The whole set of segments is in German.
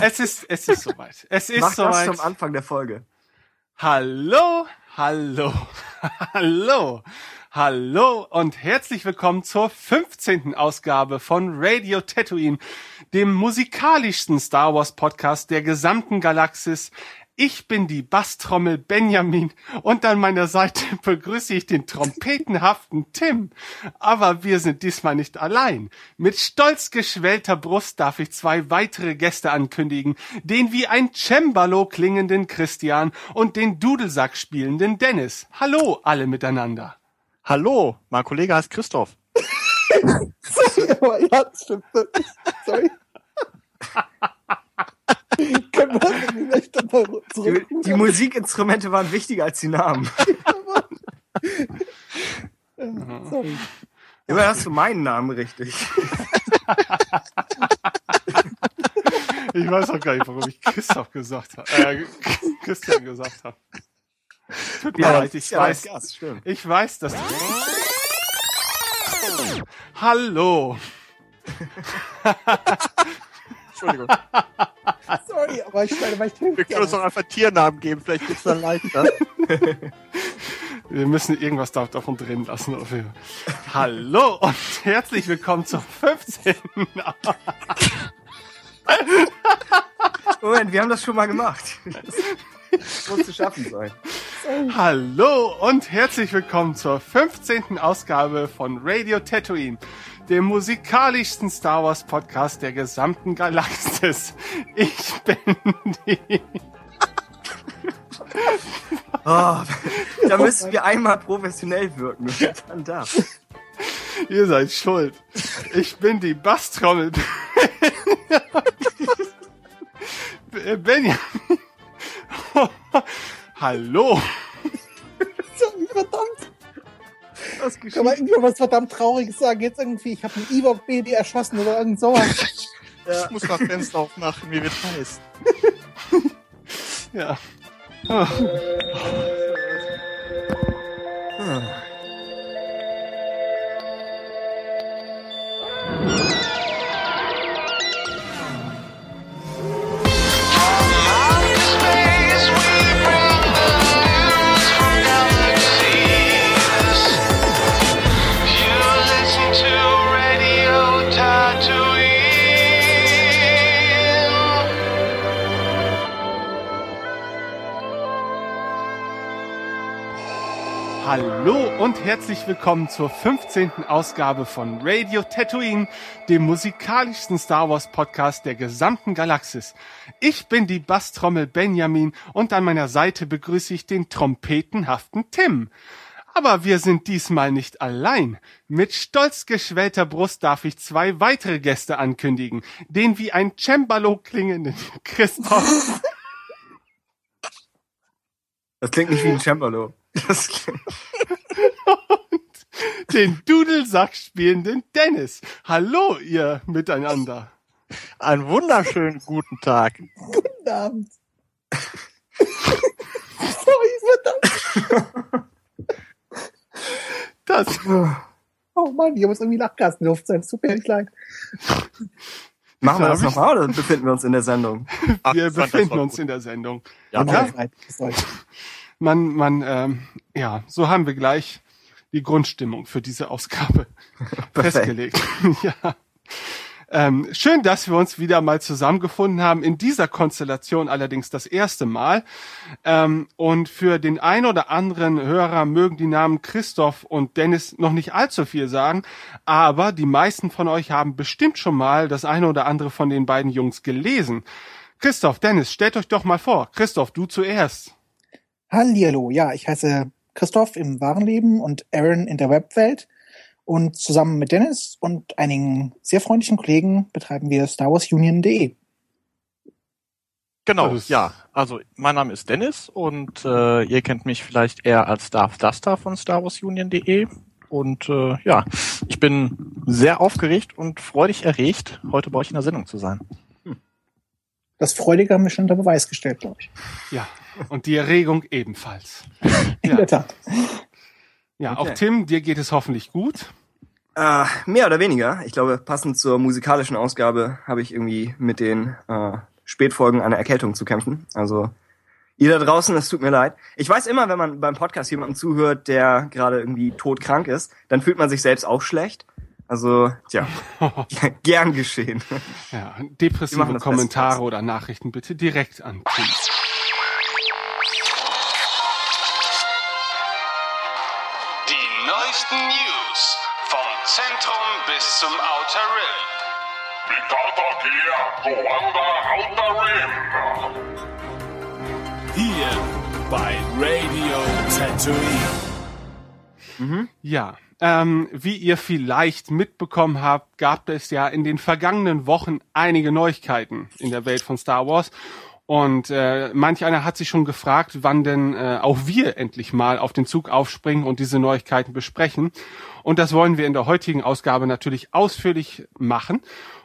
Es ist, es ist soweit. Es ist Mach das soweit. zum Anfang der Folge. Hallo, hallo, hallo, hallo und herzlich willkommen zur 15. Ausgabe von Radio Tatooine, dem musikalischsten Star Wars Podcast der gesamten Galaxis. Ich bin die Basstrommel Benjamin und an meiner Seite begrüße ich den trompetenhaften Tim. Aber wir sind diesmal nicht allein. Mit stolz geschwellter Brust darf ich zwei weitere Gäste ankündigen, den wie ein Cembalo klingenden Christian und den Dudelsack spielenden Dennis. Hallo alle miteinander. Hallo, mein Kollege heißt Christoph. ja, das stimmt. Sorry. Können wir vielleicht dann mal Die, zurück? die Musikinstrumente waren wichtiger als die Namen. Sorry. Immer hast du meinen Namen richtig. Ich weiß auch gar nicht, warum ich Christoph gesagt habe. Äh, Christian gesagt habe. Tut mir Ja, leid, ich ja, weiß. Stimmt. Ich weiß, dass. Hallo. Entschuldigung. Sorry, aber ich meine, weil ich Wir können uns doch einfach Tiernamen geben, vielleicht geht's dann leichter. Wir müssen irgendwas da- davon drin lassen. Hallo und herzlich willkommen zur 15. Moment, wir haben das schon mal gemacht. Das muss zu schaffen sein. Hallo und herzlich willkommen zur 15. Ausgabe von Radio Tatooine, dem musikalischsten Star Wars Podcast der gesamten Galaxis. Ich bin die. Oh, da müssen wir einmal professionell wirken. Dann das. Ihr seid schuld. Ich bin die Basstrommel. Benjamin. Hallo. Verdammt. Was Kann man geschieht? irgendwie was verdammt Trauriges sagen? Jetzt irgendwie, ich habe einen Ewok-Baby erschossen oder irgend sowas. Ich muss das Fenster aufmachen, mir wird heiß. Ja. Oh. Space, Hallo und herzlich willkommen zur 15. Ausgabe von Radio Tatooine, dem musikalischsten Star Wars Podcast der gesamten Galaxis. Ich bin die Basstrommel Benjamin und an meiner Seite begrüße ich den trompetenhaften Tim. Aber wir sind diesmal nicht allein. Mit stolz geschwellter Brust darf ich zwei weitere Gäste ankündigen, den wie ein Cembalo klingenden Christoph Das klingt nicht wie ein Cembalo. Das klingt, den Dudelsack spielenden Dennis. Hallo, ihr miteinander. Einen wunderschönen guten Tag. Guten Abend. Sorry, verdammt. Das, Oh Mann, hier muss irgendwie Luft sein. Es tut mir echt leid. machen wir das nochmal oder befinden wir uns in der Sendung? Wir befinden uns gut. in der Sendung. Ja, ja. Man, man, ähm, ja, so haben wir gleich die Grundstimmung für diese Ausgabe festgelegt. ja. Ähm, schön, dass wir uns wieder mal zusammengefunden haben. In dieser Konstellation allerdings das erste Mal. Ähm, und für den ein oder anderen Hörer mögen die Namen Christoph und Dennis noch nicht allzu viel sagen. Aber die meisten von euch haben bestimmt schon mal das eine oder andere von den beiden Jungs gelesen. Christoph, Dennis, stellt euch doch mal vor. Christoph, du zuerst. Hallihallo, ja, ich heiße Christoph im wahren Leben und Aaron in der Webwelt. Und zusammen mit Dennis und einigen sehr freundlichen Kollegen betreiben wir StarWarsUnion.de. Genau, Das ist- ja. Also, mein Name ist Dennis und äh, ihr kennt mich vielleicht eher als Darth Duster von StarWarsUnion.de. Und äh, ja, ich bin sehr aufgeregt und freudig erregt, heute bei euch in der Sendung zu sein. Das Freudige haben wir schon unter Beweis gestellt, glaube ich. Ja, und die Erregung ebenfalls. In Ja. der Tat. Ja, Okay. auch Tim, dir geht es hoffentlich gut. Äh, mehr oder weniger. Ich glaube, passend zur musikalischen Ausgabe habe ich irgendwie mit den äh, Spätfolgen einer Erkältung zu kämpfen. Also ihr da draußen, es tut mir leid. Ich weiß immer, wenn man beim Podcast jemandem zuhört, der gerade irgendwie todkrank ist, dann fühlt man sich selbst auch schlecht. Also, tja, gern geschehen. Ja, depressive Kommentare Beste oder Nachrichten bitte direkt an Tim. Die neuesten News vom Zentrum bis zum Outer Rim. Hier bei Radio Tatooine. Ja, ähm, wie ihr vielleicht mitbekommen habt, gab es ja in den vergangenen Wochen einige Neuigkeiten in der Welt von Star Wars. Und äh, manch einer hat sich schon gefragt, wann denn äh, auch wir endlich mal auf den Zug aufspringen und diese Neuigkeiten besprechen. Und das wollen wir in der heutigen Ausgabe natürlich ausführlich machen.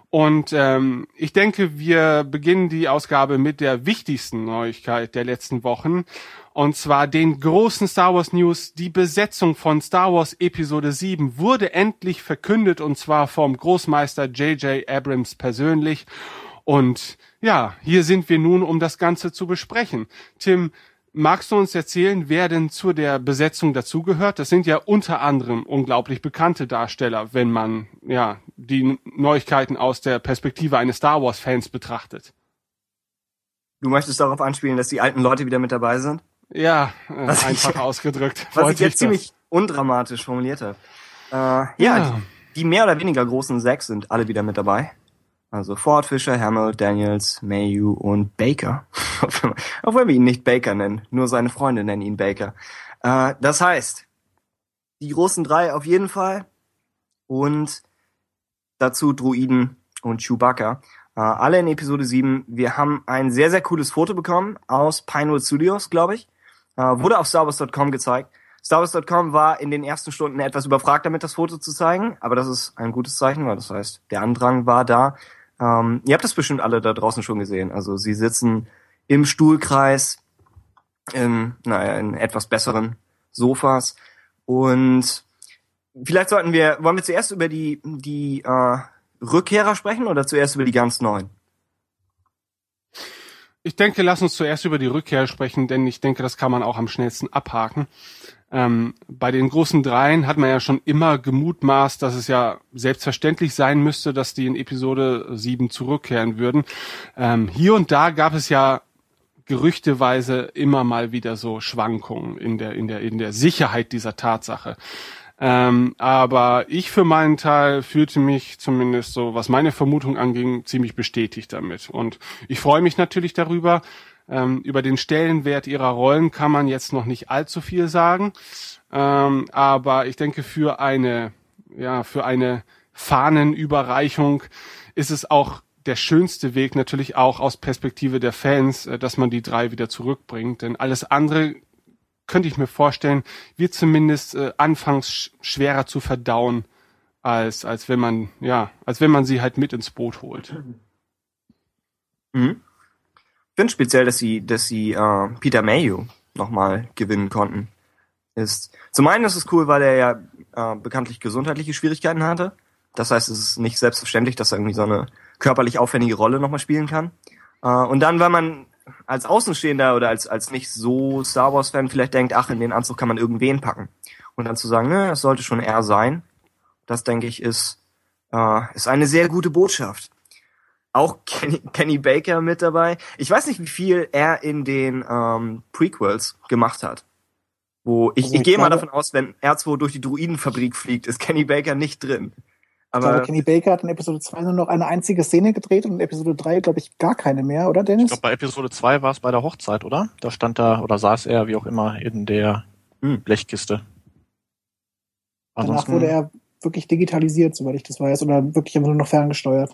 Und ähm, ich denke, wir beginnen die Ausgabe mit der wichtigsten Neuigkeit der letzten Wochen. Und zwar den großen Star Wars News. Die Besetzung von Star Wars Episode 7 wurde endlich verkündet und zwar vom Großmeister J.J. Abrams persönlich. Und ja, hier sind wir nun, um das Ganze zu besprechen. Tim, magst du uns erzählen, wer denn zu der Besetzung dazugehört? Das sind ja unter anderem unglaublich bekannte Darsteller, wenn man ja die Neuigkeiten aus der Perspektive eines Star Wars Fans betrachtet. Du möchtest darauf anspielen, dass die alten Leute wieder mit dabei sind? Ja, äh, Was ich- einfach ausgedrückt. Was ich jetzt ziemlich undramatisch formuliert habe. Äh, ja, Ja. Die, die mehr oder weniger großen sechs sind alle wieder mit dabei. Also Ford, Fischer, Hamill, Daniels, Mayu und Baker. Obwohl wir ihn nicht Baker nennen, nur seine Freunde nennen ihn Baker. Äh, das heißt, die großen drei auf jeden Fall und dazu Druiden und Chewbacca. Äh, alle in Episode 7. Wir haben ein sehr, sehr cooles Foto bekommen aus Pinewood Studios, glaube ich. Äh, wurde auf StarWars.com gezeigt. StarWars.com war in den ersten Stunden etwas überfragt damit, das Foto zu zeigen, aber das ist ein gutes Zeichen, weil das heißt, der Andrang war da. Ähm, ihr habt das bestimmt alle da draußen schon gesehen. Also sie sitzen im Stuhlkreis, in, naja, in etwas besseren Sofas und vielleicht sollten wir, wollen wir zuerst über die, die äh, Rückkehrer sprechen oder zuerst über die ganz neuen? Ich denke, lass uns zuerst über die Rückkehr sprechen, denn ich denke, das kann man auch am schnellsten abhaken. Ähm, bei den großen Dreien hat man ja schon immer gemutmaßt, dass es ja selbstverständlich sein müsste, dass die in Episode 7 zurückkehren würden. Ähm, hier und da gab es ja gerüchteweise immer mal wieder so Schwankungen in der, in der, in der Sicherheit dieser Tatsache. Ähm, aber ich für meinen Teil fühlte mich zumindest so, was meine Vermutung anging, ziemlich bestätigt damit. Und ich freue mich natürlich darüber. Ähm, über den Stellenwert ihrer Rollen kann man jetzt noch nicht allzu viel sagen. Ähm, aber ich denke, für eine, ja, für eine Fahnenüberreichung ist es auch der schönste Weg natürlich auch aus Perspektive der Fans, äh, dass man die drei wieder zurückbringt. Denn alles andere könnte ich mir vorstellen, wird zumindest äh, anfangs sch schwerer zu verdauen, als, als wenn man, ja, als wenn man sie halt mit ins Boot holt. Mhm. Ich finde speziell, dass sie, dass sie äh, Peter Mayo nochmal gewinnen konnten. Ist zum einen ist es cool, weil er ja äh, bekanntlich gesundheitliche Schwierigkeiten hatte. Das heißt, es ist nicht selbstverständlich, dass er irgendwie so eine körperlich aufwendige Rolle nochmal spielen kann. Äh, und dann, weil man als Außenstehender oder als, als nicht so Star Wars-Fan vielleicht denkt, ach, in den Anzug kann man irgendwen packen. Und dann zu sagen, ne, es sollte schon er sein, das denke ich ist, äh, ist eine sehr gute Botschaft auch Kenny, Kenny Baker mit dabei. Ich weiß nicht, wie viel er in den ähm, Prequels gemacht hat. Wo ich, Also ich ich gehe mal davon aus, wenn R2 durch die Druidenfabrik fliegt, ist Kenny Baker nicht drin. Ich glaube, Aber Kenny Baker hat in Episode 2 nur noch eine einzige Szene gedreht und in Episode 3, glaube ich, gar keine mehr, oder Ich Dennis? glaube, bei Episode 2 war es bei der Hochzeit, oder? Da stand da oder saß er, wie auch immer, in der Hm. Blechkiste. Danach Ansonsten, wurde er wirklich digitalisiert, soweit ich das weiß, oder wirklich einfach nur noch ferngesteuert.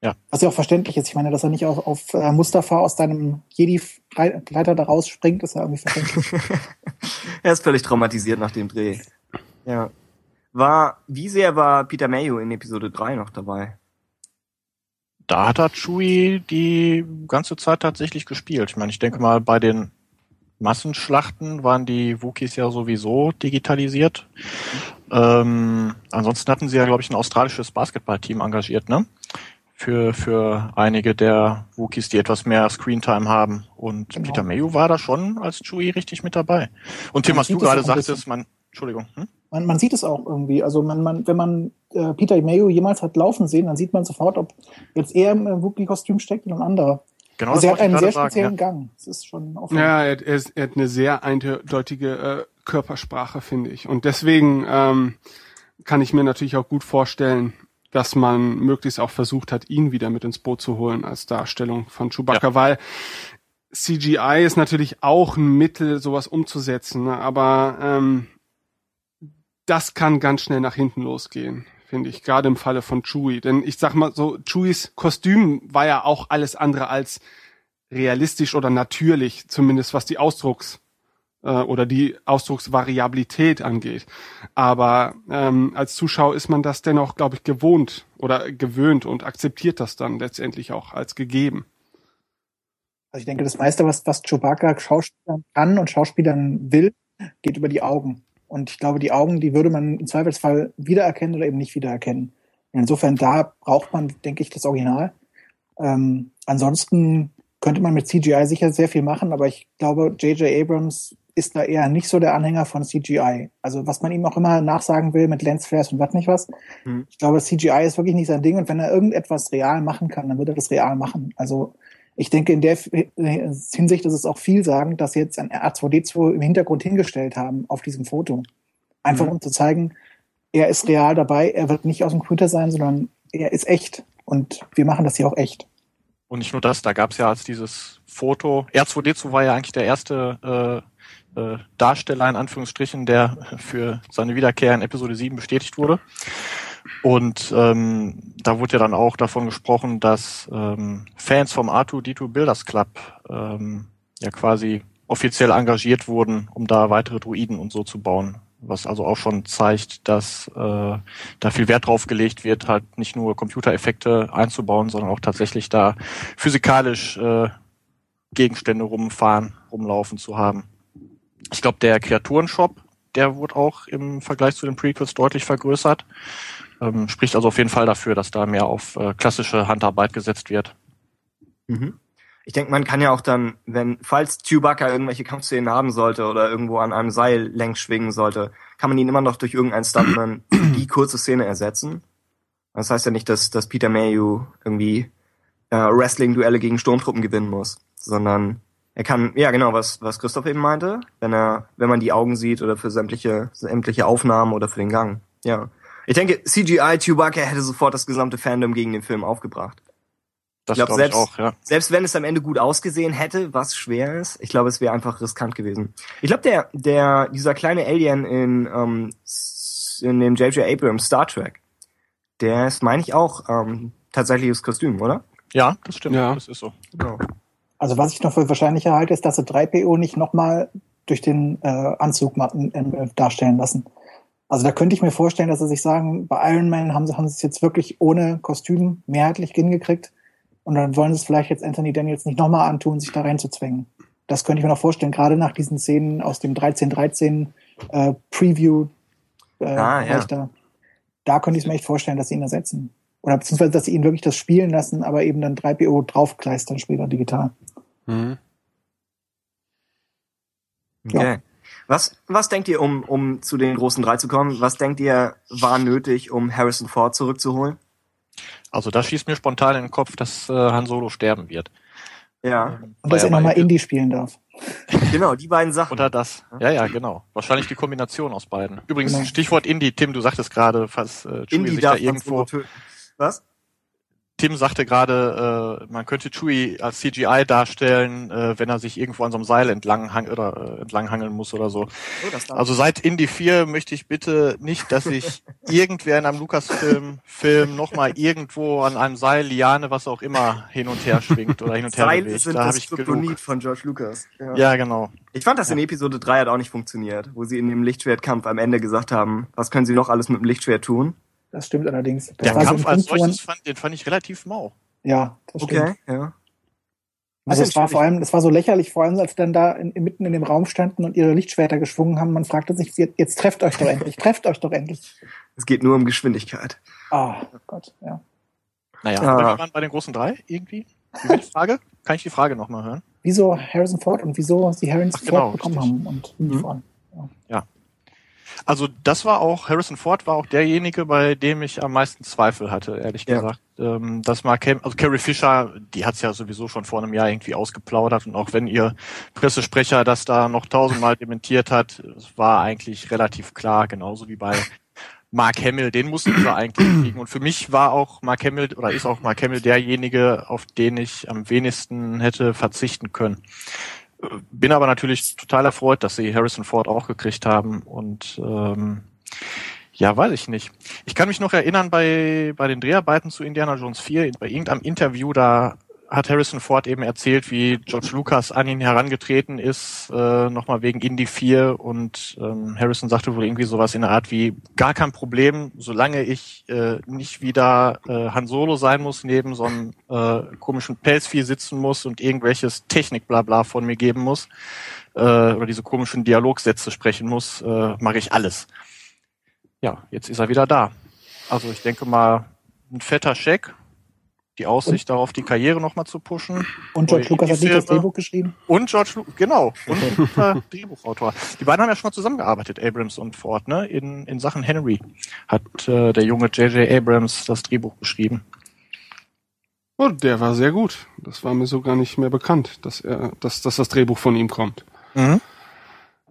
Ja. Was ja auch verständlich ist. Ich meine, dass er nicht auf, auf äh, Mustafa aus deinem Jedi-Leiter da rausspringt, ist ja irgendwie verständlich. er ist völlig traumatisiert nach dem Dreh. Ja. War, wie sehr war Peter Mayo in Episode 3 noch dabei? da hat er Chewie die ganze Zeit tatsächlich gespielt. Ich meine, ich denke mal, bei den Massenschlachten waren die Wookies ja sowieso digitalisiert. Ähm, ansonsten hatten sie ja, glaube ich, ein australisches Basketballteam engagiert, ne? Für, für einige der Wookies, die etwas mehr Screentime haben. Und Genau. Peter Mayu war da schon als Chewie richtig mit dabei. Und Tim, was du gerade sagtest, man, Entschuldigung, hm? Man, man sieht es auch irgendwie. Also man, man, wenn man äh, Peter Mayo jemals hat laufen sehen, dann sieht man sofort, ob jetzt er im äh, Wookiee-Kostüm steckt oder ein anderer. Genau, also er hat einen sehr sagen, speziellen ja. Gang. Das ist schon auffällig. Ja, er, er, ist- er hat eine sehr eindeutige äh, Körpersprache, finde ich. Und deswegen ähm, kann ich mir natürlich auch gut vorstellen, dass man möglichst auch versucht hat, ihn wieder mit ins Boot zu holen als Darstellung von Chewbacca, weil CGI ist natürlich auch ein Mittel, sowas umzusetzen, ne? aber ähm, das kann ganz schnell nach hinten losgehen, finde ich, gerade im Falle von Chewie. Denn ich sag mal so, Chewies Kostüm war ja auch alles andere als realistisch oder natürlich, zumindest was die Ausdrucks äh, oder die Ausdrucksvariabilität angeht. Aber ähm, als Zuschauer ist man das dennoch, glaube ich, gewohnt oder gewöhnt und akzeptiert das dann letztendlich auch als gegeben. Also ich denke, das meiste, was, was Chewbacca Schauspielern kann und Schauspielern will, geht über die Augen. Und ich glaube, die Augen, die würde man im Zweifelsfall wiedererkennen oder eben nicht wiedererkennen. Insofern, da braucht man, denke ich, das Original. Ähm, ansonsten könnte man mit CGI sicher sehr viel machen, aber ich glaube, J.J. Abrams ist da eher nicht so der Anhänger von CGI. Also was man ihm auch immer nachsagen will mit Lensflares und was nicht was. Hm. Ich glaube, CGI ist wirklich nicht sein Ding und wenn er irgendetwas real machen kann, dann wird er das real machen. Also ich denke, in der Hinsicht ist es auch vielsagend, dass sie jetzt ein R2D2 im Hintergrund hingestellt haben auf diesem Foto. Einfach Mhm. um zu zeigen, er ist real dabei, er wird nicht aus dem Computer sein, sondern er ist echt. Und wir machen das hier auch echt. Und nicht nur das, da gab es ja als dieses Foto, R2D2 war ja eigentlich der erste äh, äh, Darsteller in Anführungsstrichen, der für seine Wiederkehr in Episode 7 bestätigt wurde. Und ähm, da wurde ja dann auch davon gesprochen, dass ähm, Fans vom R2D2 Builders Club ähm, ja quasi offiziell engagiert wurden, um da weitere Druiden und so zu bauen. Was also auch schon zeigt, dass äh, da viel Wert drauf gelegt wird, halt nicht nur Computereffekte einzubauen, sondern auch tatsächlich da physikalisch äh, Gegenstände rumfahren, rumlaufen zu haben. Ich glaube, der Kreaturenshop, der wurde auch im Vergleich zu den Prequels deutlich vergrößert. Ähm, spricht also auf jeden Fall dafür, dass da mehr auf äh, klassische Handarbeit gesetzt wird. Mhm. Ich denke, man kann ja auch dann, wenn, falls Chewbacca irgendwelche Kampfszenen haben sollte oder irgendwo an einem Seil längs schwingen sollte, kann man ihn immer noch durch irgendeinen Stuntman die kurze Szene ersetzen. Das heißt ja nicht, dass, dass Peter Mayhew irgendwie äh, Wrestling-Duelle gegen Sturmtruppen gewinnen muss, sondern er kann, ja genau, was, was Christoph eben meinte, wenn er, wenn man die Augen sieht oder für sämtliche, sämtliche Aufnahmen oder für den Gang. Ja. Ich denke, CGI Chewbacca hätte sofort das gesamte Fandom gegen den Film aufgebracht. Das glaub, glaube ich selbst- auch, ja. Selbst wenn es am Ende gut ausgesehen hätte, was schwer ist, ich glaube, es wäre einfach riskant gewesen. Ich glaube, der, der, dieser kleine Alien in, ähm, in dem J.J. Abrams Star Trek, der ist, meine ich, auch ähm, tatsächliches Kostüm, oder? Ja, das stimmt. Ja. Das ist so. Genau. Also was ich noch für wahrscheinlicher halte, ist, dass sie 3PO nicht nochmal durch den äh, Anzug äh, darstellen lassen. Also da könnte ich mir vorstellen, dass sie sich sagen, bei Iron Man haben sie, haben sie es jetzt wirklich ohne Kostüm mehrheitlich hingekriegt. Und dann wollen sie es vielleicht jetzt Anthony Daniels nicht nochmal antun, sich da reinzuzwängen. Das könnte ich mir noch vorstellen, gerade nach diesen Szenen aus dem 1313 äh, Preview. Äh, Ah, ja. Da, da könnte ich mir echt vorstellen, dass sie ihn ersetzen. Oder beziehungsweise, dass sie ihn wirklich das spielen lassen, aber eben dann 3PO draufkleistern später digital. Mhm. Okay. Was, was denkt ihr, um, um zu den großen drei zu kommen, was denkt ihr, war nötig, um Harrison Ford zurückzuholen? Also da schießt mir spontan in den Kopf, dass äh, Han Solo sterben wird. Ja, Ähm, Und dass er nochmal Indie spielen darf. genau, die beiden Sachen. Oder das. Ja, ja, genau. Wahrscheinlich die Kombination aus beiden. Übrigens, Genau. Stichwort Indie. Tim, du sagtest gerade, falls äh, Chewie Indie sich da irgendwo... Was? Tim sagte gerade, äh, man könnte Chewie als CGI darstellen, äh, wenn er sich irgendwo an so einem Seil entlang, hang oder, äh, entlang hangeln muss oder so. Oh, Also seit Indie 4 möchte ich bitte nicht, dass sich irgendwer in einem Lucasfilm Film nochmal irgendwo an einem Seil, Liane, was auch immer, hin und her schwingt oder hin und her Seile bewegt. sind Da das. Kryptonit von George Lucas. Ja. Ja, genau. Ich fand das in Episode 3 hat auch nicht funktioniert, wo sie in dem Lichtschwertkampf am Ende gesagt haben, was können sie noch alles mit dem Lichtschwert tun? Das stimmt allerdings. Das Der war so Kampf ein als solches, fand, den fand ich relativ mau. Ja, das stimmt. Okay, ja. Also es war vor allem, es war so lächerlich, vor allem als sie dann da in, mitten in dem Raum standen und ihre Lichtschwerter geschwungen haben. Man fragte sich, jetzt, jetzt trefft euch doch endlich, trefft euch doch endlich. Es geht nur um Geschwindigkeit. Ah, Gott, ja. Naja, Ah. aber wir waren bei den großen drei irgendwie. Die Frage? Kann ich die Frage nochmal hören? Wieso Harrison Ford und wieso sie Harrison Ach, genau, Ford bekommen richtig. haben und Mhm. voran. Also das war auch, Harrison Ford war auch derjenige, bei dem ich am meisten Zweifel hatte, ehrlich Ja. gesagt. Ähm, das Mark Ham, also Carrie Fisher, die hat's ja sowieso schon vor einem Jahr irgendwie ausgeplaudert und auch wenn ihr Pressesprecher das da noch tausendmal dementiert hat, es war eigentlich relativ klar, genauso wie bei Mark Hamill, den mussten sie eigentlich kriegen. Und für mich war auch Mark Hamill oder ist auch Mark Hamill derjenige, auf den ich am wenigsten hätte verzichten können. Bin aber natürlich total erfreut, dass sie Harrison Ford auch gekriegt haben und ähm, ja, weiß ich nicht. Ich kann mich noch erinnern bei, bei den Dreharbeiten zu Indiana Jones 4, bei irgendeinem Interview, da hat Harrison Ford eben erzählt, wie George Lucas an ihn herangetreten ist, äh, nochmal wegen Indy 4 und ähm, Harrison sagte wohl irgendwie sowas in der Art wie, gar kein Problem, solange ich äh, nicht wieder äh, Han Solo sein muss, neben so einem äh, komischen Pelzvieh sitzen muss und irgendwelches Technik-Blabla von mir geben muss, äh, oder diese komischen Dialogsätze sprechen muss, äh, mache ich alles. Ja, jetzt ist er wieder da. Also ich denke mal, ein fetter Scheck, die Aussicht darauf, die Karriere nochmal zu pushen. Und George Lucas hat nicht das. Drehbuch geschrieben. Und George Lucas, genau, und guter Drehbuchautor. Die beiden haben ja schon mal zusammengearbeitet, Abrams und Ford, ne? In, in Sachen Henry hat äh, der junge J.J. Abrams das Drehbuch geschrieben. Oh, der war sehr gut. Das war mir so gar nicht mehr bekannt, dass er, dass, dass das Drehbuch von ihm kommt. Mhm.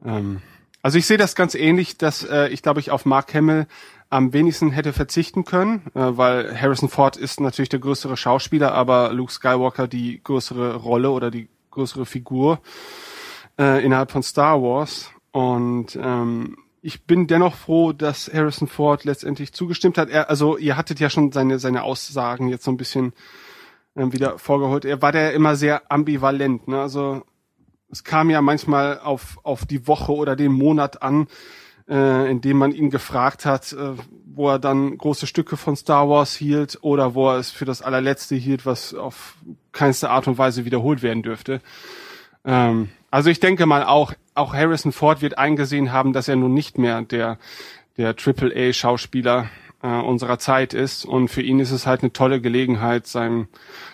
Ähm, also ich sehe das ganz ähnlich, dass äh, ich glaube ich auf Mark Hamill am wenigsten hätte verzichten können, äh, weil Harrison Ford ist natürlich der größere Schauspieler, aber Luke Skywalker die größere Rolle oder die größere Figur äh, innerhalb von Star Wars. Und ähm, ich bin dennoch froh, dass Harrison Ford letztendlich zugestimmt hat. Er, also ihr hattet ja schon seine seine Aussagen jetzt so ein bisschen ähm, wieder vorgeholt. Er war der immer sehr ambivalent. Ne? Also es kam ja manchmal auf, auf die Woche oder den Monat an, äh, in dem man ihn gefragt hat, äh, wo er dann große Stücke von Star Wars hielt oder wo er es für das allerletzte hielt, was auf keinste Art und Weise wiederholt werden dürfte. Ähm, also ich denke mal auch, auch Harrison Ford wird eingesehen haben, dass er nun nicht mehr der, der AAA-Schauspieler äh, unserer Zeit ist. Und für ihn ist es halt eine tolle Gelegenheit, seinem,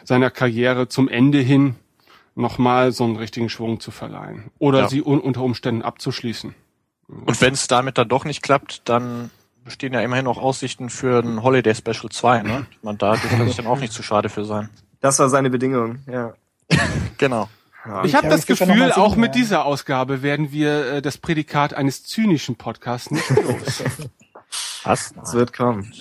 seiner Karriere zum Ende hin nochmal so einen richtigen Schwung zu verleihen. Oder Ja. sie un unter Umständen abzuschließen. Und wenn es damit dann doch nicht klappt, dann bestehen ja immerhin noch Aussichten für ein Holiday Special 2, ne? Man da dürfte sich dann auch nicht zu schade für sein. Das war seine Bedingung, ja. Genau. ja. Ich habe Carrie das Gefühl, auch mit dieser Ausgabe werden wir äh, das Prädikat eines zynischen Podcasts nicht los. Was? Es wird kommen.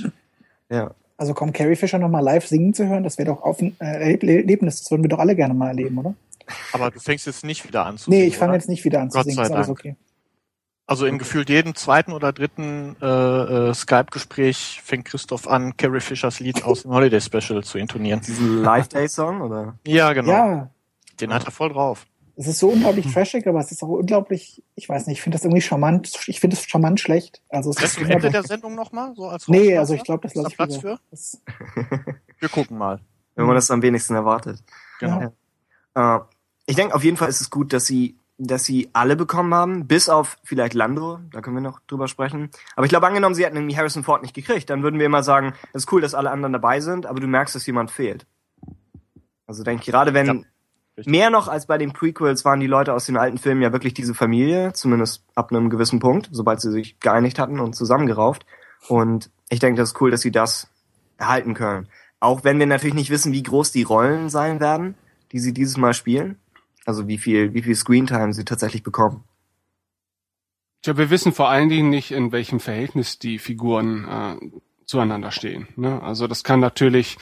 Ja. Also kommt Carrie Fisher noch mal live singen zu hören, das wäre doch auf ein äh, Erlebnis, das würden wir doch alle gerne mal erleben, oder? Aber du fängst jetzt nicht wieder an zu Nee, singen, ich fange jetzt nicht wieder an zu Gott singen, sei ist alles Dank. okay. Also in gefühlt jedem zweiten oder dritten äh, äh, Skype-Gespräch fängt Christoph an, Carrie Fishers Lied aus dem Holiday Special zu intonieren. Diesen Live-Day-Song, oder? Ja, genau. Ja, Den hat er voll drauf. es ist so unglaublich trashig, aber es ist auch unglaublich, ich weiß nicht, ich finde das irgendwie charmant, ich finde es charmant schlecht. Also es Das ist zum Ende der. Sendung nochmal? So als Nee, also ich glaube, das lasse ich Platz lieber. für? Das, Wir gucken mal. Wenn man das am wenigsten erwartet. Genau. Ja. Äh, ich denke auf jeden Fall ist es gut, dass sie, dass sie alle bekommen haben, bis auf vielleicht Landro, da können wir noch drüber sprechen. Aber ich glaube, angenommen, sie hätten irgendwie Harrison Ford nicht gekriegt, dann würden wir immer sagen, es ist cool, dass alle anderen dabei sind, aber du merkst, dass jemand fehlt. Also denke ich, gerade wenn Ja, mehr noch als bei den Prequels waren die Leute aus den alten Filmen ja wirklich diese Familie, zumindest ab einem gewissen Punkt, sobald sie sich geeinigt hatten und zusammengerauft. Und ich denke, das ist cool, dass sie das erhalten können. Auch wenn wir natürlich nicht wissen, wie groß die Rollen sein werden, die sie dieses Mal spielen. Also wie viel, wie viel Screentime sie tatsächlich bekommen. Tja, wir wissen vor allen Dingen nicht, in welchem Verhältnis die Figuren äh, zueinander stehen. Ne? Also das kann natürlich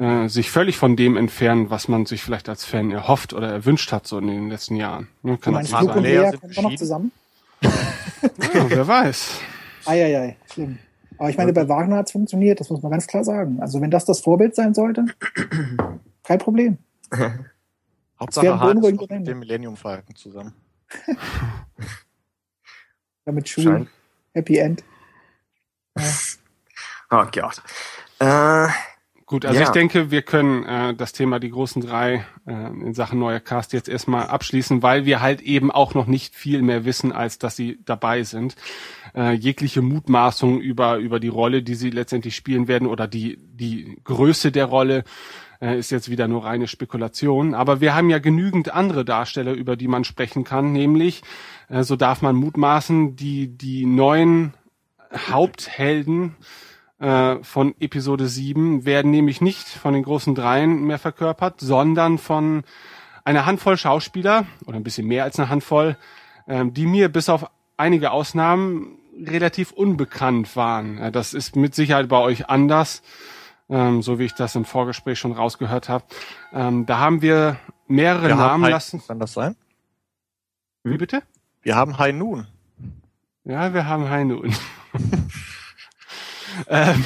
äh, sich völlig von dem entfernen, was man sich vielleicht als Fan erhofft oder erwünscht hat so in den letzten Jahren. Ne? du Kann meinst, natürlich Mark Luke und sind kommen wir noch zusammen? Ja, wer weiß. Eieiei, schlimm. Aber ich meine, bei Wagner hat es funktioniert, das muss man ganz klar sagen. Also wenn das das Vorbild sein sollte, kein Problem. Hauptsache Han ist mit dem Millennium Falcon zusammen. Damit Schuh, Scheint. Happy End. Oh Gott. Äh, Gut, also Ja. ich denke, wir können äh, das Thema die großen drei äh, in Sachen neuer Cast jetzt erstmal abschließen, weil wir halt eben auch noch nicht viel mehr wissen, als dass sie dabei sind. Äh, jegliche Mutmaßung über über die Rolle, die sie letztendlich spielen werden oder die die Größe der Rolle äh, ist jetzt wieder nur reine Spekulation. Aber wir haben ja genügend andere Darsteller, über die man sprechen kann, nämlich äh, so darf man mutmaßen, die die neuen Haupthelden äh, von Episode 7 werden nämlich nicht von den großen Dreien mehr verkörpert, sondern von einer Handvoll Schauspieler oder ein bisschen mehr als eine Handvoll, ähm, die mir bis auf einige Ausnahmen relativ unbekannt waren. Äh, das ist mit Sicherheit bei euch anders, ähm, so wie ich das im Vorgespräch schon rausgehört habe. Ähm, da haben wir mehrere Wir Namen High, lassen. Kann das sein? Wie bitte? Wir haben High Noon. Ja, wir haben Heine und. ähm,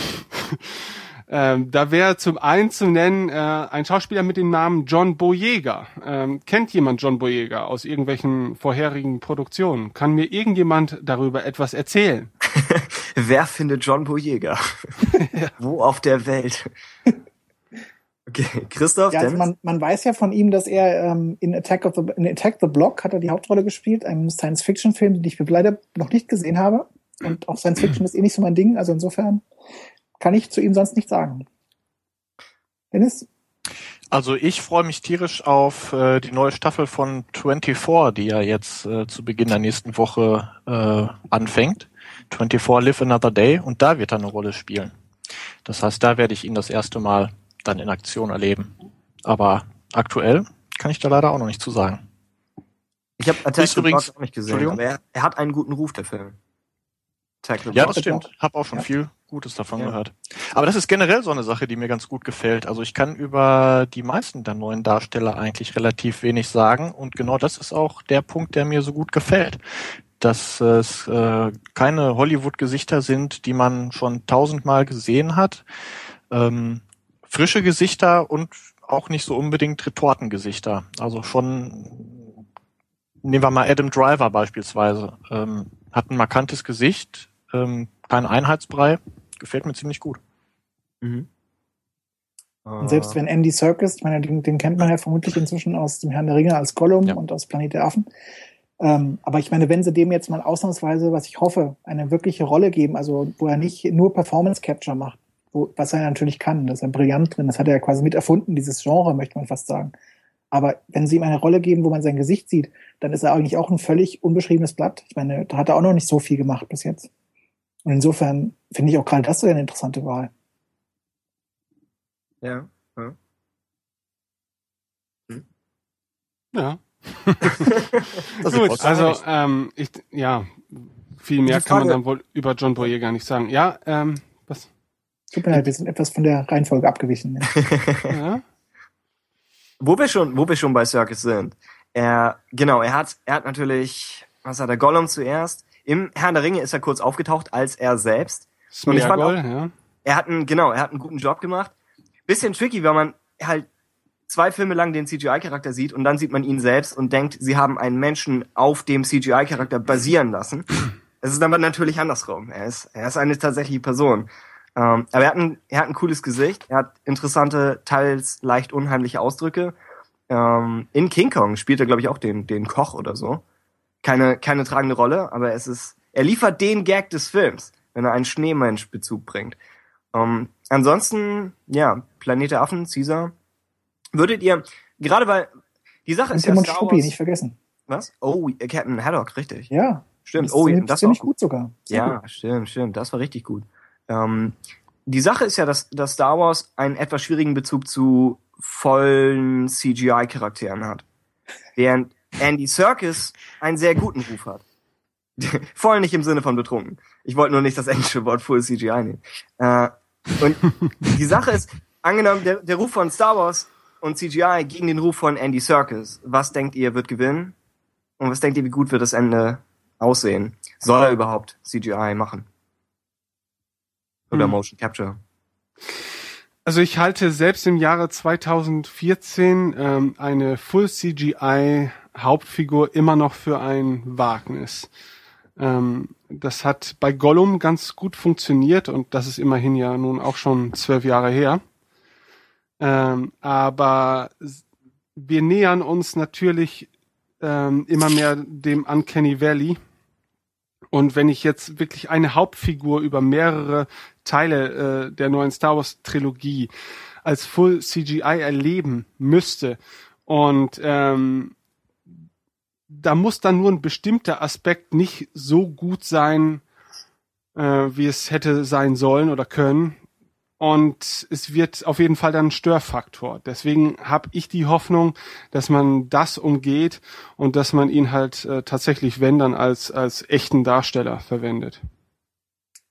ähm, da wäre zum einen zu nennen äh, ein Schauspieler mit dem Namen John Boyega. Ähm, kennt jemand John Boyega aus irgendwelchen vorherigen Produktionen? Kann mir irgendjemand darüber etwas erzählen? Wer findet John Boyega? Wo auf der Welt? Okay, Christoph, Ja, also man, man weiß ja von ihm, dass er ähm, in Attack of the in Attack the Block hat er die Hauptrolle gespielt, einem Science-Fiction-Film, den ich leider noch nicht gesehen habe. Und auch Science-Fiction ist eh nicht so mein Ding, also insofern kann ich zu ihm sonst nichts sagen. Dennis? Also ich freue mich tierisch auf äh, die neue Staffel von 24, die ja jetzt äh, zu Beginn der nächsten Woche äh, anfängt. 24 Live Another Day und da wird er eine Rolle spielen. Das heißt, da werde ich ihn das erste Mal dann in Aktion erleben. Aber aktuell kann ich da leider auch noch nicht zu sagen. Ich habe Attack the übrigens- Block auch nicht gesehen, aber er, er hat einen guten Ruf, der Film. Attack the Ja, Block. das stimmt. Hab auch schon Ja. viel Gutes davon Ja. gehört. Aber das ist generell so eine Sache, die mir ganz gut gefällt. Also ich kann über die meisten der neuen Darsteller eigentlich relativ wenig sagen und genau das ist auch der Punkt, der mir so gut gefällt. Dass es äh, keine Hollywood-Gesichter sind, die man schon tausendmal gesehen hat. Ähm, frische Gesichter und auch nicht so unbedingt Retortengesichter. Also schon, nehmen wir mal Adam Driver beispielsweise, ähm, hat ein markantes Gesicht, ähm, kein Einheitsbrei, gefällt mir ziemlich gut. Mhm. Und selbst wenn Andy Serkis, ich meine, den, den kennt man ja vermutlich inzwischen aus dem Herrn der Ringe als Gollum Ja. und aus Planet der Affen. Ähm, aber ich meine, wenn sie dem jetzt mal ausnahmsweise, was ich hoffe, eine wirkliche Rolle geben, also wo er nicht nur Performance Capture macht, wo, was er natürlich kann, das ist er brillant drin, das hat er ja quasi mit erfunden, dieses Genre, möchte man fast sagen. Aber wenn sie ihm eine Rolle geben, wo man sein Gesicht sieht, dann ist er eigentlich auch ein völlig unbeschriebenes Blatt. Ich meine, da hat er auch noch nicht so viel gemacht bis jetzt. Und insofern finde ich auch gerade das so eine interessante Wahl. ja. ja. Ja. Das Gut, also ähm, ich ja, viel mehr kann man dann wohl über John Boyega nicht sagen. Ja, ähm, was? Tut mir leid, wir sind etwas von der Reihenfolge abgewichen. Ja. Ja? Wo wir schon, wo wir schon bei Circus sind. Er, genau, er hat, er hat natürlich, was hat er, Gollum zuerst. Im Herrn der Ringe ist er kurz aufgetaucht als er selbst. Und ich fand Smeagol, ja. Er hat einen, genau, er hat einen guten Job gemacht. Bisschen tricky, weil man halt zwei Filme lang den CGI-Charakter sieht und dann sieht man ihn selbst und denkt, sie haben einen Menschen auf dem CGI-Charakter basieren lassen. Es ist aber natürlich andersrum. Er ist, er ist eine tatsächliche Person. Ähm, aber er hat, ein, er hat ein cooles Gesicht, er hat interessante, teils leicht unheimliche Ausdrücke. Ähm, in King Kong spielt er, glaube ich, auch den, den Koch oder so. Keine, keine tragende Rolle, aber es ist, er liefert den Gag des Films, wenn er einen Schneemensch-Bezug bringt. Ähm, ansonsten, ja, Planet der Affen, Caesar. Würdet ihr, gerade weil, die Sache Und ist ja Star Struppi, Wars, nicht vergessen. was? Oh, Captain Haddock, richtig. Ja. Stimmt, das oh, ist das war ziemlich auch gut sogar. Sehr ja, gut. stimmt, stimmt. Das war richtig gut. Ähm, die Sache ist ja, dass, dass Star Wars einen etwas schwierigen Bezug zu vollen CGI-Charakteren hat. Während Andy Serkis einen sehr guten Ruf hat. Voll nicht im Sinne von betrunken. Ich wollte nur nicht das englische Wort Full CGI nehmen. Äh, und die Sache ist, angenommen, der, der Ruf von Star Wars und CGI gegen den Ruf von Andy Serkis. Was denkt ihr wird gewinnen? Und was denkt ihr, wie gut wird das Ende aussehen? Soll er überhaupt CGI machen? Oder Hm. Motion Capture? Also ich halte selbst im Jahre 2014 ähm, eine Full CGI Hauptfigur immer noch für ein Wagnis. Ähm, das hat bei Gollum ganz gut funktioniert und das ist immerhin ja nun auch schon zwölf Jahre her. Ähm, aber wir nähern uns natürlich ähm, immer mehr dem Uncanny Valley. Und wenn ich jetzt wirklich eine Hauptfigur über mehrere Teile äh, der neuen Star Wars Trilogie als Full CGI erleben müsste und ähm, da muss dann nur ein bestimmter Aspekt nicht so gut sein, äh, wie es hätte sein sollen oder können. Und es wird auf jeden Fall dann ein Störfaktor. Deswegen habe ich die Hoffnung, dass man das umgeht und dass man ihn halt äh, tatsächlich, wenn dann, als, als echten Darsteller verwendet.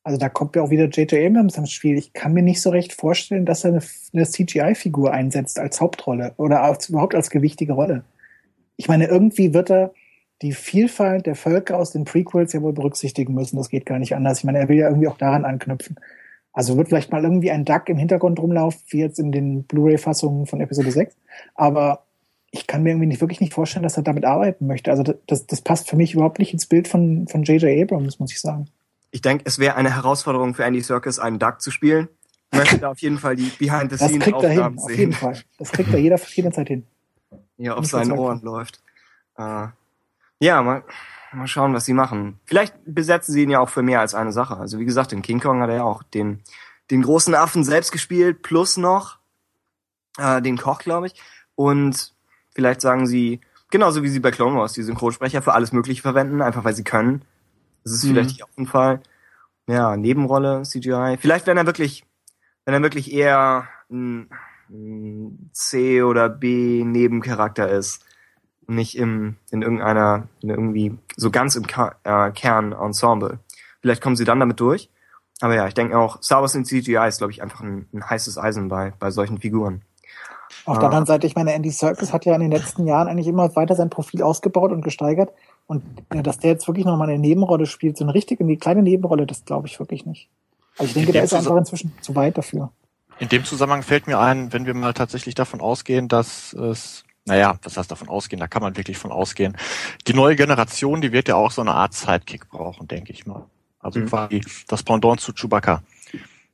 Also da kommt ja auch wieder J.J. Abrams ins Spiel. Ich kann mir nicht so recht vorstellen, dass er eine, eine CGI-Figur einsetzt als Hauptrolle oder als, überhaupt als gewichtige Rolle. Ich meine, irgendwie wird er die Vielfalt der Völker aus den Prequels ja wohl berücksichtigen müssen. Das geht gar nicht anders. Ich meine, er will ja irgendwie auch daran anknüpfen. Also wird vielleicht mal irgendwie ein Duck im Hintergrund rumlaufen, wie jetzt in den Blu-ray-Fassungen von Episode 6. Aber ich kann mir irgendwie nicht, wirklich nicht vorstellen, dass er damit arbeiten möchte. Also das, das passt für mich überhaupt nicht ins Bild von, von J.J. Abrams, muss ich sagen. Ich denke, es wäre eine Herausforderung für Andy Serkis, einen Duck zu spielen. Ich möchte da auf jeden Fall die Das kriegt er hin, Behind-the-Scenes-Aufgaben auf jeden sehen, Fall. Das kriegt er jeder, jederzeit hin. Die auf seinen. Ohren läuft. Äh, ja, mal, mal schauen, was sie machen. Vielleicht besetzen sie ihn ja auch für mehr als eine Sache. Also wie gesagt, in King Kong hat er ja auch den, den großen Affen selbst gespielt, plus noch äh, den Koch, glaube ich. Und vielleicht sagen sie, genauso wie sie bei Clone Wars die Synchronsprecher für alles Mögliche verwenden, einfach weil sie können. Das ist Mhm. vielleicht hier auch ein Fall. Ja, Nebenrolle, CGI. Vielleicht, wenn er wirklich, wenn er wirklich eher ein C oder B Nebencharakter ist. Nicht im, in irgendeiner, in irgendwie, so ganz im Ka äh, Kernensemble. Vielleicht kommen sie dann damit durch. Aber ja, ich denke auch, Star Wars in CGI ist, glaube ich, einfach ein, ein heißes Eisen bei, bei solchen Figuren. Auf der anderen Seite, ich meine, Andy Serkis hat ja in den letzten Jahren eigentlich immer weiter sein Profil ausgebaut und gesteigert. Und ja, dass der jetzt wirklich nochmal eine Nebenrolle spielt, so eine richtige, eine kleine Nebenrolle, das glaube ich wirklich nicht. Also ich denke, der dem ist einfach Zusa- inzwischen zu weit dafür. In dem Zusammenhang fällt mir ein, wenn wir mal tatsächlich davon ausgehen, dass es, naja, was heißt davon ausgehen, da kann man wirklich von ausgehen. Die neue Generation, die wird ja auch so eine Art Sidekick brauchen, denke ich mal. Also Mhm. quasi das Pendant zu Chewbacca.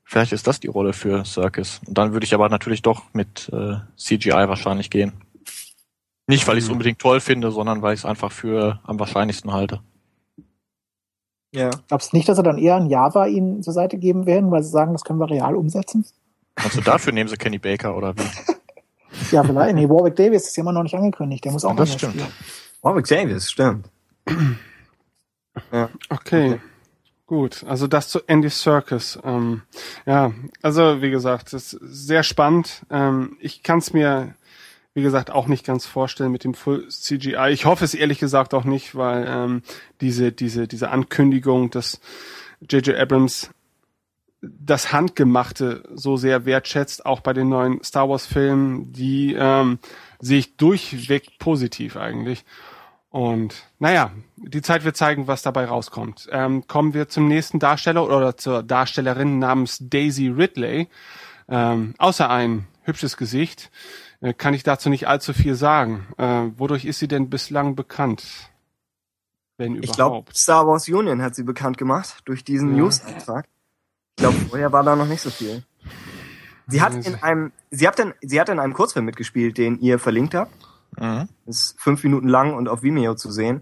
Vielleicht ist das die Rolle für Circus. Und dann würde ich aber natürlich doch mit äh, CGI wahrscheinlich gehen. Nicht, weil ich es Mhm. unbedingt toll finde, sondern weil ich es einfach für am wahrscheinlichsten halte. Ja. Glaubst du nicht, dass sie dann eher ein Java ihnen zur Seite geben werden, weil sie sagen, das können wir real umsetzen? Also dafür nehmen sie Kenny Baker oder wie? Ja, vielleicht. Nee, Warwick Davis ist ja immer noch nicht angekündigt. Der muss auch Das noch stimmt. spielen. Warwick Davis, stimmt. Okay. Okay. Gut, also das zu Andy Circus. Ähm, ja, also wie gesagt, das ist sehr spannend. Ähm, ich kann es mir, wie gesagt, auch nicht ganz vorstellen mit dem Full CGI. Ich hoffe es ehrlich gesagt auch nicht, weil ähm, diese diese diese Ankündigung, dass J.J. Abrams das Handgemachte so sehr wertschätzt, auch bei den neuen Star Wars Filmen, die ähm, sehe ich durchweg positiv eigentlich. Und naja, die Zeit wird zeigen, was dabei rauskommt. Ähm, kommen wir zum nächsten Darsteller oder zur Darstellerin namens Daisy Ridley. Ähm, außer ein hübsches Gesicht äh, kann ich dazu nicht allzu viel sagen. Äh, wodurch ist sie denn bislang bekannt? Wenn Ich glaube, überhaupt. Star Wars Union hat sie bekannt gemacht durch diesen Ja. News-Eintrag. Ich glaube, vorher war da noch nicht so viel. Sie hat in einem, sie hat in, sie hat in einem Kurzfilm mitgespielt, den ihr verlinkt habt. Mhm. Ist fünf Minuten lang und auf Vimeo zu sehen.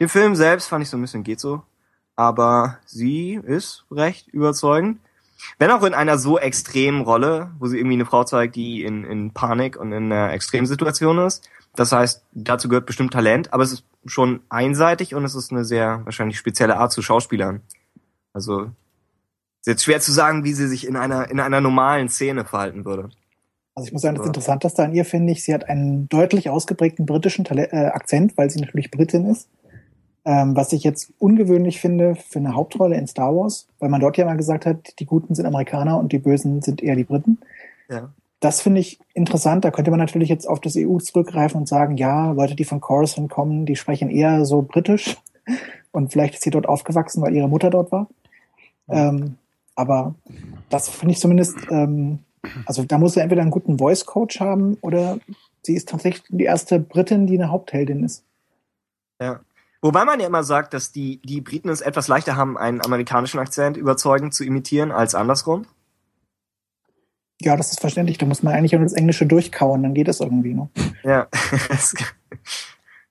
Den Film selbst fand ich so ein bisschen geht so. Aber sie ist recht überzeugend. Wenn auch in einer so extremen Rolle, wo sie irgendwie eine Frau zeigt, die in, in Panik und in einer Extremsituation ist. Das heißt, dazu gehört bestimmt Talent, aber es ist schon einseitig und es ist eine sehr wahrscheinlich spezielle Art zu Schauspielern. Also ist jetzt schwer zu sagen, wie sie sich in einer in einer normalen Szene verhalten würde. Also ich muss sagen, das Ja. Interessanteste an ihr finde ich, sie hat einen deutlich ausgeprägten britischen Tale äh, Akzent, weil sie natürlich Britin ist. Ähm, was ich jetzt ungewöhnlich finde für eine Hauptrolle in Star Wars, weil man dort ja mal gesagt hat, die Guten sind Amerikaner und die Bösen sind eher die Briten. Ja. Das finde ich interessant. Da könnte man natürlich jetzt auf das EU zurückgreifen und sagen, ja, Leute, die von Coruscant kommen, die sprechen eher so britisch. Und vielleicht ist sie dort aufgewachsen, weil ihre Mutter dort war. Ähm, aber das finde ich zumindest, ähm, also da muss sie entweder einen guten Voice Coach haben oder sie ist tatsächlich die erste Britin, die eine Hauptheldin ist. Ja. Wobei man ja immer sagt, dass die, die Briten es etwas leichter haben, einen amerikanischen Akzent überzeugend zu imitieren als andersrum. Ja, das ist verständlich. Da muss man eigentlich nur das Englische durchkauen, dann geht es irgendwie. Ne? Ja, das-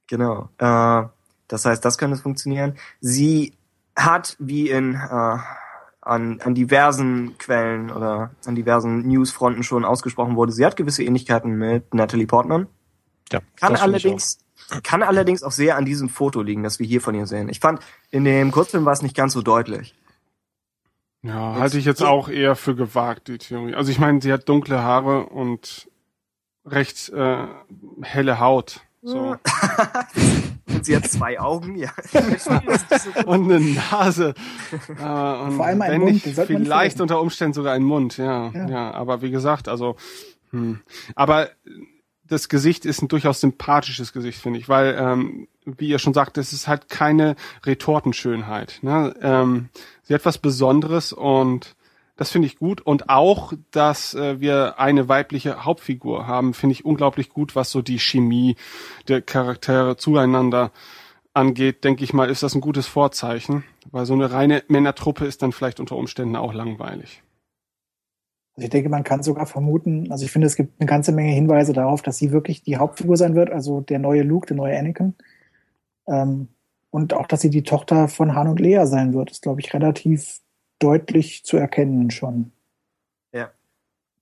genau. Äh, das heißt, das könnte funktionieren. Sie hat, wie in äh, an, an diversen Quellen oder an diversen Newsfronten schon ausgesprochen wurde, sie hat gewisse Ähnlichkeiten mit Natalie Portman. Ja, Kann allerdings, kann allerdings auch sehr an diesem Foto liegen, das wir hier von ihr sehen. Ich fand, in dem Kurzfilm war es nicht ganz so deutlich. Ja, halte ich jetzt auch eher für gewagt, die Theorie. Also ich meine, sie hat dunkle Haare und recht äh, helle Haut. So. Und sie hat zwei Augen, ja. und eine Nase. Äh, und Vor allem ein Mund, nicht, vielleicht unter Umständen sogar ein Mund, ja, Ja. ja. Aber wie gesagt, also, hm. aber das Gesicht ist ein durchaus sympathisches Gesicht, finde ich, weil, ähm, wie ihr schon sagt, es ist halt keine Retortenschönheit. Ne? Ähm, sie hat was Besonderes und das finde ich gut. Und auch, dass äh, wir eine weibliche Hauptfigur haben, finde ich unglaublich gut, was so die Chemie der Charaktere zueinander angeht, denke ich mal, ist das ein gutes Vorzeichen, weil so eine reine Männertruppe ist dann vielleicht unter Umständen auch langweilig. Also ich denke, man kann sogar vermuten, also ich finde, es gibt eine ganze Menge Hinweise darauf, dass sie wirklich die Hauptfigur sein wird, also der neue Luke, der neue Anakin. Ähm, und auch, dass sie die Tochter von Han und Lea sein wird, ist, glaube ich, relativ deutlich zu erkennen schon. Ja.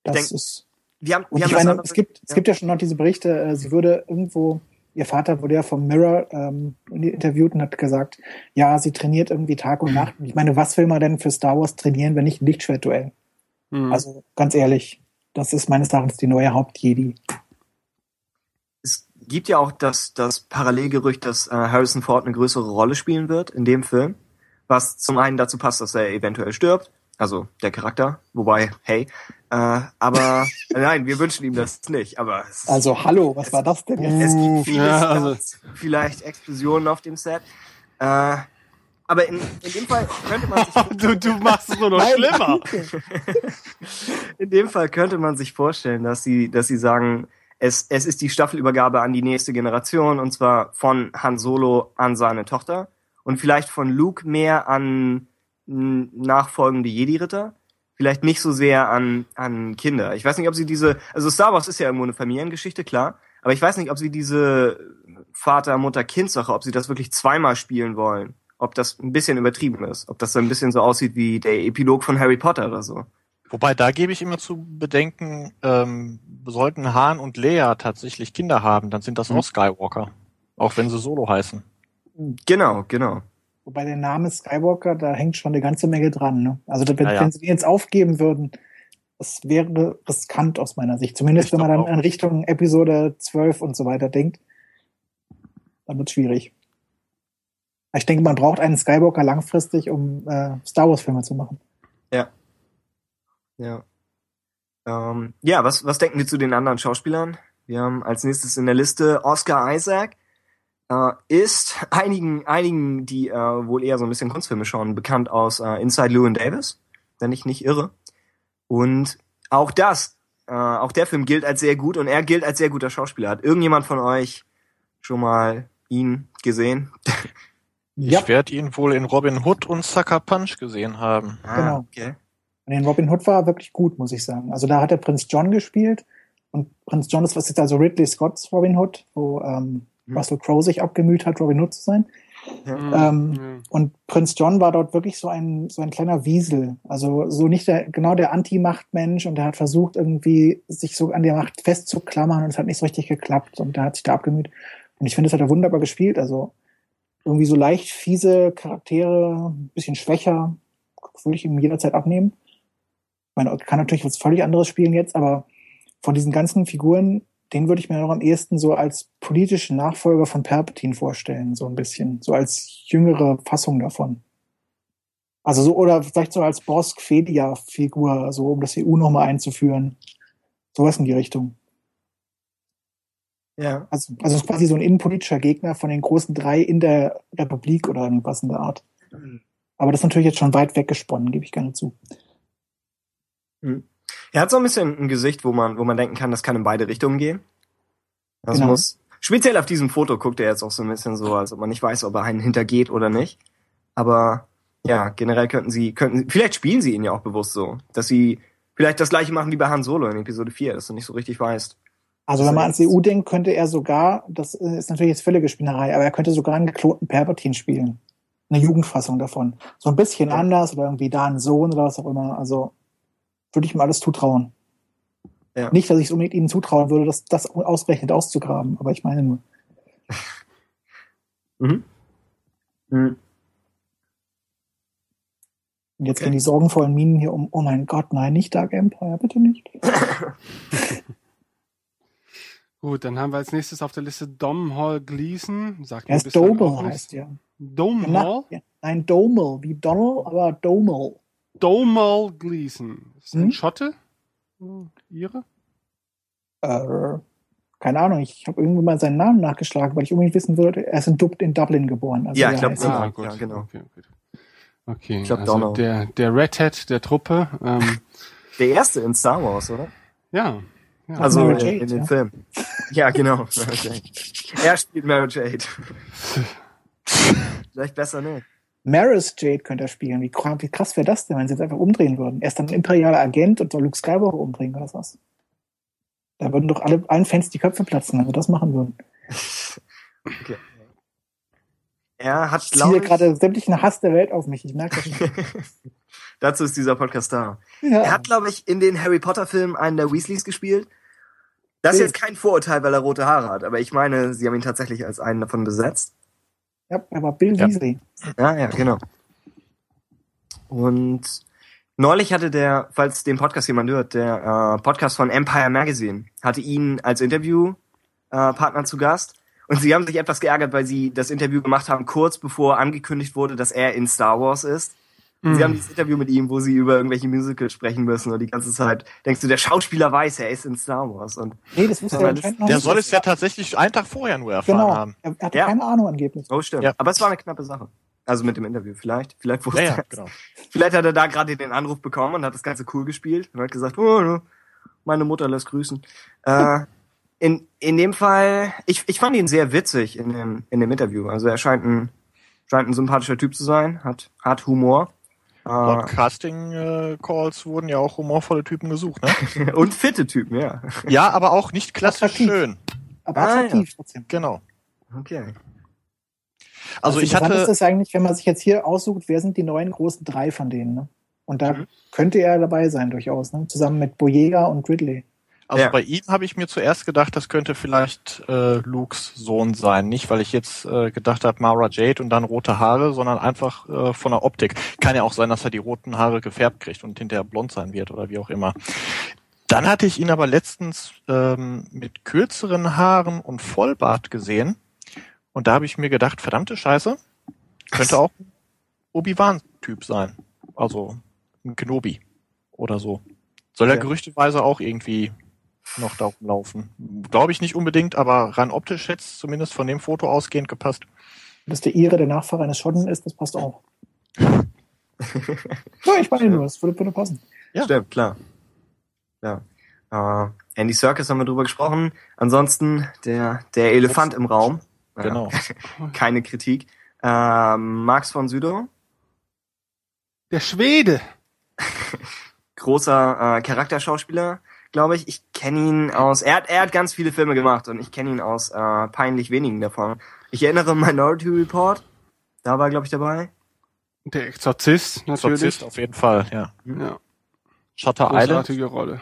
Das denk- ist. Wir haben, wir ich haben das meine, es gibt, es ja. gibt ja schon noch diese Berichte, äh, sie würde irgendwo, ihr Vater wurde ja vom Mirror ähm, interviewt und hat gesagt, ja, sie trainiert irgendwie Tag und Nacht. Ich meine, was will man denn für Star Wars trainieren, wenn nicht ein Lichtschwertduell? Hm. Also ganz ehrlich, das ist meines Erachtens die neue Haupt-Jedi. es gibt ja auch das, das Parallelgerücht, dass äh, Harrison Ford eine größere Rolle spielen wird in dem Film, was zum einen dazu passt, dass er eventuell stirbt, also der Charakter, wobei, hey, äh, aber nein, wir wünschen ihm das nicht, aber es, Also hallo, was war das denn jetzt? es gibt viele Ja, also- vielleicht Explosionen auf dem Set, äh, aber in, in dem Fall könnte man sich du, du machst es nur noch schlimmer. In dem Fall könnte man sich vorstellen, dass sie, dass sie sagen, es, es ist die Staffelübergabe an die nächste Generation und zwar von Han Solo an seine Tochter und vielleicht von Luke mehr an n, nachfolgende Jedi-Ritter. Vielleicht nicht so sehr an, an Kinder. Ich weiß nicht, ob sie diese, also Star Wars ist ja irgendwo eine Familiengeschichte, klar, aber ich weiß nicht, ob sie diese Vater, Mutter, Kind-Sache, ob sie das wirklich zweimal spielen wollen. Ob das ein bisschen übertrieben ist. Ob das so ein bisschen so aussieht wie der Epilog von Harry Potter oder so. Wobei, da gebe ich immer zu bedenken, ähm, sollten Han und Leia tatsächlich Kinder haben, dann sind das Mhm. auch Skywalker. Auch wenn sie Solo heißen. Genau, genau. Wobei der Name Skywalker, da hängt schon eine ganze Menge dran. Ne? Also wenn, Ja, ja. wenn sie den jetzt aufgeben würden, das wäre riskant aus meiner Sicht. Zumindest Ich wenn man dann auch. in Richtung Episode 12 und so weiter denkt. Dann wird schwierig. Ich denke, man braucht einen Skywalker langfristig, um äh, Star Wars Filme zu machen. Ja. Ähm, ja, was, was denken wir zu den anderen Schauspielern? Wir haben als nächstes in der Liste Oscar Isaac. Äh, ist einigen, einigen, die äh, wohl eher so ein bisschen Kunstfilme schauen, bekannt aus äh, Inside Llewyn Davis, wenn ich nicht irre. Und auch das, äh, auch der Film gilt als sehr gut und er gilt als sehr guter Schauspieler. Hat irgendjemand von euch schon mal ihn gesehen? Ja, Ich werde ihn wohl in Robin Hood und Sucker Punch gesehen haben. Ah, Genau. Okay. Und den Robin Hood war wirklich gut, muss ich sagen. Also da hat er Prinz John gespielt. Und Prinz John ist was jetzt also Ridley Scott's Robin Hood, wo ähm, Mhm. Russell Crowe sich abgemüht hat, Robin Hood zu sein. Ja. Ähm, Und Prinz John war dort wirklich so ein, so ein kleiner Wiesel. Also so nicht der, genau der Anti-Macht-Mensch und der hat versucht, irgendwie sich so an der Macht festzuklammern und es hat nicht so richtig geklappt und der hat sich da abgemüht. Und ich finde, das hat er wunderbar gespielt. Also irgendwie so leicht fiese Charaktere, ein bisschen schwächer, würde ich ihm jederzeit abnehmen. Ich meine, er kann natürlich was völlig anderes spielen jetzt, aber von diesen ganzen Figuren, den würde ich mir noch am ehesten so als politischen Nachfolger von Palpatine vorstellen, so ein bisschen, so als jüngere Fassung davon. Also so, oder vielleicht so als Bosk Fedia-Figur, so um das EU nochmal einzuführen. Sowas in die Richtung. ja. Also, also quasi so ein innenpolitischer Gegner von den großen drei in der Republik oder irgendwas in der Art. Aber das ist natürlich jetzt schon weit weggesponnen, gebe ich gerne zu. Er hat so ein bisschen ein Gesicht, wo man, wo man denken kann, das kann in beide Richtungen gehen. Das Genau. muss, speziell auf diesem Foto guckt er jetzt auch so ein bisschen so, als ob man nicht weiß, ob er einen hintergeht oder nicht. Aber ja, generell könnten sie, könnten, vielleicht spielen sie ihn ja auch bewusst so, dass sie vielleicht das gleiche machen wie bei Han Solo in Episode 4, dass du nicht so richtig weißt. Also wenn man ans EU denkt, könnte er sogar, das ist natürlich jetzt völlige Spinnerei, aber er könnte sogar einen geklonten Palpatine spielen. Eine Jugendfassung davon. So ein bisschen Ja. anders oder irgendwie da ein Sohn oder was auch immer. Also würde ich ihm alles zutrauen. Ja. Nicht, dass ich es unbedingt ihnen zutrauen würde, das, das ausgerechnet auszugraben, aber ich meine nur. Mhm. Mhm. Und jetzt Okay. gehen die sorgenvollen Minen hier um, oh mein Gott, nein, nicht Dark Empire, bitte nicht. Gut, dann haben wir als nächstes auf der Liste Dom Hall Gleason. Sagt Er mir ist nichts. heißt er. Dome Na, Hall? ja, Nein, Domel, wie Donald, aber Domel. Domal Gleason. Ist das ein Hm? Schotte? Hm, Ihre? Äh, keine Ahnung, ich habe irgendwie mal seinen Namen nachgeschlagen, weil ich unbedingt wissen würde, er ist in, Dub in Dublin geboren. Also Ja, ich glaub, heißt- so. Ah, Ja, genau. Okay, okay Ich glaub, also Donald. der, der Red Hat der Truppe. Ähm, Der erste in Star Wars, oder? ja. ja. Also in, Jade, in den ja. Film. Ja, genau. Er spielt Mara Jade. Vielleicht besser nicht. Maris Jade könnte er spielen. Wie, krass wäre das denn, wenn sie jetzt einfach umdrehen würden? Er ist dann ein imperialer Agent und soll Luke Skywalker umbringen oder was? Da würden doch alle, allen Fans die Köpfe platzen, wenn wir das machen würden. Okay. Er hat, Ich ziehe gerade sämtlichen Hass der Welt auf mich. Ich merke das schon. dazu ist dieser Podcast da. Ja. Er hat, glaube ich, in den Harry Potter Filmen einen der Weasleys gespielt. Das ist jetzt kein Vorurteil, weil er rote Haare hat, aber ich meine, sie haben ihn tatsächlich als einen davon besetzt. Ja, er war Bill Ja. Weasley. Ja, ja, genau. Und neulich hatte der, falls den Podcast jemand hört, der äh, Podcast von Empire Magazine, hatte ihn als Interviewpartner äh, zu Gast. Und sie haben sich etwas geärgert, weil sie das Interview gemacht haben, kurz bevor angekündigt wurde, dass er in Star Wars ist. Mhm. Sie haben dieses Interview mit ihm, wo sie über irgendwelche Musicals sprechen müssen und die ganze Zeit denkst du, der Schauspieler weiß, er ist in Star Wars. Und Nee, das wusste Ja, er anscheinend noch Der nicht. soll es ja tatsächlich einen Tag vorher nur erfahren Genau. haben. Er, er hatte Ja. keine Ahnung angeblich. oh stimmt. Ja. Aber es war eine knappe Sache. Also mit dem Interview. Vielleicht, vielleicht wusste Ja, ja, er genau. Vielleicht hat er da gerade den Anruf bekommen und hat das Ganze cool gespielt und hat gesagt, oh, meine Mutter lässt grüßen. Äh, in, in dem Fall, ich, ich fand ihn sehr witzig in dem, in dem Interview. Also er scheint ein, scheint ein sympathischer Typ zu sein, hat, hat Humor. Laut Äh, Casting-Calls wurden ja auch humorvolle Typen gesucht, ne? und fitte Typen, ja. ja, aber auch nicht klassisch Attraktiv. schön. Aber Ah, attraktiv trotzdem. Genau. Okay. Also ich interessant hatte, ist es eigentlich, wenn man sich jetzt hier aussucht, wer sind die neuen großen drei von denen, ne? Und da Mhm. könnte er dabei sein durchaus, ne? Zusammen mit Boyega und Ridley. Also Ja. bei ihm habe ich mir zuerst gedacht, das könnte vielleicht äh, Lukes Sohn sein. Nicht, weil ich jetzt äh, gedacht habe, Mara Jade und dann rote Haare, sondern einfach äh, von der Optik. Kann ja auch sein, dass er die roten Haare gefärbt kriegt und hinterher blond sein wird oder wie auch immer. Dann hatte ich ihn aber letztens ähm, mit kürzeren Haaren und Vollbart gesehen. Und da habe ich mir gedacht, verdammte Scheiße, könnte auch ein Obi-Wan-Typ sein. Also ein Kenobi oder so. Soll Ja. gerüchteweise auch irgendwie noch da rumlaufen. Glaube ich nicht unbedingt, aber rein optisch hätte es zumindest von dem Foto ausgehend gepasst. Dass der Ire der Nachfahre eines Schotten ist, das passt auch. ja, ich meine nur, das würde, würde passen. Ja. Stimmt, klar. Ja. Äh, Andy Serkis haben wir drüber gesprochen. Ansonsten der, der Elefant im Raum. Genau. keine Kritik. Ähm, Max von Südow, Der Schwede. großer äh, Charakterschauspieler, glaube ich. Ich kenne ihn aus. Er hat, er hat ganz viele Filme gemacht und ich kenne ihn aus äh, peinlich wenigen davon. Ich erinnere Minority Report, da war glaube ich dabei. Der Exorzist, natürlich. Exorzist auf jeden Fall, ja. Ja, Shutter Island. Rolle.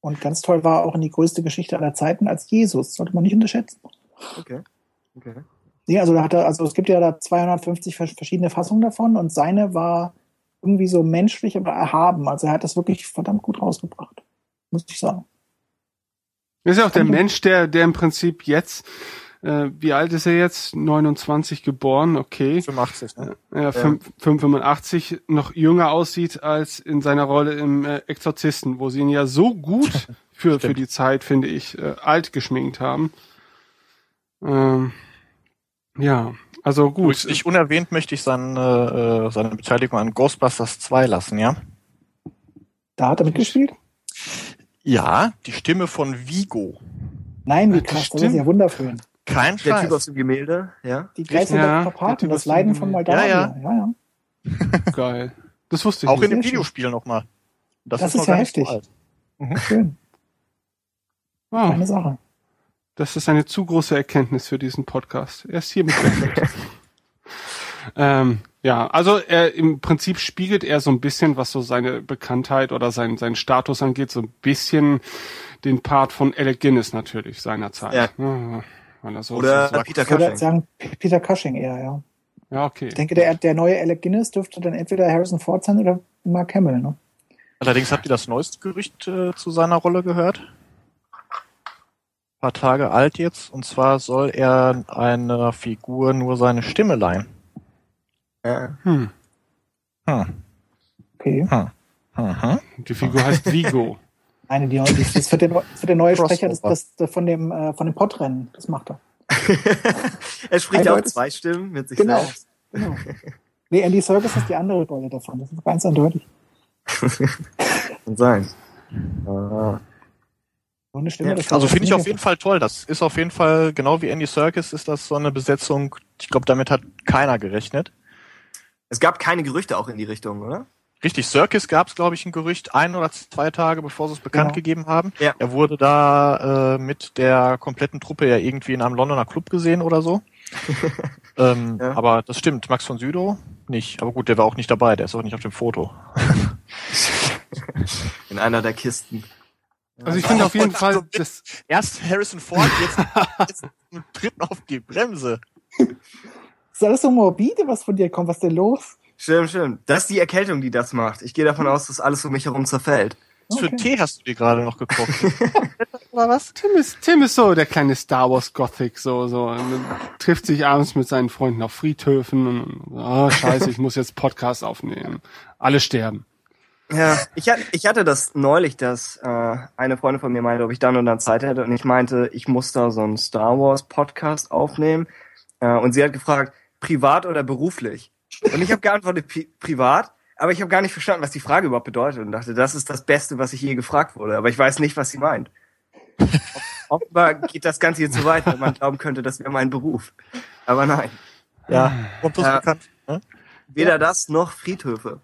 Und ganz toll war auch in die größte Geschichte aller Zeiten als Jesus. Sollte man nicht unterschätzen. Okay. Okay. Nee, also da hat er, also es gibt ja da 250 vers- verschiedene Fassungen davon und seine war irgendwie so menschlich, aber erhaben. Also er hat das wirklich verdammt gut rausgebracht. Muss ich sagen. Ist ja auch der Mensch, der, der im Prinzip jetzt, äh, wie alt ist er jetzt? 29 geboren, okay. 85, ne? Ja, fünf- 85 noch jünger aussieht als in seiner Rolle im äh, Exorzisten, wo sie ihn ja so gut für, für die Zeit, finde ich, äh, alt geschminkt haben. Ähm, ja, also gut. Gut, nicht unerwähnt möchte ich seine, äh, seine Beteiligung an Ghostbusters 2 lassen, ja? Da hat er mitgespielt? Ja, die Stimme von Vigo. Nein, wie das krass, das ist ja wunderschön. Kein Der Typ aus Scheiß. dem Gemälde, ja. Die Geister Ja, der Karpaten, das dem Leiden von. Moldawien. Ja, ja. ja. geil. Das wusste ich Auch in nicht. dem Sehr schön. Videospiel nochmal. Das ist noch ja nicht so heftig. alt. Schön. Oh, Eine Sache. Das ist eine zu große Erkenntnis für diesen Podcast. Er ist hier mit beendet. ähm, ja, also er im Prinzip spiegelt er so ein bisschen, was so seine Bekanntheit oder sein, seinen Status angeht, so ein bisschen den Part von Alec Guinness natürlich seinerzeit. Ja. Ja, weil er so, Oder so sagt, Peter Ich würde Cushing. sagen, Peter Cushing eher, ja. ja, okay. Ich denke, der, der neue Alec Guinness dürfte dann entweder Harrison Ford sein oder Mark Hamill, ne? Allerdings habt ihr das neueste Gerücht äh, zu seiner Rolle gehört? Ein paar Tage alt jetzt. Und zwar soll er einer Figur nur seine Stimme leihen. Ja. Hm. Hm. Okay. Mhm. Die Figur heißt Vigo. Eine, die, die das wird der, das wird der neue Sprecher Crossover. des, von dem, äh, von dem Podrennen. Das macht er. er spricht ja auch zwei Stimmen mit sich Genau. selbst. Genau. Nee, Andy Serkis ist die andere Rolle davon. Das ist ganz eindeutig. Kann sein. Ah. So eine Stimme, Ja, Also finde ich auf jeden Fall toll. Das ist auf jeden Fall, genau wie Andy Serkis, ist das so eine Besetzung, ich glaube, damit hat keiner gerechnet. Es gab keine Gerüchte auch in die Richtung, oder? Richtig, Circus gab es, glaube ich, ein Gerücht ein oder zwei Tage, bevor sie es bekannt Genau. gegeben haben. Ja. Er wurde da äh, mit der kompletten Truppe ja irgendwie in einem Londoner Club gesehen oder so. ähm, Ja. Aber das stimmt, Max von Südow nicht. Aber gut, der war auch nicht dabei, der ist auch nicht auf dem Foto. In einer der Kisten. Also ich finde auf jeden Fall, das, Erst Harrison Ford, jetzt, jetzt tritt auf die Bremse. Das ist alles so morbide, was von dir kommt. Was ist denn los? Stimmt, stimmt. Das ist die Erkältung, die das macht. Ich gehe davon aus, dass alles um mich herum zerfällt. Was für Okay. Tee hast du dir gerade noch gekocht? oder was? Tim ist, Tim ist so der kleine Star Wars Gothic, so, so, und trifft sich abends mit seinen Freunden auf Friedhöfen und, oh, scheiße, ich muss jetzt Podcast aufnehmen. Alle sterben. Ja, ich, hatte- ich hatte das neulich, dass äh, eine Freundin von mir meinte, ob ich dann und dann Zeit hätte. Und ich meinte, ich muss da so einen Star Wars Podcast aufnehmen. Äh, und sie hat gefragt, privat oder beruflich? Und ich habe geantwortet, pri privat. Aber ich habe gar nicht verstanden, was die Frage überhaupt bedeutet. Und dachte, das ist das Beste, was ich je gefragt wurde. Aber ich weiß nicht, was sie meint. Offenbar geht das Ganze hier zu weit, weil man glauben könnte, das wäre mein Beruf. Aber nein. Ja, Ja. bekannt? Ne? Weder das noch Friedhöfe.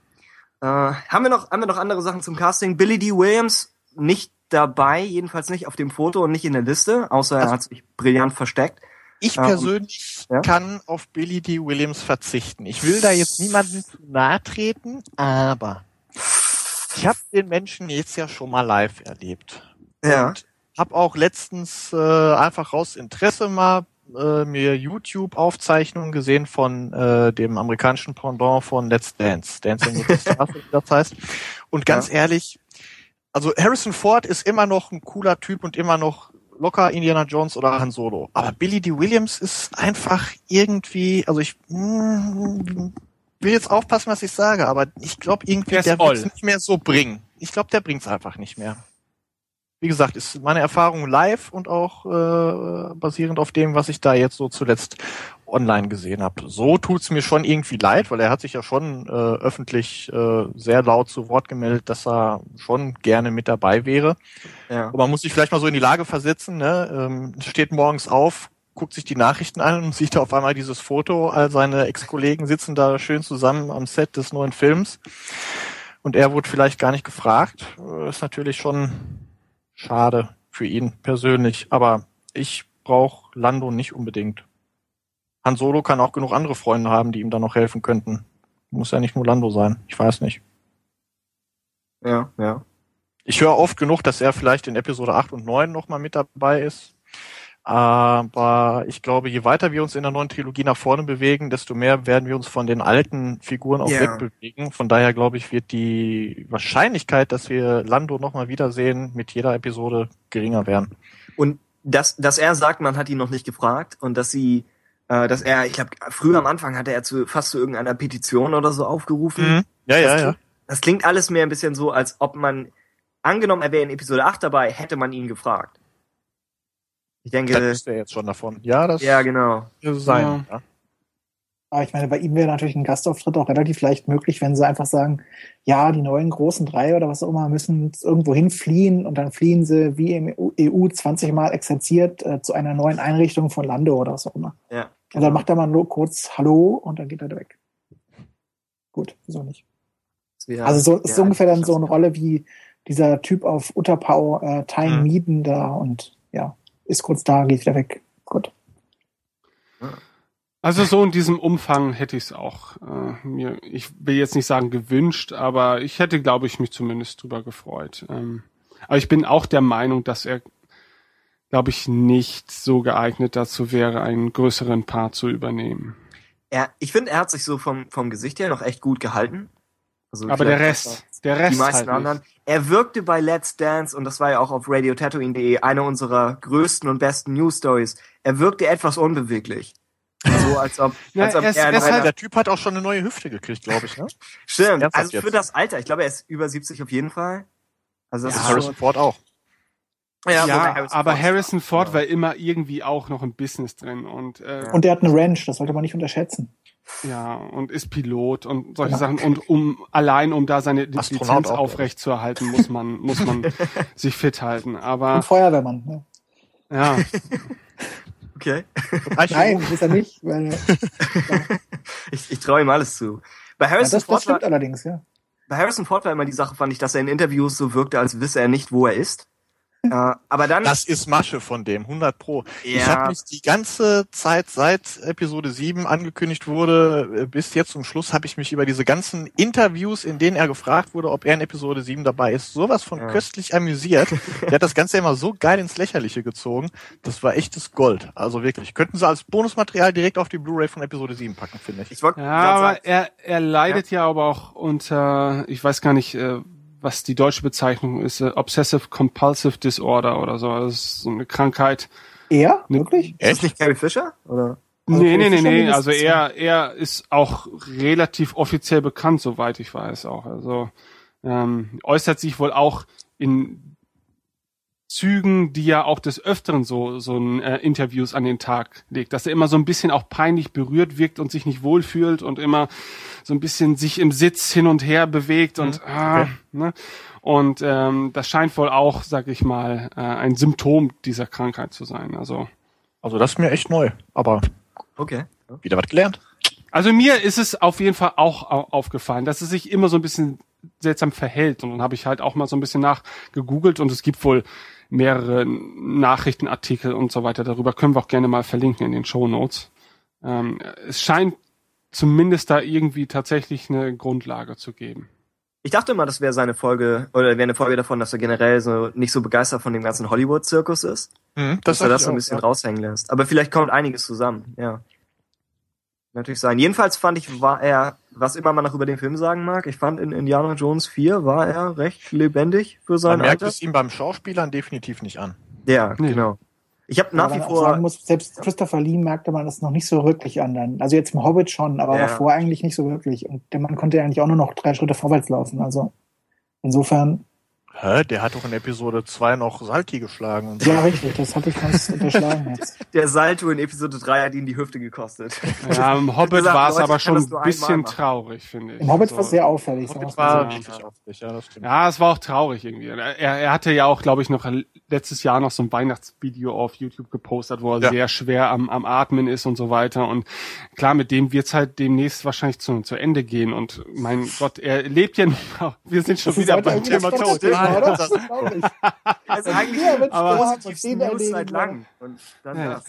Äh, haben wir noch, haben wir noch andere Sachen zum Casting? Billy D. Williams nicht dabei, jedenfalls nicht auf dem Foto und nicht in der Liste, außer er Also- hat sich brillant versteckt. Ich Ähm, persönlich ja? kann auf Billy D. Williams verzichten. Ich will da jetzt niemandem zu nahe treten, aber ich habe den Menschen jetzt ja schon mal live erlebt. Ja. Und habe auch letztens äh, einfach raus Interesse mal äh, mir YouTube-Aufzeichnungen gesehen von äh, dem amerikanischen Pendant von Let's Dance, Dancing with the Stars, wie das heißt. Und ganz ehrlich, also Harrison Ford ist immer noch ein cooler Typ und immer noch locker Indiana Jones oder Han Solo. Aber Billy D. Williams ist einfach irgendwie, also ich mm, will jetzt aufpassen, was ich sage, aber ich glaube irgendwie, Der der wird nicht mehr so bringen. Ich glaube, der bringt's einfach nicht mehr. Wie gesagt, ist meine Erfahrung live und auch äh, basierend auf dem, was ich da jetzt so zuletzt online gesehen habe. So tut's mir schon irgendwie leid, weil er hat sich ja schon äh, öffentlich äh, sehr laut zu Wort gemeldet, dass er schon gerne mit dabei wäre. ja. Aber man muss sich vielleicht mal so in die Lage versetzen, ne? ähm, steht morgens auf, guckt sich die Nachrichten an und sieht auf einmal dieses Foto, all seine Ex-Kollegen sitzen da schön zusammen am Set des neuen Films und er wurde vielleicht gar nicht gefragt. Äh, Ist natürlich schon schade für ihn persönlich, aber ich brauche Lando nicht unbedingt. Han Solo kann auch genug andere Freunde haben, die ihm da noch helfen könnten. Muss ja nicht nur Lando sein. Ich weiß nicht. Ja, ja. Ich höre oft genug, dass er vielleicht in Episode 8 und 9 nochmal mit dabei ist. Aber ich glaube, je weiter wir uns in der neuen Trilogie nach vorne bewegen, desto mehr werden wir uns von den alten Figuren auch Ja. wegbewegen. Von daher glaube ich, wird die Wahrscheinlichkeit, dass wir Lando nochmal wiedersehen, mit jeder Episode geringer werden. Und dass, dass er sagt, man hat ihn noch nicht gefragt und dass sie, äh, dass er, ich glaube, früher am Anfang hatte er zu fast zu irgendeiner Petition oder so aufgerufen. Ja, ja, das, ja. klingt, das klingt alles mehr ein bisschen so, als ob man, angenommen, er wäre in Episode 8 dabei, hätte man ihn gefragt. Ich Das denke, ist er jetzt schon davon. Ja, das ja, genau. sein. Ja. Aber ich meine, bei ihm wäre natürlich ein Gastauftritt auch relativ leicht möglich, wenn sie einfach sagen, ja, die neuen großen drei oder was auch immer müssen irgendwo hinfliehen und dann fliehen sie wie im EU 20 Mal exerziert äh, zu einer neuen Einrichtung von Lando oder was auch immer. Ja. Und dann macht er mal nur kurz Hallo und dann geht er weg. Gut, wieso nicht? wäre- Also so ist ja, so ungefähr dann so eine Rolle wie dieser Typ auf Utterpau, äh, Time Mhm. Meeden da und ja, ist kurz da, geht wieder weg. Gut. Also so in diesem Umfang hätte ich es auch äh, mir, ich will jetzt nicht sagen gewünscht, aber ich hätte, glaube ich, mich zumindest drüber gefreut. Ähm, aber ich bin auch der Meinung, dass er, glaube ich, nicht so geeignet dazu wäre, einen größeren Part zu übernehmen. Er, ich finde, er hat sich so vom, vom Gesicht her noch echt gut gehalten. Also Aber der Rest, der Rest die meisten halt anderen. nicht. Er wirkte bei Let's Dance, und das war ja auch auf radiotatooine.de eine unserer größten und besten News Stories. Er wirkte etwas unbeweglich. So als ob, Ja, als ob er er er einer- halt- Der Typ hat auch schon eine neue Hüfte gekriegt, glaube ich, ne? Stimmt, also für jetzt? das Alter. Ich glaube, er ist über 70 auf jeden Fall. Also das Ja, ist Harrison Ford auch. ja, Ja, wobei aber Ford- Harrison Ford war immer irgendwie auch noch im Business drin und äh, Und der hat eine Ranch, das sollte man nicht unterschätzen. Ja und ist Pilot und solche Ja. Sachen und um allein um da seine Astronaut Lizenz auch, aufrecht zu erhalten, muss man muss man sich fit halten. Aber Und Feuerwehrmann. Ne? ja, Okay. Nein, ist er nicht. Weil, ja, Ich, ich traue ihm alles zu. Bei Harrison, das, das Ford war, stimmt allerdings, ja. bei Harrison Ford war immer die Sache, fand ich, dass er in Interviews so wirkte, als wisse er nicht, wo er ist. Äh, aber dann, Das ist Masche von dem, 100 pro. Ich Ja. habe mich die ganze Zeit, seit Episode 7 angekündigt wurde, äh, bis jetzt zum Schluss, habe ich mich über diese ganzen Interviews, in denen er gefragt wurde, ob er in Episode 7 dabei ist, sowas von Ja. köstlich amüsiert. Der hat das Ganze immer so geil ins Lächerliche gezogen. Das war echtes Gold. Also wirklich. Könnten sie als Bonusmaterial direkt auf die Blu-ray von Episode 7 packen, finde ich. ich wollte ja, aber er er leidet ja. aber auch unter ich weiß gar nicht äh, was die deutsche Bezeichnung ist, äh, Obsessive Compulsive Disorder oder so. Das ist so eine Krankheit. Er? Wirklich? ist das nicht Carrie Fisher? Oder? Also nee, nee, nee, nee. Also er, er ist auch relativ offiziell bekannt, soweit ich weiß auch. Also ähm, äußert sich wohl auch in Zügen, die ja auch des Öfteren so so ein, äh, Interviews an den Tag legt, dass er immer so ein bisschen auch peinlich berührt wirkt und sich nicht wohlfühlt und immer so ein bisschen sich im Sitz hin und her bewegt und ah, ne? und ähm, das scheint wohl auch, sag ich mal, äh, ein Symptom dieser Krankheit zu sein. Also Also das ist mir echt neu. Aber Okay. wieder was gelernt. Also mir ist es auf jeden Fall auch au- aufgefallen, dass es sich immer so ein bisschen seltsam verhält. Und dann habe ich halt auch mal so ein bisschen nachgegoogelt und es gibt wohl mehrere Nachrichtenartikel und so weiter. Darüber können wir auch gerne mal verlinken in den Show Notes. Ähm, es scheint zumindest da irgendwie tatsächlich eine Grundlage zu geben. Ich dachte immer, das wäre seine Folge, oder wäre eine Folge davon, dass er generell so nicht so begeistert von dem ganzen Hollywood-Zirkus ist. Mhm, dass er das so ein auch, bisschen ja. raushängen lässt. Aber vielleicht kommt einiges zusammen, ja. Natürlich sein. Jedenfalls fand ich, war er, was immer man noch über den Film sagen mag, ich fand in Indiana Jones 4 war er recht lebendig für sein Man merkt Alter. es ihm beim Schauspielern definitiv nicht an. Ja, Nee. genau. Ich habe nach wie man vor, sagen muss, selbst Christopher Lee merkte man das noch nicht so wirklich an. Dann. Also jetzt im Hobbit schon, aber Ja. davor eigentlich nicht so wirklich. Und der Mann konnte ja eigentlich auch nur noch drei Schritte vorwärts laufen. Also insofern, Hä? Der hat doch in Episode 2 noch Salti geschlagen. Und so. ja richtig, das hatte ich ganz unterschlagen jetzt. der Salto in Episode 3 hat ihn die Hüfte gekostet. Ja, im Hobbit war es aber schon ein bisschen traurig, finde ich. Im Hobbit Also- war es sehr auffällig. Hobbit war richtig aufregend, ja, das stimmt. Ja, es war auch traurig irgendwie. Er, er hatte ja auch, glaube ich, noch letztes Jahr noch so ein Weihnachtsvideo auf YouTube gepostet, wo er Ja. sehr schwer am, am Atmen ist und so weiter. Und klar, mit dem wird's halt demnächst wahrscheinlich zu, zu Ende gehen. Und mein Gott, er lebt ja noch. Wir sind schon Das wieder beim Thema Tod. Ja, das- Das ist traurig. Das ist eigentlich aber- News seit langem. Und dann Ja. das.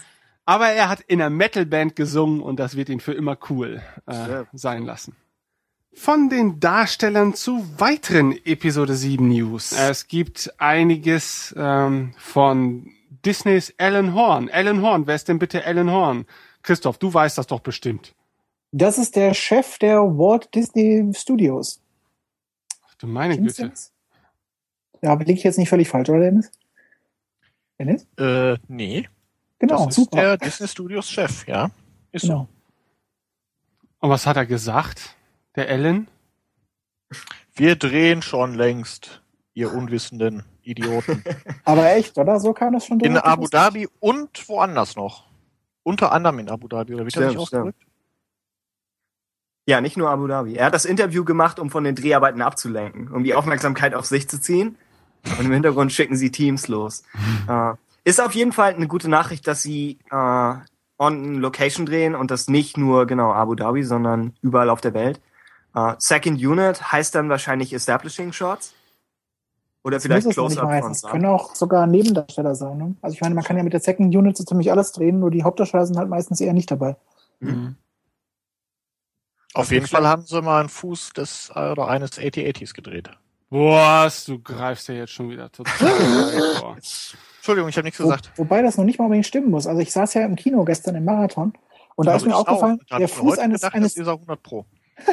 Aber er hat in einer Metalband gesungen und das wird ihn für immer cool äh, Ja. sein lassen. Von den Darstellern zu weiteren Episode 7 News. Es gibt einiges ähm, von Disneys Alan Horn. Alan Horn, wer ist denn bitte Alan Horn? Christoph, du weißt das doch bestimmt. Das ist der Chef der Walt Disney Studios. Ach du meine Stimmt's Güte. jetzt? Ja, liege ich jetzt nicht völlig falsch, oder Dennis? Dennis? Äh, nee. Genau, das ist super. der Disney Studios Chef, ja. Ist so. genau. Und was hat er gesagt? Der Alan? Wir drehen schon längst, ihr unwissenden Idioten. Aber echt, oder? So kam das schon In durch. Abu Dhabi und woanders noch. Unter anderem in Abu Dhabi, oder wie hat er sich Stimmt, ausgedrückt? Ja, nicht nur Abu Dhabi. Er hat das Interview gemacht, um von den Dreharbeiten abzulenken, um die Aufmerksamkeit auf sich zu ziehen. Und im Hintergrund schicken sie Teams los. äh, ist auf jeden Fall eine gute Nachricht, dass sie äh, on Location drehen und das nicht nur genau Abu Dhabi, sondern überall auf der Welt. Äh, Second Unit heißt dann wahrscheinlich Establishing Shots. Oder Das vielleicht Close-Up können auch sogar Nebendarsteller sein. Ne? Also ich meine, man kann ja mit der Second Unit so ziemlich alles drehen, nur die Hauptdarsteller sind halt meistens eher nicht dabei. Mhm. Auf jeden Fall haben sie mal einen Fuß des äh, oder eines AT-80s gedreht. Boah, du greifst ja jetzt schon wieder total. Entschuldigung, ich habe nichts Wo, gesagt. wobei das noch nicht mal unbedingt stimmen muss. Also ich saß ja im Kino gestern im Marathon und da Also ist mir ich aufgefallen, auch. Der ich Fuß eines, gedacht, eines das ist er 100 Pro.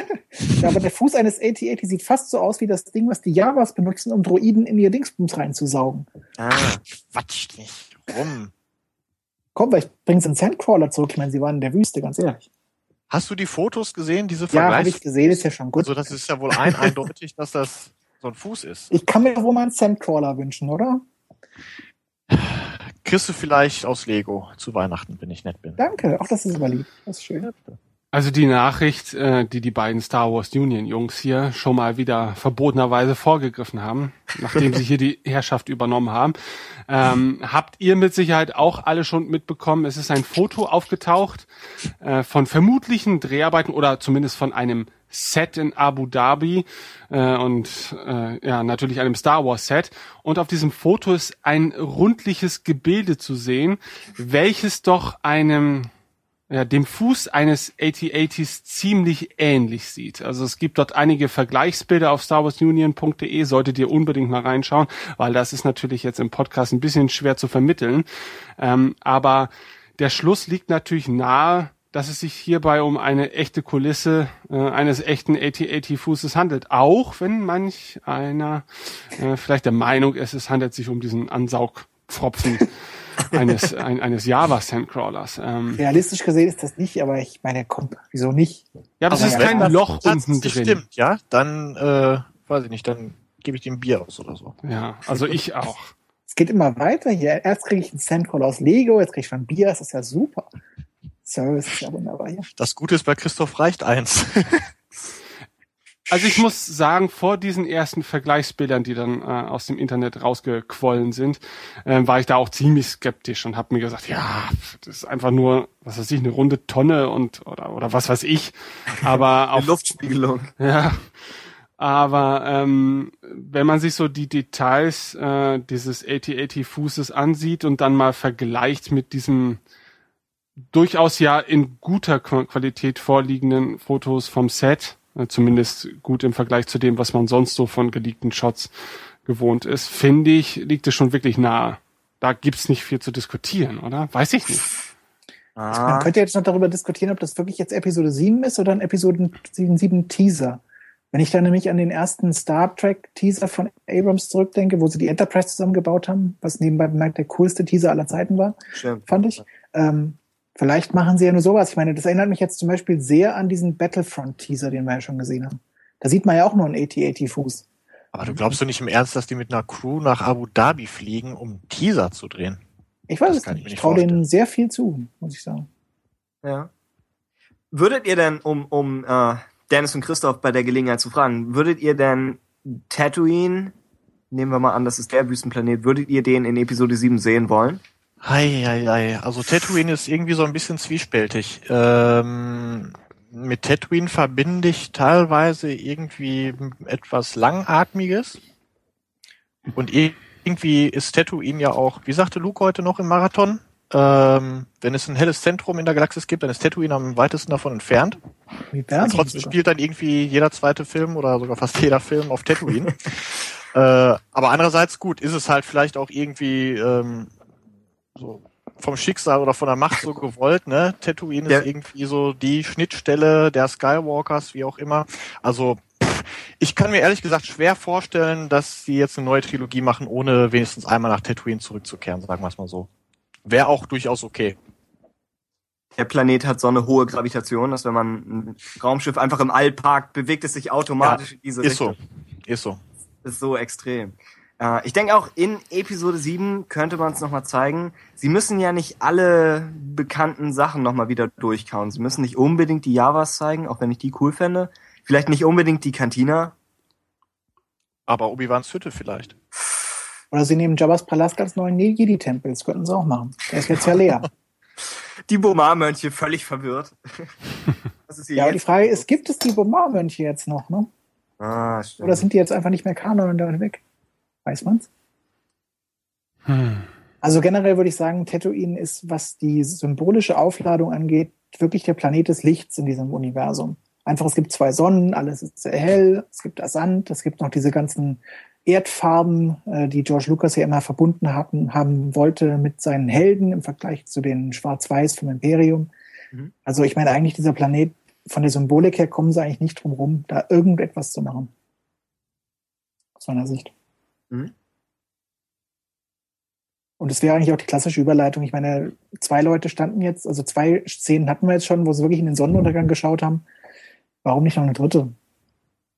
ja, aber der Fuß eines AT-80 sieht fast so aus wie das Ding, was die Javas benutzen, um Droiden in ihr Dingsbums reinzusaugen. Ah, Quatsch nicht. Rum. Komm, vielleicht bringen sie einen Sandcrawler zurück. Ich meine, sie waren in der Wüste, ganz ehrlich. Hast du die Fotos gesehen, diese Ja, habe Vergleichs? ich gesehen, ist ja schon gut. Also das ist ja wohl ein eindeutig, dass das so ein Fuß ist. Ich kann mir wohl mal einen Sandcrawler wünschen, oder? Kriegst du vielleicht aus Lego zu Weihnachten, wenn ich nett bin. Danke, auch das ist aber lieb. Das ist schön. Also die Nachricht, äh, die die beiden Star Wars Union Jungs hier schon mal wieder verbotenerweise vorgegriffen haben, nachdem sie hier die Herrschaft übernommen haben, ähm, habt ihr mit Sicherheit auch alle schon mitbekommen. Es ist ein Foto aufgetaucht äh, von vermutlichen Dreharbeiten oder zumindest von einem Set in Abu Dhabi äh, und äh, ja natürlich einem Star Wars Set. Und auf diesem Foto ist ein rundliches Gebilde zu sehen, welches doch einem ja, dem Fuß eines AT-80s ziemlich ähnlich sieht. Also es gibt dort einige Vergleichsbilder auf starwarsunion.de, solltet ihr unbedingt mal reinschauen, weil das ist natürlich jetzt im Podcast ein bisschen schwer zu vermitteln. Ähm, aber der Schluss liegt natürlich nahe, dass es sich hierbei um eine echte Kulisse äh, eines echten AT-80-Fußes handelt. Auch wenn manch einer äh, vielleicht der Meinung ist, es handelt sich um diesen Ansaugpfropfen eines, ein, eines Java-Sandcrawlers. Ähm, Realistisch gesehen ist das nicht, aber ich meine, komm, wieso nicht? ja, aber es ist ja, kein Loch unten drin. stimmt, ja, dann äh, weiß ich nicht, dann gebe ich dem Bier aus oder so. Ja, also ich auch. Es geht immer weiter hier. Erst kriege ich einen Sandcrawler aus Lego, jetzt kriege ich schon Bier, das ist ja super. Service ist ja wunderbar hier. Das Gute ist, bei Christoph reicht eins. Also ich muss sagen, vor diesen ersten Vergleichsbildern, die dann äh, aus dem Internet rausgequollen sind, äh, war ich da auch ziemlich skeptisch und habe mir gesagt, ja, das ist einfach nur, was weiß ich, eine runde Tonne und oder oder was weiß ich. Aber eine auf Luftspiegelung. Ja, aber ähm, wenn man sich so die Details äh, dieses AT-80-Fußes ansieht und dann mal vergleicht mit diesen durchaus ja in guter Qu- Qualität vorliegenden Fotos vom Set, äh, zumindest gut im Vergleich zu dem, was man sonst so von geleakten Shots gewohnt ist, finde ich, liegt es schon wirklich nahe. Da gibt's nicht viel zu diskutieren, oder? Weiß ich nicht. Man Ah, könnte jetzt noch darüber diskutieren, ob das wirklich jetzt Episode 7 ist oder ein Episode 7, 7 Teaser. Wenn ich da nämlich an den ersten Star Trek Teaser von Abrams zurückdenke, wo sie die Enterprise zusammengebaut haben, was nebenbei bemerkt der coolste Teaser aller Zeiten war, stimmt. fand ich. Ähm, vielleicht machen sie ja nur sowas. Ich meine, das erinnert mich jetzt zum Beispiel sehr an diesen Battlefront-Teaser, den wir ja schon gesehen haben. Da sieht man ja auch nur einen AT-80-Fuß. Aber du glaubst du nicht im Ernst, dass die mit einer Crew nach Abu Dhabi fliegen, um einen Teaser zu drehen? Ich weiß Das es ich nicht. Ich nicht traue denen sehr viel zu, muss ich sagen. Ja. Würdet ihr denn, um, um äh, Dennis und Christoph bei der Gelegenheit zu fragen, würdet ihr denn Tatooine, nehmen wir mal an, das ist der Wüstenplanet, würdet ihr den in Episode 7 sehen wollen? Hei, hei, hei. Also Tatooine ist irgendwie so ein bisschen zwiespältig. Ähm, mit Tatooine verbinde ich teilweise irgendwie etwas Langatmiges. Und irgendwie ist Tatooine ja auch, wie sagte Luke heute noch im Marathon, ähm, wenn es ein helles Zentrum in der Galaxis gibt, dann ist Tatooine am weitesten davon entfernt. Wie Und trotzdem spielt dann irgendwie jeder zweite Film oder sogar fast jeder Film auf Tatooine. äh, aber andererseits gut, ist es halt vielleicht auch irgendwie ähm, so vom Schicksal oder von der Macht so gewollt, ne? Tatooine Ja. ist irgendwie so die Schnittstelle der Skywalkers, wie auch immer. Also ich kann mir ehrlich gesagt schwer vorstellen, dass sie jetzt eine neue Trilogie machen, ohne wenigstens einmal nach Tatooine zurückzukehren, sagen wir es mal so. Wäre auch durchaus okay. Der Planet hat so eine hohe Gravitation, dass wenn man ein Raumschiff einfach im All parkt, bewegt es sich automatisch in diese Ist so. Richtung. Ist so. Das ist so extrem. Äh, ich denke auch in Episode 7 könnte man es nochmal zeigen. Sie müssen ja nicht alle bekannten Sachen nochmal wieder durchkauen. Sie müssen nicht unbedingt die Javas zeigen, auch wenn ich die cool fände. Vielleicht nicht unbedingt die Cantina. Aber Obi-Wans Hütte vielleicht. Oder sie nehmen Jabba's Palast als neuen Jedi-Tempel. Das könnten sie auch machen. Der ist jetzt ja leer. die Bomar-Mönche völlig verwirrt. Was ist hier Ja, aber die? Frage ist, gibt es die Bomar-Mönche jetzt noch, ne? Ah, stimmt. Oder sind die jetzt einfach nicht mehr Kanon und damit weg? Weiß man's? Hm. Also generell würde ich sagen, Tatooine ist, was die symbolische Aufladung angeht, wirklich der Planet des Lichts in diesem Universum. Einfach, es gibt zwei Sonnen, alles ist sehr hell, es gibt da Sand, es gibt noch diese ganzen Erdfarben, äh, die George Lucas ja immer verbunden hatten, haben wollte mit seinen Helden im Vergleich zu den Schwarz-Weiß vom Imperium. Mhm. Also ich meine eigentlich dieser Planet, von der Symbolik her kommen sie eigentlich nicht drum rum, da irgendetwas zu machen. Aus meiner Sicht. Mhm. Und es wäre eigentlich auch die klassische Überleitung. Ich meine, zwei Leute standen jetzt, also zwei Szenen hatten wir jetzt schon, wo sie wirklich in den Sonnenuntergang geschaut haben. Warum nicht noch eine dritte?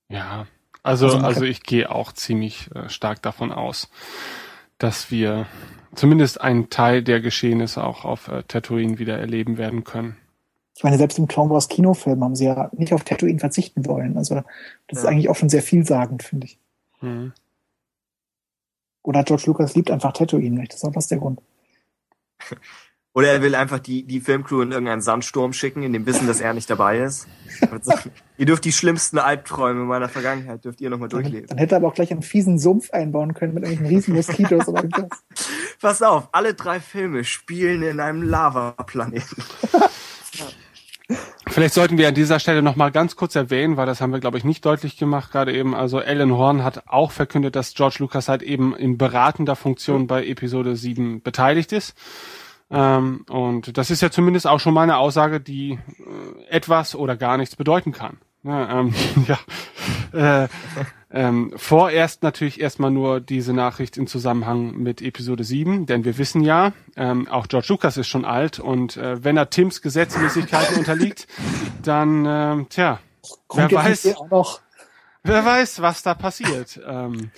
Ja, also, Also also ich gehe auch ziemlich äh, stark davon aus, dass wir zumindest einen Teil der Geschehnisse auch auf äh, Tatooine wieder erleben werden können. Ich meine, selbst im Clone Wars Kinofilm haben sie ja nicht auf Tatooine verzichten wollen. Also das ist Ja. eigentlich auch schon sehr vielsagend, finde ich. Hm. Oder George Lucas liebt einfach Tatooine. Vielleicht ist auch das der Grund. Oder er will einfach die, die Filmcrew in irgendeinen Sandsturm schicken, in dem Wissen, dass er nicht dabei ist. Sagen, ihr dürft die schlimmsten Albträume meiner Vergangenheit, dürft ihr nochmal durchleben. dann hätte er aber auch gleich einen fiesen Sumpf einbauen können mit irgendwelchen riesen Moskitos oder irgendwas. Pass auf, alle drei Filme spielen in einem Lavaplaneten. Vielleicht sollten wir an dieser Stelle noch mal ganz kurz erwähnen, weil das haben wir, glaube ich, nicht deutlich gemacht gerade eben. Also Alan Horn hat auch verkündet, dass George Lucas halt eben in beratender Funktion bei Episode 7 beteiligt ist. Ähm, und das ist ja zumindest auch schon mal eine Aussage, die äh, etwas oder gar nichts bedeuten kann. Ja, ähm, ja. Äh, ähm, vorerst natürlich erstmal nur diese Nachricht im Zusammenhang mit Episode 7, denn wir wissen ja, ähm, auch George Lucas ist schon alt und äh, wenn er Tims Gesetzmäßigkeiten unterliegt, dann, ähm, tja, wer weiß, wer weiß, was da passiert. Ähm,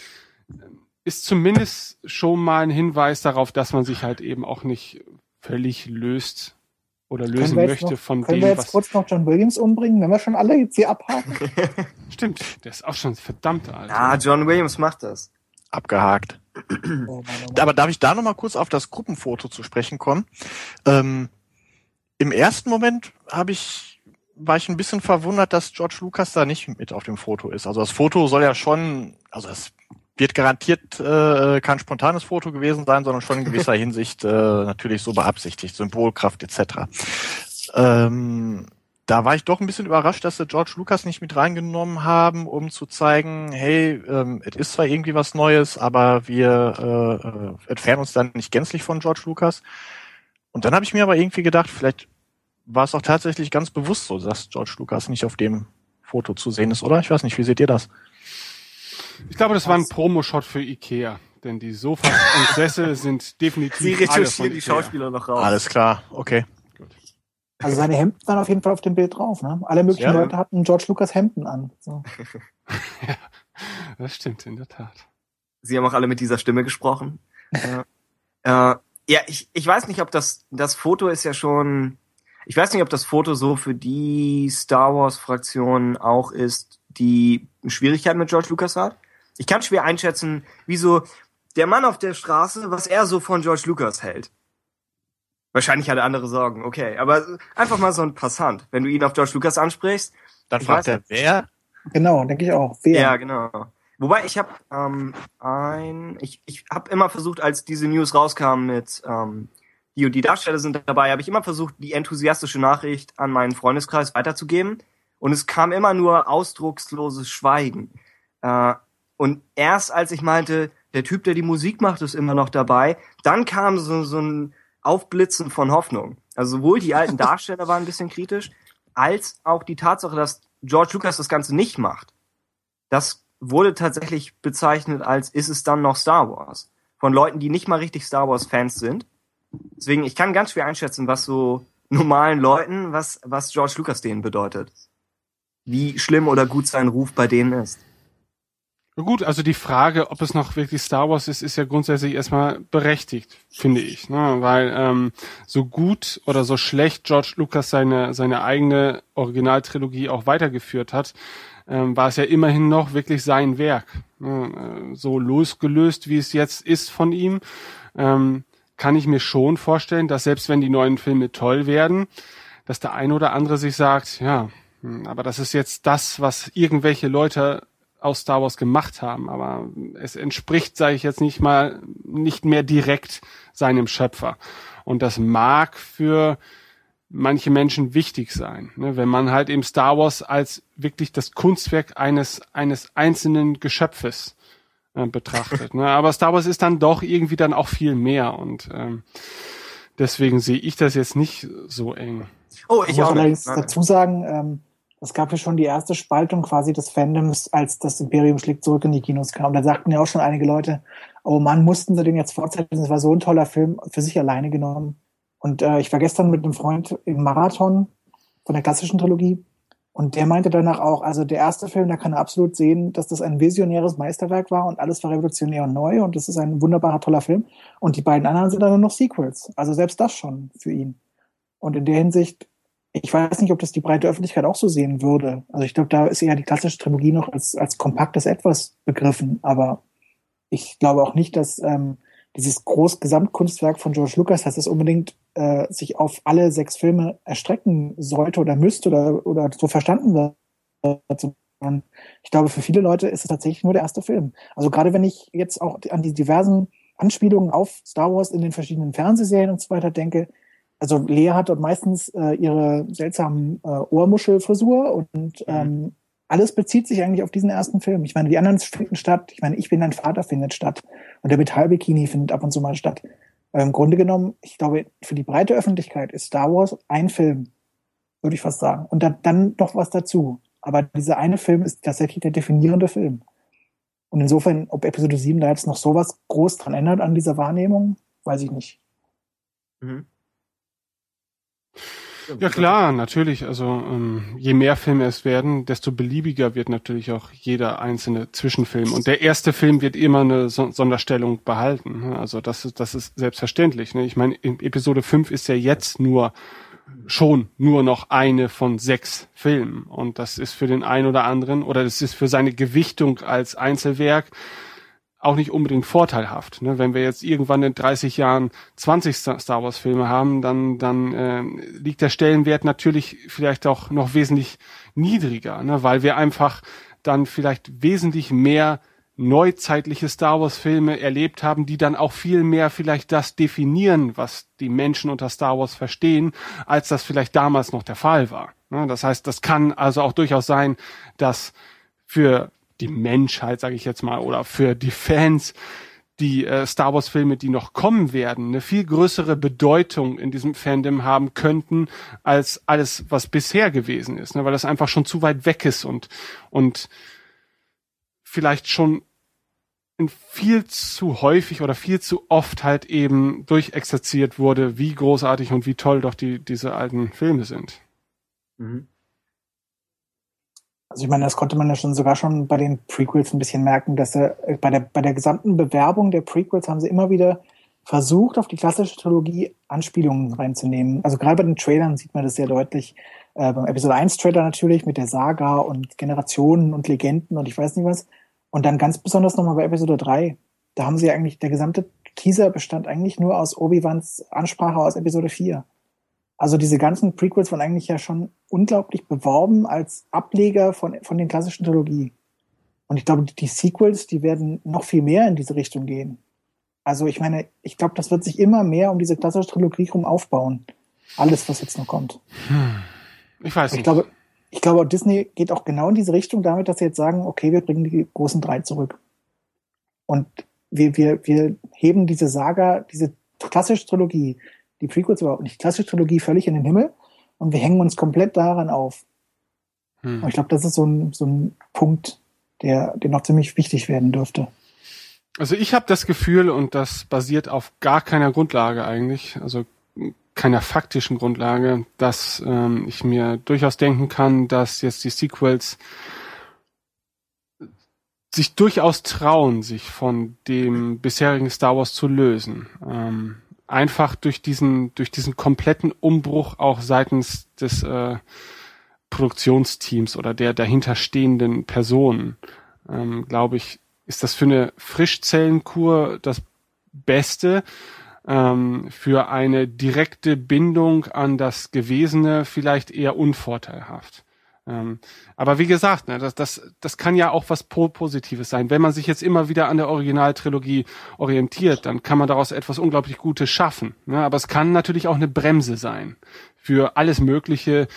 ist zumindest schon mal ein Hinweis darauf, dass man sich halt eben auch nicht völlig löst oder lösen möchte noch, von Können dem, wir jetzt was kurz noch John Williams umbringen, wenn wir schon alle jetzt hier abhaken? stimmt. Der ist auch schon verdammt alt. Ja, John Williams macht das. Abgehakt. Oh. Aber darf ich da noch mal kurz auf das Gruppenfoto zu sprechen kommen? Ähm, Im ersten Moment habe ich war ich ein bisschen verwundert, dass George Lucas da nicht mit auf dem Foto ist. Also das Foto soll ja schon, also es wird garantiert äh, kein spontanes Foto gewesen sein, sondern schon in gewisser Hinsicht äh, natürlich so beabsichtigt, Symbolkraft etc. Ähm, da war ich doch ein bisschen überrascht, dass sie George Lucas nicht mit reingenommen haben, um zu zeigen, hey, ähm, es ist zwar irgendwie was Neues, aber wir äh, äh, entfernen uns dann nicht gänzlich von George Lucas. Und dann habe ich mir aber irgendwie gedacht, vielleicht war es auch tatsächlich ganz bewusst so, dass George Lucas nicht auf dem Foto zu sehen ist, oder? Ich weiß nicht, wie seht ihr das? Ich glaube, das war ein Promoshot für Ikea, denn die Sofas und Sessel sind definitiv Sie alle von die. Schauspieler noch raus. Alles klar, okay. Also seine Hemden waren auf jeden Fall auf dem Bild drauf. Ne? Alle möglichen Ja. Leute hatten George Lucas Hemden an. So. Das stimmt in der Tat. Sie haben auch alle mit dieser Stimme gesprochen. äh, äh, ja, ich, ich weiß nicht, ob das, das Foto ist ja schon, ich weiß nicht, ob das Foto so für die Star Wars Fraktion auch ist, die Schwierigkeiten mit George Lucas hat. Ich kann schwer einschätzen, wieso der Mann auf der Straße, was er so von George Lucas hält. Wahrscheinlich hat er andere Sorgen, okay. Aber einfach mal so ein Passant. Wenn du ihn auf George Lucas ansprichst, Dann fragt er, wer? Genau, denke ich auch. Wer? ja, genau. Wobei ich habe ähm, ein, ich, ich habe immer versucht, als diese News rauskamen mit ähm, die und die Darsteller sind dabei, habe ich immer versucht, die enthusiastische Nachricht an meinen Freundeskreis weiterzugeben. Und es kam immer nur ausdrucksloses Schweigen. Äh, und erst als ich meinte, der Typ, der die Musik macht, ist immer noch dabei, dann kam so, so ein Aufblitzen von Hoffnung. Also sowohl die alten Darsteller waren ein bisschen kritisch, als auch die Tatsache, dass George Lucas das Ganze nicht macht. Das wurde tatsächlich bezeichnet als, ist es dann noch Star Wars? Von Leuten, die nicht mal richtig Star Wars Fans sind. Deswegen, ich kann ganz schwer einschätzen, was so normalen Leuten, was, was George Lucas denen bedeutet. Wie schlimm oder gut sein Ruf bei denen ist. Gut, also die Frage, ob es noch wirklich Star Wars ist, ist ja grundsätzlich erstmal berechtigt, finde ich. Ne? Weil ähm, so gut oder so schlecht George Lucas seine, seine eigene Originaltrilogie auch weitergeführt hat, ähm, war es ja immerhin noch wirklich sein Werk. Ne? Äh, So losgelöst, wie es jetzt ist von ihm, ähm, kann ich mir schon vorstellen, dass selbst wenn die neuen Filme toll werden, dass der ein oder andere sich sagt, ja, hm, aber das ist jetzt das, was irgendwelche Leute aus Star Wars gemacht haben, aber es entspricht, sage ich jetzt nicht mal, nicht mehr direkt seinem Schöpfer. Und das mag für manche Menschen wichtig sein, ne? wenn man halt eben Star Wars als wirklich das Kunstwerk eines eines einzelnen Geschöpfes äh, betrachtet. ne? Aber Star Wars ist dann doch irgendwie dann auch viel mehr und ähm, deswegen sehe ich das jetzt nicht so eng. Oh, Ich muss allerdings dazu sagen, ähm, es gab ja schon die erste Spaltung quasi des Fandoms, als das Imperium schlägt zurück in die Kinos kam. Da sagten ja auch schon einige Leute, oh Mann, mussten sie den jetzt fortsetzen? Es war so ein toller Film für sich alleine genommen. Und äh, ich war gestern mit einem Freund im Marathon von der klassischen Trilogie und der meinte danach auch, also der erste Film, da kann er absolut sehen, dass das ein visionäres Meisterwerk war und alles war revolutionär und neu und das ist ein wunderbarer, toller Film. Und die beiden anderen sind dann noch Sequels. Also selbst das schon für ihn. Und in der Hinsicht, ich weiß nicht, ob das die breite Öffentlichkeit auch so sehen würde. Also ich glaube, da ist eher die klassische Trilogie noch als, als kompaktes Etwas begriffen. Aber ich glaube auch nicht, dass ähm, dieses groß Gesamtkunstwerk von George Lucas, dass es unbedingt äh, sich auf alle sechs Filme erstrecken sollte oder müsste oder, oder so verstanden wird. sondern Ich glaube, für viele Leute ist es tatsächlich nur der erste Film. Also gerade wenn ich jetzt auch an die diversen Anspielungen auf Star Wars in den verschiedenen Fernsehserien und so weiter denke, also Lea hat dort meistens äh, ihre seltsamen äh, Ohrmuschelfrisur und ähm, alles bezieht sich eigentlich auf diesen ersten Film. Ich meine, die anderen finden statt. Ich meine, ich bin dein Vater findet statt und der Metallbikini findet ab und zu mal statt. Aber Im Grunde genommen, ich glaube, für die breite Öffentlichkeit ist Star Wars ein Film, würde ich fast sagen. Und dann, dann noch was dazu. Aber dieser eine Film ist tatsächlich der definierende Film. Und insofern, ob Episode 7 da jetzt noch sowas groß dran ändert an dieser Wahrnehmung, weiß ich nicht. Mhm. Ja klar, natürlich. Also ähm, je mehr Filme es werden, desto beliebiger wird natürlich auch jeder einzelne Zwischenfilm. Und der erste Film wird immer eine so Sonderstellung behalten. ne? Also das ist, das ist selbstverständlich. Ne? Ich meine, in Episode 5 ist ja jetzt nur schon nur noch eine von sechs Filmen. Und das ist für den einen oder anderen, oder das ist für seine Gewichtung als Einzelwerk auch nicht unbedingt vorteilhaft. Ne? Wenn wir jetzt irgendwann in 30 Jahren 20 Star Wars Filme haben, dann, dann äh, liegt der Stellenwert natürlich vielleicht auch noch wesentlich niedriger, ne? weil wir einfach dann vielleicht wesentlich mehr neuzeitliche Star Wars Filme erlebt haben, die dann auch viel mehr vielleicht das definieren, was die Menschen unter Star Wars verstehen, als das vielleicht damals noch der Fall war. Ne? Das heißt, das kann also auch durchaus sein, dass für die Menschheit, sage ich jetzt mal, oder für die Fans die äh, Star Wars Filme, die noch kommen werden, eine viel größere Bedeutung in diesem Fandom haben könnten als alles, was bisher gewesen ist, ne? weil das einfach schon zu weit weg ist und und vielleicht schon viel zu häufig oder viel zu oft halt eben durchexerziert wurde, wie großartig und wie toll doch die diese alten Filme sind. Mhm. Also ich meine, das konnte man ja schon sogar schon bei den Prequels ein bisschen merken, dass er äh, bei der bei der gesamten Bewerbung der Prequels haben sie immer wieder versucht, auf die klassische Trilogie Anspielungen reinzunehmen. Also gerade bei den Trailern sieht man das sehr deutlich. Äh, beim Episode 1 Trailer natürlich mit der Saga und Generationen und Legenden und ich weiß nicht was. Und dann ganz besonders nochmal bei Episode 3. Da haben sie eigentlich, der gesamte Teaser bestand eigentlich nur aus Obi-Wans Ansprache aus Episode 4. Also diese ganzen Prequels waren eigentlich ja schon unglaublich beworben als Ableger von, von den klassischen Trilogie. Und ich glaube, die, Sequels, die werden noch viel mehr in diese Richtung gehen. Also ich meine, ich glaube, das wird sich immer mehr um diese klassische Trilogie rum aufbauen. Alles, was jetzt noch kommt. Ich weiß Ich nicht. glaube, ich glaube, Disney geht auch genau in diese Richtung damit, dass sie jetzt sagen, okay, wir bringen die großen drei zurück. Und wir, wir, wir heben diese Saga, diese klassische Trilogie, die Prequels überhaupt nicht, die klassische Trilogie völlig in den Himmel und wir hängen uns komplett daran auf. Hm. Und ich glaube, das ist so ein, so ein Punkt, der, der noch ziemlich wichtig werden dürfte. Also ich habe das Gefühl, und das basiert auf gar keiner Grundlage eigentlich, also keiner faktischen Grundlage, dass ähm, ich mir durchaus denken kann, dass jetzt die Sequels sich durchaus trauen, sich von dem bisherigen Star Wars zu lösen. Ähm, einfach durch diesen, durch diesen kompletten Umbruch auch seitens des äh, Produktionsteams oder der dahinterstehenden Personen, ähm, glaube ich, ist das für eine Frischzellenkur das Beste. ähm, für eine direkte Bindung an das Gewesene vielleicht eher unvorteilhaft. Ähm, aber wie gesagt, ne, das, das, das kann ja auch was Positives sein. Wenn man sich jetzt immer wieder an der Originaltrilogie orientiert, dann kann man daraus etwas unglaublich Gutes schaffen. Ne? Aber es kann natürlich auch eine Bremse sein für alles Mögliche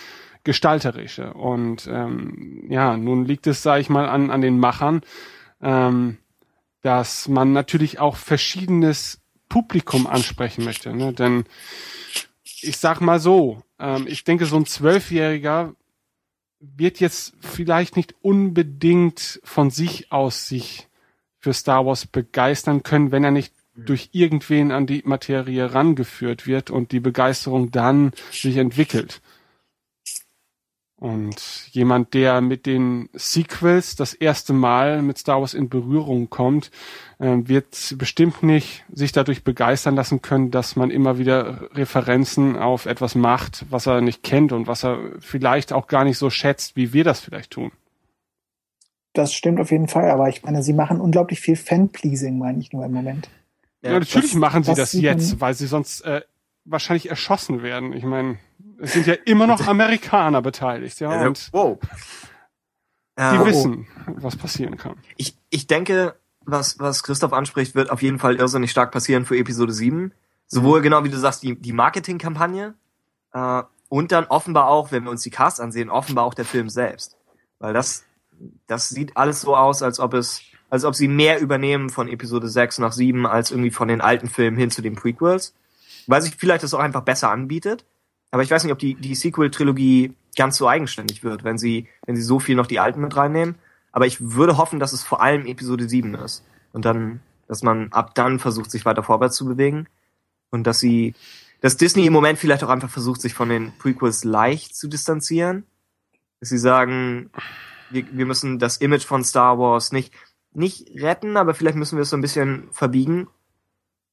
Gestalterische. Und ähm, ja, nun liegt es, sage ich mal, an, an den Machern, ähm, dass man natürlich auch verschiedenes Publikum ansprechen möchte. Ne? Denn ich sag mal so, ähm, ich denke, so ein Zwölfjähriger wird jetzt vielleicht nicht unbedingt von sich aus sich für Star Wars begeistern können, wenn er nicht durch irgendwen an die Materie rangeführt wird und die Begeisterung dann sich entwickelt. Und jemand, der mit den Sequels das erste Mal mit Star Wars in Berührung kommt, äh, wird bestimmt nicht sich dadurch begeistern lassen können, dass man immer wieder Referenzen auf etwas macht, was er nicht kennt und was er vielleicht auch gar nicht so schätzt, wie wir das vielleicht tun. Das stimmt auf jeden Fall, aber ich meine, sie machen unglaublich viel Fan-Pleasing, meine ich nur im Moment. Ja, natürlich das, machen sie das, das jetzt, weil sie sonst äh, wahrscheinlich erschossen werden. Ich meine, es sind ja immer noch Amerikaner beteiligt, ja. Und wow. Die uh, wissen, was passieren kann. Ich, ich denke, was, was Christoph anspricht, wird auf jeden Fall irrsinnig stark passieren für Episode 7. Sowohl mhm. genau wie du sagst, die, die Marketingkampagne äh, und dann offenbar auch, wenn wir uns die Cast ansehen, offenbar auch der Film selbst. Weil das, das sieht alles so aus, als ob es, als ob sie mehr übernehmen von Episode 6 nach 7 als irgendwie von den alten Filmen hin zu den Prequels. Weil sich vielleicht das auch einfach besser anbietet. Aber ich weiß nicht, ob die, die Sequel-Trilogie ganz so eigenständig wird, wenn sie, wenn sie so viel noch die alten mit reinnehmen. Aber ich würde hoffen, dass es vor allem Episode 7 ist. Und dann, dass man ab dann versucht, sich weiter vorwärts zu bewegen. Und dass sie, dass Disney im Moment vielleicht auch einfach versucht, sich von den Prequels leicht zu distanzieren. Dass sie sagen, wir, wir müssen das Image von Star Wars nicht, nicht retten, aber vielleicht müssen wir es so ein bisschen verbiegen,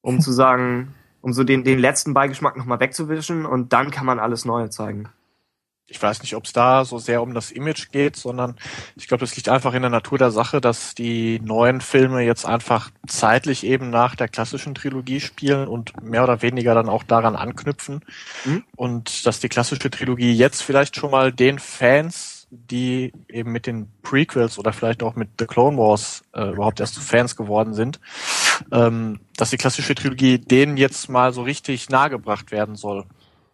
um zu sagen, um so den, den letzten Beigeschmack nochmal wegzuwischen und dann kann man alles Neue zeigen. Ich weiß nicht, ob es da so sehr um das Image geht, sondern ich glaube, das liegt einfach in der Natur der Sache, dass die neuen Filme jetzt einfach zeitlich eben nach der klassischen Trilogie spielen und mehr oder weniger dann auch daran anknüpfen. Mhm. Und dass die klassische Trilogie jetzt vielleicht schon mal den Fans die eben mit den Prequels oder vielleicht auch mit The Clone Wars äh, überhaupt erst zu Fans geworden sind, ähm, dass die klassische Trilogie denen jetzt mal so richtig nahegebracht werden soll.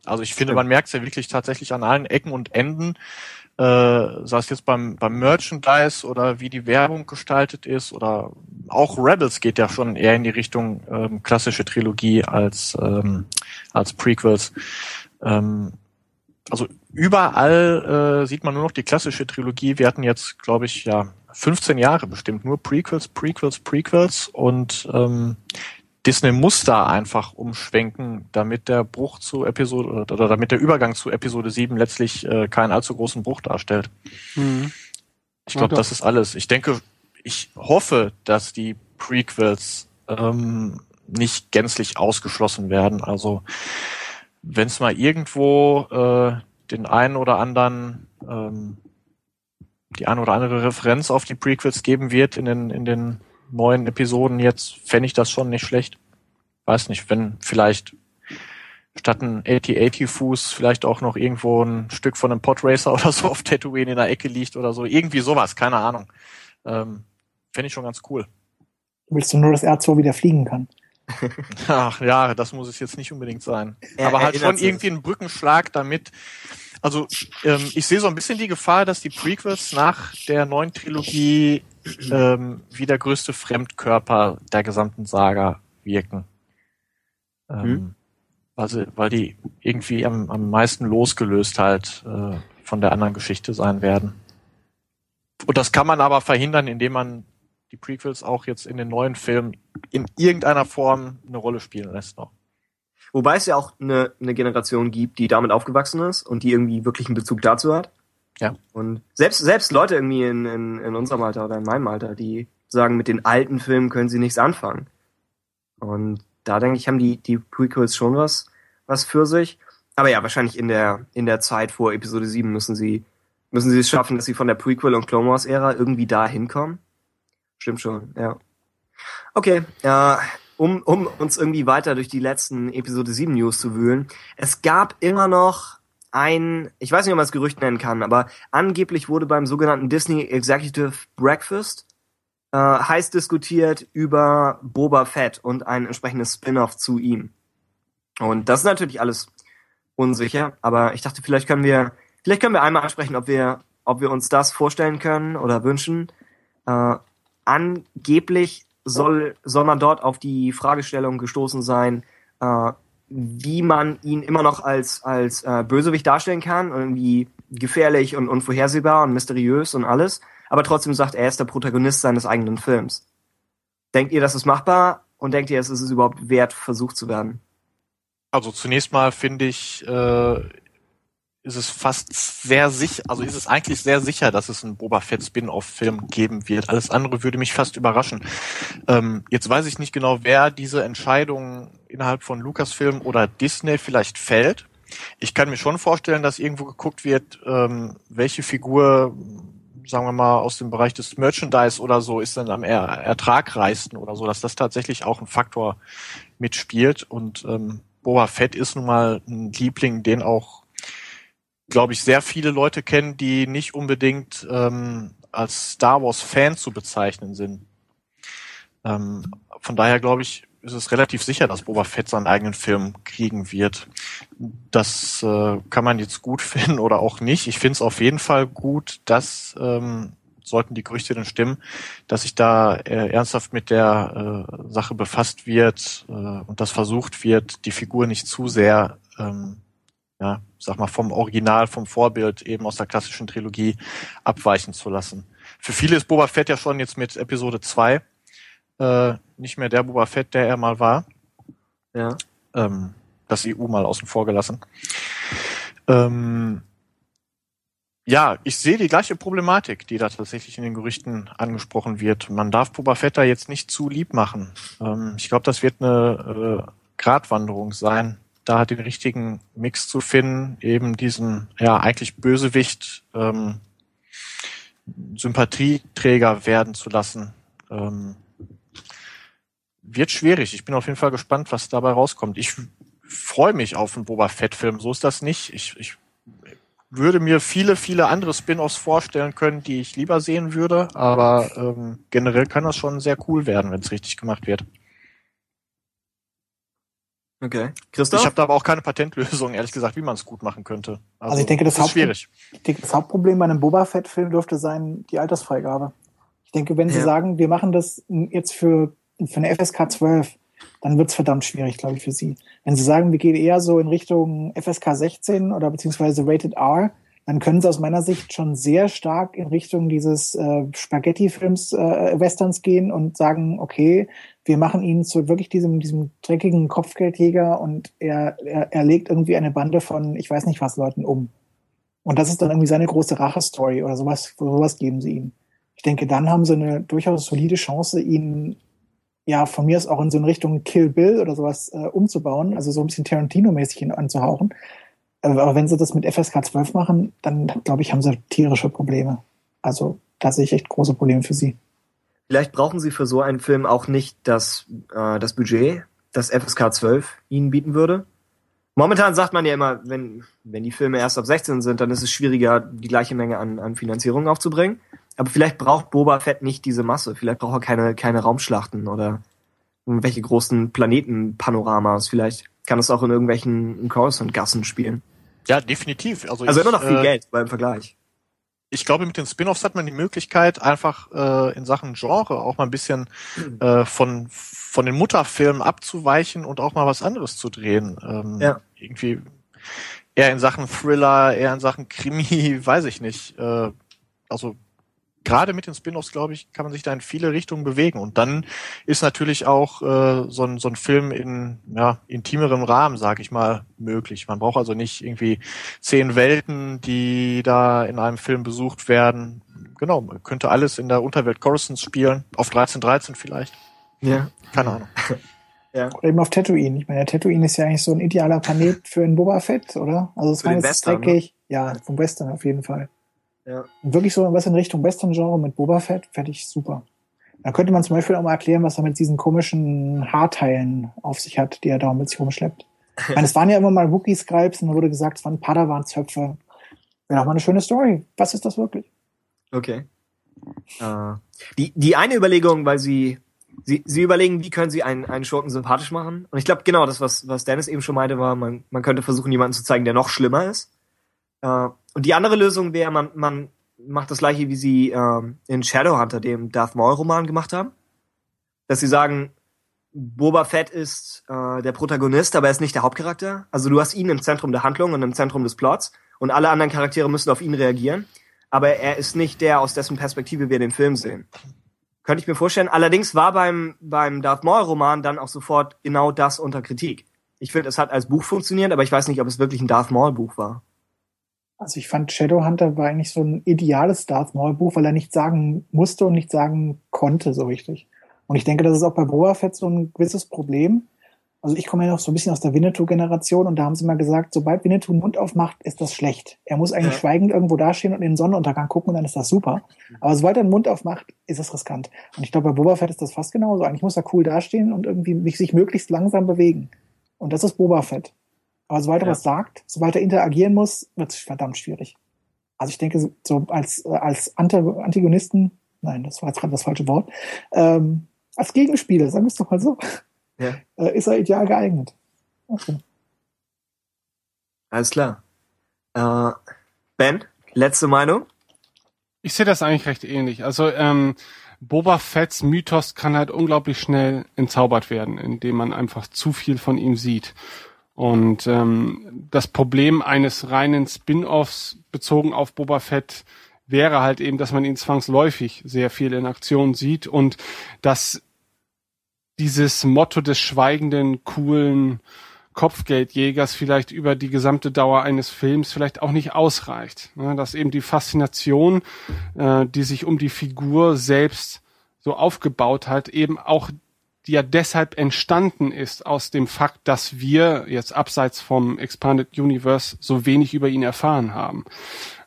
Also ich finde, man merkt es ja wirklich tatsächlich an allen Ecken und Enden, äh, sei es jetzt beim, beim Merchandise oder wie die Werbung gestaltet ist oder auch Rebels geht ja schon eher in die Richtung ähm, klassische Trilogie als, ähm, als Prequels. Ähm, also überall äh, sieht man nur noch die klassische Trilogie. Wir hatten jetzt, glaube ich, ja 15 Jahre bestimmt nur Prequels, Prequels, Prequels und ähm, Disney muss da einfach umschwenken, damit der Bruch zu Episode oder damit der Übergang zu Episode 7 letztlich äh, keinen allzu großen Bruch darstellt. Mhm. Ich glaube, ja, das ist alles. Ich denke, ich hoffe, dass die Prequels ähm, nicht gänzlich ausgeschlossen werden. Also wenn es mal irgendwo äh, den einen oder anderen, ähm, die eine oder andere Referenz auf die Prequels geben wird in den, in den neuen Episoden jetzt, fände ich das schon nicht schlecht. Weiß nicht, wenn vielleicht statt ein 8080 Fuß vielleicht auch noch irgendwo ein Stück von einem Podracer oder so auf Tatooine in der Ecke liegt oder so. Irgendwie sowas, keine Ahnung. Ähm, Fände ich schon ganz cool. Willst du nur, dass R2 wieder fliegen kann? Ach ja, das muss es jetzt nicht unbedingt sein. Er Aber halt schon irgendwie ein Brückenschlag damit. Also ähm, ich sehe so ein bisschen die Gefahr, dass die Prequels nach der neuen Trilogie ähm, wie der größte Fremdkörper der gesamten Saga wirken. Ähm, hm. also, weil die irgendwie am, am meisten losgelöst halt äh, von der anderen Geschichte sein werden. Und das kann man aber verhindern, indem man die Prequels auch jetzt in den neuen Filmen in irgendeiner Form eine Rolle spielen lässt noch. Wobei es ja auch eine, eine Generation gibt, die damit aufgewachsen ist und die irgendwie wirklich einen Bezug dazu hat. Ja. Und selbst, selbst Leute irgendwie in, in, in unserem Alter oder in meinem Alter, die sagen, mit den alten Filmen können sie nichts anfangen. Und da denke ich, haben die, die Prequels schon was, was für sich. Aber ja, wahrscheinlich in der, in der Zeit vor Episode 7 müssen sie, müssen sie es schaffen, dass sie von der Prequel- und Clone Wars-Ära irgendwie da hinkommen. Stimmt schon, ja. Okay, ja, um, um uns irgendwie weiter durch die letzten Episode 7 News zu wühlen. Es gab immer noch ein, ich weiß nicht, ob man es Gerücht nennen kann, aber angeblich wurde beim sogenannten Disney Executive Breakfast äh, heiß diskutiert über Boba Fett und ein entsprechendes Spin-off zu ihm. Und das ist natürlich alles unsicher, aber ich dachte, vielleicht können wir, vielleicht können wir einmal ansprechen, ob wir, ob wir uns das vorstellen können oder wünschen. Äh, angeblich soll, soll man dort auf die Fragestellung gestoßen sein, äh, wie man ihn immer noch als, als äh, Bösewicht darstellen kann, irgendwie gefährlich und unvorhersehbar und mysteriös und alles, aber trotzdem sagt, er ist der Protagonist seines eigenen Films. Denkt ihr, das ist machbar und denkt ihr, es ist überhaupt wert, versucht zu werden? Also zunächst mal finde ich, äh, ist es fast sehr sicher, also ist es eigentlich sehr sicher, dass es einen Boba Fett Spin-off-Film geben wird. Alles andere würde mich fast überraschen. Ähm, jetzt weiß ich nicht genau, wer diese Entscheidung innerhalb von Lucasfilm oder Disney vielleicht fällt. Ich kann mir schon vorstellen, dass irgendwo geguckt wird, ähm, welche Figur, sagen wir mal, aus dem Bereich des Merchandise oder so ist dann am er ertragreichsten oder so, dass das tatsächlich auch ein Faktor mitspielt. Und ähm, Boba Fett ist nun mal ein Liebling, den auch glaube ich, sehr viele Leute kennen, die nicht unbedingt ähm, als Star Wars-Fan zu bezeichnen sind. Ähm, von daher glaube ich, ist es relativ sicher, dass Boba Fett seinen eigenen Film kriegen wird. Das äh, kann man jetzt gut finden oder auch nicht. Ich finde es auf jeden Fall gut, dass ähm, sollten die Gerüchte denn stimmen, dass sich da äh, ernsthaft mit der äh, Sache befasst wird äh, und das versucht wird, die Figur nicht zu sehr ähm, ja, sag mal, vom Original, vom Vorbild eben aus der klassischen Trilogie abweichen zu lassen. Für viele ist Boba Fett ja schon jetzt mit Episode 2 äh, nicht mehr der Boba Fett, der er mal war. Ja. Ähm, das EU mal außen vor gelassen. Ähm, ja, ich sehe die gleiche Problematik, die da tatsächlich in den Gerüchten angesprochen wird. Man darf Boba Fett da jetzt nicht zu lieb machen. Ähm, ich glaube, das wird eine äh, Gratwanderung sein, da den richtigen Mix zu finden, eben diesen ja eigentlich Bösewicht ähm, Sympathieträger werden zu lassen. Ähm, wird schwierig. Ich bin auf jeden Fall gespannt, was dabei rauskommt. Ich freue mich auf einen Boba Fett-Film. So ist das nicht. Ich, ich würde mir viele, viele andere Spin-offs vorstellen können, die ich lieber sehen würde, aber ähm, generell kann das schon sehr cool werden, wenn es richtig gemacht wird. Okay. Christoph? Ich habe da aber auch keine Patentlösung, ehrlich gesagt, wie man es gut machen könnte. Also, also ich denke, das, ist schwierig. Ich denke, das Hauptproblem bei einem Boba Fett-Film dürfte sein die Altersfreigabe. Ich denke, wenn sie Ja. sagen, wir machen das jetzt für, für eine FSK 12, dann wird's verdammt schwierig, glaube ich, für sie. Wenn sie sagen, wir gehen eher so in Richtung FSK 16 oder beziehungsweise Rated R, dann können sie aus meiner Sicht schon sehr stark in Richtung dieses äh, Spaghetti-Films, äh, Westerns gehen und sagen, okay, wir machen ihn zu wirklich diesem, diesem dreckigen Kopfgeldjäger und er, er, er legt irgendwie eine Bande von, ich weiß nicht was, Leuten um. Und das ist dann irgendwie seine große Rache-Story oder sowas, sowas geben sie ihm. Ich denke, dann haben sie eine durchaus solide Chance, ihn ja von mir aus auch in so eine Richtung Kill Bill oder sowas äh, umzubauen, also so ein bisschen Tarantino-mäßig ihn anzuhauchen. Aber wenn sie das mit FSK 12 machen, dann glaube ich, haben sie tierische Probleme. Also da sehe ich echt große Probleme für sie. Vielleicht brauchen sie für so einen Film auch nicht das, äh, das Budget, das FSK 12 ihnen bieten würde. Momentan sagt man ja immer, wenn, wenn die Filme erst ab 16 sind, dann ist es schwieriger, die gleiche Menge an, an Finanzierung aufzubringen. Aber vielleicht braucht Boba Fett nicht diese Masse. Vielleicht braucht er keine, keine Raumschlachten oder irgendwelche großen Planetenpanoramas. Vielleicht kann es auch in irgendwelchen Coruscant-Gassen spielen. Ja, definitiv. Also, Also ich, immer noch viel äh, Geld beim Vergleich. ich glaube, mit den Spin-offs hat man die Möglichkeit, einfach äh, in Sachen Genre auch mal ein bisschen äh, von von den Mutterfilmen abzuweichen und auch mal was anderes zu drehen. Ähm, Ja. Irgendwie eher in Sachen Thriller, eher in Sachen Krimi, weiß ich nicht. Äh, also gerade mit den Spin-offs, glaube ich, kann man sich da in viele Richtungen bewegen. Und dann ist natürlich auch äh, so, ein, so ein Film in ja, intimerem Rahmen, sage ich mal, möglich. Man braucht also nicht irgendwie zehn Welten, die da in einem Film besucht werden. Genau, man könnte alles in der Unterwelt Coruscant spielen, auf 1313 vielleicht. Ja. Keine Ahnung. Oder eben auf Tatooine. Ich meine, der Tatooine ist ja eigentlich so ein idealer Planet für einen Boba Fett, oder? Also es ist Western, ne? dreckig. Ja, vom Western auf jeden Fall. Ja. Und wirklich so was in Richtung Western-Genre mit Boba Fett, fände ich super. Da könnte man zum Beispiel auch mal erklären, was er mit diesen komischen Haarteilen auf sich hat, die er da mit sich rumschleppt. Ich meine, es waren ja immer mal Wookie-Scribes und da wurde gesagt, es waren Padawan-Zöpfe. Wäre auch mal eine schöne Story. Was ist das wirklich? Okay. Äh, die, die eine Überlegung, weil sie, sie, sie überlegen, wie können sie einen, einen Schurken sympathisch machen. Und ich glaube, genau das, was, was Dennis eben schon meinte, war, man, man könnte versuchen, jemanden zu zeigen, der noch schlimmer ist. Äh, und die andere Lösung wäre, man, man macht das gleiche, wie sie ähm, in Shadowhunter, dem Darth Maul-Roman, gemacht haben. Dass sie sagen, Boba Fett ist äh, der Protagonist, aber er ist nicht der Hauptcharakter. Also du hast ihn im Zentrum der Handlung und im Zentrum des Plots und alle anderen Charaktere müssen auf ihn reagieren. Aber er ist nicht der, aus dessen Perspektive wir den Film sehen. Könnte ich mir vorstellen. Allerdings war beim, beim Darth Maul-Roman dann auch sofort genau das unter Kritik. Ich finde, es hat als Buch funktioniert, aber ich weiß nicht, ob es wirklich ein Darth Maul-Buch war. Also ich fand Shadowhunter war eigentlich so ein ideales Darth Maul Buch, weil er nicht sagen musste und nicht sagen konnte so richtig. Und ich denke, das ist auch bei Boba Fett so ein gewisses Problem. Also ich komme ja noch so ein bisschen aus der Winnetou-Generation und da haben sie mal gesagt, sobald Winnetou den Mund aufmacht, ist das schlecht. Er muss eigentlich Ja. schweigend irgendwo dastehen und in den Sonnenuntergang gucken und dann ist das super. Aber sobald er den Mund aufmacht, ist es riskant. Und ich glaube, bei Boba Fett ist das fast genauso. Eigentlich muss er cool dastehen und irgendwie sich möglichst langsam bewegen. Und das ist Boba Fett. Aber sobald er Ja. was sagt, sobald er interagieren muss, wird es verdammt schwierig. Also ich denke, so als, äh, als Anta- Antagonisten, nein, das war jetzt gerade das falsche Wort, ähm, als Gegenspieler, sagen wir es doch mal so, Ja. äh, ist er ideal geeignet. Okay. Alles klar. Äh, ben, letzte Meinung? Ich sehe das eigentlich recht ähnlich. Also ähm, Boba Fetts Mythos kann halt unglaublich schnell entzaubert werden, indem man einfach zu viel von ihm sieht. Und ähm, das Problem eines reinen Spin-offs bezogen auf Boba Fett wäre halt eben, dass man ihn zwangsläufig sehr viel in Aktion sieht und dass dieses Motto des schweigenden, coolen Kopfgeldjägers vielleicht über die gesamte Dauer eines Films vielleicht auch nicht ausreicht. Ne, dass eben die Faszination, äh, die sich um die Figur selbst so aufgebaut hat, eben auch die ja deshalb entstanden ist aus dem Fakt, dass wir jetzt abseits vom Expanded Universe so wenig über ihn erfahren haben.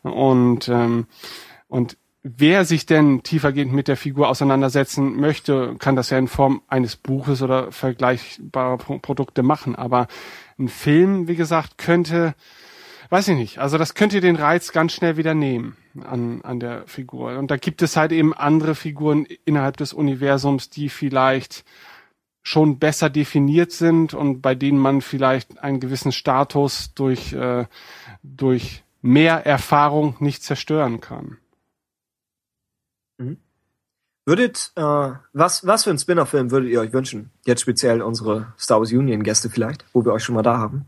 Und, ähm, und wer sich denn tiefergehend mit der Figur auseinandersetzen möchte, kann das ja in Form eines Buches oder vergleichbarer Pro Produkte machen. Aber ein Film, wie gesagt, könnte, weiß ich nicht, also das könnte den Reiz ganz schnell wieder nehmen an, an der Figur. Und da gibt es halt eben andere Figuren innerhalb des Universums, die vielleicht schon besser definiert sind und bei denen man vielleicht einen gewissen Status durch, äh, durch mehr Erfahrung nicht zerstören kann. Würdet, äh, was, was für ein Spin-off-Film würdet ihr euch wünschen? Jetzt speziell unsere Star Wars Union-Gäste vielleicht, wo wir euch schon mal da haben.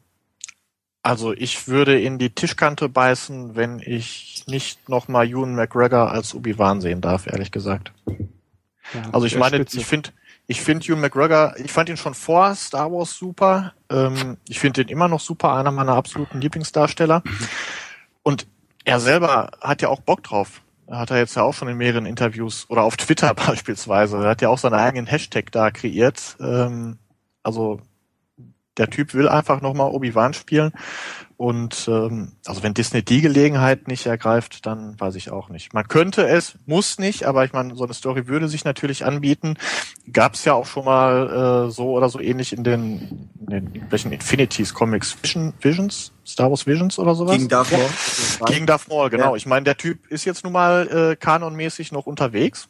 Also ich würde in die Tischkante beißen, wenn ich nicht nochmal Ewan McGregor als Obi-Wan sehen darf, ehrlich gesagt. Ja, Also ich meine, Spitze. ich finde, ich finde Ewan McGregor, ich fand ihn schon vor Star Wars super. Ähm, ich finde ihn immer noch super, einer meiner absoluten Lieblingsdarsteller. Und er selber hat ja auch Bock drauf. Hat er jetzt ja auch schon in mehreren Interviews oder auf Twitter beispielsweise. Er hat ja auch seinen eigenen Hashtag da kreiert. Ähm, also der Typ will einfach nochmal Obi-Wan spielen. Und ähm, also wenn Disney die Gelegenheit nicht ergreift, dann weiß ich auch nicht. Man könnte es, muss nicht, aber ich meine, so eine Story würde sich natürlich anbieten. Gab es ja auch schon mal äh, so oder so ähnlich in den, in den welchen Infinities Comics Vision, Visions, Star Wars Visions oder sowas. Gegen Darth Maul. Gegen Darth Maul, genau. Ja. Ich meine, der Typ ist jetzt nun mal äh, kanonmäßig noch unterwegs,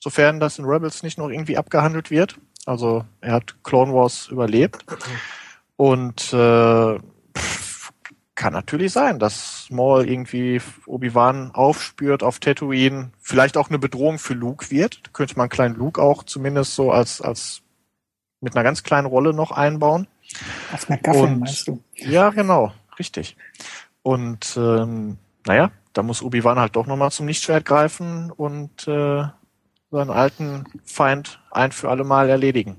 sofern das in Rebels nicht noch irgendwie abgehandelt wird. Also er hat Clone Wars überlebt. Und äh, kann natürlich sein, dass Maul irgendwie Obi-Wan aufspürt auf Tatooine, vielleicht auch eine Bedrohung für Luke wird. Da könnte man einen kleinen Luke auch zumindest so als, als mit einer ganz kleinen Rolle noch einbauen. Als McGuffin, meinst du? Ja, genau, richtig. Und ähm, naja, da muss Obi-Wan halt doch nochmal zum Lichtschwert greifen und äh, seinen alten Feind ein für alle Mal erledigen.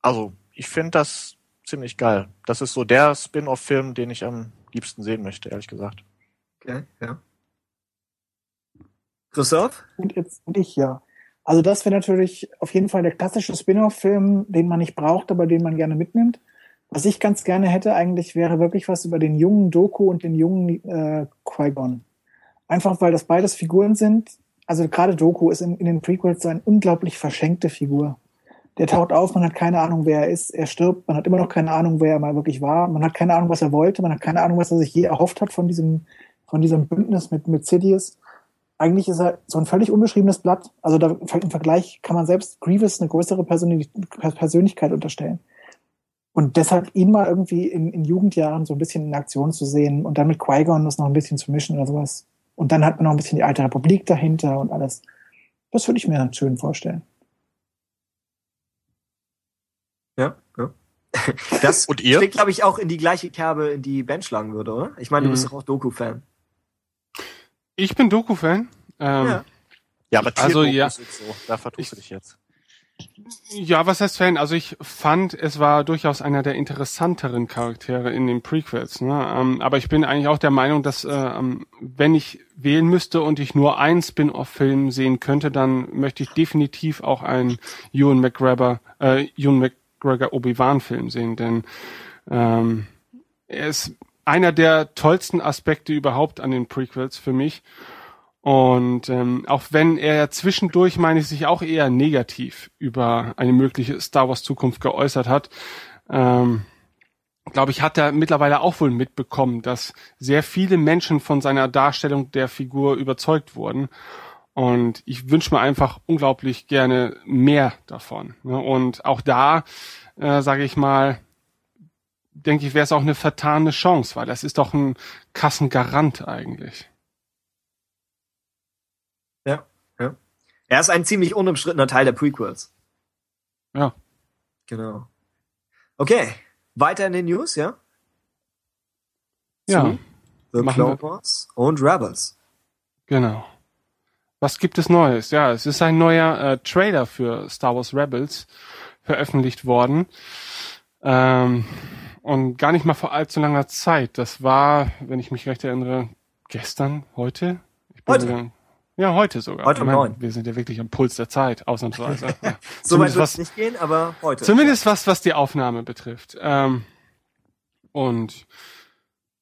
Also, ich finde das ziemlich geil. Das ist so der Spin-off-Film, den ich am liebsten sehen möchte, ehrlich gesagt. Okay, ja. Christoph? Und jetzt und ich, ja. Also das wäre natürlich auf jeden Fall der klassische Spin-off-Film, den man nicht braucht, aber den man gerne mitnimmt. Was ich ganz gerne hätte eigentlich, wäre wirklich was über den jungen Doku und den jungen äh, Qui-Gon. Einfach weil das beides Figuren sind, also gerade Doku ist in, in den Prequels so eine unglaublich verschenkte Figur. Der taucht auf, man hat keine Ahnung, wer er ist, er stirbt, man hat immer noch keine Ahnung, wer er mal wirklich war, man hat keine Ahnung, was er wollte, man hat keine Ahnung, was er sich je erhofft hat von diesem, von diesem Bündnis mit, mit Sidious. Eigentlich ist er so ein völlig unbeschriebenes Blatt. Also da, im Vergleich kann man selbst Grievous eine größere Persönlich Persönlichkeit unterstellen. Und deshalb ihn mal irgendwie in, in Jugendjahren so ein bisschen in Aktion zu sehen und dann mit Qui-Gon das noch ein bisschen zu mischen oder sowas. Und dann hat man noch ein bisschen die alte Republik dahinter und alles. Das würde ich mir dann schön vorstellen. Ja, ja. Das Und ihr? schlägt, glaube ich, auch in die gleiche Kerbe, in die Ben schlagen würde, oder? Ich meine, du Mhm. bist doch auch Doku-Fan. Ich bin Doku-Fan. Ähm, Ja. Ja, aber Also, Tierdokus ja. so, da vertust du dich jetzt. Ja, was heißt Fan? Also ich fand, es war durchaus einer der interessanteren Charaktere in den Prequels. Ne? Ähm, aber ich bin eigentlich auch der Meinung, dass äh, ähm, wenn ich wählen müsste und ich nur einen Spin-off-Film sehen könnte, dann möchte ich definitiv auch einen Ewan McGregor, äh, Ewan McGregor Obi-Wan-Film sehen, denn ähm, er ist einer der tollsten Aspekte überhaupt an den Prequels für mich. Und ähm, auch wenn er zwischendurch, meine ich, sich auch eher negativ über eine mögliche Star Wars Zukunft geäußert hat, ähm, glaube ich, hat er mittlerweile auch wohl mitbekommen, dass sehr viele Menschen von seiner Darstellung der Figur überzeugt wurden. Und ich wünsche mir einfach unglaublich gerne mehr davon. Ne? Und auch da, äh, sage ich mal, denke ich, wäre es auch eine vertane Chance, weil das ist doch ein Kassengarant eigentlich. Ja, ja. Er ist ein ziemlich unumstrittener Teil der Prequels. Ja. Genau. Okay, weiter in den News, ja? Ja. Zu The Clone. Wars und Rebels. Genau. Was gibt es Neues? Ja, es ist ein neuer äh, Trailer für Star Wars Rebels veröffentlicht worden. Ähm, und gar nicht mal vor allzu langer Zeit. Das war, wenn ich mich recht erinnere, gestern, heute? Ich bin Heute. ja, heute sogar. Heute um neun. Wir sind ja wirklich am Puls der Zeit, ausnahmsweise. So weit wird es nicht gehen, aber heute. Zumindest was, was die Aufnahme betrifft. Ähm, und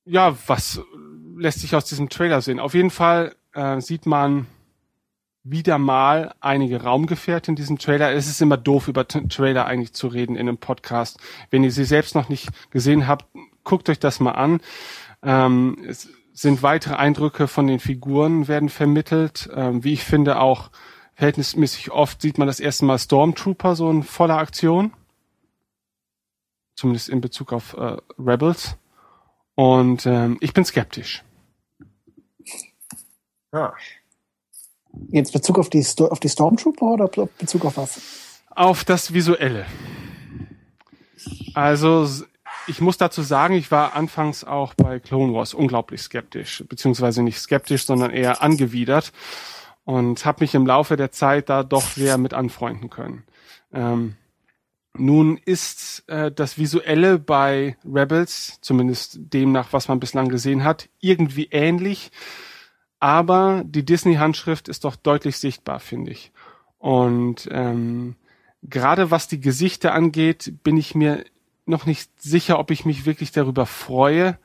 ja, was lässt sich aus diesem Trailer sehen? Auf jeden Fall äh, sieht man wieder mal einige Raumgefährte in diesem Trailer. Es ist immer doof, über Trailer eigentlich zu reden in einem Podcast. Wenn ihr sie selbst noch nicht gesehen habt, guckt euch das mal an. Ähm, es sind weitere Eindrücke von den Figuren werden vermittelt. Ähm, wie ich finde, auch verhältnismäßig oft sieht man das erste Mal Stormtrooper so in voller Aktion. Zumindest in Bezug auf äh, Rebels. Und ähm, ich bin skeptisch. Ah. Jetzt Bezug auf die, Sto auf die Stormtrooper oder Bezug auf was? Auf das Visuelle. Also ich muss dazu sagen, ich war anfangs auch bei Clone Wars unglaublich skeptisch, beziehungsweise nicht skeptisch, sondern eher angewidert und habe mich im Laufe der Zeit da doch sehr mit anfreunden können. Ähm, nun ist äh, das Visuelle bei Rebels, zumindest demnach, was man bislang gesehen hat, irgendwie ähnlich, aber die Disney-Handschrift ist doch deutlich sichtbar, finde ich. Und ähm, gerade was die Gesichter angeht, bin ich mir noch nicht sicher, ob ich mich wirklich darüber freue,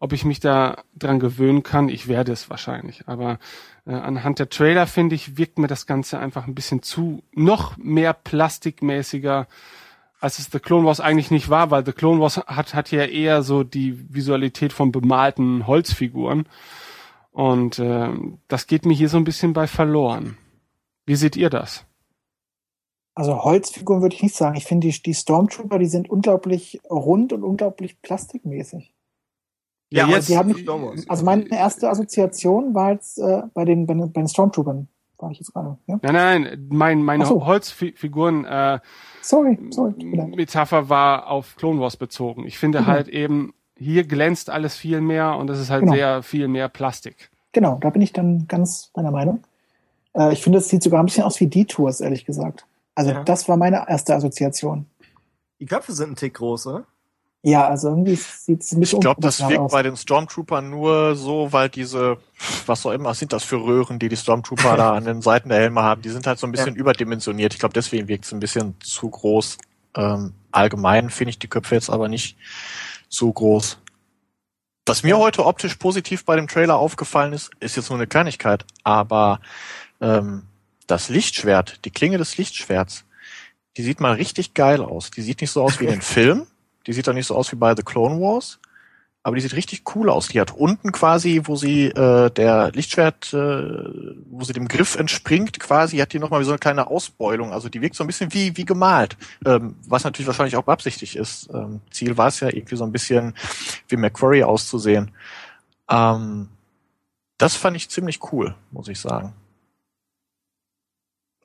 ob ich mich da dran gewöhnen kann. Ich werde es wahrscheinlich. Aber äh, anhand der Trailer, finde ich, wirkt mir das Ganze einfach ein bisschen zu noch mehr plastikmäßiger, als es The Clone Wars eigentlich nicht war, weil The Clone Wars hat, hat ja eher so die Visualität von bemalten Holzfiguren. Und äh, das geht mir hier so ein bisschen bei verloren. Wie seht ihr das? Also Holzfiguren würde ich nicht sagen. Ich finde, die, die Stormtrooper, die sind unglaublich rund und unglaublich plastikmäßig. Ja, jetzt, die haben-. Also meine erste Assoziation war jetzt äh, bei, den, bei, den, bei den Stormtroopern. War ich jetzt gerade. Ja? Nein, nein, mein, meine so. Holzfiguren äh, Sorry, sorry. Metapher war auf Clone Wars bezogen. Ich finde Mhm. halt eben, hier glänzt alles viel mehr und es ist halt Genau. sehr viel mehr Plastik. Genau, da bin ich dann ganz meiner Meinung. Äh, ich finde, es sieht sogar ein bisschen aus wie Detours, ehrlich gesagt. Also Ja. das war meine erste Assoziation. Die Köpfe sind ein Tick groß, oder? Ja, also irgendwie sieht es ein bisschen Ich glaube, das wirkt aus. bei den Stormtroopern nur so, weil diese, was auch immer, was sind das für Röhren, die die Stormtrooper da an den Seiten der Helme haben, die sind halt so ein bisschen überdimensioniert. Ich glaube, deswegen wirkt es ein bisschen zu groß. Ähm, allgemein finde ich die Köpfe jetzt aber nicht so groß. Was mir heute optisch positiv bei dem Trailer aufgefallen ist, ist jetzt nur eine Kleinigkeit, aber ähm, das Lichtschwert, die Klinge des Lichtschwerts, die sieht mal richtig geil aus. Die sieht nicht so aus wie in den Film. Die sieht auch nicht so aus wie bei The Clone Wars. Aber die sieht richtig cool aus. Die hat unten quasi, wo sie äh, der Lichtschwert, äh, wo sie dem Griff entspringt, quasi, hat die nochmal wie so eine kleine Ausbeulung. Also die wirkt so ein bisschen wie, wie gemalt. Ähm, was natürlich wahrscheinlich auch beabsichtigt ist. Ähm, Ziel war es ja irgendwie so ein bisschen wie McQuarrie auszusehen. Ähm, das fand ich ziemlich cool, muss ich sagen.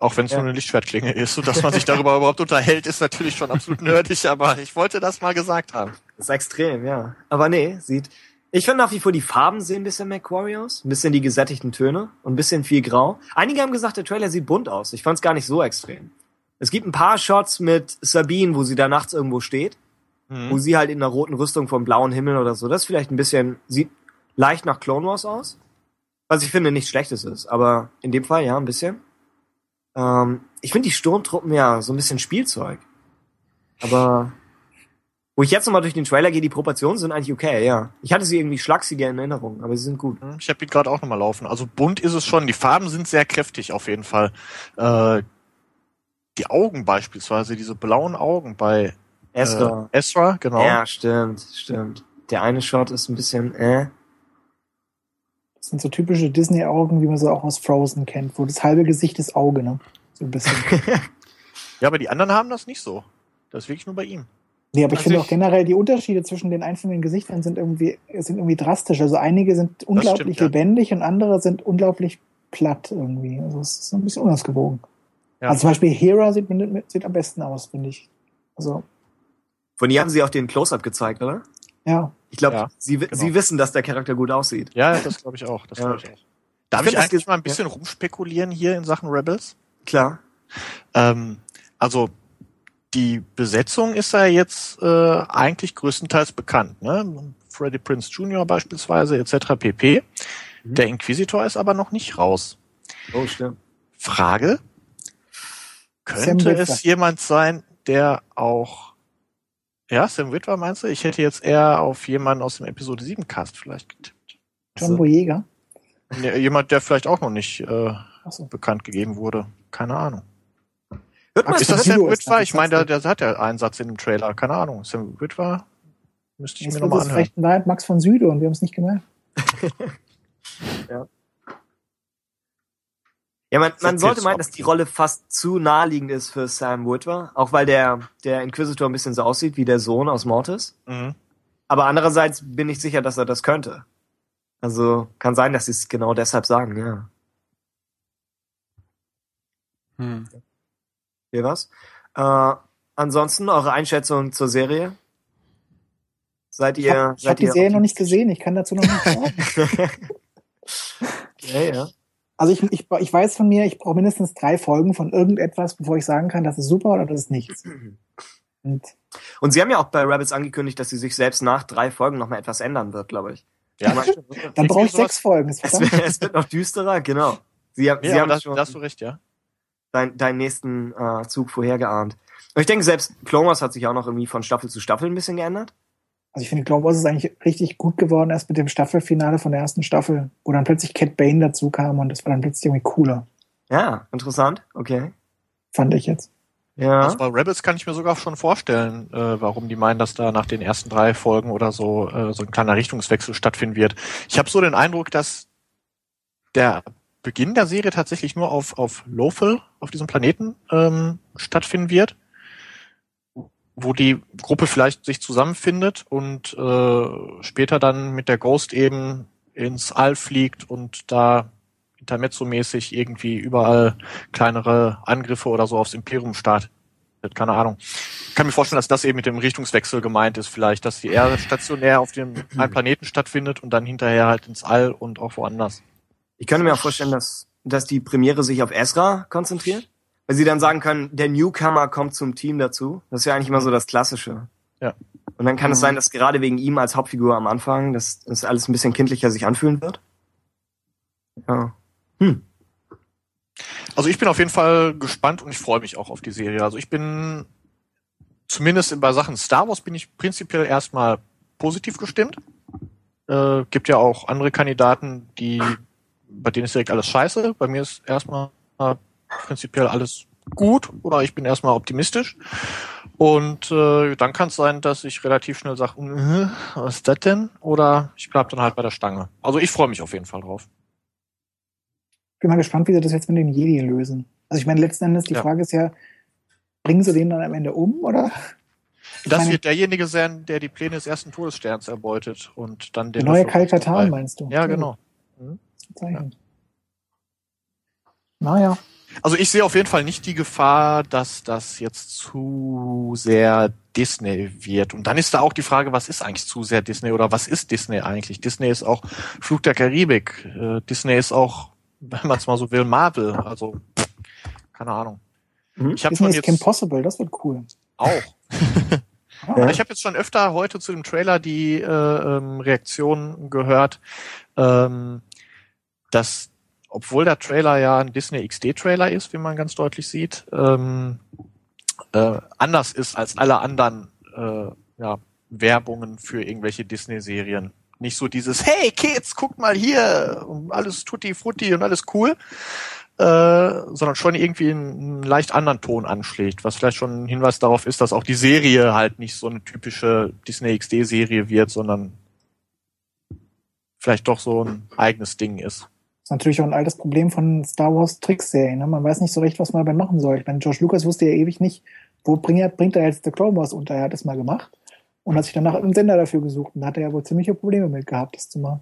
Auch wenn es Ja. nur eine Lichtschwertklinge ist und dass man sich darüber überhaupt unterhält, ist natürlich schon absolut nerdig, aber ich wollte das mal gesagt haben. Das ist extrem, ja. Aber nee, sieht. Ich finde nach wie vor die Farben sehen ein bisschen Macquarie aus. Ein bisschen die gesättigten Töne und ein bisschen viel grau. Einige haben gesagt, der Trailer sieht bunt aus. Ich fand es gar nicht so extrem. Es gibt ein paar Shots mit Sabine, wo sie da nachts irgendwo steht. Wo Mhm. sie halt in einer roten Rüstung vom blauen Himmel oder so. Das ist vielleicht ein bisschen, sieht leicht nach Clone Wars aus. Was ich finde nichts Schlechtes ist. Aber in dem Fall ja, ein bisschen. Ähm, ich finde die Sturmtruppen ja so ein bisschen Spielzeug. Aber wo ich jetzt nochmal durch den Trailer gehe, die Proportionen sind eigentlich okay, ja. Ich hatte sie irgendwie schlachsiger in Erinnerung, aber sie sind gut. Ich habe ihn gerade auch nochmal laufen. Also bunt ist es schon. Die Farben sind sehr kräftig auf jeden Fall. Äh, die Augen beispielsweise, diese blauen Augen bei Esther. Äh, Ezra, genau. Ja, stimmt, stimmt. Der eine Shot ist ein bisschen, äh. Das sind so typische Disney-Augen, wie man sie auch aus Frozen kennt, wo das halbe Gesicht ist Auge, ne? So ein bisschen. Ja, aber die anderen haben das nicht so. Das ist wirklich nur bei ihm. Nee, aber ich Also finde ich- auch generell die Unterschiede zwischen den einzelnen Gesichtern sind irgendwie, sind irgendwie drastisch. Also einige sind unglaublich stimmt, ja. lebendig und andere sind unglaublich platt irgendwie. Also es ist so ein bisschen unausgewogen. Ja. Also zum Beispiel Hera sieht, sieht am besten aus, finde ich. Also, Von ihr haben sie auch den Close-Up gezeigt, oder? ja. Ich glaube, Ja, sie, genau. sie wissen, dass der Charakter gut aussieht. Ja, das glaube ich auch. Das Ja. glaube ich auch. Darf Ich ich, eigentlich ge- mal ein bisschen rumspekulieren hier in Sachen Rebels? Klar. Ähm, also die Besetzung ist ja jetzt äh, eigentlich größtenteils bekannt. Ne? Freddie Prince Jr. beispielsweise etc. pp. Mhm. Der Inquisitor ist aber noch nicht raus. Oh, stimmt. Frage, könnte es jemand sein, der auch ja, Sam Witwer meinst du? Ich hätte jetzt eher auf jemanden aus dem Episode 7 Cast vielleicht getippt. John Boyega. Ne, jemand, der vielleicht auch noch nicht äh, Achso. bekannt gegeben wurde. Keine Ahnung. Hört man Ist das Sido Sam Witwer? Ich meine, der, hat ja einen Satz in dem Trailer. Keine Ahnung. Sam Witwer? Müsste ich Jetzt mir wird nochmal es anhören. vielleicht Wahrheit Max von Süde und wir haben es nicht gemerkt. Ja, man, So man viel sollte meinen, dass die Rolle fast zu naheliegend ist für Sam Witwer, auch weil der, der Inquisitor ein bisschen so aussieht wie der Sohn aus Mortis. Mhm. Aber andererseits bin ich sicher, dass er das könnte. Also kann sein, dass sie es genau deshalb sagen, ja. Hm. Hier was? Äh, ansonsten eure Einschätzung zur Serie? Seid Ich ihr? habe hab die ihr Serie noch nicht gesehen, ich kann dazu noch nichts sagen. ja, ja. Also ich, ich, ich weiß von mir, ich brauche mindestens drei Folgen von irgendetwas, bevor ich sagen kann, das ist super oder das ist nichts. Und Und sie haben ja auch bei Rabbits angekündigt, dass sie sich selbst nach drei Folgen nochmal etwas ändern wird, glaube ich. Ja, dann brauche ich sechs Folgen. Es, wird, es wird noch düsterer, genau. Sie, haben- Nee, sie haben das, schon da hast du recht, ja. Dein, deinen nächsten äh, Zug vorhergeahnt. Und ich denke, selbst Clone Wars hat sich auch noch irgendwie von Staffel zu Staffel ein bisschen geändert. Also ich finde, Clone Wars ist eigentlich richtig gut geworden, erst mit dem Staffelfinale von der ersten Staffel, wo dann plötzlich Cat Bane dazu kam und das war dann plötzlich irgendwie cooler, Ja, interessant. Okay. fand ich jetzt. Ja. Also bei Rebels kann ich mir sogar schon vorstellen, äh, warum die meinen, dass da nach den ersten drei Folgen oder so äh, so ein kleiner Richtungswechsel stattfinden wird. Ich habe so den Eindruck, dass der Beginn der Serie tatsächlich nur auf, auf Lothal, auf diesem Planeten, ähm, stattfinden wird, wo die Gruppe vielleicht sich zusammenfindet und äh, später dann mit der Ghost eben ins All fliegt und da intermezzo-mäßig irgendwie überall kleinere Angriffe oder so aufs Imperium startet. Keine Ahnung. Ich kann mir vorstellen, dass das eben mit dem Richtungswechsel gemeint ist, vielleicht, dass die eher stationär auf dem einen Planeten stattfindet und dann hinterher halt ins All und auch woanders. Ich könnte mir auch vorstellen, dass, dass die Premiere sich auf Ezra konzentriert. Weil sie dann sagen können, der Newcomer kommt zum Team dazu. Das ist ja eigentlich immer so das Klassische. Ja. Und dann kann es Mhm. sein, dass gerade wegen ihm als Hauptfigur am Anfang, dass das alles ein bisschen kindlicher sich anfühlen wird. Ja. Hm. Also ich bin auf jeden Fall gespannt und ich freue mich auch auf die Serie. Also ich bin zumindest bei Sachen Star Wars bin ich prinzipiell erstmal positiv gestimmt. Äh, gibt ja auch andere Kandidaten, die bei denen ist direkt alles scheiße. Bei mir ist erstmal prinzipiell alles gut oder ich bin erstmal optimistisch. Und äh, dann kann es sein, dass ich relativ schnell sage, äh, was ist das denn? Oder ich bleib dann halt bei der Stange. Also ich freue mich auf jeden Fall drauf. Bin mal gespannt, wie sie das jetzt mit den Jedi lösen. Also ich meine, letzten Endes, die Ja. Frage ist ja, bringen sie den dann am Ende um, oder? Ich Das meine, wird derjenige sein, der die Pläne des ersten Todessterns erbeutet und dann der den neue Kalkatan, meinst du? Ja, genau. Zeichen. Naja. Also ich sehe auf jeden Fall nicht die Gefahr, dass das jetzt zu sehr Disney wird. Und dann ist da auch die Frage, was ist eigentlich zu sehr Disney oder was ist Disney eigentlich? Disney ist auch Flug der Karibik. Äh, Disney ist auch, wenn man es mal so will, Marvel. Also keine Ahnung. Mhm. Ich habe Disney schon ist jetzt Kim Possible, das wird cool. auch. Ja. Ich habe jetzt schon öfter heute zu dem Trailer die äh, ähm, Reaktion gehört, ähm, dass obwohl der Trailer ja ein Disney XD-Trailer ist, wie man ganz deutlich sieht, ähm, äh, anders ist als alle anderen äh, ja, Werbungen für irgendwelche Disney-Serien. Nicht so dieses Hey Kids, guckt mal hier, und alles tutti frutti und alles cool, äh, sondern schon irgendwie einen, einen leicht anderen Ton anschlägt, was vielleicht schon ein Hinweis darauf ist, dass auch die Serie halt nicht so eine typische Disney XD-Serie wird, sondern vielleicht doch so ein eigenes Ding ist. Ist natürlich auch ein altes Problem von Star Wars Trickserien. Ne? Man weiß nicht so recht, was man dabei machen soll. Ich meine, George Lucas wusste ja ewig nicht, wo bringt er, bringt er jetzt The Clone Wars unter. Er hat es mal gemacht und hat sich danach einen Sender dafür gesucht. Und da hat er ja wohl ziemliche Probleme mit gehabt, das zu machen.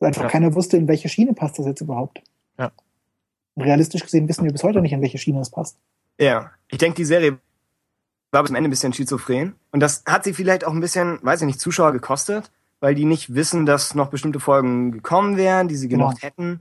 Weil einfach Ja. keiner wusste, in welche Schiene passt das jetzt überhaupt. Ja. Und realistisch gesehen wissen wir bis heute nicht, in welche Schiene es passt. Ja, ich denke, die Serie war bis zum Ende ein bisschen schizophren. Und das hat sie vielleicht auch ein bisschen, weiß ich nicht, Zuschauer gekostet, weil die nicht wissen, dass noch bestimmte Folgen gekommen wären, die sie gemacht hätten.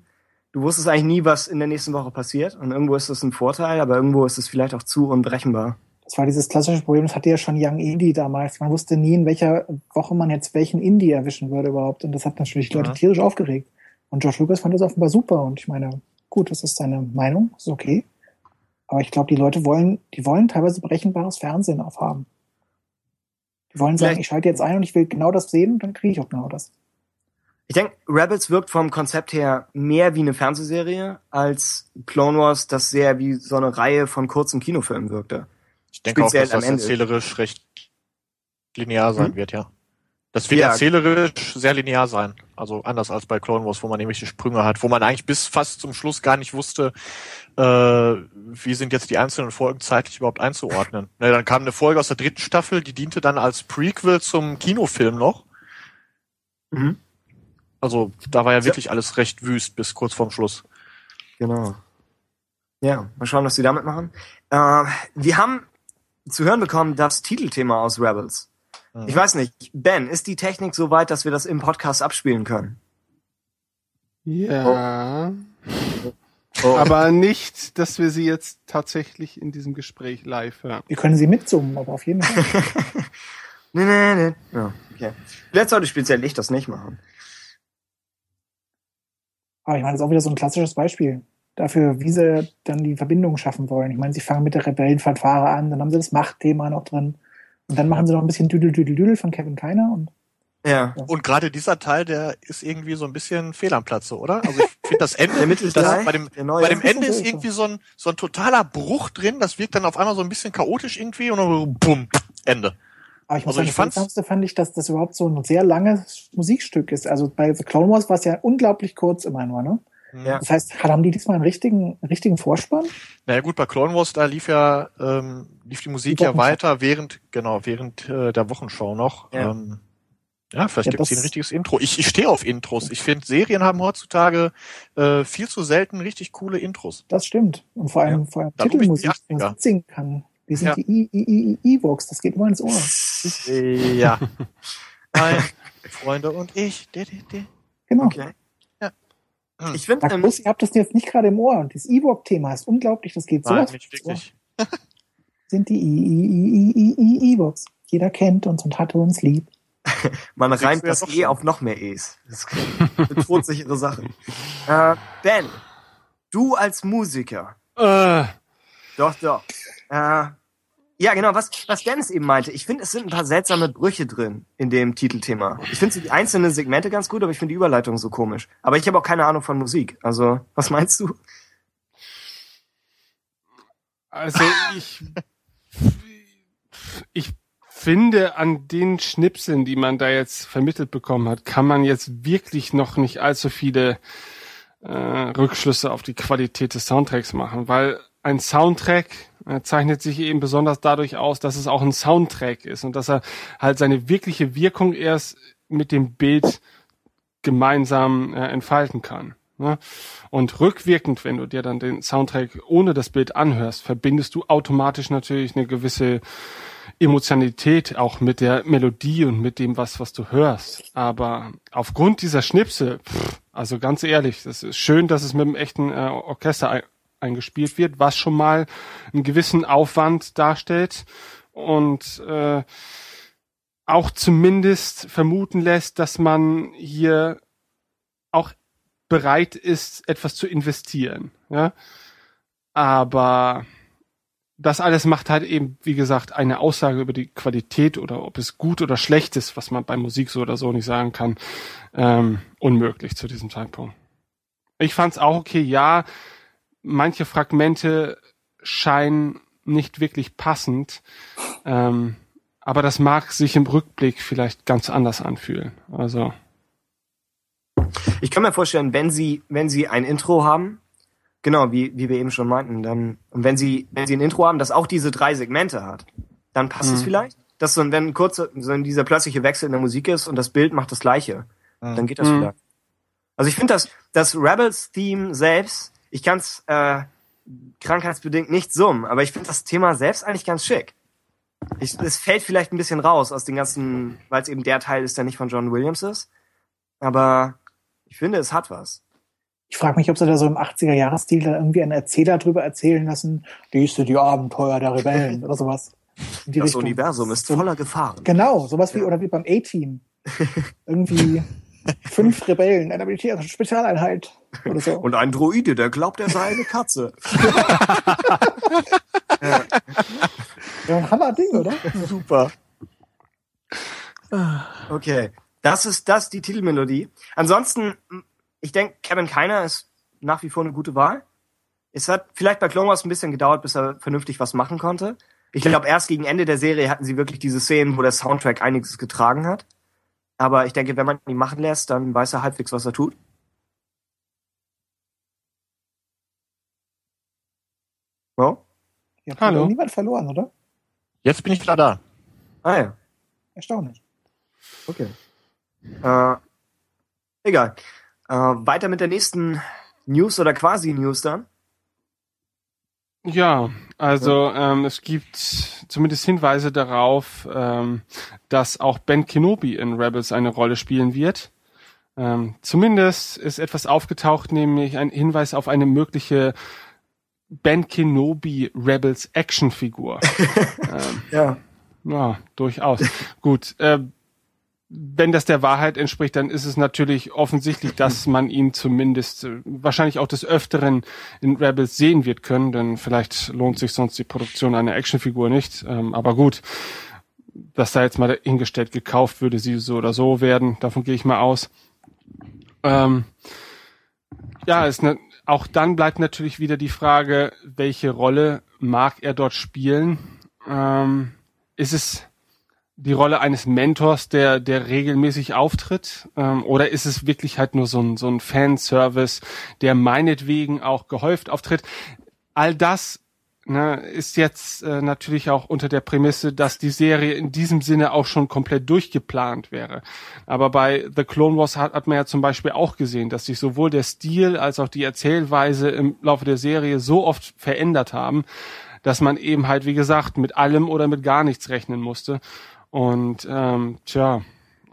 Du wusstest eigentlich nie, was in der nächsten Woche passiert. Und irgendwo ist das ein Vorteil, aber irgendwo ist es vielleicht auch zu unberechenbar. Das war dieses klassische Problem, das hatte ja schon Young Indie damals. Man wusste nie, in welcher Woche man jetzt welchen Indie erwischen würde überhaupt. Und das hat natürlich die Leute Ja. tierisch aufgeregt. Und George Lucas fand das offenbar super. Und ich meine, gut, das ist seine Meinung, ist okay. Aber ich glaube, die Leute wollen, die wollen teilweise berechenbares Fernsehen aufhaben. Die wollen sagen, Vielleicht- ich schalte jetzt ein und ich will genau das sehen und dann kriege ich auch genau das. Ich denke, Rebels wirkt vom Konzept her mehr wie eine Fernsehserie, als Clone Wars das sehr wie so eine Reihe von kurzen Kinofilmen wirkte. Ich denke auch, Speziell dass das Ende. erzählerisch recht linear sein Hm? wird, ja. Das wird Ja. erzählerisch sehr linear sein. Also anders als bei Clone Wars, wo man irgendwelche Sprünge hat, wo man eigentlich bis fast zum Schluss gar nicht wusste, äh, wie sind jetzt die einzelnen Folgen zeitlich überhaupt einzuordnen. Ne, dann kam eine Folge aus der dritten Staffel, die diente dann als Prequel zum Kinofilm noch. Mhm. Also da war ja Ja. wirklich alles recht wüst bis kurz vorm Schluss. Genau. Ja, mal schauen, was sie damit machen. Äh, wir haben zu hören bekommen das Titelthema aus Rebels. Mhm. Ich weiß nicht, Ben, ist die Technik so weit, dass wir das im Podcast abspielen können? Ja. Oh. Aber nicht, dass wir sie jetzt tatsächlich in diesem Gespräch live hören. Wir können sie mitsummen, aber auf jeden Fall. nee, nee, nee. Ja, okay. Vielleicht sollte speziell ich das nicht machen. Aber ich meine, das ist auch wieder so ein klassisches Beispiel dafür, wie sie dann die Verbindung schaffen wollen. Ich meine, sie fangen mit der Rebellenfanfare an, dann haben sie das Machtthema noch drin. Und dann machen sie noch ein bisschen Düdel, Düdel, Düdel von Kevin Keiner und Ja. Und gerade dieser Teil, der ist irgendwie so ein bisschen fehl am Platze, oder? Also ich finde das Ende, das, bei dem, bei dem Ende ist irgendwie so ein, so ein totaler Bruch drin, das wirkt dann auf einmal so ein bisschen chaotisch irgendwie und dann bumm, Ende. Aber ich muss Also sagen, ich das Seltsamste fand ich, dass das überhaupt so ein sehr langes Musikstück ist. Also bei The Clone Wars war es ja unglaublich kurz immer nur, ne? Ja. Das heißt, haben die diesmal einen richtigen, einen richtigen Vorspann? Naja gut, bei Clone Wars, da lief ja, ähm, lief die Musik Die ja weiter während, genau, während äh, der Wochenschau noch. Ja. Ähm, ja, vielleicht Ja, gibt's hier ein richtiges Intro. Ich, ich stehe auf Intros. Ich finde, Serien haben heutzutage äh, viel zu selten richtig coole Intros. Das stimmt. Und vor allem, vor allem ich Titelmusik, die man 80er. singen kann. Die sind Ja. die I- I- I- Evox, das geht immer ins Ohr. Ja. Mein Freunde und ich. Di, di, di. Genau. Okay. Ja. Ich finde, bloß, ihr habt das jetzt nicht gerade im Ohr. Und das Ewok-Thema ist unglaublich, das geht so Nein, nicht wirklich. Sind die Evox. Jeder kennt uns und hat uns lieb. man reimt das E auf noch mehr E's. Das ist eine todsichere Sache. Äh, ben, du als Musiker, Äh, Doch, doch. Äh, Ja, genau, was, was Dennis eben meinte. Ich finde, es sind ein paar seltsame Brüche drin in dem Titelthema. Ich finde die einzelnen Segmente ganz gut, aber ich finde die Überleitung so komisch. Aber ich habe auch keine Ahnung von Musik. Also, was meinst du? Also ich, ich finde, an den Schnipseln, die man da jetzt vermittelt bekommen hat, kann man jetzt wirklich noch nicht allzu viele äh, Rückschlüsse auf die Qualität des Soundtracks machen, weil ein Soundtrack äh, zeichnet sich eben besonders dadurch aus, dass es auch ein Soundtrack ist und dass er halt seine wirkliche Wirkung erst mit dem Bild gemeinsam äh, entfalten kann. Ne? Und rückwirkend, wenn du dir dann den Soundtrack ohne das Bild anhörst, verbindest du automatisch natürlich eine gewisse Emotionalität auch mit der Melodie und mit dem, was, was du hörst. Aber aufgrund dieser Schnipsel, pff, also ganz ehrlich, das ist schön, dass es mit einem echten äh, Orchester eingespielt wird, was schon mal einen gewissen Aufwand darstellt und äh, auch zumindest vermuten lässt, dass man hier auch bereit ist, etwas zu investieren. Ja? Aber das alles macht halt eben, wie gesagt, eine Aussage über die Qualität oder ob es gut oder schlecht ist, was man bei Musik so oder so nicht sagen kann, ähm, unmöglich zu diesem Zeitpunkt. Ich fand es auch okay, ja, manche Fragmente scheinen nicht wirklich passend, ähm, aber das mag sich im Rückblick vielleicht ganz anders anfühlen. Also Ich kann mir vorstellen, wenn sie, wenn sie ein Intro haben, genau, wie, wie wir eben schon meinten, dann, und wenn sie, wenn sie ein Intro haben, das auch diese drei Segmente hat, dann passt es Mhm. vielleicht. Dass so, wenn ein kurzer, so ein dieser plötzliche Wechsel in der Musik ist und das Bild macht das Gleiche, Mhm. dann geht das Mhm. vielleicht. Also ich finde das, das Rebels-Theme selbst, ich kann es äh, krankheitsbedingt nicht summen, aber ich finde das Thema selbst eigentlich ganz schick. Ich, es fällt vielleicht ein bisschen raus aus den ganzen, weil es eben der Teil ist, der nicht von John Williams ist. Aber ich finde, es hat was. Ich frage mich, ob sie da so im 80er-Jahres-Stil da irgendwie einen Erzähler drüber erzählen lassen. Dies sind die Abenteuer der Rebellen oder sowas. Das Richtung. Universum ist voller Gefahren. Genau, sowas wie, oder wie beim A-Team. Irgendwie fünf Rebellen, einer militärischen Spezialeinheit oder so. Und ein Droide, der glaubt, er sei eine Katze. Ja, ein Hammer-Ding, oder? Super. Okay. Das ist das, die Titelmelodie. Ansonsten, ich denke, Kevin Keiner ist nach wie vor eine gute Wahl. Es hat vielleicht bei Clone Wars ein bisschen gedauert, bis er vernünftig was machen konnte. Ich glaube, erst gegen Ende der Serie hatten sie wirklich diese Szenen, wo der Soundtrack einiges getragen hat. Aber ich denke, wenn man ihn machen lässt, dann weiß er halbwegs, was er tut. Oh? Ihr habt Hallo. niemand verloren, oder? Jetzt bin ich wieder da. Ah ja. Erstaunlich. Okay. Äh, egal. Äh, weiter mit der nächsten News oder quasi News dann. Ja, also ähm, es gibt zumindest Hinweise darauf, ähm, dass auch Ben Kenobi in Rebels eine Rolle spielen wird. Ähm, zumindest ist etwas aufgetaucht, nämlich ein Hinweis auf eine mögliche Ben Kenobi Rebels Actionfigur. ähm, Ja. ja, durchaus. Gut. Äh, wenn das der Wahrheit entspricht, dann ist es natürlich offensichtlich, dass man ihn zumindest äh, wahrscheinlich auch des Öfteren in Rebels sehen wird können, denn vielleicht lohnt sich sonst die Produktion einer Actionfigur nicht. Ähm, aber gut, dass da jetzt mal hingestellt gekauft würde, sie so oder so werden, davon gehe ich mal aus. Ähm, ja, ist ne, auch dann bleibt natürlich wieder die Frage, welche Rolle mag er dort spielen? Ähm, ist es die Rolle eines Mentors, der, der regelmäßig auftritt? Ähm, oder ist es wirklich halt nur so ein, so ein Fanservice, der meinetwegen auch gehäuft auftritt? All das ne, ist jetzt äh, natürlich auch unter der Prämisse, dass die Serie in diesem Sinne auch schon komplett durchgeplant wäre. Aber bei The Clone Wars hat, hat man ja zum Beispiel auch gesehen, dass sich sowohl der Stil als auch die Erzählweise im Laufe der Serie so oft verändert haben, dass man eben halt, wie gesagt, mit allem oder mit gar nichts rechnen musste. Und ähm, tja,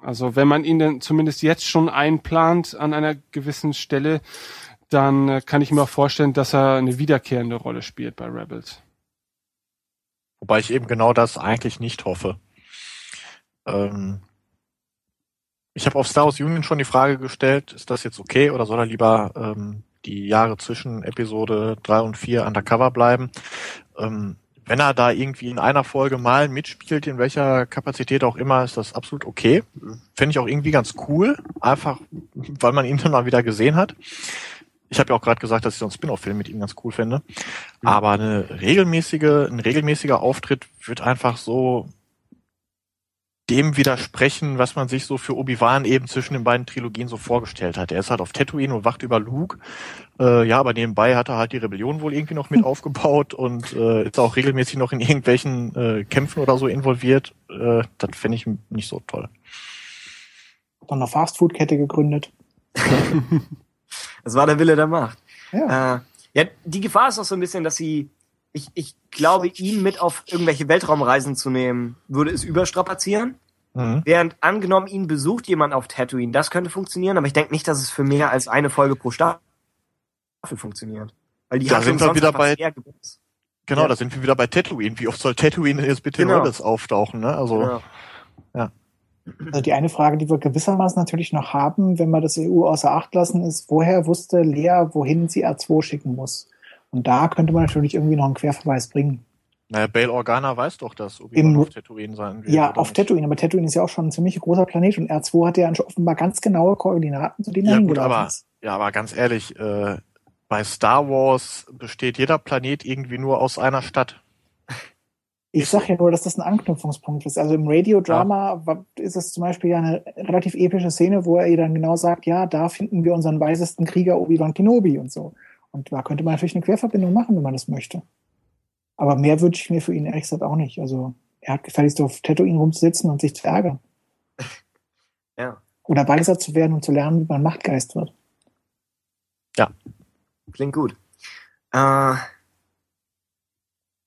also wenn man ihn denn zumindest jetzt schon einplant an einer gewissen Stelle, dann äh, kann ich mir auch vorstellen, dass er eine wiederkehrende Rolle spielt bei Rebels. Wobei ich eben genau das eigentlich nicht hoffe. Ähm, ich habe auf Star Wars Union schon die Frage gestellt, ist das jetzt okay oder soll er lieber ähm, die Jahre zwischen Episode 3 und 4 undercover bleiben? Ähm, wenn er da irgendwie in einer Folge mal mitspielt, in welcher Kapazität auch immer, ist das absolut okay. Finde ich auch irgendwie ganz cool, einfach weil man ihn dann mal wieder gesehen hat. Ich habe ja auch gerade gesagt, dass ich so einen Spin-off-Film mit ihm ganz cool finde. Aber eine regelmäßige, ein regelmäßiger Auftritt wird einfach so dem widersprechen, was man sich so für Obi-Wan eben zwischen den beiden Trilogien so vorgestellt hat. Er ist halt auf Tatooine und wacht über Luke. Äh, ja, aber nebenbei hat er halt die Rebellion wohl irgendwie noch mit aufgebaut und äh, ist auch regelmäßig noch in irgendwelchen äh, Kämpfen oder so involviert. Äh, das fände ich nicht so toll. Dann eine Fastfood-Kette gegründet. Das war der Wille der Macht. Ja. Äh, ja, die Gefahr ist auch so ein bisschen, dass sie, ich, ich glaube, ihn mit auf irgendwelche Weltraumreisen zu nehmen, würde es überstrapazieren. Mhm. Während angenommen, ihn besucht jemand auf Tatooine, das könnte funktionieren, aber ich denke nicht, dass es für mehr als eine Folge pro Staffel funktioniert. Weil die Da sind wir wieder bei-. Genau, Ja. da sind wir wieder bei Tatooine. Wie oft soll Tatooine jetzt bitte Genau. in auftauchen? Ne? Also Ja. Also die eine Frage, die wir gewissermaßen natürlich noch haben, wenn wir das EU außer Acht lassen, ist, woher wusste Lea, wohin sie R2 schicken muss? Und da könnte man natürlich irgendwie noch einen Querverweis bringen. naja, Bail Organa weiß doch, dass Obi-Wan auf Tatooine sein wird. Ja, auf nicht? Tatooine, aber Tatooine ist ja auch schon ein ziemlich großer Planet und R2 hat ja offenbar ganz genaue Koordinaten, zu denen er Ja, gut, hingelaufen aber, ist. ja, aber ganz ehrlich, äh, bei Star Wars besteht jeder Planet irgendwie nur aus einer Stadt. Ich sag ja nur, dass das ein Anknüpfungspunkt ist. Also im Radiodrama wa- ist es zum Beispiel ja eine relativ epische Szene, wo er ihr dann genau sagt, ja, da finden wir unseren weisesten Krieger Obi-Wan Kenobi und so. Und da könnte man natürlich eine Querverbindung machen, wenn man das möchte. Aber mehr wünsche ich mir für ihn ehrlich gesagt auch nicht. Also er hat gefälligst auf Tatooine rumzusitzen und sich zu ärgern. Ja. Oder weiser zu werden und zu lernen, wie man Machtgeist wird. Klingt gut. Äh,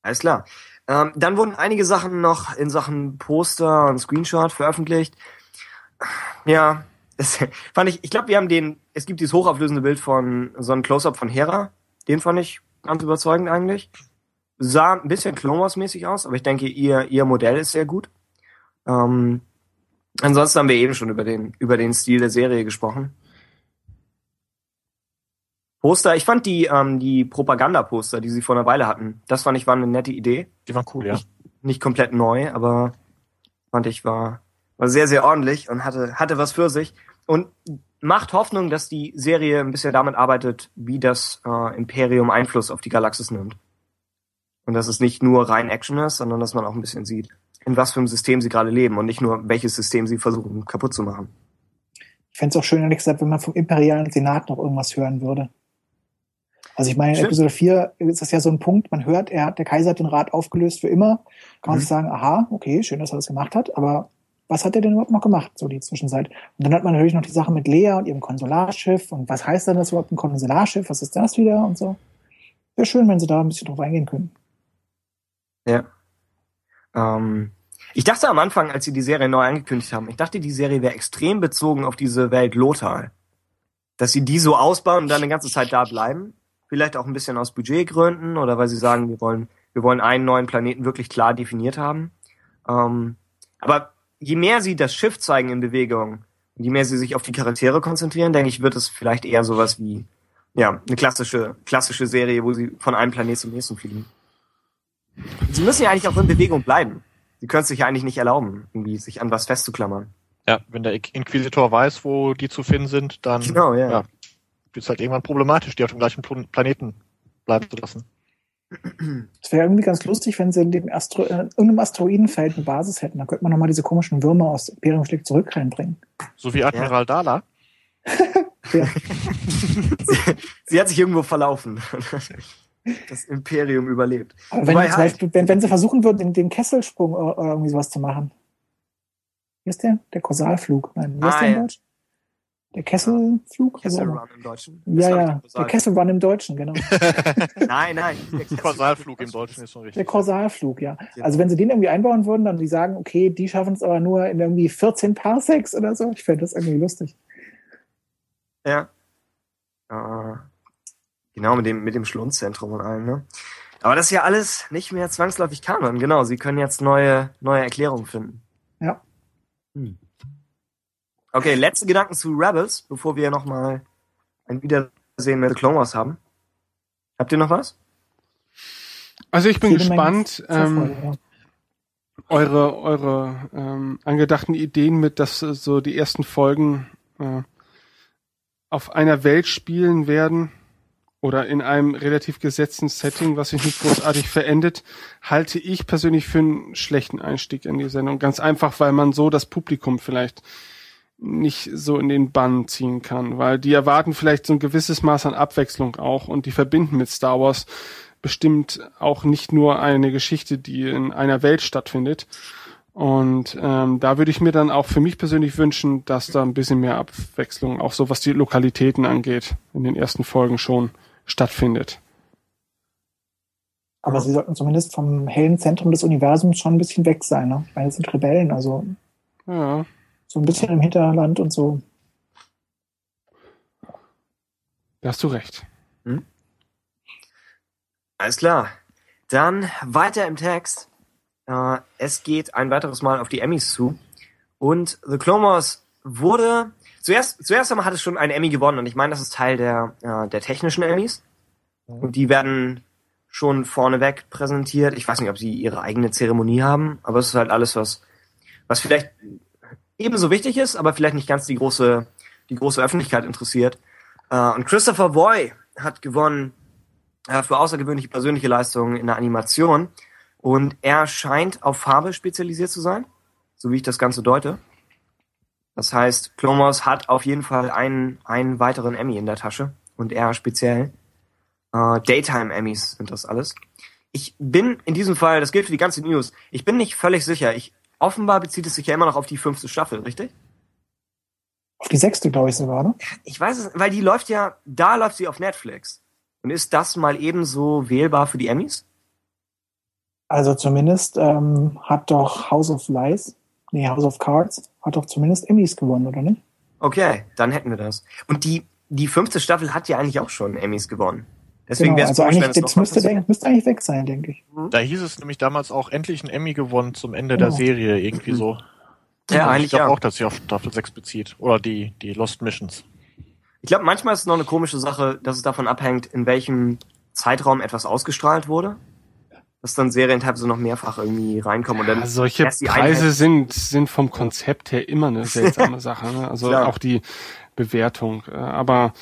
alles klar. Ähm, dann wurden einige Sachen noch in Sachen Poster und Screenshot veröffentlicht. Ja, das fand ich, ich glaube, wir haben den, es gibt dieses hochauflösende Bild von so einem Close-Up von Hera. Den fand ich ganz überzeugend eigentlich. Sah ein bisschen Clone Wars mäßig aus, aber ich denke, ihr, ihr Modell ist sehr gut. Ähm, ansonsten haben wir eben schon über den, über den Stil der Serie gesprochen. Poster, ich fand die, ähm, die Propagandaposter, die sie vor einer Weile hatten, das fand ich war eine nette Idee. Die waren cool, ja. Nicht komplett neu, aber fand ich war, war sehr, sehr ordentlich und hatte, hatte was für sich. Und macht Hoffnung, dass die Serie ein bisschen damit arbeitet, wie das äh, Imperium Einfluss auf die Galaxis nimmt. Und dass es nicht nur rein Action ist, sondern dass man auch ein bisschen sieht, in was für einem System sie gerade leben und nicht nur, welches System sie versuchen kaputt zu machen. Ich fände es auch schön, ehrlich gesagt, wenn man vom imperialen Senat noch irgendwas hören würde. Also ich meine, in Stimmt. Episode 4 ist das ja so ein Punkt, man hört, er hat, der Kaiser hat den Rat aufgelöst für immer. Kann man Mhm. sich sagen, aha, okay, schön, dass er das gemacht hat, aber was hat er denn überhaupt noch gemacht, so die Zwischenzeit? Und dann hat man natürlich noch die Sache mit Lea und ihrem Konsularschiff und was heißt denn das überhaupt ein Konsularschiff? Was ist das wieder und so? Wäre schön, wenn sie da ein bisschen drauf eingehen können. Ja. Ähm, ich dachte am Anfang, als sie die Serie neu angekündigt haben, ich dachte, die Serie wäre extrem bezogen auf diese Welt Lothal. Dass sie die so ausbauen und dann eine ganze Zeit da bleiben. Vielleicht auch ein bisschen aus Budgetgründen oder weil sie sagen, wir wollen, wir wollen einen neuen Planeten wirklich klar definiert haben. Ähm, aber je mehr sie das Schiff zeigen in Bewegung, und je mehr sie sich auf die Charaktere konzentrieren, denke ich, wird es vielleicht eher sowas wie, ja, eine klassische, klassische Serie, wo sie von einem Planet zum nächsten fliegen. Sie müssen ja eigentlich auch in Bewegung bleiben. Sie können es sich ja eigentlich nicht erlauben, irgendwie sich an was festzuklammern. Ja, wenn der Inquisitor weiß, wo die zu finden sind, dann Genau, ja. ja. wird es halt irgendwann problematisch, die auf dem gleichen Plan- Planeten bleiben zu lassen. Es wäre irgendwie ganz lustig, wenn sie in dem Astro äh, irgendeinem Asteroidenfeld eine Basis hätten. Dann könnte man nochmal diese komischen Würmer aus Imperium schlägt zurück reinbringen. So wie Admiral Dala. Ja. sie, sie hat sich irgendwo verlaufen. Das Imperium überlebt. Aber wenn, halt- Beispiel, wenn, wenn sie versuchen würden, den, den Kesselsprung oder, oder irgendwie sowas zu machen. Wie ist der? Der Kausalflug. Nein, wie ist Ah, der im ja. Deutsch? Der Kesselflug? Kessel Also, Run im Deutschen. Das ja, ja. Der gesagt. Kessel Run im Deutschen, genau. Nein, nein. der Kausalflug im Deutschen ist schon richtig. Der Kausalflug, ja. Ja. Also wenn sie den irgendwie einbauen würden, dann die sagen, okay, die schaffen es aber nur in irgendwie 14 Parsecs oder so. Ich fände das irgendwie lustig. Ja. Äh, genau, mit dem, mit dem Schlundzentrum und allem, ne? Aber das ist ja alles nicht mehr zwangsläufig Kanon, genau. Sie können jetzt neue, neue Erklärungen finden. Ja. Hm. Okay, letzte Gedanken zu Rebels, bevor wir nochmal ein Wiedersehen mit The Clone Wars haben. Habt ihr noch was? Also ich bin gespannt. Ähm, Vorfreude, ja. eure eure ähm, angedachten Ideen mit, dass äh, so die ersten Folgen äh, auf einer Welt spielen werden oder in einem relativ gesetzten Setting, was sich nicht großartig verändert, halte ich persönlich für einen schlechten Einstieg in die Sendung. Ganz einfach, weil man so das Publikum vielleicht nicht so in den Bann ziehen kann, weil die erwarten vielleicht so ein gewisses Maß an Abwechslung auch und die verbinden mit Star Wars bestimmt auch nicht nur eine Geschichte, die in einer Welt stattfindet. Und ähm, da würde ich mir dann auch für mich persönlich wünschen, dass da ein bisschen mehr Abwechslung, auch so was die Lokalitäten angeht, in den ersten Folgen schon stattfindet. Aber sie sollten zumindest vom hellen Zentrum des Universums schon ein bisschen weg sein. Ne? Weil es sind Rebellen, also Ja, so ein bisschen im Hinterland und so. da hast du recht. Alles klar. Dann weiter im Text. Äh, es geht ein weiteres Mal auf die Emmys zu. Und The Clone Wars wurde, zuerst, zuerst einmal hat es schon einen Emmy gewonnen. Und ich meine, das ist Teil der, äh, der technischen Emmys. Und die werden schon vorneweg präsentiert. Ich weiß nicht, ob sie ihre eigene Zeremonie haben, aber es ist halt alles, was, was vielleicht ebenso wichtig ist, aber vielleicht nicht ganz die große, die große Öffentlichkeit interessiert. Äh, und Christopher Boy hat gewonnen äh, für außergewöhnliche persönliche Leistungen in der Animation. Und er scheint auf Farbe spezialisiert zu sein, so wie ich das Ganze deute. Das heißt, Wars hat auf jeden Fall einen, einen weiteren Emmy in der Tasche. Und er speziell. Äh, Daytime Emmys sind das alles. Ich bin in diesem Fall, das gilt für die ganze News, ich bin nicht völlig sicher. Ich, offenbar bezieht es sich ja immer noch auf die fünfte Staffel, richtig? Auf die sechste, glaube ich, sogar, ne? Ich weiß es, weil die läuft ja, da läuft sie auf Netflix. Und ist das mal ebenso wählbar für die Emmys? Also zumindest ähm, hat doch House of Lies, nee, House of Cards, hat doch zumindest Emmys gewonnen, oder nicht? Okay, dann hätten wir das. Und die, die fünfte Staffel hat ja eigentlich auch schon Emmys gewonnen. Deswegen genau, wäre es also eigentlich, das müsste, denk- müsste eigentlich weg sein, denke ich. Da hieß es nämlich damals auch endlich ein Emmy gewonnen zum Ende Genau. der Serie, irgendwie so. Ja, Und eigentlich ich glaube ja. auch, dass sie auf Staffel 6 bezieht. Oder die, die Lost Missions. Ich glaube, manchmal ist es noch eine komische Sache, dass es davon abhängt, in welchem Zeitraum etwas ausgestrahlt wurde. Dass dann Serien teilweise noch mehrfach irgendwie reinkommen und dann Ja, solche Preise sind, sind vom Konzept her immer eine seltsame Sache. Ne? Also auch die Bewertung. Äh, Aber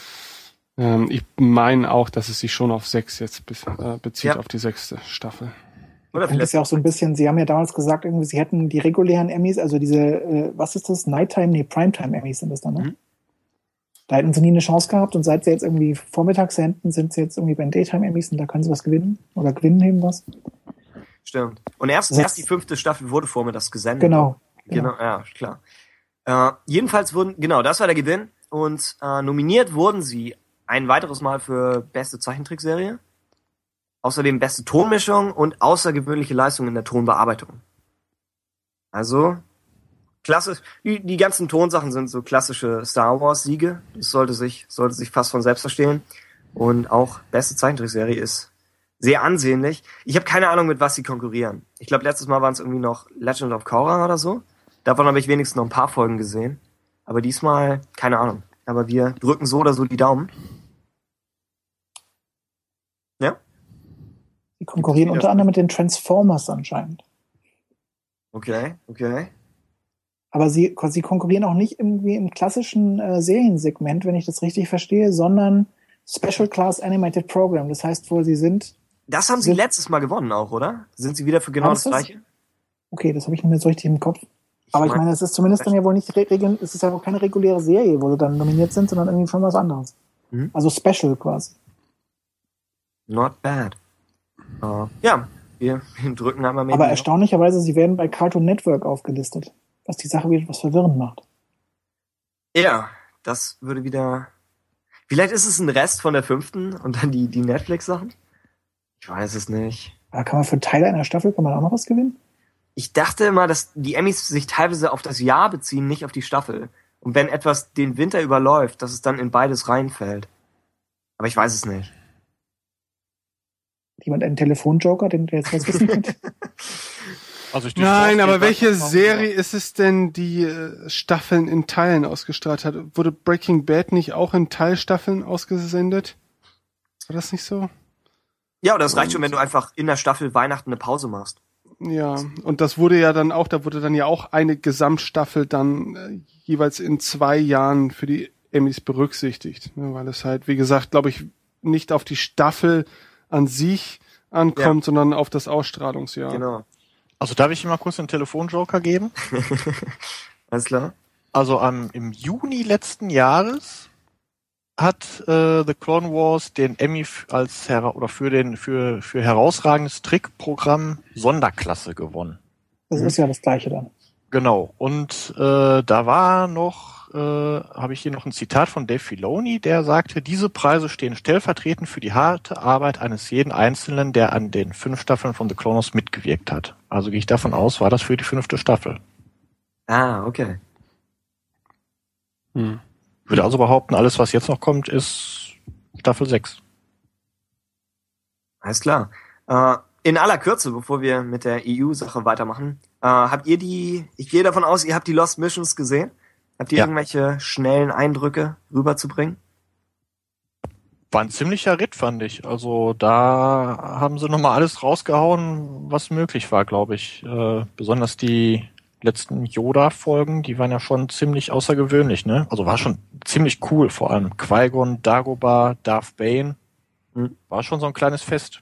ähm, ich meine auch, dass es sich schon auf sechs jetzt be äh, bezieht, Ja. auf die sechste Staffel. Oder Und das ist vielleicht ja auch so ein bisschen, Sie haben ja damals gesagt, irgendwie, Sie hätten die regulären Emmys, also diese, äh, was ist das? Nighttime, nee, Primetime Emmys sind das dann, ne? Mhm. Da hätten Sie nie eine Chance gehabt und seit Sie jetzt irgendwie vormittags senden, sind Sie jetzt irgendwie bei den Daytime Emmys und da können Sie was gewinnen oder gewinnen eben was. stimmt. Und erst, erst die fünfte Staffel wurde vor mir das gesendet. Genau. Genau, ja, klar. Äh, jedenfalls wurden, genau, das war der Gewinn. Und äh, nominiert wurden sie ein weiteres Mal für beste Zeichentrickserie. Außerdem beste Tonmischung und außergewöhnliche Leistung in der Tonbearbeitung. Also, klassisch, die, die ganzen Tonsachen sind so klassische Star Wars Siege. Das sollte sich, sollte sich fast von selbst verstehen. Und auch beste Zeichentrickserie ist sehr ansehnlich. Ich habe keine Ahnung, mit was sie konkurrieren. Ich glaube, letztes Mal waren es irgendwie noch Legend of Korra oder so. Davon habe ich wenigstens noch ein paar Folgen gesehen. Aber diesmal, keine Ahnung. Aber wir drücken so oder so die Daumen. Ja? Sie konkurrieren unter anderem mit den Transformers anscheinend. Okay, okay. Aber sie, sie konkurrieren auch nicht irgendwie im klassischen äh, Seriensegment, wenn ich das richtig verstehe, sondern Special Class Animated Program. Das heißt wohl, sie sind, Das haben sie Sind- letztes Mal gewonnen auch, oder? Sind sie wieder für genau das gleiche? okay, das habe ich nicht mehr so richtig im Kopf. Aber ich mein- meine, es ist zumindest dann ja wohl nicht, re- regu- es ist ja wohl keine reguläre Serie, wo sie dann nominiert sind, sondern irgendwie schon was anderes. Mhm. Also Special quasi. Not bad. Äh, ja, wir drücken einmal mehr. Aber die- erstaunlicherweise, sie werden bei Cartoon Network aufgelistet, was die Sache wieder etwas verwirrend macht. Ja, das würde wieder. Vielleicht ist es ein Rest von der fünften und dann die, die Netflix-Sachen? Ich weiß es nicht. Aber kann man für Teile einer Staffel, kann man auch noch was gewinnen? Ich dachte immer, dass die Emmys sich teilweise auf das Jahr beziehen, nicht auf die Staffel. Und wenn etwas den Winter überläuft, dass es dann in beides reinfällt. Aber ich weiß es nicht. Jemand einen Telefonjoker, den der jetzt was wissen könnte? Also ich Nein, aber welche das Serie ist es denn, die äh, Staffeln in Teilen ausgestrahlt hat? Wurde Breaking Bad nicht auch in Teilstaffeln ausgesendet? War das nicht so? Ja, oder es reicht schon, wenn du einfach in der Staffel Weihnachten eine Pause machst. Ja, und das wurde ja dann auch, da wurde dann ja auch eine Gesamtstaffel dann äh, jeweils in zwei Jahren für die Emmys berücksichtigt, ne, weil es halt, wie gesagt, glaube ich, nicht auf die Staffel an sich ankommt, sondern auf das Ausstrahlungsjahr. Genau. Also darf ich Ihnen mal kurz einen Telefonjoker geben? Alles klar? Also am im Juni letzten Jahres hat äh, The Clone Wars den Emmy als hera oder für den für für herausragendes Trickprogramm Sonderklasse gewonnen. Das ist ja das Gleiche dann. Genau. Und äh, da war noch, äh, habe ich hier noch ein Zitat von Dave Filoni, der sagte, diese Preise stehen stellvertretend für die harte Arbeit eines jeden Einzelnen, der an den fünf Staffeln von The Clone Wars mitgewirkt hat. Also gehe ich davon aus, war das für die fünfte Staffel. Ah, okay. Hm. Ich würde also behaupten, alles, was jetzt noch kommt, ist Staffel 6. Alles klar. Äh, in aller Kürze, bevor wir mit der EU-Sache weitermachen, äh, habt ihr die, ich gehe davon aus, ihr habt die Lost Missions gesehen? Habt ihr Ja. irgendwelche schnellen Eindrücke rüberzubringen? War ein ziemlicher Ritt, fand ich. Also da haben sie nochmal alles rausgehauen, was möglich war, glaube ich. Äh, besonders die letzten Yoda-Folgen, die waren ja schon ziemlich außergewöhnlich, ne? Also war schon ziemlich cool, vor allem Qui-Gon, Dagobah, Darth Bane. Hm. War schon so ein kleines Fest.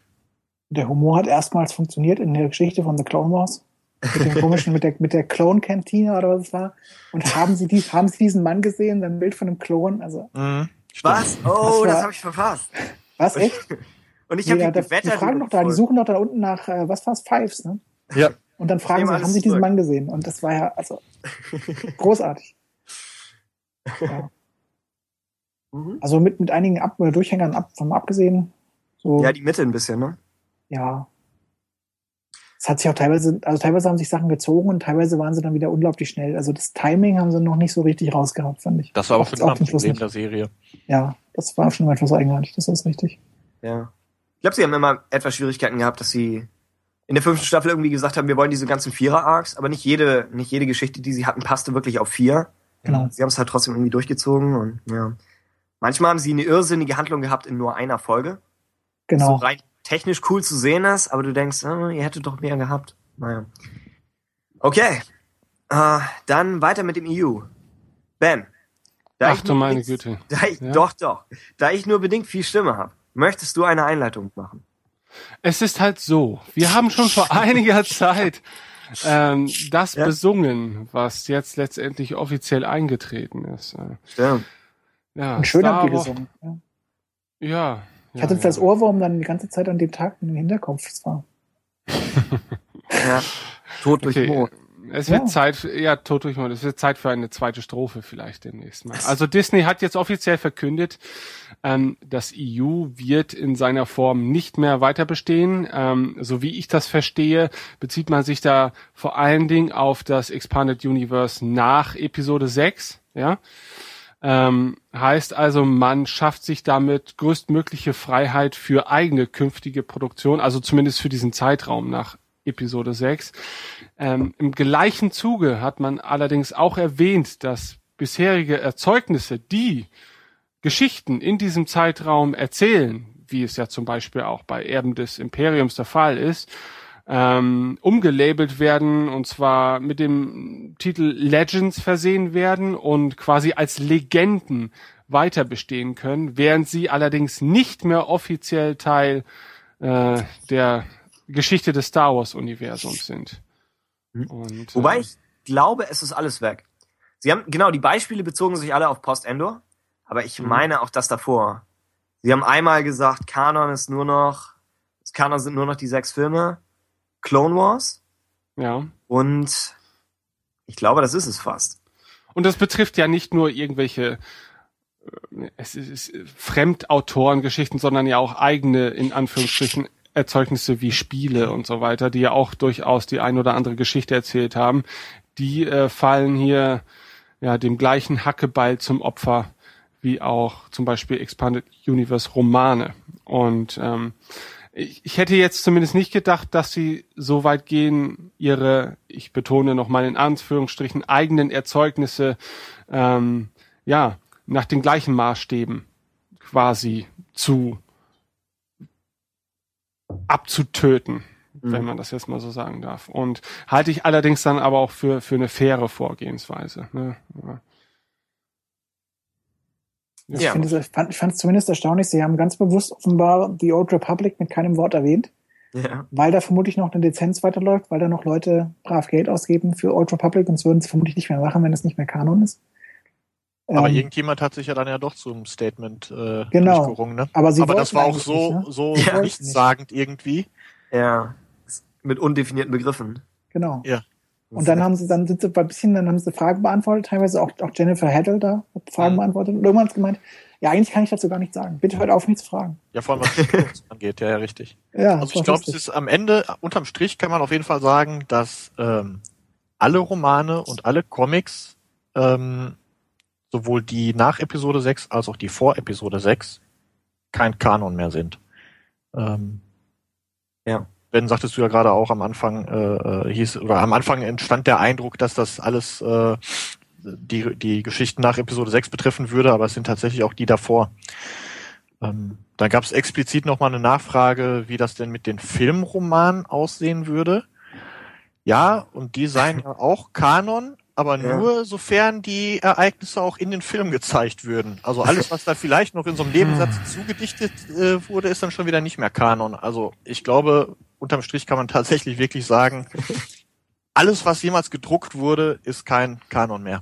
Der Humor hat erstmals funktioniert in der Geschichte von The Clone Wars. Mit dem komischen, mit der, mit der Clone-Kantine oder was es war. Und haben Sie, dies, haben Sie diesen Mann gesehen, sein Bild von einem Klon? Also, Mhm. Was? Oh, Das das, habe ich verpasst. was, echt? Und ich Nee, habe ja, die die fragen doch da, die suchen doch da unten nach, äh, was war's, Fives, ne? Ja. Und dann fragen sie, haben Sie diesen zurück. Mann gesehen? Und das war ja, also, großartig. Ja. Mhm. Also mit, mit einigen Ab Durchhängern ab, von abgesehen, so, Ja, die Mitte ein bisschen, ne? Ja. Es hat sich auch teilweise, also teilweise haben sich Sachen gezogen und teilweise waren sie dann wieder unglaublich schnell. Also das Timing haben sie noch nicht so richtig rausgehabt, fand ich. Das war aber Auch- schon auch immer ein Problem der Serie. Ja, das war schon etwas eigenartig, das ist richtig. Ja. Ich glaube, sie haben immer etwas Schwierigkeiten gehabt, dass sie in der fünften Staffel irgendwie gesagt haben, wir wollen diese ganzen Vierer-Arcs, aber nicht jede, nicht jede Geschichte, die sie hatten, passte wirklich auf vier. Genau. Sie haben es halt trotzdem irgendwie durchgezogen und ja. Manchmal haben sie eine irrsinnige Handlung gehabt in nur einer Folge. So Genau. rein technisch cool zu sehen ist, aber du denkst, äh, ihr hättet doch mehr gehabt. Naja. Okay. Äh, dann weiter mit dem EU. Ben. da Ach ich du nur meine bedingt- Güte. Da ich, Ja? Doch, doch. Da ich nur bedingt viel Stimme habe, möchtest du eine Einleitung machen? Es ist halt so, wir haben schon vor einiger Zeit ähm, das Ja. besungen, was jetzt letztendlich offiziell eingetreten ist. Stimmt. Ja, Und schön Star habt ihr gesungen. Ja. Ich ja, hatte jetzt ja. als Ohrwurm dann die ganze Zeit an dem Tag in den Hinterkopf. Das war Ja. Tod durch Okay. Mo. Es wird Ja. Zeit, ja, tot durch Mond. Es wird Zeit für eine zweite Strophe vielleicht demnächst mal. Also Disney hat jetzt offiziell verkündet, ähm, das EU wird in seiner Form nicht mehr weiter bestehen. Ähm, so wie ich das verstehe, bezieht man sich da vor allen Dingen auf das Expanded Universe nach Episode 6, ja. Ähm, heißt also, man schafft sich damit größtmögliche Freiheit für eigene künftige Produktion, also zumindest für diesen Zeitraum nach Episode 6. Ähm, Im gleichen Zuge hat man allerdings auch erwähnt, dass bisherige Erzeugnisse, die Geschichten in diesem Zeitraum erzählen, wie es ja zum Beispiel auch bei Erben des Imperiums der Fall ist, ähm, umgelabelt werden und zwar mit dem Titel Legends versehen werden und quasi als Legenden weiter bestehen können, während sie allerdings nicht mehr offiziell Teil äh, der Geschichte des Star Wars Universums sind. Mhm. Und, Wobei äh, ich glaube, es ist alles weg. Sie haben, genau, die Beispiele bezogen sich alle auf Post-Endor, aber ich Mhm. meine auch das davor. Sie haben einmal gesagt, Kanon ist nur noch, Kanon sind nur noch die sechs Filme, Clone Wars ja. und ich glaube, das ist es fast. Und das betrifft ja nicht nur irgendwelche äh, es ist äh, Fremdautorengeschichten, sondern ja auch eigene, in Anführungsstrichen, Erzeugnisse wie Spiele und so weiter, die ja auch durchaus die ein oder andere Geschichte erzählt haben. Die äh, fallen hier ja dem gleichen Hackeball zum Opfer wie auch zum Beispiel Expanded Universe Romane. Und ähm, ich, ich hätte jetzt zumindest nicht gedacht, dass sie so weit gehen, ihre, ich betone nochmal in Anführungsstrichen, eigenen Erzeugnisse ähm, ja nach den gleichen Maßstäben quasi zu abzutöten, Mhm. wenn man das jetzt mal so sagen darf. Und halte ich allerdings dann aber auch für, für eine faire Vorgehensweise. Ne? Ja. Ich Ja. finde es, ich fand, es zumindest erstaunlich, sie haben ganz bewusst offenbar The Old Republic mit keinem Wort erwähnt, Ja. weil da vermutlich noch eine Lizenz weiterläuft, weil da noch Leute brav Geld ausgeben für Old Republic und würden sie vermutlich nicht mehr machen, wenn es nicht mehr Kanon ist. Aber Ähm, irgendjemand hat sich ja dann ja doch zum Statement äh, Genau. durchgerungen, ne? aber sie Aber das war auch so, nicht, ne? so Ja. nichtssagend irgendwie. Ja. Mit undefinierten Begriffen. Genau. Ja. Und dann haben sie, dann sind sie ein bisschen, dann haben sie Fragen beantwortet, teilweise auch, auch Jennifer Haddle da hat Fragen Mhm. beantwortet und irgendwann hat gemeint, ja, eigentlich kann ich dazu gar nichts sagen. Bitte hört auf, mich zu fragen. Ja, vor allem was die Produktion angeht, ja, ja, richtig. Ja, Also ich glaube, es ist am Ende, unterm Strich kann man auf jeden Fall sagen, dass ähm, alle Romane und alle Comics, ähm, sowohl die nach Episode 6 als auch die vor Episode 6, kein Kanon mehr sind. Ähm, Ja. Ben, sagtest du ja gerade auch am Anfang, äh, äh, hieß, oder am Anfang entstand der Eindruck, dass das alles äh, die, die Geschichten nach Episode 6 betreffen würde, aber es sind tatsächlich auch die davor. Ähm, dann gab es explizit nochmal eine Nachfrage, wie das denn mit den Filmromanen aussehen würde. Ja, und die seien ja auch Kanon, aber Ja. nur sofern die Ereignisse auch in den Film gezeigt würden. Also alles, was da vielleicht noch in so einem Nebensatz zugedichtet äh, wurde, ist dann schon wieder nicht mehr Kanon. Also ich glaube, unterm Strich kann man tatsächlich wirklich sagen, alles, was jemals gedruckt wurde, ist kein Kanon mehr.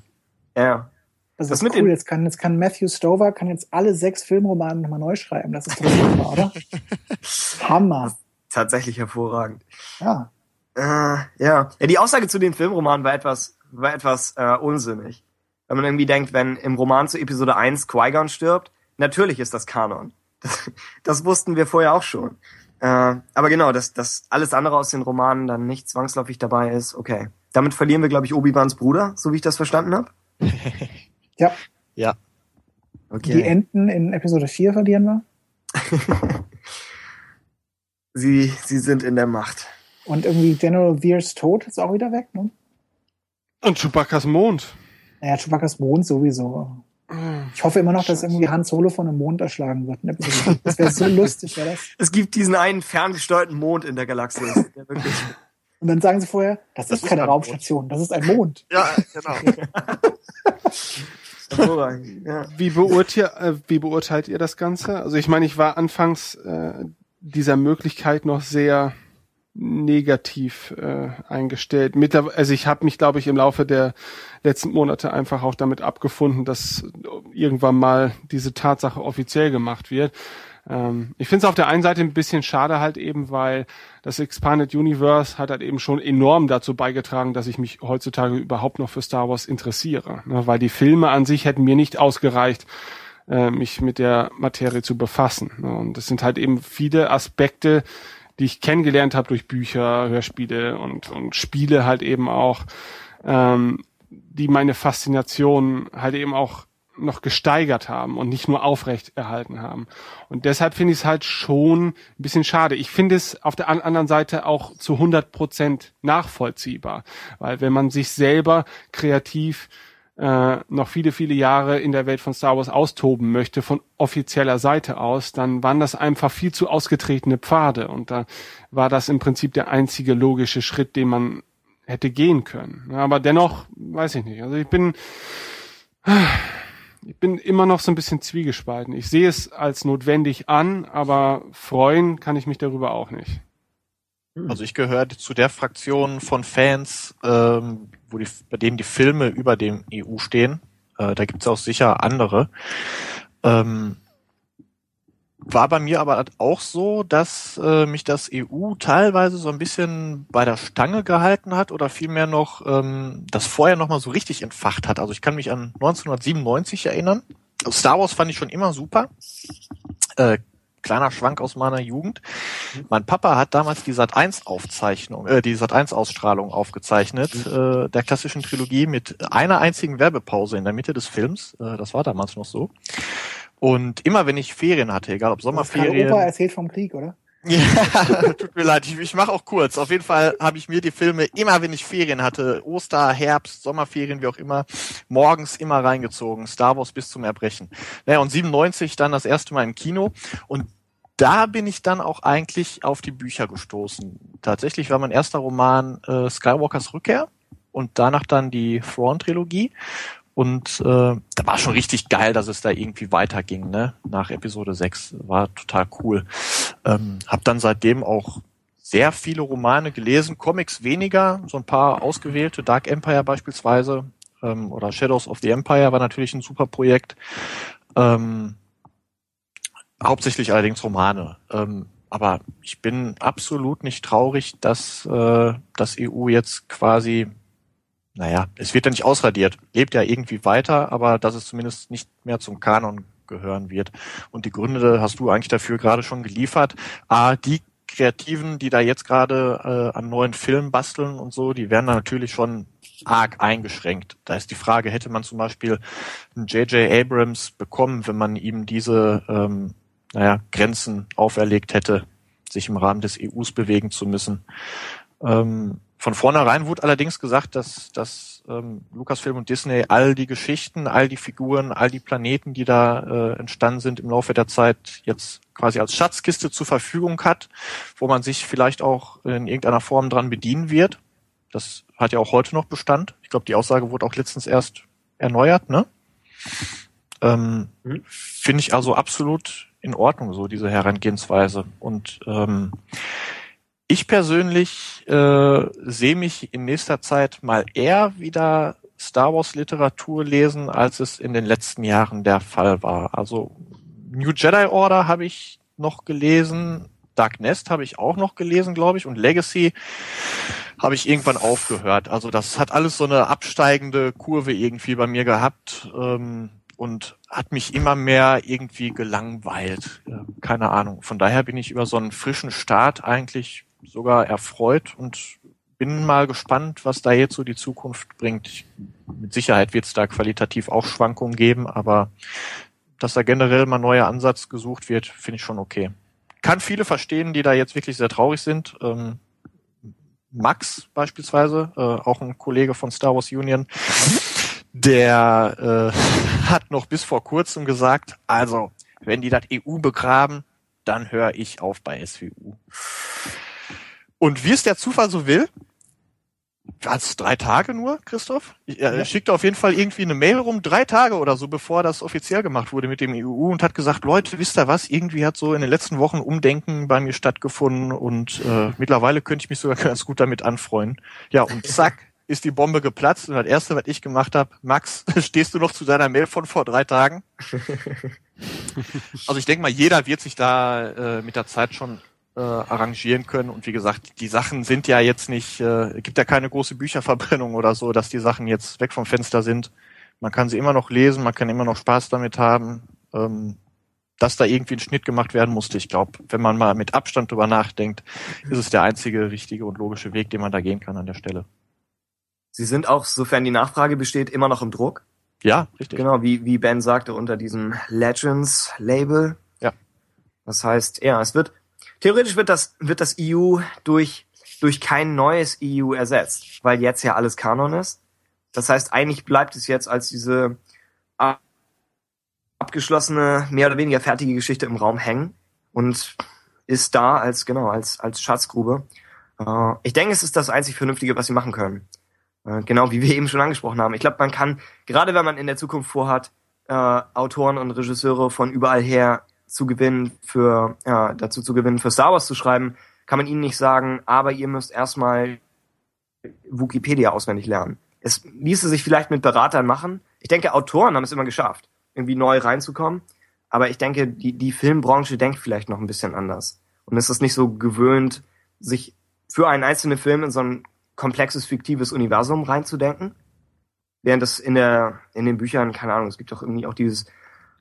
Ja. Das Das ist mit cool. Jetzt kann, jetzt kann Matthew Stover kann jetzt alle sechs Filmromane nochmal neu schreiben. Das ist doch super, oder? Hammer. Tatsächlich hervorragend. Ja. Äh, ja. ja, die Aussage zu den Filmromanen war etwas, war etwas äh, unsinnig. Wenn man irgendwie denkt, wenn im Roman zu Episode 1 Qui-Gon stirbt, natürlich ist das Kanon. Das, das wussten wir vorher auch schon. Äh, aber genau, dass, dass alles andere aus den Romanen dann nicht zwangsläufig dabei ist, okay. Damit verlieren wir, glaube ich, Obi-Wans Bruder, so wie ich das verstanden habe. Ja. Ja. Okay. Die Enten in Episode 4 verlieren wir. sie, sie sind in der Macht. Und irgendwie General Veers Tod ist auch wieder weg, ne? Und Chewbacca's Mond. Naja, Chewbacca's Mond sowieso. Ich hoffe immer noch, dass irgendwie Han Solo von einem Mond erschlagen wird. 4. Das wäre so lustig, wäre das. Es gibt diesen einen ferngesteuerten Mond in der Galaxis. Der wirklich Und dann sagen sie vorher, das, Das ist ist keine ein Raumstation, das ist ein Mond. Ja, genau. hervorragend. Ja. Wie, beurteilt, äh, wie beurteilt ihr das Ganze? Also ich meine, ich war anfangs äh, dieser Möglichkeit noch sehr negativ äh, eingestellt. Mittler also ich habe mich, glaube ich, im Laufe der letzten Monate einfach auch damit abgefunden, dass irgendwann mal diese Tatsache offiziell gemacht wird. Ähm, ich finde es auf der einen Seite ein bisschen schade halt eben, weil das Expanded Universe hat halt eben schon enorm dazu beigetragen, dass ich mich heutzutage überhaupt noch für Star Wars interessiere. Ne? Weil die Filme an sich hätten mir nicht ausgereicht, äh, mich mit der Materie zu befassen. Ne? Und das sind halt eben viele Aspekte, die ich kennengelernt habe durch Bücher, Hörspiele und, und Spiele halt eben auch, ähm, die meine Faszination halt eben auch noch gesteigert haben und nicht nur aufrecht erhalten haben. Und deshalb finde ich es halt schon ein bisschen schade. Ich finde es auf der an- anderen Seite auch zu 100 Prozent nachvollziehbar, weil wenn man sich selber kreativ äh, noch viele, viele Jahre in der Welt von Star Wars austoben möchte, von offizieller Seite aus, dann waren das einfach viel zu ausgetretene Pfade. Und da war das im Prinzip der einzige logische Schritt, den man hätte gehen können. Aber dennoch, weiß ich nicht. Also ich bin, ich bin immer noch so ein bisschen zwiegespalten. Ich sehe es als notwendig an, aber freuen kann ich mich darüber auch nicht. Also ich gehöre zu der Fraktion von Fans, ähm, wo die, bei denen die Filme über dem EU stehen. Äh, da gibt's auch sicher andere. Ähm, war bei mir aber auch so, dass äh, mich das EU teilweise so ein bisschen bei der Stange gehalten hat oder vielmehr noch ähm, das vorher noch mal so richtig entfacht hat. Also ich kann mich an 1997 erinnern. Also Star Wars fand ich schon immer super. Äh, kleiner Schwank aus meiner Jugend. Mein Papa hat damals die Sat 1 Aufzeichnung, äh, die Sat 1 Ausstrahlung aufgezeichnet, äh, der klassischen Trilogie mit einer einzigen Werbepause in der Mitte des Films. Äh, das war damals noch so. Und immer wenn ich Ferien hatte, egal ob Sommerferien. Opa erzählt vom Krieg, oder? Ja, tut mir leid, ich, ich mache auch kurz. Auf jeden Fall habe ich mir die Filme immer, wenn ich Ferien hatte, Oster, Herbst, Sommerferien, wie auch immer, morgens immer reingezogen. Star Wars bis zum Erbrechen. Naja, und 97 dann das erste Mal im Kino. Und da bin ich dann auch eigentlich auf die Bücher gestoßen. Tatsächlich war mein erster Roman äh, Skywalkers Rückkehr und danach dann die Thrawn-Trilogie. Und äh, da war schon richtig geil, dass es da irgendwie weiterging, ne? Nach Episode 6. War total cool. Ähm, hab dann seitdem auch sehr viele Romane gelesen, Comics weniger, so ein paar ausgewählte, Dark Empire beispielsweise ähm, oder Shadows of the Empire war natürlich ein super Projekt. Ähm, hauptsächlich allerdings Romane. Ähm, aber ich bin absolut nicht traurig, dass äh, das EU jetzt quasi naja, es wird ja nicht ausradiert, lebt ja irgendwie weiter, aber dass es zumindest nicht mehr zum Kanon gehören wird. Und die Gründe hast du eigentlich dafür gerade schon geliefert. A, die Kreativen, die da jetzt gerade äh, an neuen Filmen basteln und so, die werden da natürlich schon arg eingeschränkt. Da ist die Frage, hätte man zum Beispiel einen J.J. Abrams bekommen, wenn man ihm diese ähm, naja, Grenzen auferlegt hätte, sich im Rahmen des EUs bewegen zu müssen. Ähm, von vornherein wurde allerdings gesagt, dass, dass ähm, Lucasfilm und Disney all die Geschichten, all die Figuren, all die Planeten, die da äh, entstanden sind im Laufe der Zeit, jetzt quasi als Schatzkiste zur Verfügung hat, wo man sich vielleicht auch in irgendeiner Form dran bedienen wird. Das hat ja auch heute noch Bestand. Ich glaube, die Aussage wurde auch letztens erst erneuert, ne? Ähm, mhm. Finde ich also absolut in Ordnung, so diese Herangehensweise. Und ähm, ich persönlich äh, sehe mich in nächster Zeit mal eher wieder Star Wars Literatur lesen, als es in den letzten Jahren der Fall war. Also New Jedi Order habe ich noch gelesen, Dark Nest habe ich auch noch gelesen, glaube ich, und Legacy habe ich irgendwann aufgehört. Also das hat alles so eine absteigende Kurve irgendwie bei mir gehabt ähm, und hat mich immer mehr irgendwie gelangweilt. Keine Ahnung. Von daher bin ich über so einen frischen Start eigentlich sogar erfreut und bin mal gespannt, was da jetzt so die Zukunft bringt. Mit Sicherheit wird es da qualitativ auch Schwankungen geben, aber dass da generell mal neuer Ansatz gesucht wird, finde ich schon okay. Kann viele verstehen, die da jetzt wirklich sehr traurig sind. Ähm, Max beispielsweise, äh, auch ein Kollege von Star Wars Union, der äh, hat noch bis vor kurzem gesagt, also wenn die das EU begraben, dann höre ich auf bei SWU. Und wie es der Zufall so will, als drei Tage nur, Christoph? Er ja. schickte auf jeden Fall irgendwie eine Mail rum, drei Tage oder so, bevor das offiziell gemacht wurde mit dem EU und hat gesagt, Leute, wisst ihr was? Irgendwie hat so in den letzten Wochen Umdenken bei mir stattgefunden und äh, mittlerweile könnte ich mich sogar ganz gut damit anfreuen. Ja, und zack, ist die Bombe geplatzt und das erste, was ich gemacht habe, Max, stehst du noch zu deiner Mail von vor drei Tagen? also ich denke mal, jeder wird sich da äh, mit der Zeit schon äh, arrangieren können. Und wie gesagt, die Sachen sind ja jetzt nicht, äh, gibt ja keine große Bücherverbrennung oder so, dass die Sachen jetzt weg vom Fenster sind. Man kann sie immer noch lesen, man kann immer noch Spaß damit haben. Ähm, dass da irgendwie ein Schnitt gemacht werden musste. Ich glaube, wenn man mal mit Abstand drüber nachdenkt, ist es der einzige richtige und logische Weg, den man da gehen kann an der Stelle. Sie sind auch, sofern die Nachfrage besteht, immer noch im Druck. Ja, richtig. Genau, wie, wie Ben sagte, unter diesem Legends-Label. Ja. Das heißt, ja, es wird Theoretisch wird das, wird das EU durch, durch kein neues EU ersetzt, weil jetzt ja alles Kanon ist. Das heißt, eigentlich bleibt es jetzt als diese abgeschlossene, mehr oder weniger fertige Geschichte im Raum hängen und ist da als, genau, als, als Schatzgrube. Äh, ich denke, es ist das einzig Vernünftige, was sie machen können. Äh, genau wie wir eben schon angesprochen haben. Ich glaube, man kann, gerade wenn man in der Zukunft vorhat, äh, Autoren und Regisseure von überall her zu gewinnen, für, ja, dazu zu gewinnen, für Star Wars zu schreiben, kann man ihnen nicht sagen, aber ihr müsst erstmal Wikipedia auswendig lernen. Es ließe sich vielleicht mit Beratern machen. Ich denke, Autoren haben es immer geschafft, irgendwie neu reinzukommen. Aber ich denke, die, die Filmbranche denkt vielleicht noch ein bisschen anders. Und es ist nicht so gewöhnt, sich für einen einzelnen Film in so ein komplexes, fiktives Universum reinzudenken. Während es in der, in den Büchern, keine Ahnung, es gibt doch irgendwie auch dieses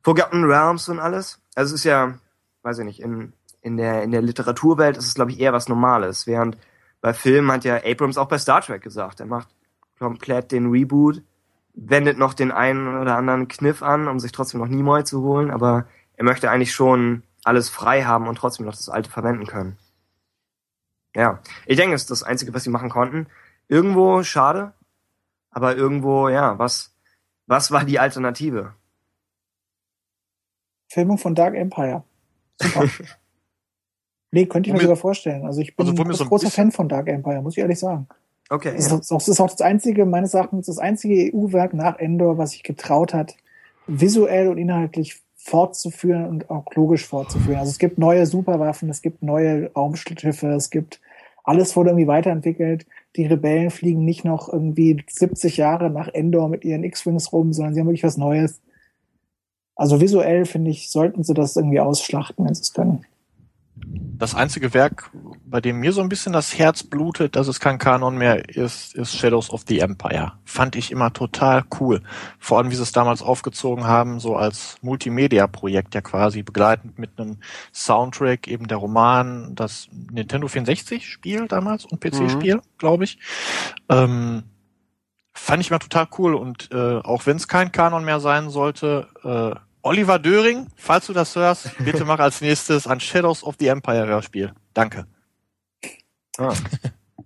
Forgotten Realms und alles. Also es ist ja, weiß ich nicht, in, in der, in der Literaturwelt ist es, glaube ich, eher was Normales. Während bei Filmen hat ja Abrams auch bei Star Trek gesagt, er macht komplett den Reboot, wendet noch den einen oder anderen Kniff an, um sich trotzdem noch Nimoy zu holen, aber er möchte eigentlich schon alles frei haben und trotzdem noch das alte verwenden können. Ja, ich denke, es ist das Einzige, was sie machen konnten. Irgendwo schade, aber irgendwo, ja, was, was war die Alternative? Filmung von Dark Empire. Super. Nee, könnte ich mir mir- sogar vorstellen. Also ich bin Also ein so ein großer Fan von Dark Empire, muss ich ehrlich sagen. Okay. Das Ja. ist, auch, das ist auch das einzige, meines Erachtens, das einzige EU-Werk nach Endor, was sich getraut hat, visuell und inhaltlich fortzuführen und auch logisch fortzuführen. Also es gibt neue Superwaffen, es gibt neue Raumschiffe, es gibt alles wurde irgendwie weiterentwickelt. Die Rebellen fliegen nicht noch irgendwie 70 Jahre nach Endor mit ihren X-Wings rum, sondern sie haben wirklich was Neues. Also visuell, finde ich, sollten sie das irgendwie ausschlachten, wenn sie es können. Das einzige Werk, bei dem mir so ein bisschen das Herz blutet, dass es kein Kanon mehr ist, ist Shadows of the Empire. Fand ich immer total cool. Vor allem, wie sie es damals aufgezogen haben, so als Multimedia-Projekt ja quasi, begleitend mit einem Soundtrack, eben der Roman, das Nintendo 64-Spiel damals und PC-Spiel, glaube ich. Ähm, fand ich immer total cool und äh, auch wenn es kein Kanon mehr sein sollte, äh, Oliver Döring, falls du das hörst, bitte mach als nächstes ein Shadows of the Empire Hörspiel. Danke. Ah.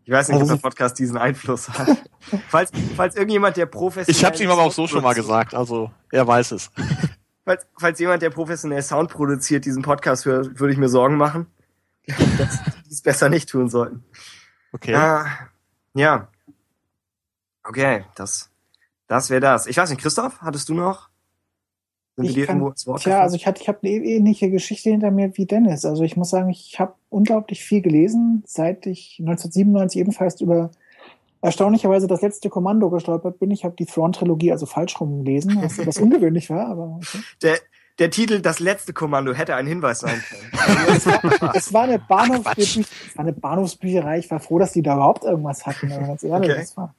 Ich weiß nicht, ob der Podcast diesen Einfluss hat. falls, falls irgendjemand, der professionell Ich habe es ihm aber auch so schon mal Sound gesagt, also er weiß es. Falls, falls jemand, der professionell Sound produziert, diesen Podcast hört, würde ich mir Sorgen machen, dass die es besser nicht tun sollten. Okay. Ah, ja. Okay, das, das wäre das. Ich weiß nicht, Christoph, hattest du noch? Wir Ich kann- irgendwo ins Wort Tja, also ich hatte, ich habe eine ähnliche Geschichte hinter mir wie Dennis. Also ich muss sagen, ich habe unglaublich viel gelesen, seit ich 1997 ebenfalls über erstaunlicherweise das letzte Kommando gestolpert bin. Ich habe die Thrawn-Trilogie also falsch rum gelesen, was, was ungewöhnlich war, aber okay. der, der Titel Das letzte Kommando hätte ein Hinweis sein können. Es war eine Bahnhofsbücherei, es war eine Bahnhofsbücherei. Ich war froh, dass die da überhaupt irgendwas hatten. Aber ganz ehrlich, Okay. das war.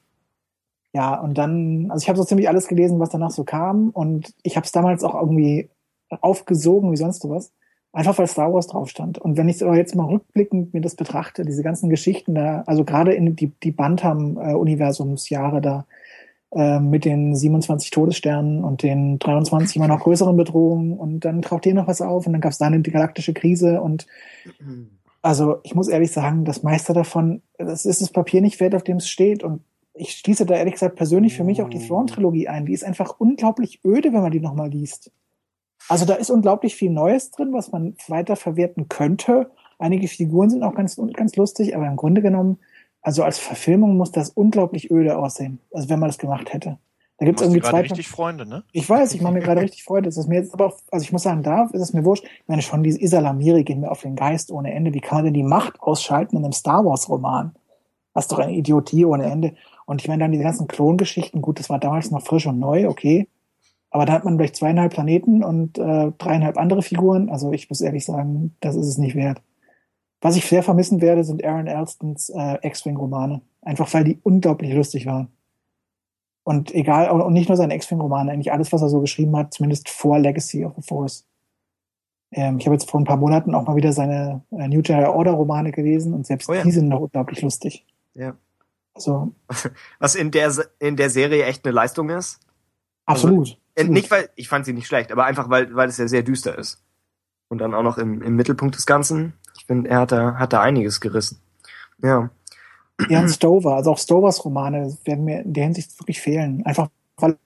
Ja, und dann, also ich habe so ziemlich alles gelesen, was danach so kam. Und ich habe es damals auch irgendwie aufgesogen wie sonst was. Einfach weil Star Wars drauf stand. Und wenn ich aber jetzt mal rückblickend mir das betrachte, diese ganzen Geschichten da, also gerade in die, die Bantam-Universumsjahre da, äh, mit den 27 Todessternen und den 23 immer noch größeren Bedrohungen und dann taucht hier noch was auf und dann gab es da eine galaktische Krise und also ich muss ehrlich sagen, das meiste davon, das ist das Papier nicht wert, auf dem es steht. Und ich schließe da ehrlich gesagt persönlich für mich auch die Thrawn-Trilogie ein. Die ist einfach unglaublich öde, wenn man die nochmal liest. Also da ist unglaublich viel Neues drin, was man weiter verwerten könnte. Einige Figuren sind auch ganz, ganz lustig, aber im Grunde genommen, also als Verfilmung muss das unglaublich öde aussehen. Also wenn man das gemacht hätte. Da gibt es Machst du irgendwie zwei. richtig Freunde, ne? Ich weiß, ich mache mir gerade richtig Freude. Das ist mir jetzt aber auch, also ich muss sagen, da ist es mir wurscht. Ich meine schon, diese Isalamiri gehen mir auf den Geist ohne Ende. Wie kann man denn die Macht ausschalten in einem Star Wars Roman? Das ist doch eine Idiotie ohne Ende. Und ich meine dann die ganzen Klongeschichten, gut, das war damals noch frisch und neu, okay. Aber da hat man vielleicht zweieinhalb Planeten und äh, dreieinhalb andere Figuren. Also ich muss ehrlich sagen, das ist es nicht wert. Was ich sehr vermissen werde, sind Aaron Elstons äh, X-Wing-Romane. Einfach weil die unglaublich lustig waren. Und egal, und nicht nur seine X-Wing-Romane, eigentlich alles, was er so geschrieben hat, zumindest vor Legacy of the Force. Ähm, ich habe jetzt vor ein paar Monaten auch mal wieder seine äh, New Jedi Order Romane gelesen und selbst Oh ja. die sind noch unglaublich lustig. Ja. Also, Was in der, in der Serie echt eine Leistung ist. absolut. Äh, absolut. Nicht, weil, ich fand sie nicht schlecht, aber einfach, weil, weil es ja sehr düster ist. Und dann auch noch im, im Mittelpunkt des Ganzen. Ich finde, er hat da, hat da einiges gerissen. Ja. Ian Stover, also auch Stovers Romane werden mir in der Hinsicht wirklich fehlen. Einfach, weil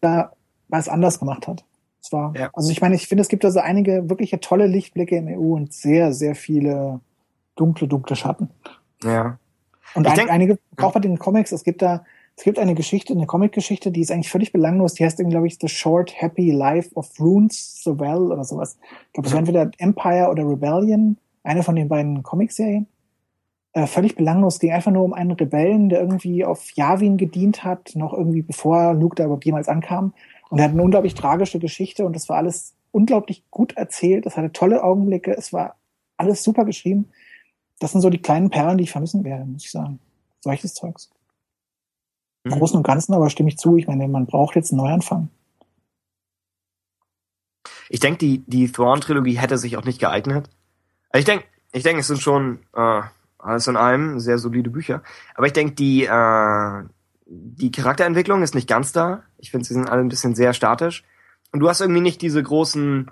er was anders gemacht hat. Es war, Ja. also ich meine, ich finde, es gibt also einige wirkliche tolle Lichtblicke im EU und sehr, sehr viele dunkle, dunkle Schatten. Ja. Und ein, denk- einige, auch bei den Comics, es gibt da, es gibt eine Geschichte, eine Comic-Geschichte, die ist eigentlich völlig belanglos, die heißt, glaube ich, The Short Happy Life of Runes the Well oder sowas. Ich glaube, es war entweder Empire oder Rebellion, eine von den beiden Comicserien. Äh, völlig belanglos, ging einfach nur um einen Rebellen, der irgendwie auf Yavin gedient hat, noch irgendwie bevor Luke da überhaupt jemals ankam. Und er hat eine unglaublich tragische Geschichte und das war alles unglaublich gut erzählt, es hatte tolle Augenblicke, es war alles super geschrieben. Das sind so die kleinen Perlen, die ich vermissen werde, muss ich sagen. Solches Zeugs. Im Mhm. Großen und Ganzen aber stimme ich zu, ich meine, man braucht jetzt einen Neuanfang. Ich denke, die, die Thrawn-Trilogie hätte sich auch nicht geeignet. Also ich denke, ich denke, es sind schon äh, alles in allem sehr solide Bücher. Aber ich denke, die, äh, die Charakterentwicklung ist nicht ganz da. Ich finde, sie sind alle ein bisschen sehr statisch. Und du hast irgendwie nicht diese großen,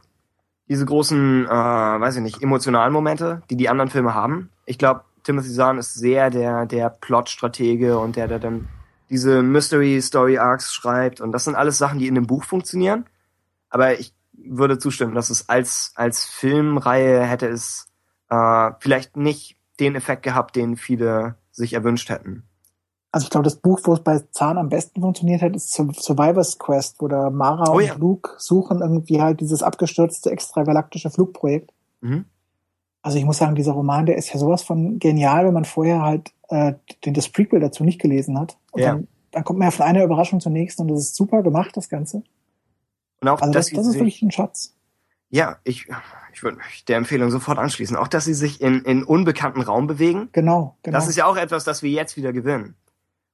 diese großen, äh, weiß ich nicht, emotionalen Momente, die die anderen Filme haben. Ich glaube, Timothy Zahn ist sehr der, der Plot-Stratege und der, der dann diese Mystery-Story-Arcs schreibt. Und das sind alles Sachen, die in dem Buch funktionieren. Aber ich würde zustimmen, dass es als, als Filmreihe hätte es äh, vielleicht nicht den Effekt gehabt, den viele sich erwünscht hätten. Also ich glaube, das Buch, wo es bei Zahn am besten funktioniert hat, ist Sur- Survivor's Quest, wo da Mara Oh und ja. Luke suchen irgendwie halt dieses abgestürzte extragalaktische Flugprojekt. Mhm. Also ich muss sagen, dieser Roman, der ist ja sowas von genial, wenn man vorher halt äh, den, das Prequel dazu nicht gelesen hat. Und Ja. dann, dann kommt man ja von einer Überraschung zur nächsten und das ist super gemacht, das Ganze. Und auch, Also das, das ist wirklich ein Schatz. ja, ich, ich würde mich der Empfehlung sofort anschließen. Auch, dass sie sich in, in unbekannten Raum bewegen. Genau, genau. Das ist ja auch etwas, das wir jetzt wieder gewinnen.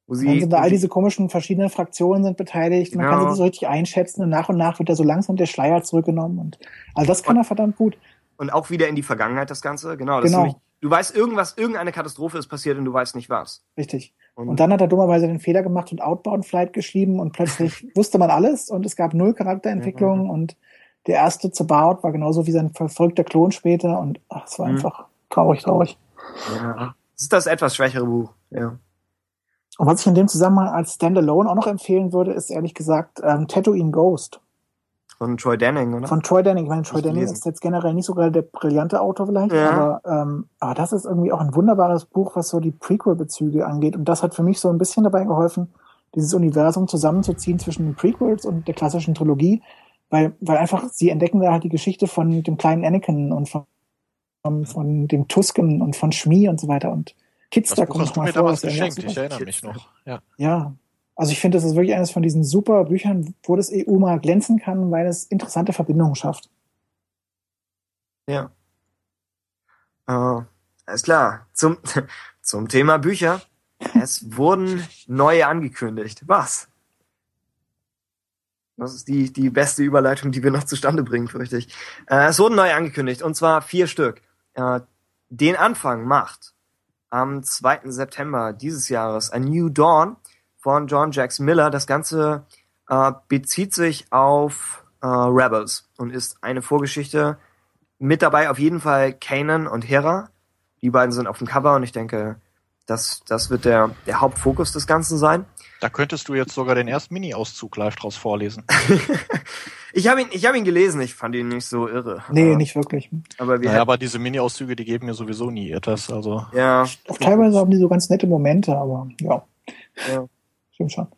Wo sie, dann sind da all diese komischen verschiedenen Fraktionen sind beteiligt. Man kann Genau. sie so richtig einschätzen und nach und nach wird da so langsam der Schleier zurückgenommen und also das kann er verdammt gut. Und auch wieder in die Vergangenheit das Ganze. Genau. Das Genau. Nämlich, du weißt irgendwas, irgendeine Katastrophe ist passiert und du weißt nicht was. Richtig. Und, Und dann hat er dummerweise den Fehler gemacht und Outbound Flight geschrieben und plötzlich wusste man alles und es gab null Charakterentwicklung und der erste zu Baut war genauso wie sein verfolgter Klon später und ach, es war Mhm. einfach traurig, traurig. ja. Das ist das etwas schwächere Buch. Ja. Und was ich in dem Zusammenhang als Standalone auch noch empfehlen würde, ist ehrlich gesagt ähm, Tatooine Ghost Von Troy Denning, oder? von Troy Denning. Ich meine, Troy Nicht Denning gelesen. ist jetzt generell nicht so gerade der brillante Autor vielleicht, Ja. aber, ähm, aber das ist irgendwie auch ein wunderbares Buch, was so die Prequel-Bezüge angeht. Und das hat für mich so ein bisschen dabei geholfen, dieses Universum zusammenzuziehen zwischen den Prequels und der klassischen Trilogie, weil, weil einfach sie entdecken da halt die Geschichte von dem kleinen Anakin und von, von, von dem Tusken und von Schmie und so weiter und Kids Das da kommt hast du noch mal mir vor. damals geschenkt, ich erinnere mich noch. Ja. ja, also ich finde, das ist wirklich eines von diesen super Büchern, wo das EU mal glänzen kann, weil es interessante Verbindungen schafft. Ja. Äh, alles klar. Zum, zum Thema Bücher. Es wurden neue angekündigt. Was? Das ist die, die beste Überleitung, die wir noch zustande bringen, fürchte ich. Äh, es wurden neue angekündigt, und zwar vier Stück. Äh, den Anfang macht am 2. September dieses Jahres A New Dawn von John Jacks Miller. Das Ganze äh, bezieht sich auf äh, Rebels und ist eine Vorgeschichte mit dabei auf jeden Fall Kanan und Hera. Die beiden sind auf dem Cover und ich denke, das, das wird der, der Hauptfokus des Ganzen sein. Da könntest du jetzt sogar den ersten Mini-Auszug live draus vorlesen. Ich habe ihn, ich habe ihn gelesen, ich fand ihn nicht so irre. Nee, aber, nicht wirklich. Aber wir Naja, aber diese Mini-Auszüge, die geben mir sowieso nie etwas. Also ja, Auch teilweise haben die so ganz nette Momente, aber ja, ja, stimmt schon.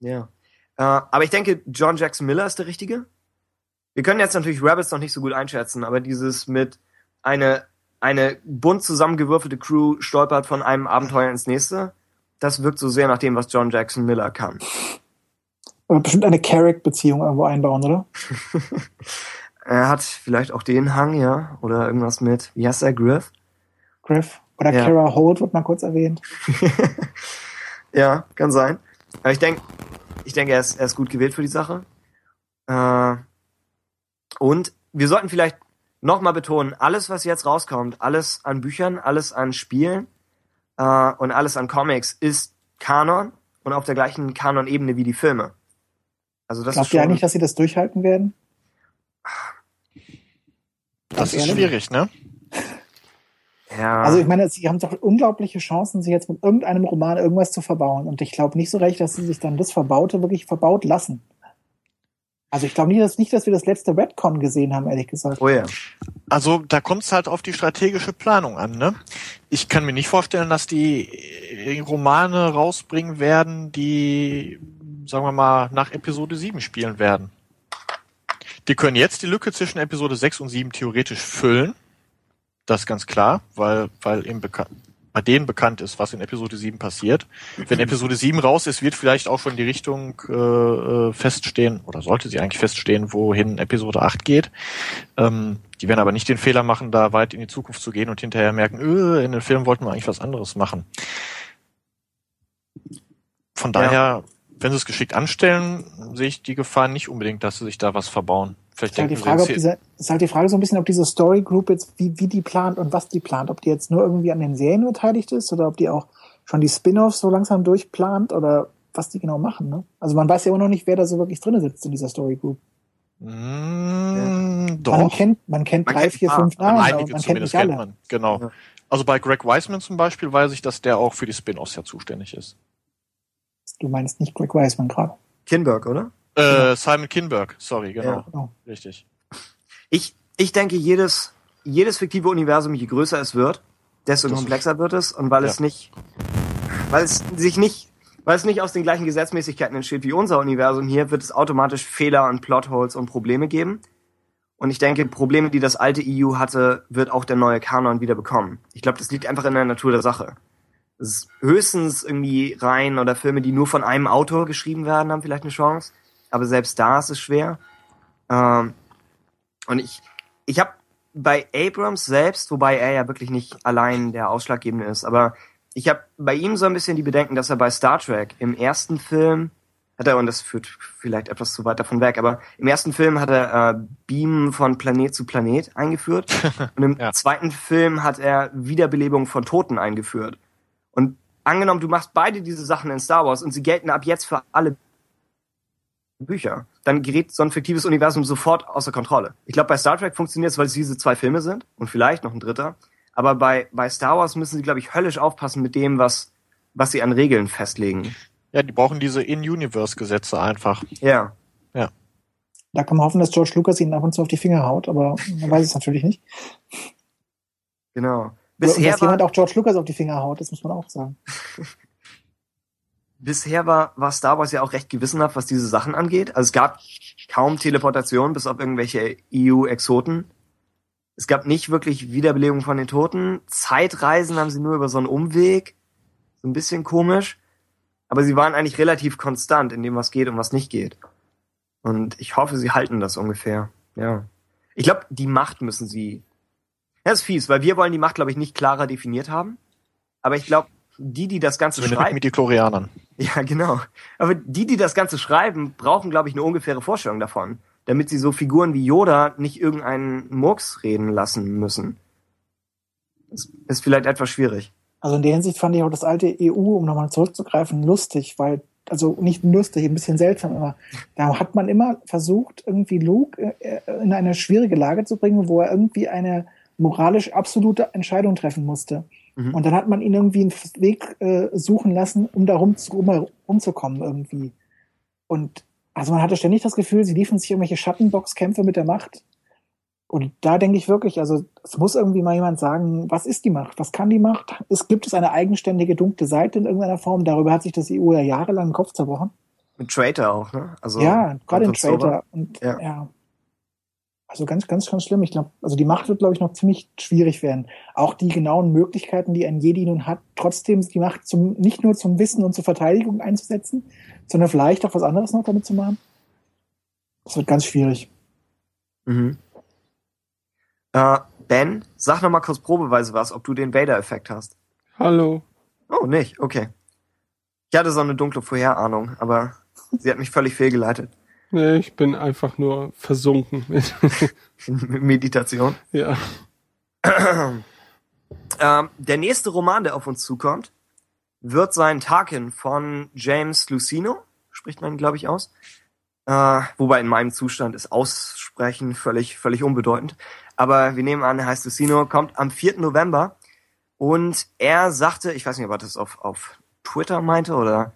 ja. Äh, aber ich denke, John Jackson Miller ist der Richtige. Wir können jetzt natürlich Rebels noch nicht so gut einschätzen, aber dieses mit eine, eine bunt zusammengewürfelte Crew stolpert von einem Abenteuer ins nächste, das wirkt so sehr nach dem, was John Jackson Miller kann. Aber bestimmt eine Carrick-Beziehung irgendwo einbauen, oder? Er hat vielleicht auch den Hang, ja, oder irgendwas mit, wie heißt er, Griff? Griff. Oder Ja. Kara Holt wird mal kurz erwähnt. ja, kann sein. Aber ich denke, ich denke, er ist, er ist gut gewählt für die Sache. Äh, und wir sollten vielleicht nochmal betonen, alles, was jetzt rauskommt, alles an Büchern, alles an Spielen äh, und alles an Comics ist Kanon und auf der gleichen Kanon-Ebene wie die Filme. Also das Glaubt ist ihr eigentlich, dass sie das durchhalten werden? das ist ehrlich? schwierig, ne? Ja, Also ich meine, sie haben doch unglaubliche Chancen, sich jetzt mit irgendeinem Roman irgendwas zu verbauen. Und ich glaube nicht so recht, dass sie sich dann das Verbaute wirklich verbaut lassen. Also ich glaube nicht, dass, nicht, dass wir das letzte Redcon gesehen haben, ehrlich gesagt. oh ja. Also da kommt es halt auf die strategische Planung an. Ne? Ich kann mir nicht vorstellen, dass die äh, Romane rausbringen werden, die, sagen wir mal, nach Episode 7 spielen werden. Die können jetzt die Lücke zwischen Episode 6 und 7 theoretisch füllen. Das ganz klar, weil, weil eben bekannt, bei denen bekannt ist, was in Episode 7 passiert. Wenn Episode 7 raus ist, wird vielleicht auch schon die Richtung äh, äh, feststehen, oder sollte sie eigentlich feststehen, wohin Episode 8 geht. Ähm, die werden aber nicht den Fehler machen, da weit in die Zukunft zu gehen und hinterher merken, öh, in den Film wollten wir eigentlich was anderes machen. Von Ja. daher, wenn sie es geschickt anstellen, sehe ich die Gefahr nicht unbedingt, dass sie sich da was verbauen. Vielleicht Ist halt, die Frage, ob diese, ist halt die Frage so ein bisschen, ob diese Story Group jetzt, wie, wie die plant und was die plant. Ob die jetzt nur irgendwie an den Serien beteiligt ist oder ob die auch schon die Spin-offs so langsam durchplant oder was die genau machen. Ne? Also man weiß ja immer noch nicht, wer da so wirklich drin sitzt in dieser Story Group. Mm, Man doch. kennt, man kennt Man drei, kennt vier, paar, fünf Namen, aber Einige man kennt zumindest nicht alle. kennt man. Genau. Ja. Also bei Greg Wiseman zum Beispiel weiß ich, dass der auch für die Spin-offs ja zuständig ist. Du meinst nicht Greg Wiseman gerade. Kinberg, oder? Äh, Simon Kinberg, sorry, genau. Ja. Genau. Richtig. Ich, ich denke, jedes, jedes fiktive Universum, je größer es wird, desto Das- komplexer wird es und weil Ja. es nicht, weil es sich nicht, weil es nicht aus den gleichen Gesetzmäßigkeiten entsteht wie unser Universum hier, wird es automatisch Fehler und Plotholes und Probleme geben. Und ich denke, Probleme, die das alte EU hatte, wird auch der neue Kanon wieder bekommen. Ich glaube, das liegt einfach in der Natur der Sache. Höchstens irgendwie Reihen oder Filme, die nur von einem Autor geschrieben werden, haben vielleicht eine Chance. Aber selbst da ist es schwer. Ähm, und ich, ich habe bei Abrams selbst, wobei er ja wirklich nicht allein der Ausschlaggebende ist, aber ich habe bei ihm so ein bisschen die Bedenken, dass er bei Star Trek im ersten Film hat er, und das führt vielleicht etwas zu weit davon weg, aber im ersten Film hat er äh, Beamen von Planet zu Planet eingeführt und im Ja. zweiten Film hat er Wiederbelebung von Toten eingeführt. Und angenommen, du machst beide diese Sachen in Star Wars und sie gelten ab jetzt für alle Bücher, dann gerät so ein fiktives Universum sofort außer Kontrolle. Ich glaube, bei Star Trek funktioniert es, weil es diese zwei Filme sind und vielleicht noch ein dritter. Aber bei, bei Star Wars müssen sie, glaube ich, höllisch aufpassen mit dem, was, was sie an Regeln festlegen. Ja, die brauchen diese In-Universe-Gesetze einfach. Ja. Da kann man hoffen, dass George Lucas ihnen ab und zu auf die Finger haut, aber man weiß es natürlich nicht. Genau. Bisher dass war, jemand auch George Lucas auf die Finger haut, das muss man auch sagen. bisher war, war Star Wars ja auch recht gewissenhaft, was diese Sachen angeht. Also es gab kaum Teleportation, bis auf irgendwelche EU-Exoten. Es gab nicht wirklich Wiederbelebung von den Toten. Zeitreisen haben sie nur über so einen Umweg. So ein bisschen komisch. Aber sie waren eigentlich relativ konstant in dem, was geht und was nicht geht. Und ich hoffe, sie halten das ungefähr. Ja. Ich glaube, die Macht müssen sie. Ja, ist fies, weil wir wollen die Macht, glaube ich, nicht klarer definiert haben. Aber ich glaube, die, die das Ganze Zumindest schreiben. mit die Chlorianern. Ja, genau. Aber die, die das Ganze schreiben, brauchen, glaube ich, eine ungefähre Vorstellung davon, damit sie so Figuren wie Yoda nicht irgendeinen Murks reden lassen müssen. Das ist vielleicht etwas schwierig. Also in der Hinsicht fand ich auch das alte EU, um nochmal zurückzugreifen, lustig, weil, also nicht lustig, ein bisschen seltsam, aber da hat man immer versucht, irgendwie Luke äh, in eine schwierige Lage zu bringen, wo er irgendwie eine moralisch absolute Entscheidung treffen musste. Mhm. Und dann hat man ihn irgendwie einen Weg äh, suchen lassen, um da rum, rum, rumzukommen irgendwie. Und also man hatte ständig das Gefühl, sie liefen sich irgendwelche Schattenboxkämpfe mit der Macht. Und da denke ich wirklich, also es muss irgendwie mal jemand sagen, was ist die Macht? Was kann die Macht? Es, gibt es eine eigenständige dunkle Seite in irgendeiner Form? Darüber hat sich das EU ja jahrelang den Kopf zerbrochen. Mit Traitor auch, ne? Also ja, gerade in. Traitor. Und Ja. ja. Also ganz, ganz, ganz schlimm. Ich glaube, also die Macht wird, glaube ich, noch ziemlich schwierig werden. Auch die genauen Möglichkeiten, die ein Jedi nun hat, trotzdem die Macht zum, nicht nur zum Wissen und zur Verteidigung einzusetzen, sondern vielleicht auch was anderes noch damit zu machen. Das wird ganz schwierig. Mhm. Äh, ben, sag noch mal kurz probeweise was, ob du den Vader-Effekt hast. Hallo. Oh, nicht? Okay. Ich hatte so eine dunkle Vorherahnung, aber sie hat mich völlig fehlgeleitet. Nee, ich bin einfach nur versunken. Meditation. ja. Ähm, der nächste Roman, der auf uns zukommt, wird sein Tarkin von James Lucino, spricht man, glaube ich, aus. Äh, wobei in meinem Zustand ist Aussprechen völlig, völlig unbedeutend. Aber wir nehmen an, er heißt Lucino, kommt am 4. November. Und er sagte, ich weiß nicht, ob er das auf, auf Twitter meinte oder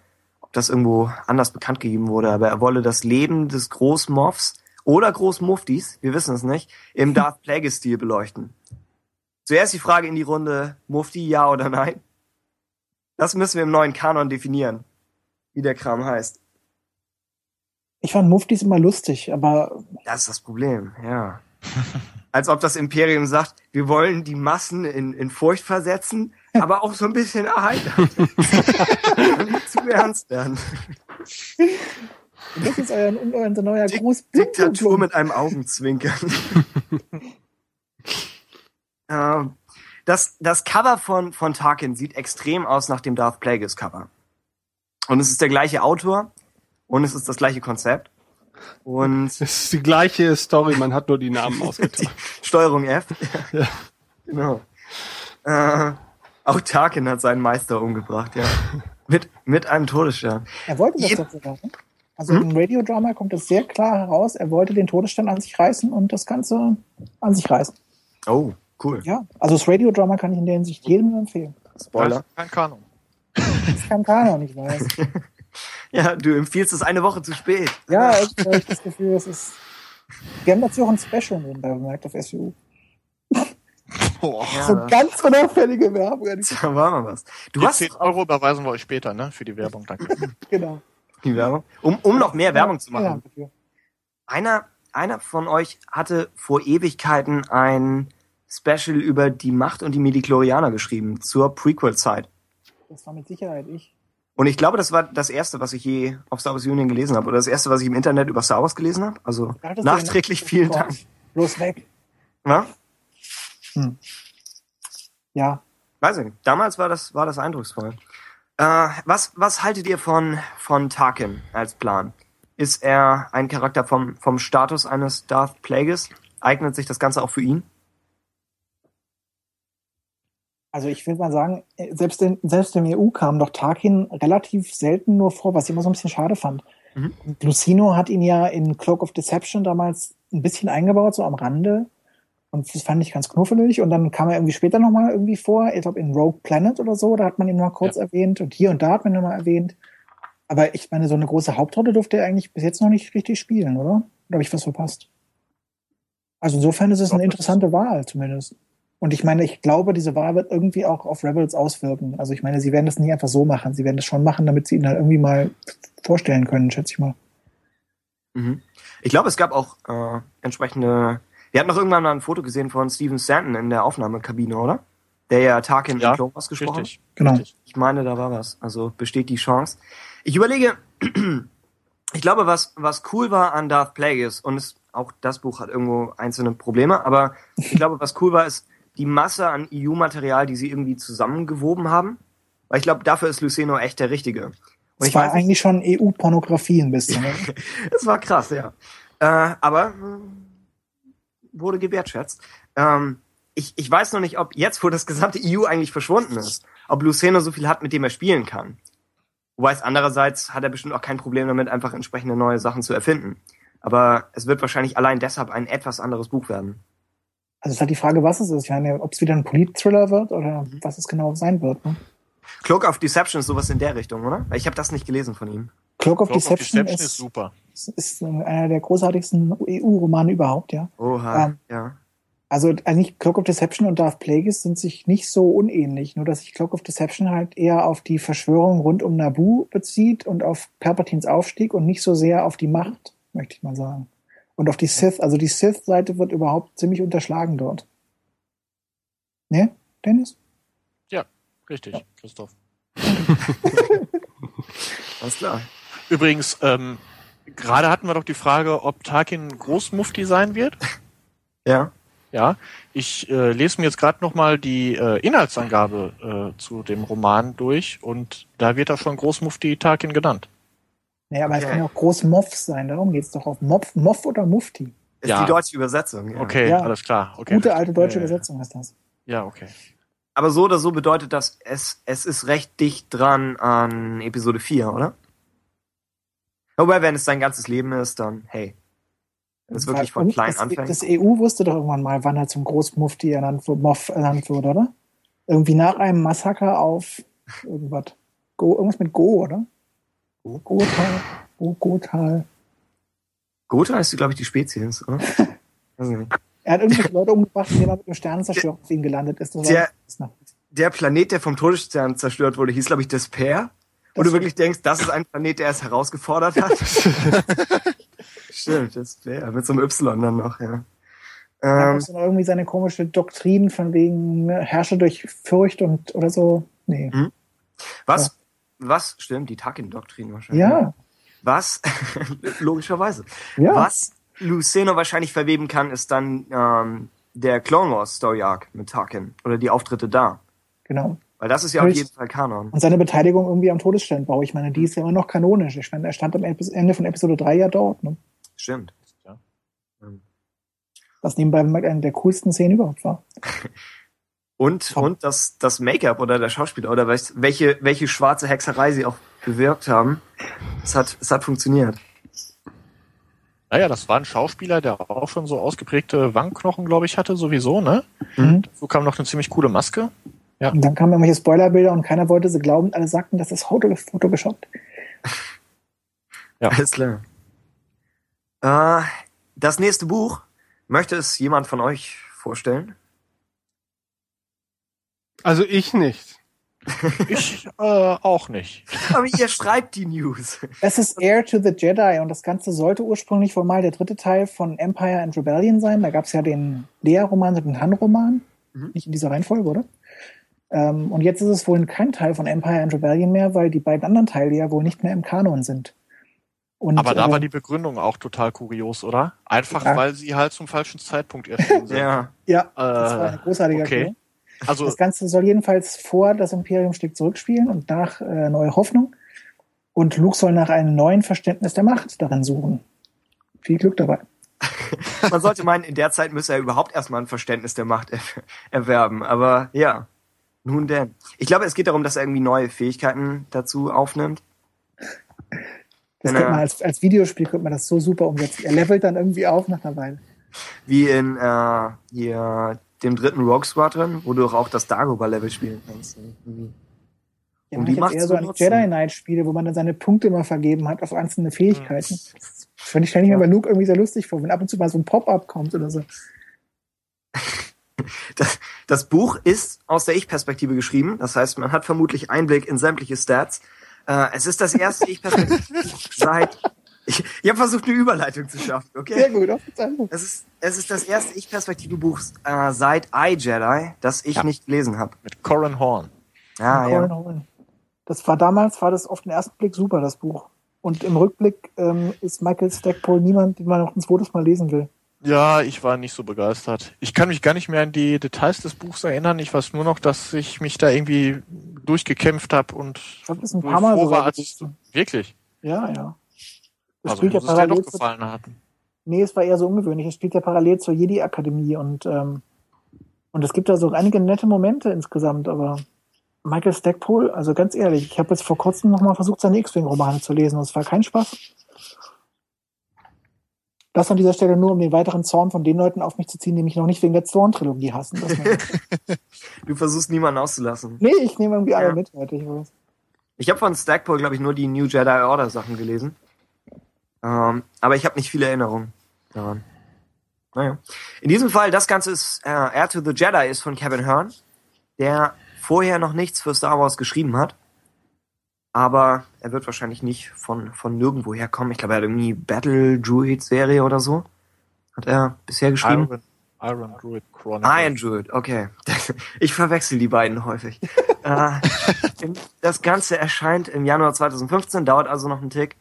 das irgendwo anders bekannt gegeben wurde, aber er wolle das Leben des Großmoffs oder Großmuftis, wir wissen es nicht, im Darth Plagueis-Stil beleuchten. Zuerst die Frage in die Runde, Mufti, ja oder nein? Das müssen wir im neuen Kanon definieren, wie der Kram heißt. Ich fand Muftis immer lustig, aber Das ist das Problem, ja. Als ob das Imperium sagt, wir wollen die Massen in, in Furcht versetzen, aber auch so ein bisschen erheitern. Nicht zu ernst werden. das ist euer, unser neuer Dik- Gruß. Diktatur mit einem Augenzwinkern. Das, das Cover von, von Tarkin sieht extrem aus nach dem Darth Plagueis Cover. Und es ist der gleiche Autor und es ist das gleiche Konzept. Und Es ist die gleiche Story, man hat nur die Namen ausgetauscht. Steuerung F. Ja. Genau. Äh, auch Tarkin hat seinen Meister umgebracht, ja. Mit, mit einem Todesstern. Er wollte das Je- doch sogar. Ne? Also Hm? im Radiodrama kommt es sehr klar heraus, er wollte den Todesstern an sich reißen und das Ganze an sich reißen. Oh, cool. Ja, also das Radiodrama kann ich in der Hinsicht jedem empfehlen. Spoiler. Kein Kanon. Das kann keiner nicht weiß. Ja, du empfiehlst es eine Woche zu spät. Ja, echt, habe ich das Gefühl, es ist. Wir haben dazu auch ein Special nebenbei bemerkt auf SU. Boah. So Ja, ganz unauffällige Werbung. da war mal was. Du Die hast 10 Euro überweisen wir euch später, ne? Für die Werbung, danke. Genau. die Werbung, um, um noch mehr Werbung zu Ja, machen. dafür. Einer, einer von euch hatte vor Ewigkeiten ein Special über die Macht und die Mediklorianer geschrieben zur Prequel-Zeit. Das war mit Sicherheit ich. Und ich glaube, das war das erste, was ich je auf Star Wars Union gelesen habe. Oder das erste, was ich im Internet über Star Wars gelesen habe. Also nachträglich ja- vielen Dank. Bloß weg. Ja? Ja. Weiß ich nicht. Damals war das, war das eindrucksvoll. Äh, was, was haltet ihr von, von Tarkin als Plan? Ist er ein Charakter vom, vom Status eines Darth Plagueis? Eignet sich das Ganze auch für ihn? Also ich will mal sagen, selbst, in, selbst im EU kam doch Tarkin relativ selten nur vor, was ich immer so ein bisschen schade fand. Mhm. Lucino hat ihn ja in Cloak of Deception damals ein bisschen eingebaut, so am Rande. Und das fand ich ganz knuffelig. Und dann kam er irgendwie später nochmal irgendwie vor. Ich glaube in Rogue Planet oder so, da hat man ihn noch kurz erwähnt. Und hier und da hat man ihn nochmal erwähnt. Aber ich meine, so eine große Hauptrolle durfte er eigentlich bis jetzt noch nicht richtig spielen, oder? Oder habe ich was verpasst? Also insofern ist es eine interessante Wahl zumindest. Und ich meine, ich glaube, diese Wahl wird irgendwie auch auf Rebels auswirken. Also ich meine, sie werden das nie einfach so machen. Sie werden das schon machen, damit sie ihn halt irgendwie mal vorstellen können, schätze ich mal. Mhm. Ich glaube, es gab auch äh, entsprechende. Wir hatten noch irgendwann mal ein Foto gesehen von Steven Stanton in der Aufnahmekabine, oder? Der ja Tarkin Ja, in Clone Wars gesprochen hat. Richtig. Genau. Richtig. Ich meine, da war was. Also besteht die Chance. Ich überlege, ich glaube, was, was cool war an Darth Plagueis, und es, auch das Buch hat irgendwo einzelne Probleme, aber ich glaube, was cool war, ist die Masse an EU-Material, die sie irgendwie zusammengewoben haben. Weil ich glaube, dafür ist Luceno echt der Richtige. Und Das ich war weiß eigentlich schon EU-Pornografie ein bisschen. Ne? es war krass, ja. Äh, aber äh, wurde gewertschätzt. Ähm, ich, ich weiß noch nicht, ob jetzt, wo das gesamte EU eigentlich verschwunden ist, ob Luceno so viel hat, mit dem er spielen kann. Wobei es andererseits hat er bestimmt auch kein Problem damit, einfach entsprechende neue Sachen zu erfinden. Aber es wird wahrscheinlich allein deshalb ein etwas anderes Buch werden. Also es ist halt die Frage, was es ist. Ich meine, ob es wieder ein Polit-Thriller wird oder was es genau sein wird. Ne? Cloak of Deception ist sowas in der Richtung, oder? Weil ich habe das nicht gelesen von ihm. Cloak of Cloak of Deception, Deception ist ist, super. Ist, ist einer der großartigsten EU-Romane überhaupt, ja. Oha, Ähm, ja. Also eigentlich Cloak of Deception und Darth Plagueis sind sich nicht so unähnlich, nur dass sich Cloak of Deception halt eher auf die Verschwörung rund um Naboo bezieht und auf Palpatines Aufstieg und nicht so sehr auf die Macht, möchte ich mal sagen. Und auf die Sith, also die Sith-Seite wird überhaupt ziemlich unterschlagen dort. Ne, Dennis? Richtig, Christoph. Alles klar. Übrigens, ähm, gerade hatten wir doch die Frage, ob Tarkin Großmufti sein wird. Ja. Ja, ich äh, lese mir jetzt gerade nochmal die äh, Inhaltsangabe äh, zu dem Roman durch und da wird er schon Großmufti Tarkin genannt. Naja, aber es Okay. kann ja auch Groß Moff sein, darum geht's doch auf Moff, Moff oder Mufti. Ist Ja. die deutsche Übersetzung. Ja. Okay, Ja. alles klar. Okay, Gute alte deutsche Ja, ja, ja. Übersetzung ist das. Ja, okay. Aber so oder so bedeutet das, es, es ist recht dicht dran an Episode 4, oder? Wobei, wenn es sein ganzes Leben ist, dann, hey. Wenn es wirklich von klein das, anfängt. Das EU wusste doch irgendwann mal, wann er zum Großmufti ernannt, wurde- Moff ernannt wurde, oder? Irgendwie nach einem Massaker auf irgendwas. Go, irgendwas mit Go, oder? Go? Gotal. Go, Gotal. Gotha ist, glaube ich, die Spezies, oder? Er hat irgendwelche Leute umgebracht, indem er mit einem Sternenzerstörer auf ihn gelandet ist. Der- der Planet, der vom Todesstern zerstört wurde, hieß, glaube ich, Despair. Wo Das- du wirklich denkst, das ist ein Planet, der es herausgefordert hat. Stimmt, Despair. Mit so einem Y dann noch, ja. Ähm, gab's noch irgendwie seine komische Doktrin von wegen ne, Herrsche durch Furcht und oder so. Nee. Hm. was, was, stimmt, die Tarkin-Doktrin wahrscheinlich. Ja, Was, logischerweise. ja. Was Luceno wahrscheinlich verweben kann, ist dann ähm, der Clone Wars Story Arc mit Tarkin oder die Auftritte da. Genau. Weil das ist ja auf jeden Fall Kanon. Und seine Beteiligung irgendwie am Todessternbau. Ich meine, die ist ja immer noch kanonisch. Ich meine, er stand am Ende von Episode 3 ja dort. Ne? Stimmt. Ja. Ähm, Was nebenbei eine der coolsten Szenen überhaupt war. Und, Top. und das, das Make-up oder der Schauspieler oder was- welche, welche schwarze Hexerei sie auch bewirkt haben. Es hat, es hat funktioniert. Naja, das war ein Schauspieler, der auch schon so ausgeprägte Wangenknochen, glaube ich, hatte, sowieso, ne? Mhm. So kam noch eine ziemlich coole Maske. Und dann kamen irgendwelche Spoilerbilder und keiner wollte sie glauben. Alle sagten, das ist geshoppt. Ja. Alles klar. Äh, das nächste Buch, möchte es jemand von euch vorstellen? Also ich nicht. Ich äh, auch nicht. Aber ihr schreibt die News. Es ist Heir to the Jedi und das Ganze sollte ursprünglich wohl mal der dritte Teil von Empire and Rebellion sein. Da gab es ja den Lea-Roman und den Han-Roman. Mhm. Nicht in dieser Reihenfolge, oder? Ähm, und jetzt ist es wohl kein Teil von Empire and Rebellion mehr, weil die beiden anderen Teile ja wohl nicht mehr im Kanon sind. Und, Aber da äh, war die Begründung auch total kurios, oder? Einfach Ja. weil sie halt zum falschen Zeitpunkt erschienen sind. Ja. Ja, das war Äh, eine großartige okay. Erklärung. Also Das Ganze soll jedenfalls vor das Imperium schlägt zurückspielen und nach äh, Neue Hoffnung. Und Luke soll nach einem neuen Verständnis der Macht darin suchen. Viel Glück dabei. Man sollte meinen, in der Zeit müsse er überhaupt erstmal ein Verständnis der Macht er erwerben. Aber ja, nun denn. Ich glaube, es geht darum, dass er irgendwie neue Fähigkeiten dazu aufnimmt. Das könnte man als, als Videospiel könnte man das so super umsetzen. Er levelt dann irgendwie auf nach einer Weile. Wie in äh, hier, dem dritten Rogue Squadron, wo du doch auch das Dagobah-Level spielen kannst. Irgendwie. Ja, man die Macht eher so an. Jedi Knight Spiele, wo man dann seine Punkte immer vergeben hat auf einzelne Fähigkeiten. Hm. Das finde ich, ich mir bei Luke irgendwie sehr lustig vor, wenn ab und zu mal so ein Pop-up kommt oder so. Das, das Buch ist aus der Ich-Perspektive geschrieben. Das heißt, man hat vermutlich Einblick in sämtliche Stats. Äh, es ist das erste Ich-Perspektive seit. Ich, ich habe versucht, eine Überleitung zu schaffen, okay? Sehr gut, Auszeichnung. Es ist, es ist das erste Ich-Perspektive-Buch äh, seit iJedi, das ich Ja. nicht gelesen habe. mit Corin Horn. Ah, Colin ja. Howell. Das war damals, war das auf den ersten Blick super, das Buch. Und im Rückblick ähm, ist Michael Stackpole niemand, den man noch ein zweites Mal lesen will. Ja, ich war nicht so begeistert. Ich kann mich gar nicht mehr an die Details des Buchs erinnern. Ich weiß nur noch, dass ich mich da irgendwie durchgekämpft habe und Ich glaube, das ist ein paar Mal froh war, als gewesen. wirklich. Ja, ja. Das Also spielt ja parallel doch zu, gefallen hatten. Nee, es war eher so ungewöhnlich. Es spielt ja parallel zur Jedi-Akademie und, ähm, und es gibt da so einige nette Momente insgesamt, aber Michael Stackpole, also ganz ehrlich, ich habe jetzt vor kurzem nochmal versucht, seine X-Wing-Romane zu lesen und es war kein Spaß. Das an dieser Stelle nur, um den weiteren Zorn von den Leuten auf mich zu ziehen, die mich noch nicht wegen der Zorn-Trilogie hassen. Du versuchst niemanden auszulassen. nee, ich nehme irgendwie alle Ja. mit heute, ich weiß. Ich habe von Stackpole, glaube ich, nur die New Jedi Order Sachen gelesen. Ähm, aber ich habe nicht viele Erinnerungen daran. Naja. In diesem Fall, das Ganze ist äh, Air to the Jedi ist von Kevin Hearn, der vorher noch nichts für Star Wars geschrieben hat. Aber er wird wahrscheinlich nicht von, von nirgendwo herkommen. Ich glaube, er hat irgendwie Battle Druid Serie oder so. Hat er bisher geschrieben. Iron, Iron Druid Chronicle. Iron Druid, okay. Ich verwechsel die beiden häufig. äh, das Ganze erscheint im Januar 2015, dauert also noch einen Tick.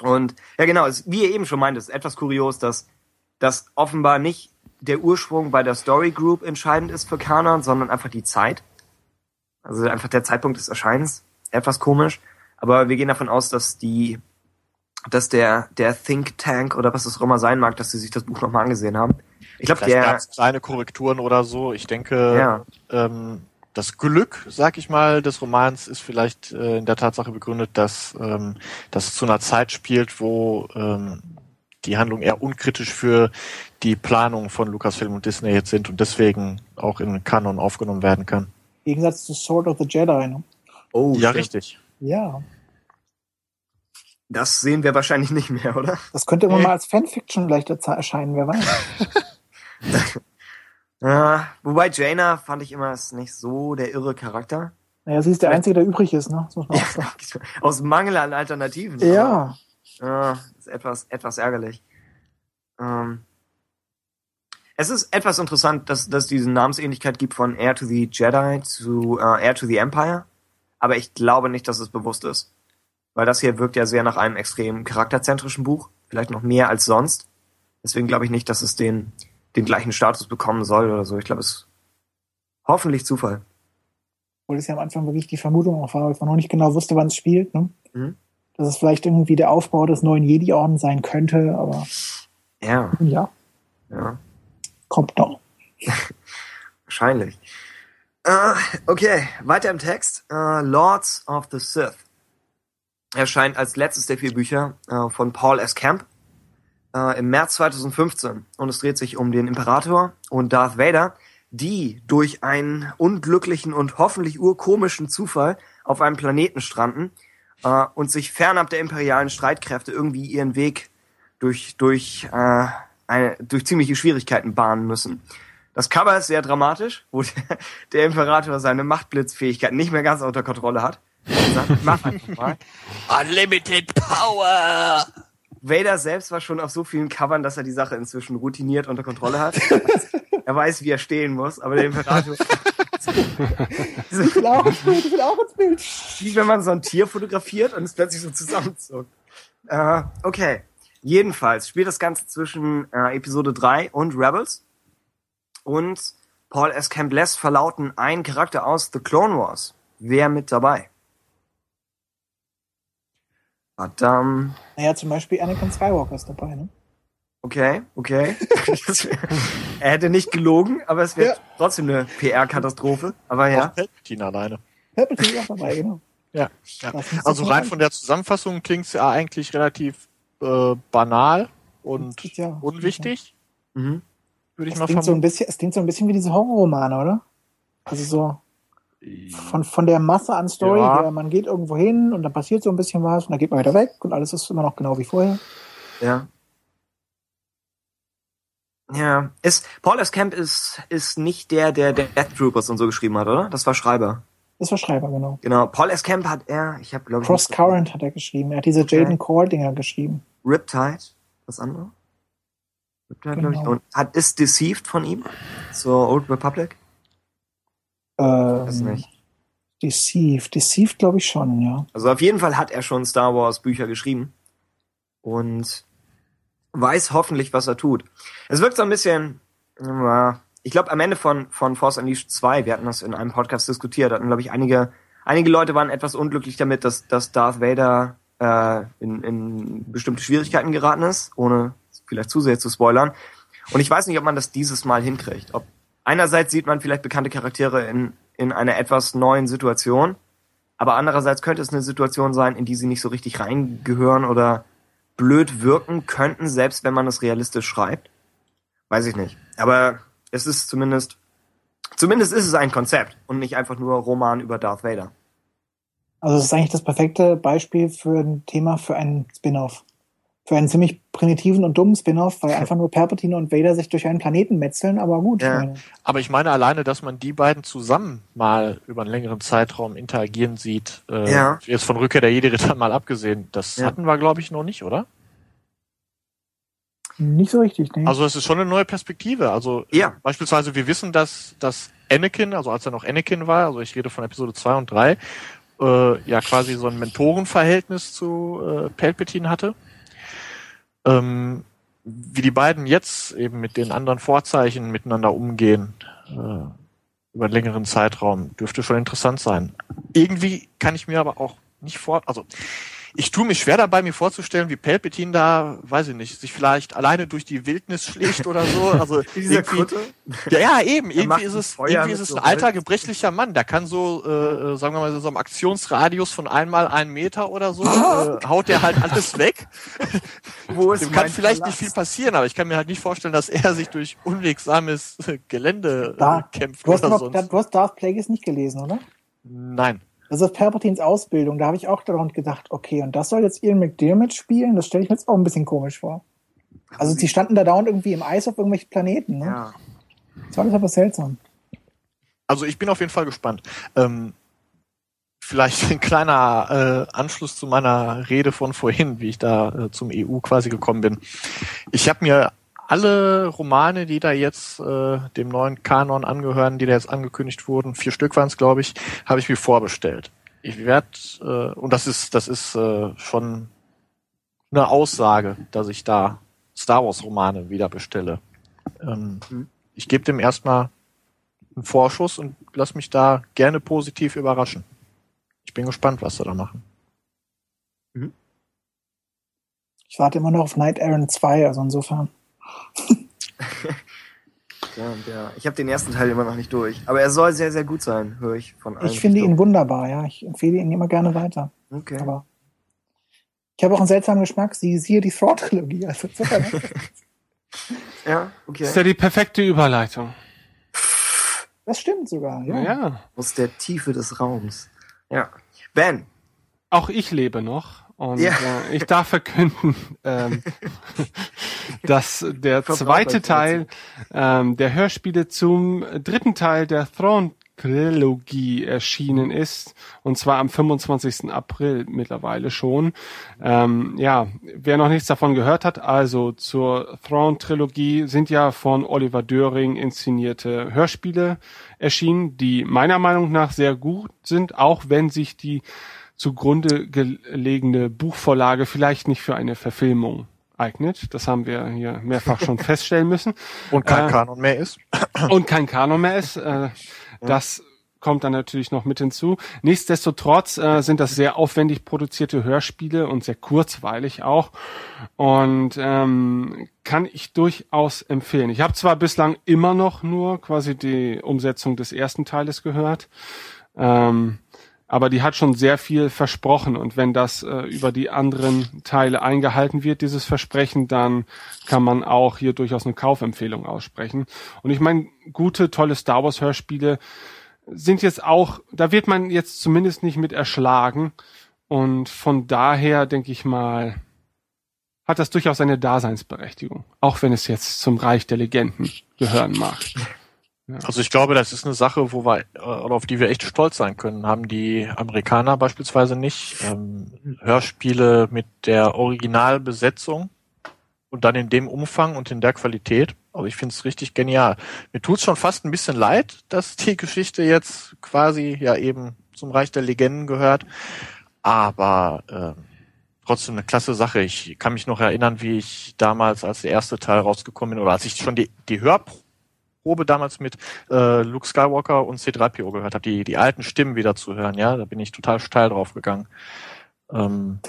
Und ja genau, es, wie ihr eben schon meintest, etwas kurios, dass das offenbar nicht der Ursprung bei der Story Group entscheidend ist für Kanon, sondern einfach die Zeit. Also einfach der Zeitpunkt des Erscheinens. Etwas komisch. Aber wir gehen davon aus, dass die, dass der, der Think Tank oder was es auch immer sein mag, dass sie sich das Buch nochmal angesehen haben. Ich glaube, der, es kleine Korrekturen oder so. Ich denke, Ja. ähm, das Glück, sag ich mal, des Romans ist vielleicht äh, in der Tatsache begründet, dass ähm, das zu einer Zeit spielt, wo ähm, die Handlung eher unkritisch für die Planung von Lucasfilm und Disney jetzt sind und deswegen auch in den Kanon aufgenommen werden kann. Im Gegensatz zu Sword of the Jedi, ne? Oh, ja, stimmt. richtig. Ja. Das sehen wir wahrscheinlich nicht mehr, oder? Das könnte immer mal als Fanfiction vielleicht erscheinen, wer weiß. Ja, wobei Jaina fand ich immer ist nicht so der irre Charakter. Naja, sie ist der Einzige, der übrig ist, ne? Das muss man auch sagen. Aus Mangel an Alternativen. Ja. Ja, ist etwas, etwas ärgerlich. Ähm, es ist etwas interessant, dass dass es diese Namensähnlichkeit gibt von Air to the Jedi zu äh, Air to the Empire. Aber ich glaube nicht, dass es bewusst ist. Weil das hier wirkt ja sehr nach einem extrem charakterzentrischen Buch. Vielleicht noch mehr als sonst. Deswegen glaube ich nicht, dass es den, den gleichen Status bekommen soll oder so. Ich glaube, es ist hoffentlich Zufall. Obwohl es ja am Anfang wirklich die Vermutung auch war, weil man noch nicht genau wusste, wann es spielt, ne? Mhm. Dass es vielleicht irgendwie der Aufbau des neuen Jedi-Orden sein könnte, aber Ja, ja, ja. kommt noch. Wahrscheinlich. Äh, okay, weiter im Text. Äh, Lords of the Sith erscheint als letztes der vier Bücher äh, von Paul S. Camp im März 2015 und es dreht sich um den Imperator und Darth Vader, die durch einen unglücklichen und hoffentlich urkomischen Zufall auf einem Planeten stranden und sich fernab der imperialen Streitkräfte irgendwie ihren Weg durch durch eine, durch ziemliche Schwierigkeiten bahnen müssen. Das Cover ist sehr dramatisch, wo der, der Imperator seine Machtblitzfähigkeit nicht mehr ganz unter Kontrolle hat. Sagt, mach einfach mal. Unlimited Power! Vader selbst war schon auf so vielen Covern, dass er die Sache inzwischen routiniert unter Kontrolle hat. er weiß, wie er stehen muss, aber der Imperator. Ich will auch ins Bild, ich will auch ins Bild. wie wenn man so ein Tier fotografiert und es plötzlich so zusammenzuckt. Äh, okay. Jedenfalls spielt das Ganze zwischen äh, Episode 3 und Rebels. Und Paul S. Campbell verlauten einen Charakter aus The Clone Wars. Wer mit dabei? Verdammt. Naja, zum Beispiel Anakin Skywalker ist dabei, ne? Okay, okay. Er hätte nicht gelogen, aber es wäre Ja. trotzdem eine PR-Katastrophe. Aber ja. Auch Palpatine alleine. Palpatine ist auch dabei, genau. Ja. ja. Also rein von der Zusammenfassung klingt's ja eigentlich relativ äh, banal und Ja, unwichtig, Mhm. Würde ich Es mal klingt, so ein bisschen, es klingt so ein bisschen wie diese Horrorromane, oder? Also so von, von der Masse an Story Ja. her, man geht irgendwo hin und dann passiert so ein bisschen was und dann geht man wieder weg und alles ist immer noch genau wie vorher. Ja. Ja, ist, Paul S. Camp ist, ist nicht der, der Death Troopers und so geschrieben hat, oder? Das war Schreiber. Das war Schreiber, genau. Genau. Paul S. Camp hat er, ich habe glaube ich Cross Current hat er geschrieben. Er hat diese Okay. Jaden Core-Dinger geschrieben. Riptide, was andere? Genau. Und hat ist Deceived von ihm? So Old Republic? Ähm, nicht. Deceived. Deceived glaube ich schon, ja. Also auf jeden Fall hat er schon Star Wars Bücher geschrieben und weiß hoffentlich, was er tut. Es wirkt so ein bisschen, ich glaube am Ende von, von Force Unleashed 2, wir hatten das in einem Podcast diskutiert, hatten glaube ich einige, einige Leute waren etwas unglücklich damit, dass, dass Darth Vader äh, in, in bestimmte Schwierigkeiten geraten ist, ohne vielleicht zu sehr zu spoilern. Und ich weiß nicht, ob man das dieses Mal hinkriegt. Ob einerseits sieht man vielleicht bekannte Charaktere in, in einer etwas neuen Situation, aber andererseits könnte es eine Situation sein, in die sie nicht so richtig reingehören oder blöd wirken könnten, selbst wenn man es realistisch schreibt. Weiß ich nicht. Aber es ist zumindest, zumindest ist es ein Konzept und nicht einfach nur Roman über Darth Vader. Also es ist eigentlich das perfekte Beispiel für ein Thema für einen Spin-off. Für einen ziemlich primitiven und dummen Spin-off, weil einfach nur Palpatine und Vader sich durch einen Planeten metzeln, aber gut. Ja. meine, Aber ich meine alleine, dass man die beiden zusammen mal über einen längeren Zeitraum interagieren sieht, äh, Ja. jetzt von Rückkehr der Jedi-Ritter mal abgesehen, das Ja. hatten wir, glaube ich, noch nicht, oder? Nicht so richtig, ne? Also es ist schon eine neue Perspektive. Also Ja. beispielsweise, wir wissen, dass, dass Anakin, also als er noch Anakin war, also ich rede von Episode 2 und 3, äh, ja quasi so ein Mentorenverhältnis zu äh, Palpatine hatte. Ähm, wie die beiden jetzt eben mit den anderen Vorzeichen miteinander umgehen, äh, über einen längeren Zeitraum, dürfte schon interessant sein. Irgendwie kann ich mir aber auch nicht vor, also ich tue mich schwer dabei, mir vorzustellen, wie Palpatine da, weiß ich nicht, sich vielleicht alleine durch die Wildnis schlägt oder so. Also Wie dieser irgendwie- Kutte? ja, ja, eben. Irgendwie ist es, Feuer irgendwie ist es so ein alter, Holz. gebrechlicher Mann. Der kann so, äh, äh, sagen wir mal, so einem Aktionsradius von einmal einen Meter oder so, äh, haut der halt alles weg. Wo ist Dem kann mein vielleicht Palast? nicht viel passieren, aber ich kann mir halt nicht vorstellen, dass er sich durch unwegsames äh, Gelände äh, Da- kämpft du, hast oder aber, sonst. du hast Darth Plagueis nicht gelesen, oder? Nein. Das ist Palpatines Ausbildung. Da habe ich auch daran gedacht, okay, und das soll jetzt Ian McDermott spielen? Das stelle ich mir jetzt auch ein bisschen komisch vor. Also sie standen da dauernd irgendwie im Eis auf irgendwelchen Planeten. Ne? Ja. Das war alles aber seltsam. Also ich bin auf jeden Fall gespannt. Ähm, vielleicht ein kleiner äh, Anschluss zu meiner Rede von vorhin, wie ich da äh, zum EU quasi gekommen bin. Ich habe mir alle Romane, die da jetzt äh, dem neuen Kanon angehören, die da jetzt angekündigt wurden, vier Stück waren es, glaube ich, habe ich mir vorbestellt. Ich werde äh, und das ist das ist äh, schon eine Aussage, dass ich da Star Wars Romane wieder bestelle. Ähm, Mhm. Ich gebe dem erstmal einen Vorschuss und lass mich da gerne positiv überraschen. Ich bin gespannt, was sie da machen. Ich warte immer noch auf Night Aaron 2, also insofern. Ja, ja. Ich habe den ersten Teil immer noch nicht durch. Aber er soll sehr, sehr gut sein, höre ich von allen. Ich finde ihn wunderbar, ja. Ich empfehle ihn immer gerne weiter. Okay. Aber ich habe auch einen seltsamen Geschmack. Sie siehe die Thrawn-Trilogie. Also Ja, okay. Das ist ja die perfekte Überleitung. das stimmt sogar, ja. Ja. Aus der Tiefe des Raums. Ja. Ben. Auch ich lebe noch Und Ja. äh, ich darf verkünden, ähm, dass der zweite Teil ähm, der Hörspiele zum dritten Teil der Throne Trilogie erschienen ist, und zwar am 25. April mittlerweile schon. Ähm, ja, wer noch nichts davon gehört hat, also zur Throne Trilogie sind ja von Oliver Döring inszenierte Hörspiele erschienen, die meiner Meinung nach sehr gut sind, auch wenn sich die zugrunde gelegene Buchvorlage vielleicht nicht für eine Verfilmung eignet. Das haben wir hier mehrfach schon feststellen müssen. Und kein Äh, Kanon mehr ist. und kein Kanon mehr ist. Äh, das kommt dann natürlich noch mit hinzu. Nichtsdestotrotz äh, sind das sehr aufwendig produzierte Hörspiele und sehr kurzweilig auch. Und ähm, kann ich durchaus empfehlen. Ich habe zwar bislang immer noch nur quasi die Umsetzung des ersten Teiles gehört. Ähm, aber die hat schon sehr viel versprochen und wenn das äh, über die anderen Teile eingehalten wird, dieses Versprechen, dann kann man auch hier durchaus eine Kaufempfehlung aussprechen. Und ich meine, gute, tolle Star Wars Hörspiele sind jetzt auch, da wird man jetzt zumindest nicht mit erschlagen und von daher denke ich mal, hat das durchaus seine Daseinsberechtigung, auch wenn es jetzt zum Reich der Legenden gehören mag. Also ich glaube, das ist eine Sache, wo wir, äh, oder auf die wir echt stolz sein können. Haben die Amerikaner beispielsweise nicht ähm, Hörspiele mit der Originalbesetzung und dann in dem Umfang und in der Qualität. Aber ich finde es richtig genial. Mir tut's schon fast ein bisschen leid, dass die Geschichte jetzt quasi ja eben zum Reich der Legenden gehört. Aber ähm, trotzdem eine klasse Sache. Ich kann mich noch erinnern, wie ich damals, als der erste Teil rausgekommen bin, oder als ich schon die, die Hörprobe damals mit äh, Luke Skywalker und C3PO gehört habe, die, die alten Stimmen wieder zu hören, ja, da bin ich total steil drauf gegangen. Ähm,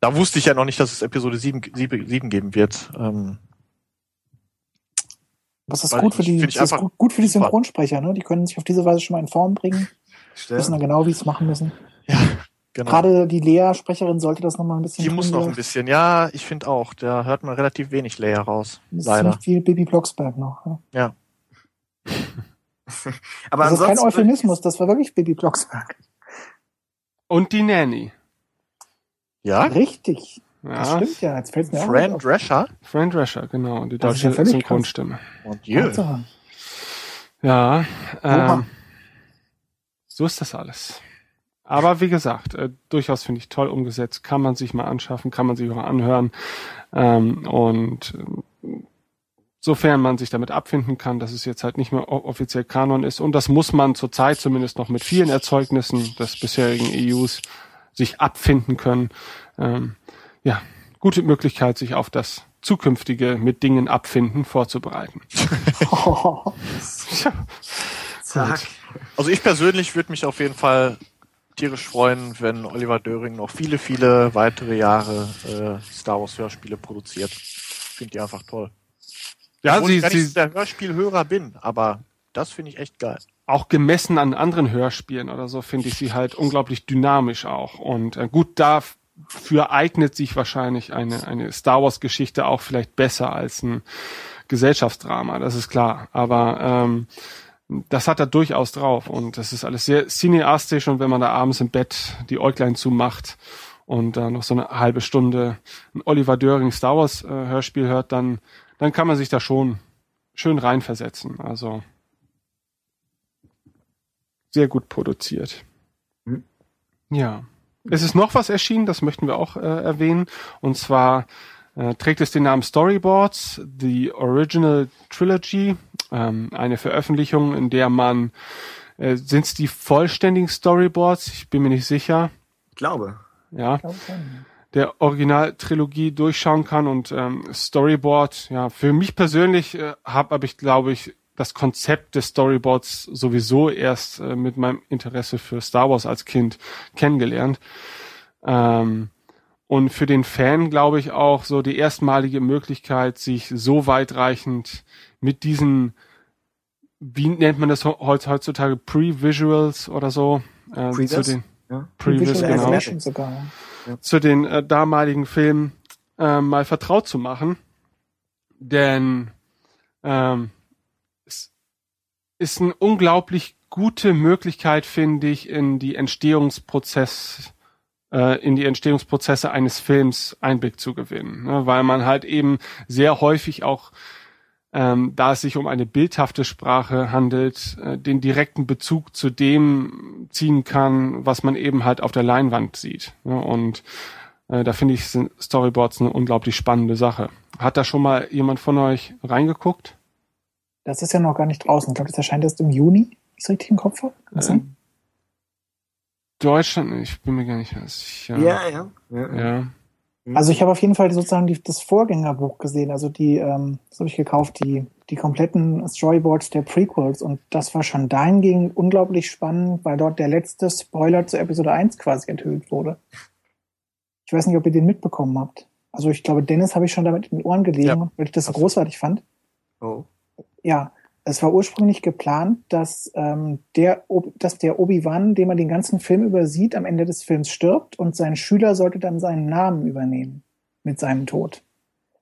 da wusste ich ja noch nicht, dass es Episode 7, 7, 7 geben wird. Ähm, Was ist gut für die, das ist gut, gut für die. Synchronsprecher, ne? Die können sich auf diese Weise schon mal in Form bringen, wissen dann genau, wie sie es machen müssen. ja, genau. Gerade die Lea-Sprecherin sollte das nochmal ein bisschen die muss noch ein bisschen, ja, ich finde auch, da hört man relativ wenig Layer raus. Das ist Leider. ziemlich viel Baby Blocksberg noch. Ne? Ja. Aber Das ist kein Euphemismus, das war wirklich Baby Blocksberg. Und die Nanny. Ja? Richtig. Das Ja, stimmt ja, jetzt fällt mir Fran auf. Drescher? Fran Drescher, genau, die Das ja deutsche völlig Synchronstimme. Und. Tatsache. Ja, ähm, so ist das alles. Aber wie gesagt, äh, durchaus finde ich toll umgesetzt, kann man sich mal anschaffen, kann man sich auch anhören. Ähm, und sofern man sich damit abfinden kann, dass es jetzt halt nicht mehr offiziell Kanon ist. Und das muss man zurzeit zumindest noch mit vielen Erzeugnissen des bisherigen EUs sich abfinden können. Ähm, ja, gute Möglichkeit, sich auf das zukünftige mit Dingen abfinden vorzubereiten. Tja, Zack. Also ich persönlich würde mich auf jeden Fall tierisch freuen, wenn Oliver Döring noch viele, viele weitere Jahre äh, Star Wars Hörspiele produziert. Finde die einfach toll. Ja Obwohl sie, ich gar nicht sie, der Hörspielhörer bin, aber das finde ich echt geil. auch gemessen an anderen Hörspielen oder so finde ich sie halt unglaublich dynamisch auch. Und äh, gut, dafür eignet sich wahrscheinlich eine, eine Star Wars Geschichte auch vielleicht besser als ein Gesellschaftsdrama, das ist klar. Aber ähm, das hat er durchaus drauf und das ist alles sehr cineastisch und wenn man da abends im Bett die Äuglein zumacht und dann noch so eine halbe Stunde ein Oliver Döring Star Wars äh, Hörspiel hört, dann, dann kann man sich da schon schön reinversetzen. Also sehr gut produziert. Mhm. Ja. Es ist noch was erschienen, das möchten wir auch äh, erwähnen. Und zwar äh, trägt es den Namen Storyboards, The Original Trilogy, ähm, eine Veröffentlichung, in der man, äh, sind es die vollständigen Storyboards? Ich bin mir nicht sicher. Ich glaube. Ja, Glaub schon. Der Originaltrilogie durchschauen kann und ähm, Storyboard, ja, für mich persönlich äh, habe hab ich, glaube ich, das Konzept des Storyboards sowieso erst äh, mit meinem Interesse für Star Wars als Kind kennengelernt. Ähm, und für den Fan, glaube ich, auch so die erstmalige Möglichkeit, sich so weitreichend mit diesen, wie nennt man das he- heutzutage, Pre-Visuals oder so, äh, zu Previs? den Ja. Previs, Visual genau sogar. Zu den äh, damaligen Filmen äh, mal vertraut zu machen. Denn ähm, es ist eine unglaublich gute Möglichkeit, finde ich, in die Entstehungsprozess äh, in die Entstehungsprozesse eines Films Einblick zu gewinnen, ne? weil man halt eben sehr häufig auch ähm, da es sich um eine bildhafte Sprache handelt, äh, den direkten Bezug zu dem ziehen kann, was man eben halt auf der Leinwand sieht. Ne? Und äh, da finde ich sind Storyboards eine unglaublich spannende Sache. Hat da schon mal jemand von euch reingeguckt? Das ist ja noch gar nicht draußen. Ich glaube, das erscheint erst im Juni, wenn ich es richtig im Kopf habe. Äh, sein? Deutschland, ich bin mir gar nicht sicher. Ja, ja. ja. ja. Also ich habe auf jeden Fall sozusagen die, das Vorgängerbuch gesehen, also die, ähm, das habe ich gekauft, die, die kompletten Storyboards der Prequels und das war schon dahingehend unglaublich spannend, weil dort der letzte Spoiler zu Episode 1 quasi enthüllt wurde. Ich weiß nicht, ob ihr den mitbekommen habt. Also ich glaube, Dennis habe ich schon damit in den Ohren gelegen, Ja. weil ich das so großartig fand. Oh. Ja, es war ursprünglich geplant, dass, ähm, der, dass der Obi-Wan, den man den ganzen Film übersieht, am Ende des Films stirbt und sein Schüler sollte dann seinen Namen übernehmen mit seinem Tod.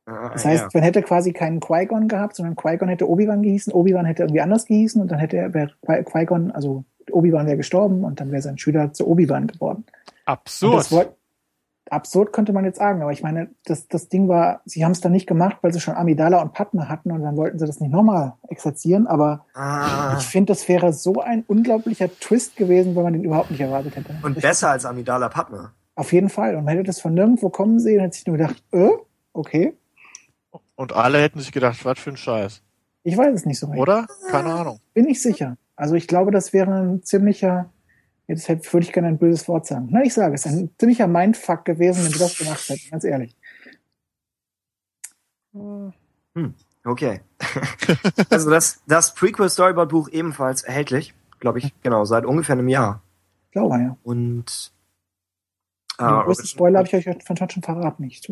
Ah, Das heißt, ja. man hätte quasi keinen Qui-Gon gehabt, sondern Qui-Gon hätte Obi-Wan gehießen, Obi-Wan hätte irgendwie anders gehießen und dann hätte er, Qui-Gon, also Obi-Wan wäre gestorben und dann wäre sein Schüler zu Obi-Wan geworden. Und Absurd. Das wollt, absurd könnte man jetzt sagen, aber ich meine, das, das Ding war, sie haben es dann nicht gemacht, weil sie schon Amidala und Padme hatten und dann wollten sie das nicht nochmal exerzieren, aber Ah, ich finde, das wäre so ein unglaublicher Twist gewesen, wenn man den überhaupt nicht erwartet hätte. und Ich- besser als Amidala Padme. Auf jeden Fall. Und man hätte das von nirgendwo kommen sehen, hätte sich nur gedacht, äh, okay, Und alle hätten sich gedacht, was für ein Scheiß. ich weiß es nicht so recht. Oder? Keine Ahnung. Bin ich sicher. Also ich glaube, das wäre ein ziemlicher, jetzt hätte, würde ich gerne ein böses Wort sagen. Na, ich sage es, ein ziemlicher Mindfuck gewesen, wenn sie das gemacht hätten, ganz ehrlich. Okay. also das, das Prequel Storyboard Buch ebenfalls erhältlich, glaube ich, genau, seit ungefähr einem Jahr. Ich glaube, ja. Und Den ah, größten Spoiler habe ich euch von schon verraten. Ich,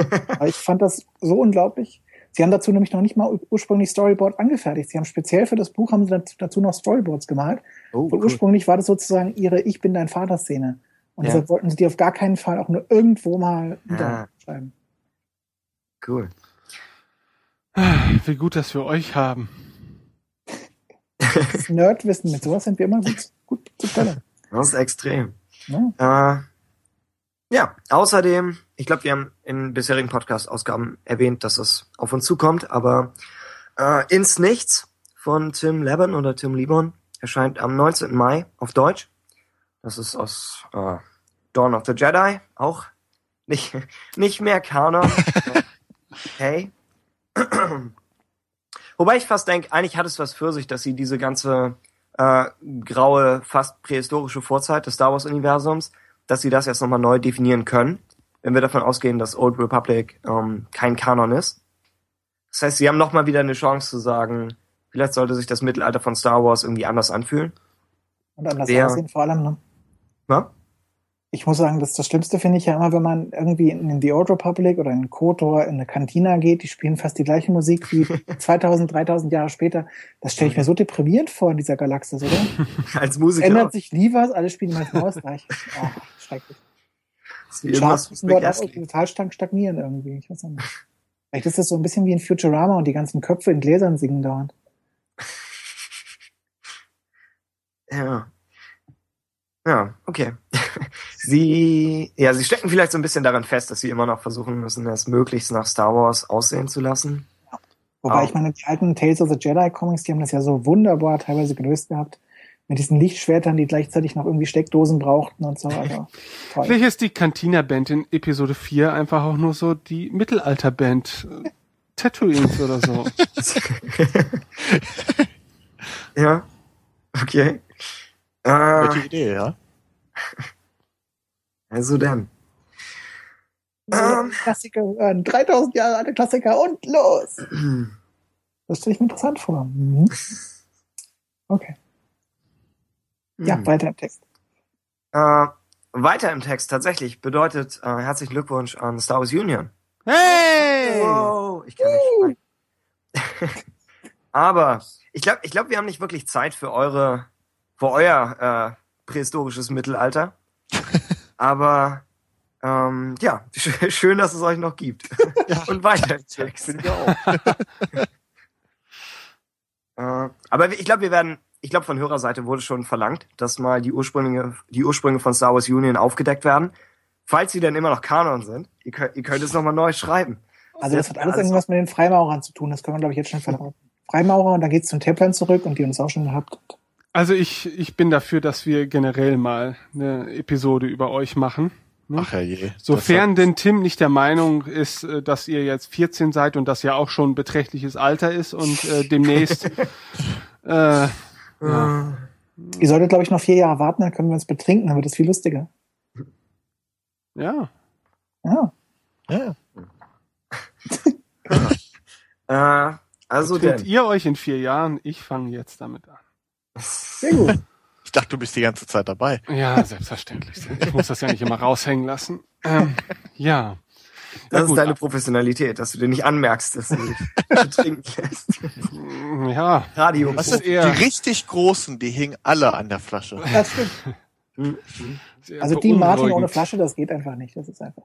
ich fand das so unglaublich. Sie haben dazu nämlich noch nicht mal ursprünglich Storyboard angefertigt. Sie haben speziell für das Buch haben sie dazu noch Storyboards gemalt. oh, Und cool. ursprünglich war das sozusagen ihre Ich bin dein Vater Szene. Und Ja. deshalb wollten sie die auf gar keinen Fall auch nur irgendwo mal Ah. niederschreiben. cool. Wie gut, dass wir euch haben. Das Nerdwissen, mit sowas sind wir immer gut, gut zu stellen. Das ist extrem. Ne? Äh, ja, außerdem, ich glaube, wir haben in bisherigen Podcast-Ausgaben erwähnt, dass es auf uns zukommt, aber äh, Ins Nichts von Tim Lebon oder Tim Libon erscheint am 19. Mai auf Deutsch. Das ist aus äh, Dawn of the Jedi, auch nicht, nicht mehr Kanon. hey. Wobei ich fast denke, eigentlich hat es was für sich, dass sie diese ganze äh, graue, fast prähistorische Vorzeit des Star Wars-Universums, dass sie das erst nochmal neu definieren können, wenn wir davon ausgehen, dass Old Republic ähm, kein Kanon ist. Das heißt, sie haben nochmal wieder eine Chance zu sagen, vielleicht sollte sich das Mittelalter von Star Wars irgendwie anders anfühlen. Und anders Wer- aussehen vor allem. Ne? Ja? Ich muss sagen, das, das Schlimmste finde ich ja immer, wenn man irgendwie in, The Old Republic oder in KOTOR in eine Kantina geht, die spielen fast die gleiche Musik wie 2000, 3000 Jahre später. Das stelle ich mir so deprimierend vor in dieser Galaxis, oder? Als Musiker. Ändert sich nie was, alle spielen das gleich. Oh, schrecklich. total stark stagnieren irgendwie. Ich weiß nicht. Vielleicht ist das so ein bisschen wie in Futurama und die ganzen Köpfe in Gläsern singen dauernd. Ja. Ja, okay. sie, ja, sie stecken vielleicht so ein bisschen daran fest, dass sie immer noch versuchen müssen, es möglichst nach Star Wars aussehen zu lassen. Wobei Auch. ich meine, die alten Tales of the Jedi Comics, die haben das ja so wunderbar teilweise gelöst gehabt. Mit diesen Lichtschwertern, die gleichzeitig noch irgendwie Steckdosen brauchten und so. Also, toll. Vielleicht ist die Cantina-Band in Episode 4 einfach auch nur so die Mittelalter-Band. äh, Tatooines oder so. ja. Okay. Äh, Gute Idee, ja. also dann. So, Klassiker hören. 3000 Jahre alte Klassiker und los! Das stelle ich mir interessant vor. Mhm. Okay. Ja, Hm. weiter im Text. Äh, weiter im Text tatsächlich bedeutet äh, herzlichen Glückwunsch an Star Wars Union. Hey! Wow, ich kann nicht. Aber ich glaube, ich glaub, wir haben nicht wirklich Zeit für eure, für euer äh, prähistorisches Mittelalter. Aber ähm, ja, sch- schön, dass es euch noch gibt. Und weiter auch. Äh, aber ich glaube, wir werden, ich glaube, von Hörerseite wurde schon verlangt, dass mal die Ursprünge, die Ursprünge von Star Wars Union aufgedeckt werden. falls sie denn immer noch Kanon sind, ihr könnt, ihr könnt es nochmal neu schreiben. Also das hat alles Alles irgendwas mit den Freimaurern zu tun. Das können wir, glaube ich, jetzt schon verraten. Freimaurer und dann geht's zum Templern zurück und die uns auch schon gehabt. Also ich, ich bin dafür, dass wir generell mal eine Episode über euch machen. ne? Ach je. Sofern denn Tim nicht der Meinung ist, äh, dass ihr jetzt 14 seid und das ja auch schon ein beträchtliches Alter ist und äh, demnächst äh, ja. Ihr solltet, glaube ich, noch vier Jahre warten, dann können wir uns betrinken, dann wird es viel lustiger. ja. Ja. Ja. Äh, also Trennt denn. ihr euch in vier Jahren? Ich fange jetzt damit an. Sehr gut. Ich dachte, du bist die ganze Zeit dabei. Ja, selbstverständlich. Ich muss das ja nicht immer raushängen lassen. Ähm, ja. Das Ja, ist gut. deine Professionalität, dass du dir nicht anmerkst, dass du dich betrinken lässt. Ja. Radio. Was ist eher- die richtig großen, die hingen alle an der Flasche. Das stimmt. Sehr Also die Martin ohne. Flasche, das geht einfach nicht. Das ist einfach.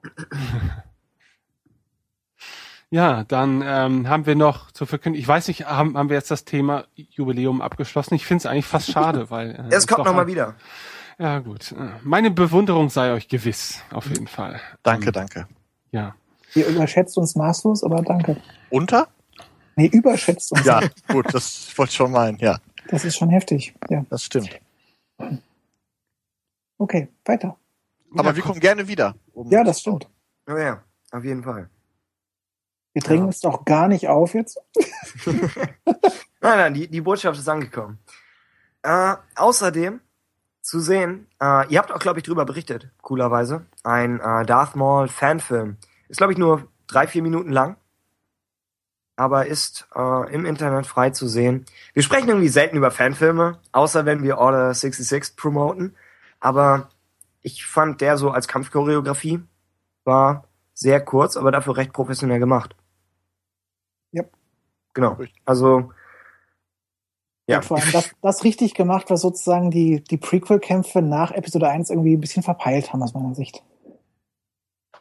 Ja, dann ähm, haben wir noch zu verkünden. Ich weiß nicht, haben, haben wir jetzt das Thema Jubiläum abgeschlossen? Ich finde es eigentlich fast schade, weil äh, Es kommt nochmal wieder. Ja, gut. Äh, Meine Bewunderung sei euch gewiss, auf jeden Fall. Danke, danke. Ja. Ihr überschätzt uns maßlos, aber danke. Unter? Nee, überschätzt uns. Ja, gut, das wollte ich schon meinen. Ja, Das ist schon heftig. Ja. das stimmt. Okay, weiter. Aber Ja, wir kommen gerne wieder. um- Ja, das stimmt. Oh ja, auf jeden Fall. Wir drängen Ja. uns doch gar nicht auf jetzt. Nein, nein, die, die Botschaft ist angekommen. Äh, außerdem zu sehen, äh, ihr habt auch, glaube ich, drüber berichtet, coolerweise, ein äh, Darth Maul Fanfilm. Ist, glaube ich, nur drei, vier Minuten lang, aber ist äh, im Internet frei zu sehen. Wir sprechen irgendwie selten über Fanfilme, außer wenn wir Order 66 promoten, aber ich fand der so als Kampfchoreografie war sehr kurz, aber dafür recht professionell gemacht. Genau. Also ja, Und vor allem das, das richtig gemacht, was sozusagen die, die Prequel-Kämpfe nach Episode 1 irgendwie ein bisschen verpeilt haben aus meiner Sicht.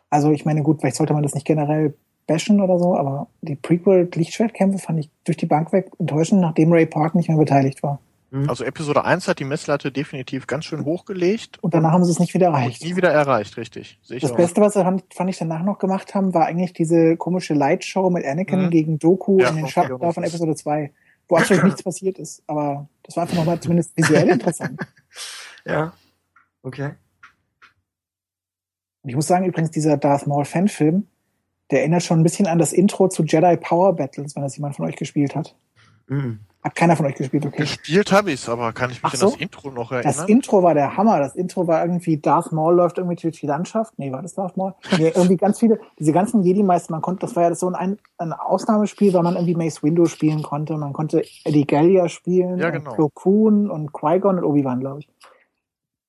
Also ich meine, gut, vielleicht sollte man das nicht generell bashen oder so, aber die Prequel-Lichtschwertkämpfe fand ich durch die Bank weg enttäuschend, nachdem Ray Park nicht mehr beteiligt war. Also Episode 1 hat die Messlatte definitiv ganz schön hochgelegt Und danach haben sie es nicht wieder erreicht. nie wieder erreicht, richtig. Sehe Das. Beste, was sie fand, fand ich danach noch gemacht haben, war eigentlich diese komische Lightshow mit Anakin Mhm. gegen Doku Ja, in den okay, Schatten da von Episode 2, wo absolut nichts passiert ist. Aber das war einfach nochmal zumindest visuell interessant. Ja. Okay. Und ich muss sagen, übrigens, dieser Darth Maul Fanfilm, der erinnert schon ein bisschen an das Intro zu Jedi Power Battles, wenn das jemand von euch gespielt hat. Mhm. Hat keiner von euch gespielt, okay. Gespielt habe ich's, aber kann ich mich Ach an so? das Intro noch Das erinnern? Intro war der Hammer. Das Intro war irgendwie, Darth Maul läuft irgendwie durch die Landschaft. Nee, war das Darth Maul? Nee, irgendwie ganz viele, diese ganzen Jedi-Meister, man konnte, das war ja so ein, ein Ausnahmespiel, weil man irgendwie Mace Windu spielen konnte. Man konnte Eddie Gallia spielen, Ja, und genau. Plo Koon und Qui-Gon und Obi-Wan, glaube ich.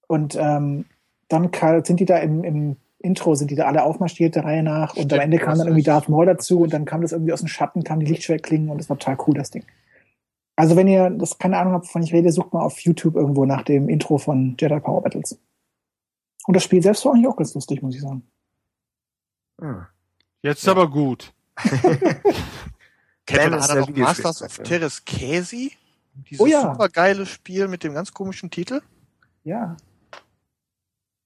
Und ähm, dann sind die da im, im Intro, sind die da alle aufmarschiert der Reihe nach. Und am Stimmt, Ende kam das dann irgendwie Darth Maul dazu und dann kam das irgendwie aus dem Schatten, kamen die Lichtschwertklingen und das war total cool, das Ding. Also wenn ihr das keine Ahnung habt, wovon ich rede, sucht mal auf YouTube irgendwo nach dem Intro von Jedi Power Battles. Und das Spiel selbst war eigentlich auch ganz lustig, muss ich sagen. Ah. Jetzt aber gut. Kennt der noch Masters of Videospielspieler. Teres Käsi? Dieses Oh ja. super geile Spiel mit dem ganz komischen Titel? Ja.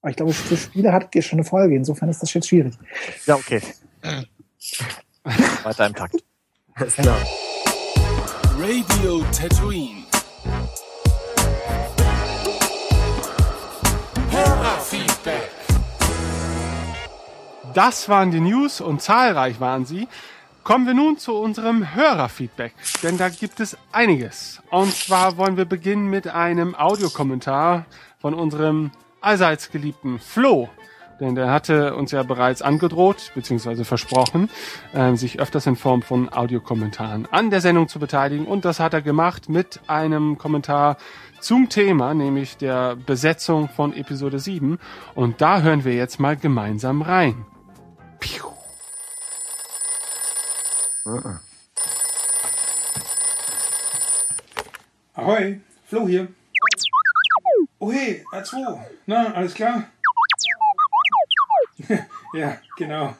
Aber ich glaube, für Spiele hattet ihr schon eine Folge, insofern ist das jetzt schwierig. Ja, okay. Weiter im Takt. Alles klar. Radio Tatooine. Hörerfeedback. Das waren die News und zahlreich waren sie. Kommen wir nun zu unserem Hörerfeedback, denn da gibt es einiges. Und zwar wollen wir beginnen mit einem Audiokommentar von unserem allseits geliebten Flo. Denn der hatte uns ja bereits angedroht, beziehungsweise versprochen, äh, sich öfters in Form von Audiokommentaren an der Sendung zu beteiligen. Und das hat er gemacht mit einem Kommentar zum Thema, nämlich der Besetzung von Episode 7. Und da hören wir jetzt mal gemeinsam rein. Piu. Ah. Ahoi, Flo hier. Oh hey, R2. Na, alles klar? ja, genau.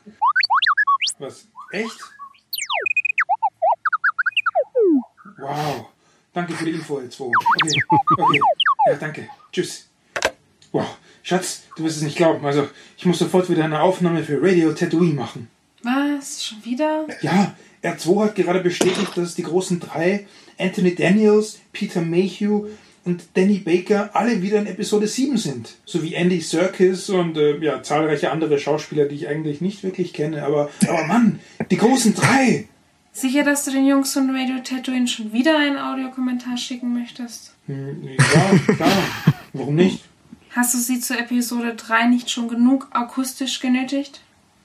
Was? Echt? Wow. Danke für die Info, R2. Okay, okay. Ja, danke. Tschüss. Wow. Schatz, du wirst es nicht glauben. Also, ich muss sofort wieder eine Aufnahme für Radio Tatooine machen. Was? Schon wieder? Ja, R2 hat gerade bestätigt, dass die großen drei, Anthony Daniels, Peter Mayhew und Danny Baker, alle wieder in Episode 7 sind. Sowie Andy Serkis und äh, ja, zahlreiche andere Schauspieler, die ich eigentlich nicht wirklich kenne. Aber, aber Mann, die großen drei! Sicher, dass du den Jungs von Radio Tatooine schon wieder einen Audiokommentar schicken möchtest? Hm, ja, klar. Warum nicht? Hast du sie zur Episode 3 nicht schon genug akustisch genötigt?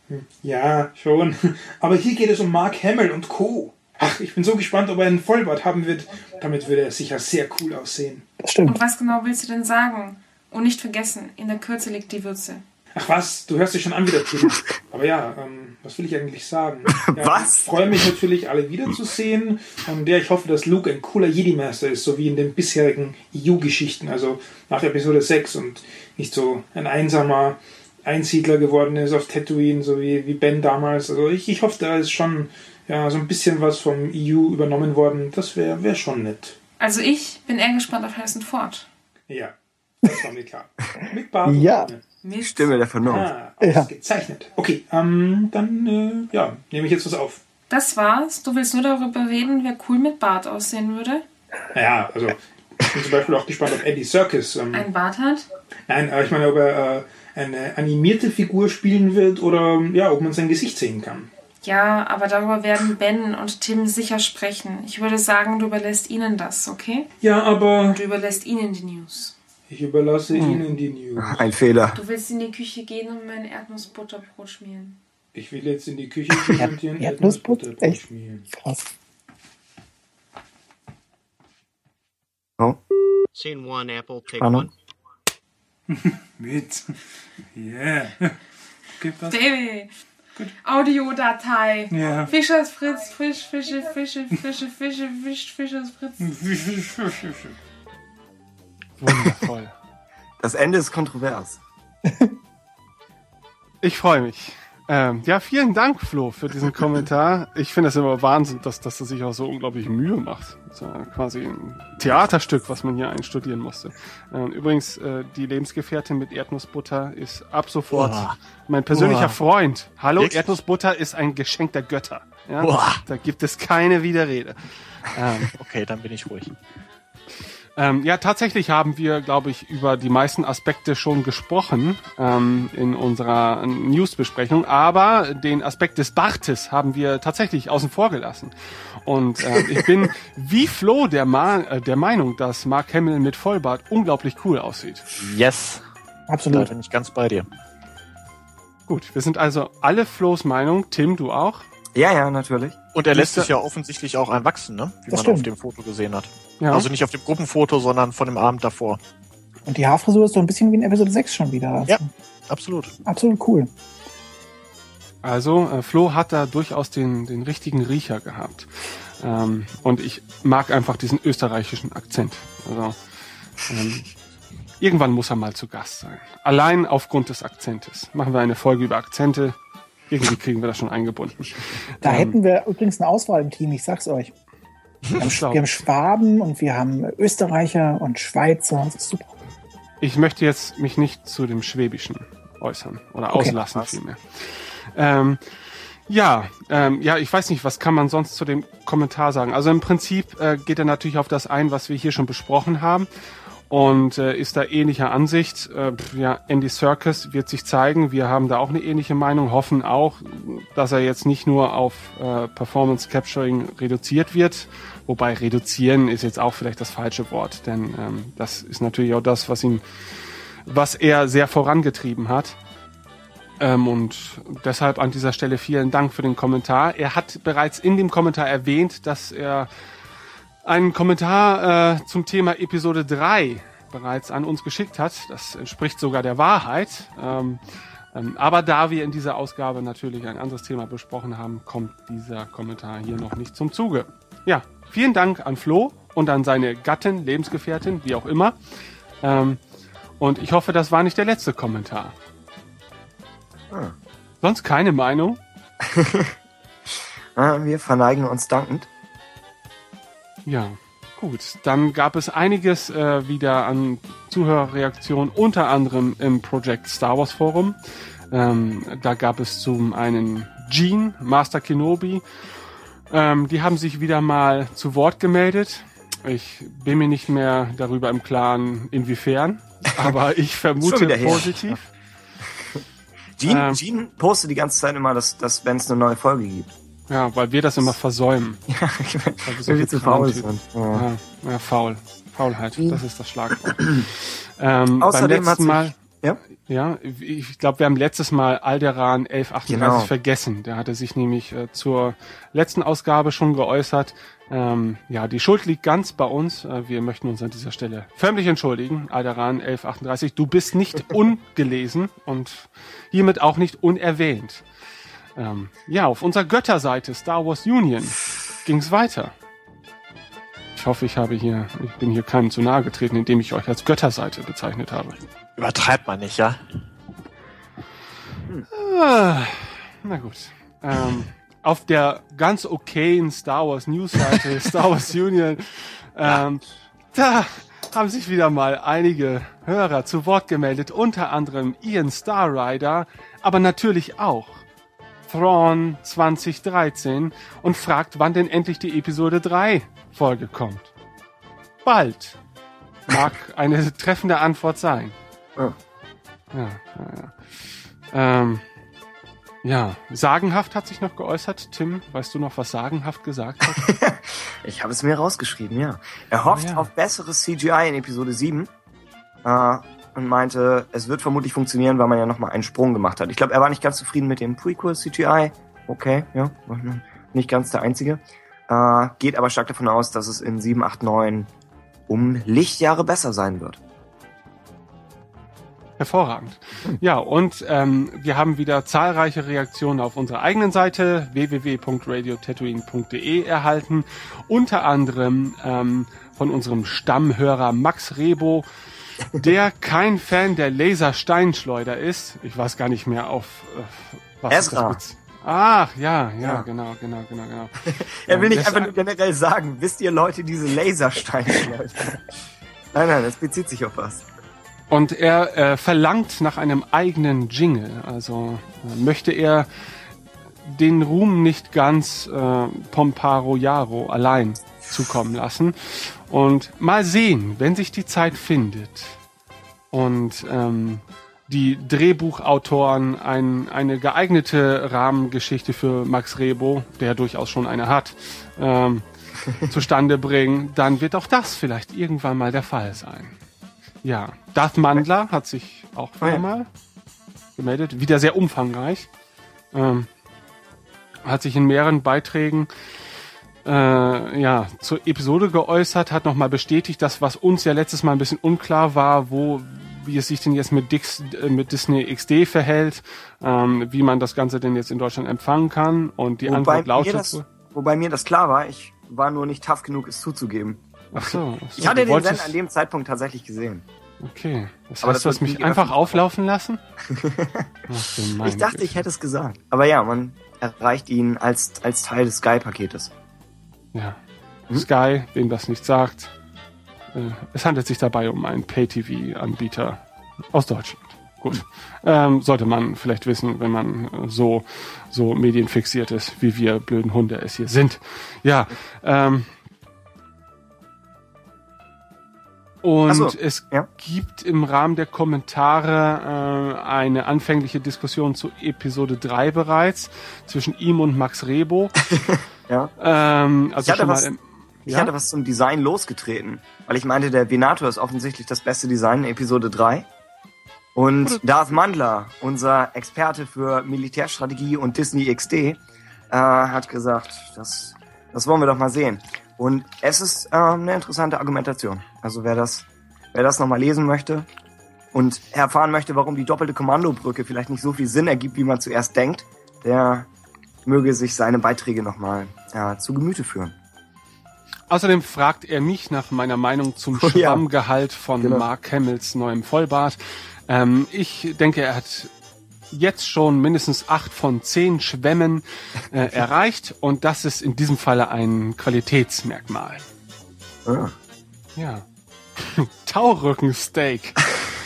Hm, Ja, schon. Aber hier geht es um Mark Hamill und Co. Ach, ich bin so gespannt, ob er einen Vollbart haben wird. Damit würde er sicher sehr cool aussehen. Das stimmt. Und was genau willst du denn sagen? Und nicht vergessen, in der Kürze liegt die Würze. Ach was, du hörst dich schon an wieder, Tim. Aber ja, ähm, was will ich eigentlich sagen? Ja, Was? Ich freue mich natürlich, alle wiederzusehen. Und ja, ich hoffe, dass Luke ein cooler Jedi-Master ist, so wie in den bisherigen EU-Geschichten, also nach Episode 6 und nicht so ein einsamer Einsiedler geworden ist auf Tatooine, so wie, wie Ben damals. Also ich, ich hoffe, da ist schon ja, so ein bisschen was vom EU übernommen worden. Das wäre wär schon nett. Also ich bin eher gespannt auf Harrison Ford. Ja, das war mir klar. Mit Bart. und Ja. Mist. Stimme der Vernunft. Ah, Ja. ausgezeichnet. Okay, ähm, dann äh, ja, nehme ich jetzt was auf. Das war's. Du willst nur darüber reden, wer cool mit Bart aussehen würde? Naja, also ich bin zum Beispiel auch gespannt, ob Eddie Serkis. Ähm, Ein Bart hat? nein, äh, ich meine, ob er äh, eine animierte Figur spielen wird oder ja, ob man sein Gesicht sehen kann. Ja, aber darüber werden Ben und Tim sicher sprechen. Ich würde sagen, du überlässt ihnen das, okay? Ja, aber Du überlässt ihnen die News. ich überlasse Ihnen die News. Ein Fehler. Du willst in die Küche gehen und mein Erdnussbutterbrot schmieren. Ich will jetzt in die Küche gehen und hier ein Erdnussbutter? Erdnussbutterbrot Echt? schmieren. Krass. Oh, Scene one, Apple, take Spannung. one. Mit. Yeah. Okay, was? Baby! Audiodatei. Ja. Fischers Fritz, Fisch, Fische, Fische, Fische, Fische, Fisch, Fischers Fritz. Wundervoll. das Ende ist kontrovers. Ich freue mich. Ähm, ja, vielen Dank, Flo, für diesen Kommentar. Ich finde es immer Wahnsinn, dass, dass er sich auch so unglaublich Mühe macht. Das ist ja quasi ein Theaterstück, was man hier einstudieren musste. Ähm, übrigens, äh, die Lebensgefährtin mit Erdnussbutter ist ab sofort Boah. mein persönlicher Boah. Freund. Hallo, Wirklich? Erdnussbutter ist ein Geschenk der Götter. Ja? Boah. Da gibt es keine Widerrede. Ähm, Okay, dann bin ich ruhig. Ähm, ja, tatsächlich haben wir, glaube ich, über die meisten Aspekte schon gesprochen ähm, in unserer News-Besprechung, aber den Aspekt des Bartes haben wir tatsächlich außen vor gelassen. Und äh, ich bin wie Flo der, Ma äh, der Meinung, dass Mark Hamill mit Vollbart unglaublich cool aussieht. Yes. Da Absolut. bin ich ganz bei dir. Gut, wir sind also alle Flo's Meinung. Tim, du auch? Ja, ja, natürlich. Und er lässt sich ja offensichtlich auch einwachsen, ne? Wie Das man stimmt. auf dem Foto gesehen hat. Ja. Also nicht auf dem Gruppenfoto, sondern von dem Abend davor. Und die Haarfrisur ist so ein bisschen wie in Episode 6 schon wieder. Also Ja. Absolut. Absolut cool. Also, äh, Flo hat da durchaus den, den richtigen Riecher gehabt. Ähm, und ich mag einfach diesen österreichischen Akzent. Also, ähm, irgendwann muss er mal zu Gast sein. Allein aufgrund des Akzentes. Machen wir eine Folge über Akzente. Irgendwie kriegen wir das schon eingebunden. Da Ähm, hätten wir übrigens eine Auswahl im Team, ich sag's euch. Wir haben, wir haben Schwaben und wir haben Österreicher und Schweizer. Das ist super. Ich möchte jetzt mich nicht zu dem Schwäbischen äußern oder Okay. auslassen vielmehr. Ähm, ja, ähm, ja, ich weiß nicht, was kann man sonst zu dem Kommentar sagen? Also im Prinzip äh, geht er natürlich auf das ein, was wir hier schon besprochen haben und äh, ist da ähnlicher Ansicht. Äh, ja, Andy Serkis wird sich zeigen. Wir haben da auch eine ähnliche Meinung, hoffen auch, dass er jetzt nicht nur auf äh, Performance Capturing reduziert wird. Wobei reduzieren ist jetzt auch vielleicht das falsche Wort, denn ähm, das ist natürlich auch das, was ihn, was er sehr vorangetrieben hat. Ähm, und deshalb an dieser Stelle vielen Dank für den Kommentar. Er hat bereits in dem Kommentar erwähnt, dass er einen Kommentar äh, zum Thema Episode 3 bereits an uns geschickt hat. Das entspricht sogar der Wahrheit. Ähm, ähm, aber da wir in dieser Ausgabe natürlich ein anderes Thema besprochen haben, kommt dieser Kommentar hier noch nicht zum Zuge. Ja, vielen Dank an Flo und an seine Gattin, Lebensgefährtin, wie auch immer. Ähm, und ich hoffe, das war nicht der letzte Kommentar. Ah. Sonst keine Meinung? Ah, Wir verneigen uns dankend. Ja, Gut, dann gab es einiges äh, wieder an Zuhörerreaktionen, unter anderem im Project Star Wars Forum. Ähm, da gab es zum einen Gene, Master Kenobi. Ähm, die haben sich wieder mal zu Wort gemeldet. Ich bin mir nicht mehr darüber im Klaren, inwiefern, aber ich vermute positiv. Gene, Ähm. Gene postet die ganze Zeit immer, dass, dass wenn es eine neue Folge gibt. Ja, weil wir das immer versäumen. Ja, Weil wir so viel zu faul sind. Ja. Ja, ja, faul. Faulheit, das ist das Schlagwort. ähm, beim Außerdem hat letzten sich, Mal, ja? ja, ich glaube, wir haben letztes Mal Alderan 1138 Genau. vergessen. Der hatte sich nämlich äh, zur letzten Ausgabe schon geäußert. Ähm, ja, die Schuld liegt ganz bei uns. Äh, wir möchten uns an dieser Stelle förmlich entschuldigen. Alderan 1138, du bist nicht ungelesen und hiermit auch nicht unerwähnt. Ähm, ja, auf unserer Götterseite Star Wars Union ging's weiter. Ich hoffe, ich habe hier, ich bin hier keinem zu nahe getreten, indem ich euch als Götterseite bezeichnet habe. Übertreibt man nicht, ja? Ah, na gut. Ähm, auf der ganz okayen Star Wars News Seite Star Wars Union, ähm, da haben sich wieder mal einige Hörer zu Wort gemeldet, unter anderem Ian Starrider, aber natürlich auch Thrawn 2013 und fragt, wann denn endlich die Episode 3 Folge kommt. Bald. Mag eine treffende Antwort sein. Ja. Ja, ja, ja. Ähm, ja, sagenhaft hat sich noch geäußert. Tim, weißt du noch, was sagenhaft gesagt hat? Ich habe es mir rausgeschrieben, ja. Er hofft Ja. auf besseres CGI in Episode 7 äh, und meinte, es wird vermutlich funktionieren, weil man ja nochmal einen Sprung gemacht hat. Ich glaube, er war nicht ganz zufrieden mit dem Prequel CGI. Okay, ja, nicht ganz der Einzige. Äh, geht aber stark davon aus, dass es in 7, 8, 9 um Lichtjahre besser sein wird. Hervorragend. Ja, und ähm, wir haben wieder zahlreiche Reaktionen auf unserer eigenen Seite www.radiotatooine.de erhalten. Unter anderem ähm, von unserem Stammhörer Max Rebo, der kein Fan der Lasersteinschleuder ist. Ich weiß gar nicht mehr auf äh, was ist Ezra. das bez- Ach, ja, ja, Ja. genau, genau, genau, genau. Er will nicht das- einfach nur generell sagen, wisst ihr Leute, diese Lasersteine? nein, nein, das bezieht sich auf was. Und er äh, verlangt nach einem eigenen Jingle. Also äh, möchte er den Ruhm nicht ganz äh, Pomparo Jaro allein zukommen lassen. Und mal sehen, wenn sich die Zeit findet und ähm, die Drehbuchautoren ein, eine geeignete Rahmengeschichte für Max Rebo, der durchaus schon eine hat, ähm, zustande bringen, dann wird auch das vielleicht irgendwann mal der Fall sein. Ja, Darth Mandler hat sich auch Oh ja. wieder mal gemeldet, wieder sehr umfangreich. Ähm, hat sich in mehreren Beiträgen äh, ja, zur Episode geäußert, hat nochmal bestätigt, dass was uns ja letztes Mal ein bisschen unklar war, wo wie es sich denn jetzt mit, Dix, äh, mit Disney XD verhält, ähm, wie man das Ganze denn jetzt in Deutschland empfangen kann. Und die Wobei Antwort mir, lautet das, wobei mir das klar war, ich war nur nicht tough genug, es zuzugeben. ach so, ach so Ich hatte den Sender an dem Zeitpunkt tatsächlich gesehen. Okay, das Aber heißt, das du hast mich einfach auflaufen lassen? Ach, ich dachte, Güte. ich hätte es gesagt. Aber ja, man erreicht ihn als, als Teil des Sky-Paketes. Ja. Hm? Sky, wem das nicht sagt. Äh, es handelt sich dabei um einen Pay-TV-Anbieter aus Deutschland. Gut. Ähm, sollte man vielleicht wissen, wenn man so, so medienfixiert ist, wie wir blöden Hunde es hier sind. Ja. Ähm, und so, es ja. gibt im Rahmen der Kommentare äh, eine anfängliche Diskussion zu Episode 3 bereits zwischen ihm und Max Rebo. Ja. Ähm, also Ich hatte schon mal was- im, Ich Ja? hatte was zum Design losgetreten, weil ich meinte, der Venator ist offensichtlich das beste Design in Episode 3. Und Darth Mandler, unser Experte für Militärstrategie und Disney XD, äh, hat gesagt, das, das wollen wir doch mal sehen. Und es ist äh, eine interessante Argumentation. Also wer das, wer das nochmal lesen möchte und erfahren möchte, warum die doppelte Kommandobrücke vielleicht nicht so viel Sinn ergibt, wie man zuerst denkt, der möge sich seine Beiträge nochmal äh, zu Gemüte führen. Außerdem fragt er mich nach meiner Meinung zum Oh ja. Schwammgehalt von Genau. Mark Hamills neuem Vollbart. Ähm, ich denke, er hat jetzt schon mindestens acht von zehn Schwämmen äh, erreicht und das ist in diesem Falle ein Qualitätsmerkmal. Ah. Ja. Taurückensteak.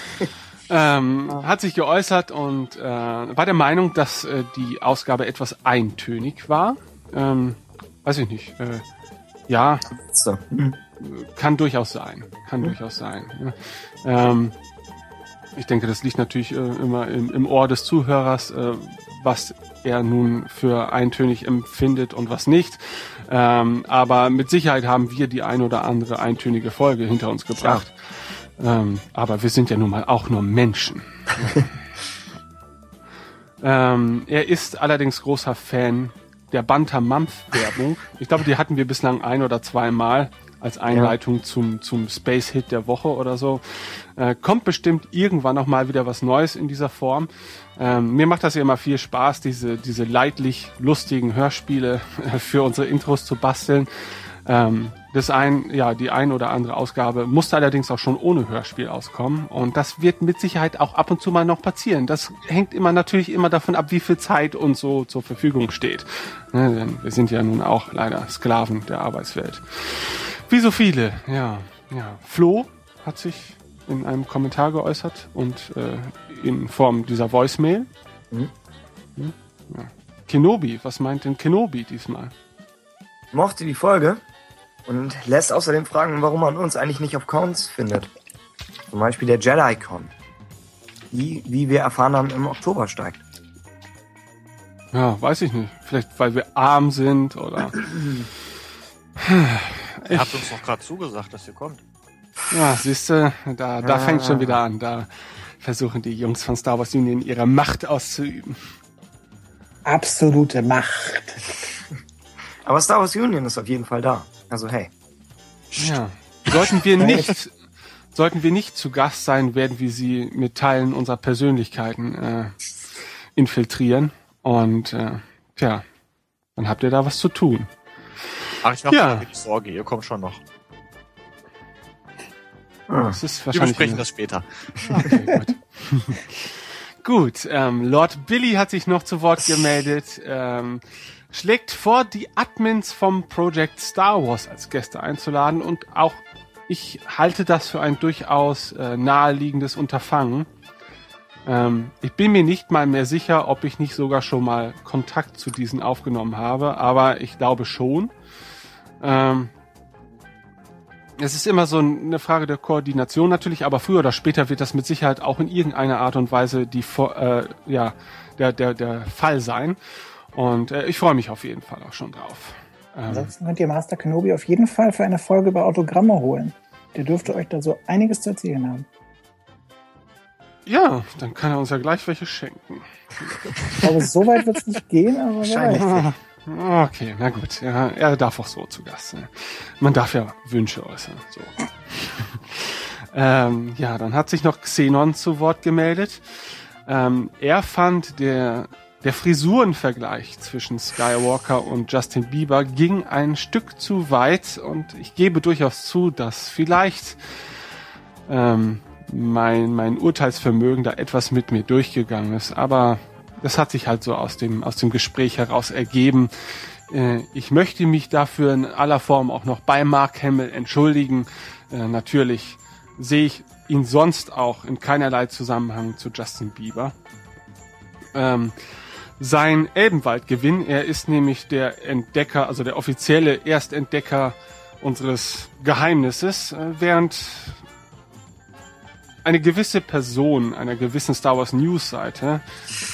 ähm, hat sich geäußert und äh, war der Meinung, dass äh, die Ausgabe etwas eintönig war. Ähm, weiß ich nicht. Äh, ja, So. Hm. kann durchaus sein. Kann durchaus sein. Ja. Ähm, ich denke, das liegt natürlich äh, immer im, im Ohr des Zuhörers, äh, was er nun für eintönig empfindet und was nicht. Ähm, aber mit Sicherheit haben wir die ein oder andere eintönige Folge hinter uns gebracht. Ähm, aber wir sind ja nun mal auch nur Menschen. ähm, er ist allerdings großer Fan der Banter Mampf Werbung. Ich glaube, die hatten wir bislang ein oder zweimal als Einleitung zum, zum Space Hit der Woche oder so. Äh, kommt bestimmt irgendwann noch mal wieder was Neues in dieser Form. Ähm, mir macht das ja immer viel Spaß, diese, diese leidlich lustigen Hörspiele für unsere Intros zu basteln. Ähm, das ein, ja, die ein oder andere Ausgabe musste allerdings auch schon ohne Hörspiel auskommen. Und das wird mit Sicherheit auch ab und zu mal noch passieren. Das hängt immer natürlich immer davon ab, wie viel Zeit uns so zur Verfügung steht. Ne, denn wir sind ja nun auch leider Sklaven der Arbeitswelt. Wie so viele, ja. ja. Flo hat sich in einem Kommentar geäußert und äh, in Form dieser Voicemail. Mhm. Hm? Ja. Kenobi, was meint denn Kenobi diesmal? Mochte die Folge und lässt außerdem fragen, warum man uns eigentlich nicht auf Cons findet. Zum Beispiel der Jedi-Con. Die, wie wir erfahren haben, im Oktober steigt. Ja, weiß ich nicht. Vielleicht weil wir arm sind oder. Ihr habt uns doch gerade zugesagt, dass ihr kommt. Ja, siehst du, da, da Ja. fängt schon wieder an. Da versuchen die Jungs von Star Wars Union ihre Macht auszuüben. Absolute Macht. Aber Star Wars Union ist auf jeden Fall da. Also hey. Ja. Sollten wir nicht, sollten wir nicht zu Gast sein, werden wir sie mit Teilen unserer Persönlichkeiten äh, infiltrieren. Und äh, tja, dann habt ihr da was zu tun. Ach, ich mach Ja. mir keine Sorge, ihr kommt schon noch. Ah. Das ist Wir wahrscheinlich besprechen eine- das später. Okay, gut. gut, ähm, Lord Billy hat sich noch zu Wort gemeldet. Ähm, schlägt vor, die Admins vom Project Star Wars als Gäste einzuladen und auch ich halte das für ein durchaus äh, naheliegendes Unterfangen. Ähm, ich bin mir nicht mal mehr sicher, ob ich nicht sogar schon mal Kontakt zu diesen aufgenommen habe, aber ich glaube schon. Ähm, es ist immer so eine Frage der Koordination natürlich, aber früher oder später wird das mit Sicherheit auch in irgendeiner Art und Weise die äh, ja der der der Fall sein. Und äh, ich freue mich auf jeden Fall auch schon drauf. Ähm, Ansonsten könnt ihr Master Kenobi auf jeden Fall für eine Folge über Autogramme holen. Der dürfte euch da so einiges zu erzählen haben. ja, dann kann er uns ja gleich welche schenken. Ich glaube, so weit wird es nicht gehen, aber Wahrscheinlich. Okay, na gut. Ja, er darf auch so zu Gast sein. Man darf ja Wünsche äußern. So. ähm, ja, dann hat sich noch Xenon zu Wort gemeldet. Ähm, er fand der, der Frisurenvergleich zwischen Skywalker und Justin Bieber ging ein Stück zu weit und ich gebe durchaus zu, dass vielleicht ähm, mein, mein Urteilsvermögen da etwas mit mir durchgegangen ist. Aber das hat sich halt so aus dem, aus dem Gespräch heraus ergeben. Äh, ich möchte mich dafür in aller Form auch noch bei Mark Hamill entschuldigen. Äh, natürlich sehe ich ihn sonst auch in keinerlei Zusammenhang zu Justin Bieber. Ähm, sein Elbenwaldgewinn, er ist nämlich der Entdecker, also der offizielle Erstentdecker unseres Geheimnisses, äh, während eine gewisse Person einer gewissen Star Wars News Seite,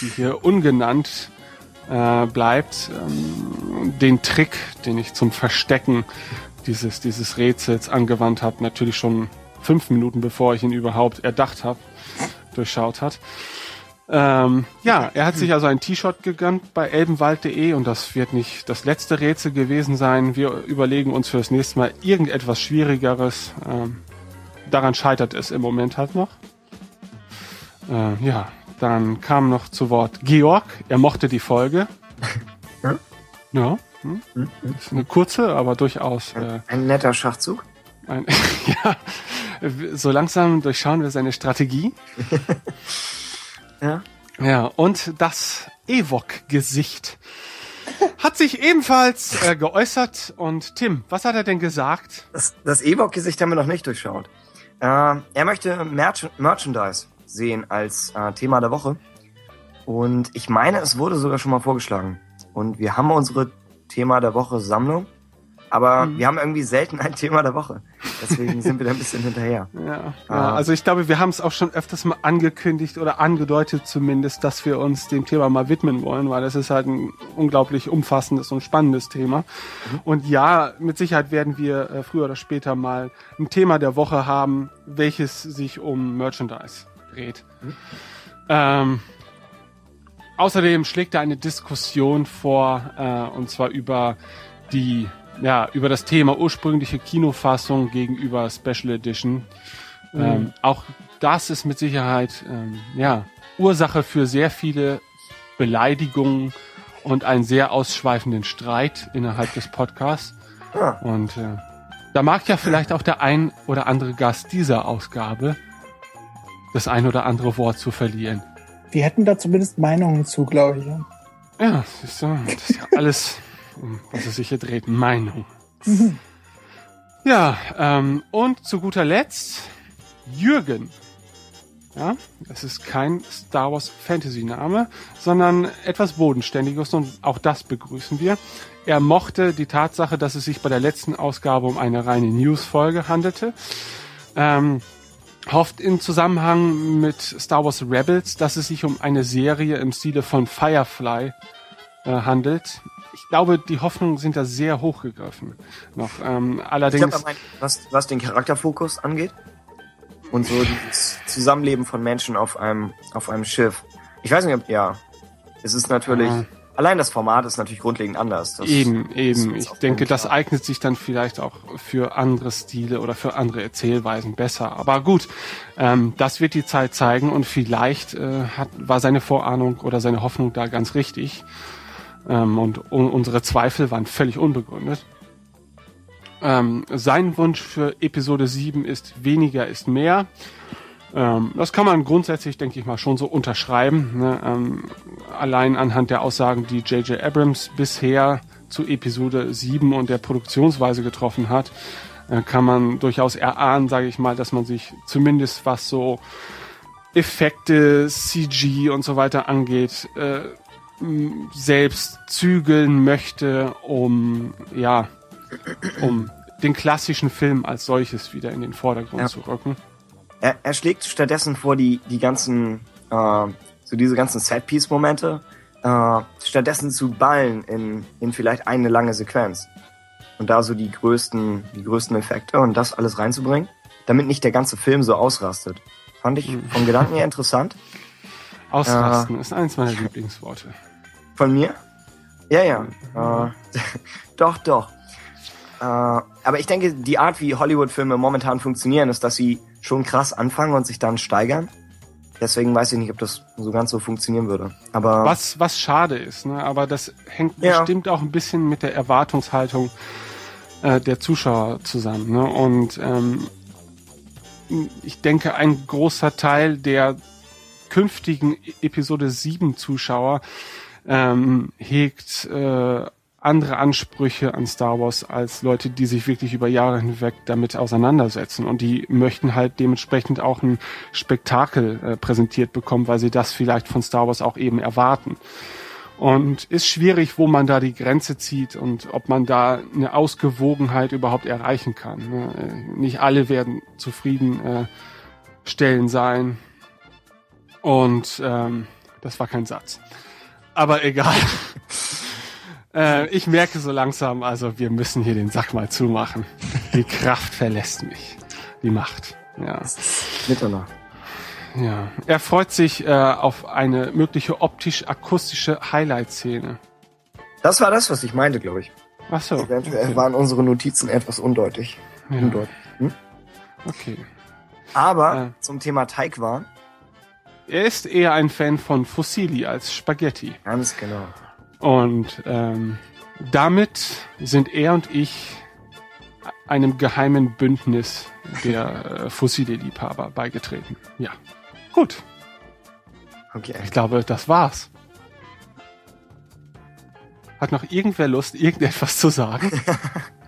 die hier ungenannt äh, bleibt, ähm, den Trick, den ich zum Verstecken dieses, dieses Rätsels angewandt habe, natürlich schon fünf Minuten bevor ich ihn überhaupt erdacht habe, durchschaut hat. Ähm, ja, er hat sich also ein T-Shirt gegönnt bei elbenwald.de und das wird nicht das letzte Rätsel gewesen sein. Wir überlegen uns für das nächste Mal irgendetwas Schwierigeres. Ähm, daran scheitert es im Moment halt noch. Äh, ja, dann kam noch zu Wort Georg. Er mochte die Folge. Ja. Hm. Ist eine kurze, aber durchaus äh, Ein netter Schachzug. ein, ja, so langsam durchschauen wir seine Strategie. Ja. Ja, und das Evok-Gesicht. hat sich ebenfalls äh, geäußert. Und Tim, was hat er denn gesagt? Das, das Ewok-Gesicht haben wir noch nicht durchschaut. Äh, er möchte Merch Merchandise sehen als äh, Thema der Woche. Und ich meine, es wurde sogar schon mal vorgeschlagen. Und wir haben unsere Thema der Woche Sammlung. Aber Mhm. wir haben irgendwie selten ein Thema der Woche. Deswegen sind wir da ein bisschen hinterher. Ja, ja, Ah. also ich glaube, wir haben es auch schon öfters mal angekündigt oder angedeutet zumindest, dass wir uns dem Thema mal widmen wollen, weil das ist halt ein unglaublich umfassendes und spannendes Thema. Und ja, mit Sicherheit werden wir äh, früher oder später mal ein Thema der Woche haben, welches sich um Merchandise dreht. Ähm, außerdem schlägt er eine Diskussion vor, äh, und zwar über die ja, über das Thema ursprüngliche Kinofassung gegenüber Special Edition. Ähm, auch das ist mit Sicherheit ähm, ja, Ursache für sehr viele Beleidigungen und einen sehr ausschweifenden Streit innerhalb des Podcasts. Ja. Und äh, da mag ja vielleicht auch der ein oder andere Gast dieser Ausgabe das ein oder andere Wort zu verlieren. Wir hätten da zumindest Meinungen zu, glaube ich. ja. Ja, das ist ja alles, um was es sich hier dreht, Meinung. Ja, ähm, und zu guter Letzt Jürgen. Ja, es ist kein Star Wars Fantasy Name, sondern etwas Bodenständiges und auch das begrüßen wir. Er mochte die Tatsache, dass es sich bei der letzten Ausgabe um eine reine News-Folge handelte. Ähm, hofft in Zusammenhang mit Star Wars Rebels, dass es sich um eine Serie im Stile von Firefly äh, handelt. Ich glaube, die Hoffnungen sind da sehr hochgegriffen. Noch, ähm, Ich allerdings. er meint, was, was den Charakterfokus angeht und so dieses Zusammenleben von Menschen auf einem, auf einem Schiff. Ich weiß nicht, ob, ja, es ist natürlich, Ja. allein das Format ist natürlich grundlegend anders. Das Eben, eben. Ich denke, das eignet sich dann vielleicht auch für andere Stile oder für andere Erzählweisen besser. Aber gut, ähm, das wird die Zeit zeigen und vielleicht äh, hat, war seine Vorahnung oder seine Hoffnung da ganz richtig. Ähm, und un unsere Zweifel waren völlig unbegründet. Ähm, sein Wunsch für Episode 7 ist weniger ist mehr. Ähm, das kann man grundsätzlich, denke ich mal, schon so unterschreiben. Ne? Ähm, allein anhand der Aussagen, die J.J. Abrams bisher zu Episode 7 und der Produktionsweise getroffen hat, äh, kann man durchaus erahnen, sage ich mal, dass man sich zumindest was so Effekte, CG und so weiter angeht, äh, selbst zügeln möchte, um ja, um den klassischen Film als solches wieder in den Vordergrund Ja. zu rücken. Er, er schlägt stattdessen vor, die, die ganzen, äh, so diese ganzen Set-Piece-Momente, äh, stattdessen zu ballen in, in vielleicht eine lange Sequenz. Und da so die größten, die größten Effekte und das alles reinzubringen, damit nicht der ganze Film so ausrastet. Fand ich vom Gedanken her interessant. Ausrasten ist eins meiner Lieblingsworte. Von mir? Ja, ja. Äh, doch, doch. Äh, aber ich denke, die Art, wie Hollywood-Filme momentan funktionieren, ist, dass sie schon krass anfangen und sich dann steigern. Deswegen weiß ich nicht, ob das so ganz so funktionieren würde. Aber Was, was schade ist, ne? aber das hängt Ja. bestimmt auch ein bisschen mit der Erwartungshaltung äh, der Zuschauer zusammen. Ne? Und ähm, ich denke, ein großer Teil der künftigen E- Episode 7 Zuschauer ähm, hegt äh, andere Ansprüche an Star Wars als Leute, die sich wirklich über Jahre hinweg damit auseinandersetzen. Und die möchten halt dementsprechend auch ein Spektakel äh, präsentiert bekommen, weil sie das vielleicht von Star Wars auch eben erwarten. Und ist schwierig, wo man da die Grenze zieht und ob man da eine Ausgewogenheit überhaupt erreichen kann. ne? Nicht alle werden zufrieden äh, sein. Und ähm, das war kein Satz. Aber egal. äh, ich merke so langsam, also wir müssen hier den Sack mal zumachen. Die Kraft verlässt mich. Die Macht. Ja. Mitternacht. Ja, er freut sich äh, auf eine mögliche optisch-akustische Highlight-Szene. Das war das, was ich meinte, glaube ich. Ach so. Eventuell waren unsere Notizen etwas undeutlich. Ja, Undeutlich. Hm? okay. Aber Ja. zum Thema Teigwaren, Er ist eher ein Fan von Fossili als Spaghetti. ganz genau. Und ähm, damit sind er und ich einem geheimen Bündnis der äh, Fossile-Liebhaber beigetreten. Ja. Gut, Okay. ich glaube, das war's. Hat noch irgendwer Lust, irgendetwas zu sagen?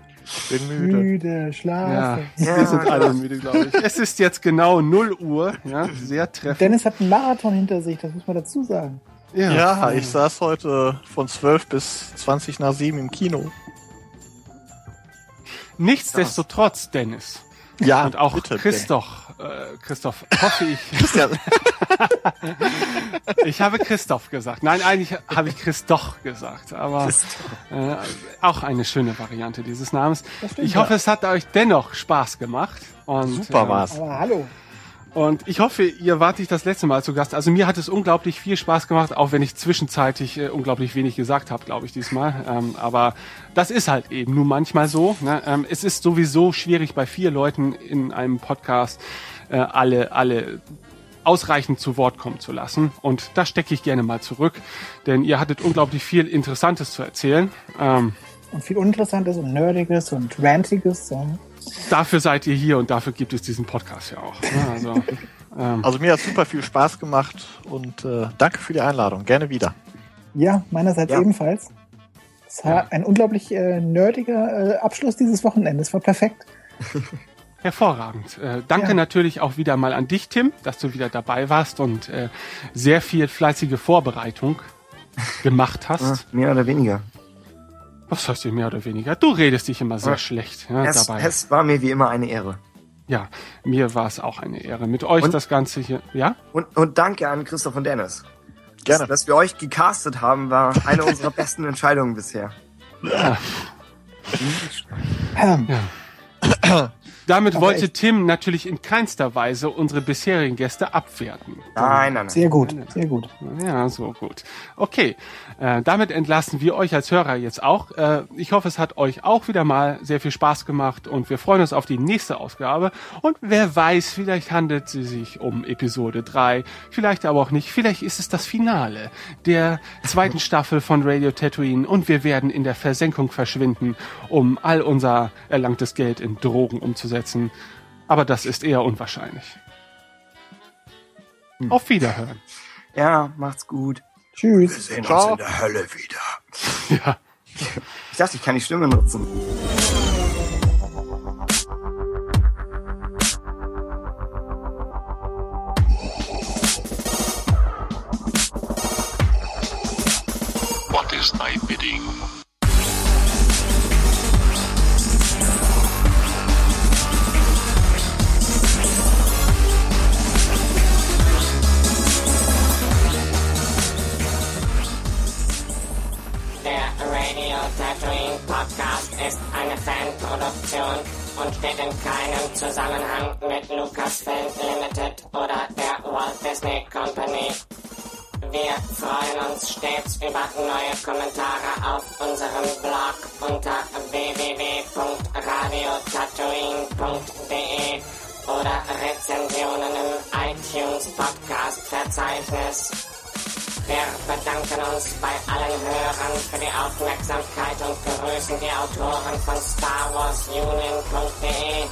Bin müde. Müde, Ja, schlafen. wir sind alle müde, glaube ich. Es ist jetzt genau 0 Uhr. Ja, sehr treffend. Dennis hat einen Marathon hinter sich, das muss man dazu sagen. Ja, ich saß heute von 12 bis 20 nach 7 im Kino. Nichtsdestotrotz, Dennis. Ja, Und auch bitte, Christoph, äh, Christoph, hoffe ich. Christian. Ich habe Christoph gesagt. Nein, eigentlich habe ich Christoph gesagt, aber äh, auch eine schöne Variante dieses Namens. Ich hoffe, ja. es hat euch dennoch Spaß gemacht. Und, Super äh, war's. Aber hallo. Und ich hoffe, ihr wart nicht das letzte Mal zu Gast. Also mir hat es unglaublich viel Spaß gemacht, auch wenn ich zwischenzeitlich äh, unglaublich wenig gesagt habe, glaube ich, diesmal. Ähm, aber das ist halt eben nun manchmal so. Ne? Ähm, es ist sowieso schwierig, bei vier Leuten in einem Podcast äh, alle, alle ausreichend zu Wort kommen zu lassen. Und da stecke ich gerne mal zurück, denn ihr hattet unglaublich viel Interessantes zu erzählen. Ähm, Und viel Uninteressantes und Nerdiges und Rantiges. So. Dafür seid ihr hier und dafür gibt es diesen Podcast ja auch. Also, ähm, Also mir hat super viel Spaß gemacht und äh, danke für die Einladung. Gerne wieder. Ja, meinerseits Ja. ebenfalls. Es war ein unglaublich äh, nerdiger äh, Abschluss dieses Wochenendes. War perfekt. Hervorragend. Äh, danke Ja. natürlich auch wieder mal an dich, Tim, dass du wieder dabei warst und äh, sehr viel fleißige Vorbereitung gemacht Ja, hast. mehr oder weniger. Was heißt hier mehr oder weniger? Du redest dich immer sehr Ja. schlecht ja, Es, dabei. es war mir wie immer eine Ehre. ja, mir war es auch eine Ehre. Mit euch Und- das Ganze hier. Ja? Und, und danke an Christoph und Dennis. Gerne. Dass, dass wir euch gecastet haben, war eine unserer besten Entscheidungen bisher. Ähm, Damit Aber wollte. Tim natürlich in keinster Weise unsere bisherigen Gäste abwerten. Nein, nein, nein. Sehr gut, sehr gut. Ja, so gut. Okay, äh, damit entlassen wir euch als Hörer jetzt auch. Äh, ich hoffe, es hat euch auch wieder mal sehr viel Spaß gemacht und wir freuen uns auf die nächste Ausgabe. Und wer weiß, vielleicht handelt sie sich um Episode 3, vielleicht aber auch nicht. Vielleicht ist es das Finale der zweiten Staffel von Radio Tatooine und wir werden in der Versenkung verschwinden, um all unser erlangtes Geld in Drogen umzusetzen. Aber das ist eher unwahrscheinlich. Auf Wiederhören. Ja, macht's gut. Tschüss. sehen Ciao. in der Hölle wieder. Ja. Ich dachte, ich kann die Stimme nutzen. Fanproduktion und steht in keinem Zusammenhang mit Lucasfilm Limited oder der Walt Disney Company. Wir freuen uns stets über neue Kommentare auf unserem Blog unter www.radiotatooine.de oder Rezensionen im iTunes Podcast Verzeichnis. Wir bedanken uns bei allen Hörern für die Aufmerksamkeit und begrüßen die Autoren von StarWarsUnion.de,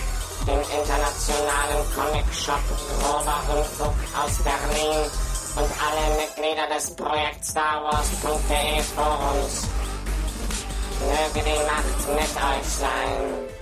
dem internationalen Comic-Shop Grober Unfug aus Berlin und alle Mitglieder des Projekt StarWars.de Forums. Möge die Macht mit euch sein.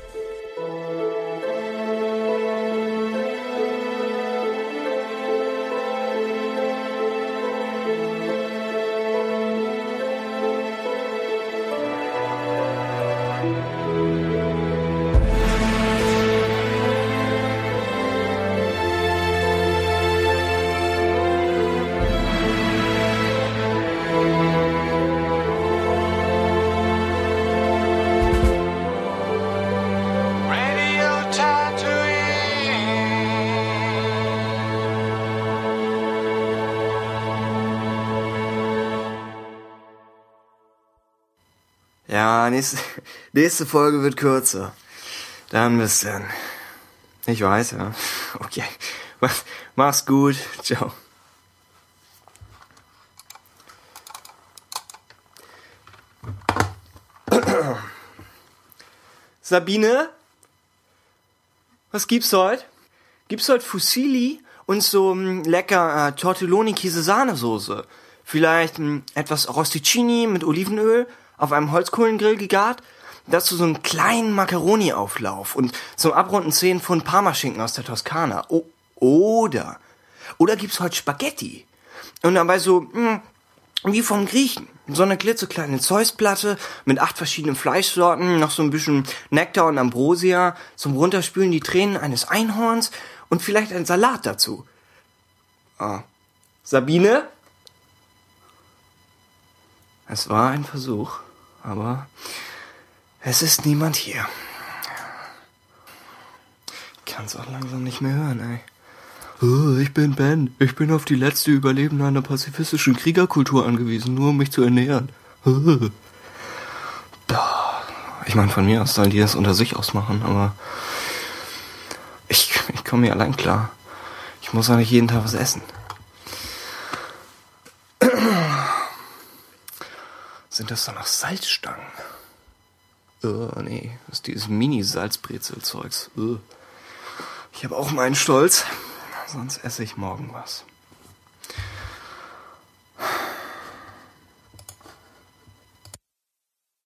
Nächste, nächste Folge wird kürzer. Dann ein bisschen. Ich weiß, ja. Okay. Mach- Mach's gut. Ciao. Sabine? Was gibt's heute? Gibt's heute Fusilli und so mm, lecker äh, Tortelloni Käse Sahnesoße? Vielleicht mm, etwas Rosticini mit Olivenöl, auf einem Holzkohlengrill gegart, dazu so einen kleinen Macaroni-Auflauf und zum Abrunden 10 Pfund Parmaschinken aus der Toskana. O oder, oder gibt's heute Spaghetti. Und dabei so, mh, wie vom Griechen. So eine klitzekleine Zeusplatte mit acht verschiedenen Fleischsorten, noch so ein bisschen Nektar und Ambrosia, zum Runterspülen die Tränen eines Einhorns und vielleicht ein Salat dazu. Ah. Sabine? Es war ein Versuch, aber es ist niemand hier. Ich kann's auch langsam nicht mehr hören, ey. Oh, ich bin Ben. Ich bin auf die letzte Überlebende einer pazifistischen Kriegerkultur angewiesen, nur um mich zu ernähren. Oh. Ich meine, von mir aus sollen die das unter sich ausmachen, aber ich, ich komme hier allein klar. Ich muss auch nicht jeden Tag was essen. Sind das doch noch Salzstangen? Uh, nee, das ist dieses Mini-Salzbrezelzeugs. Uh. Ich habe auch meinen Stolz, sonst esse ich morgen was.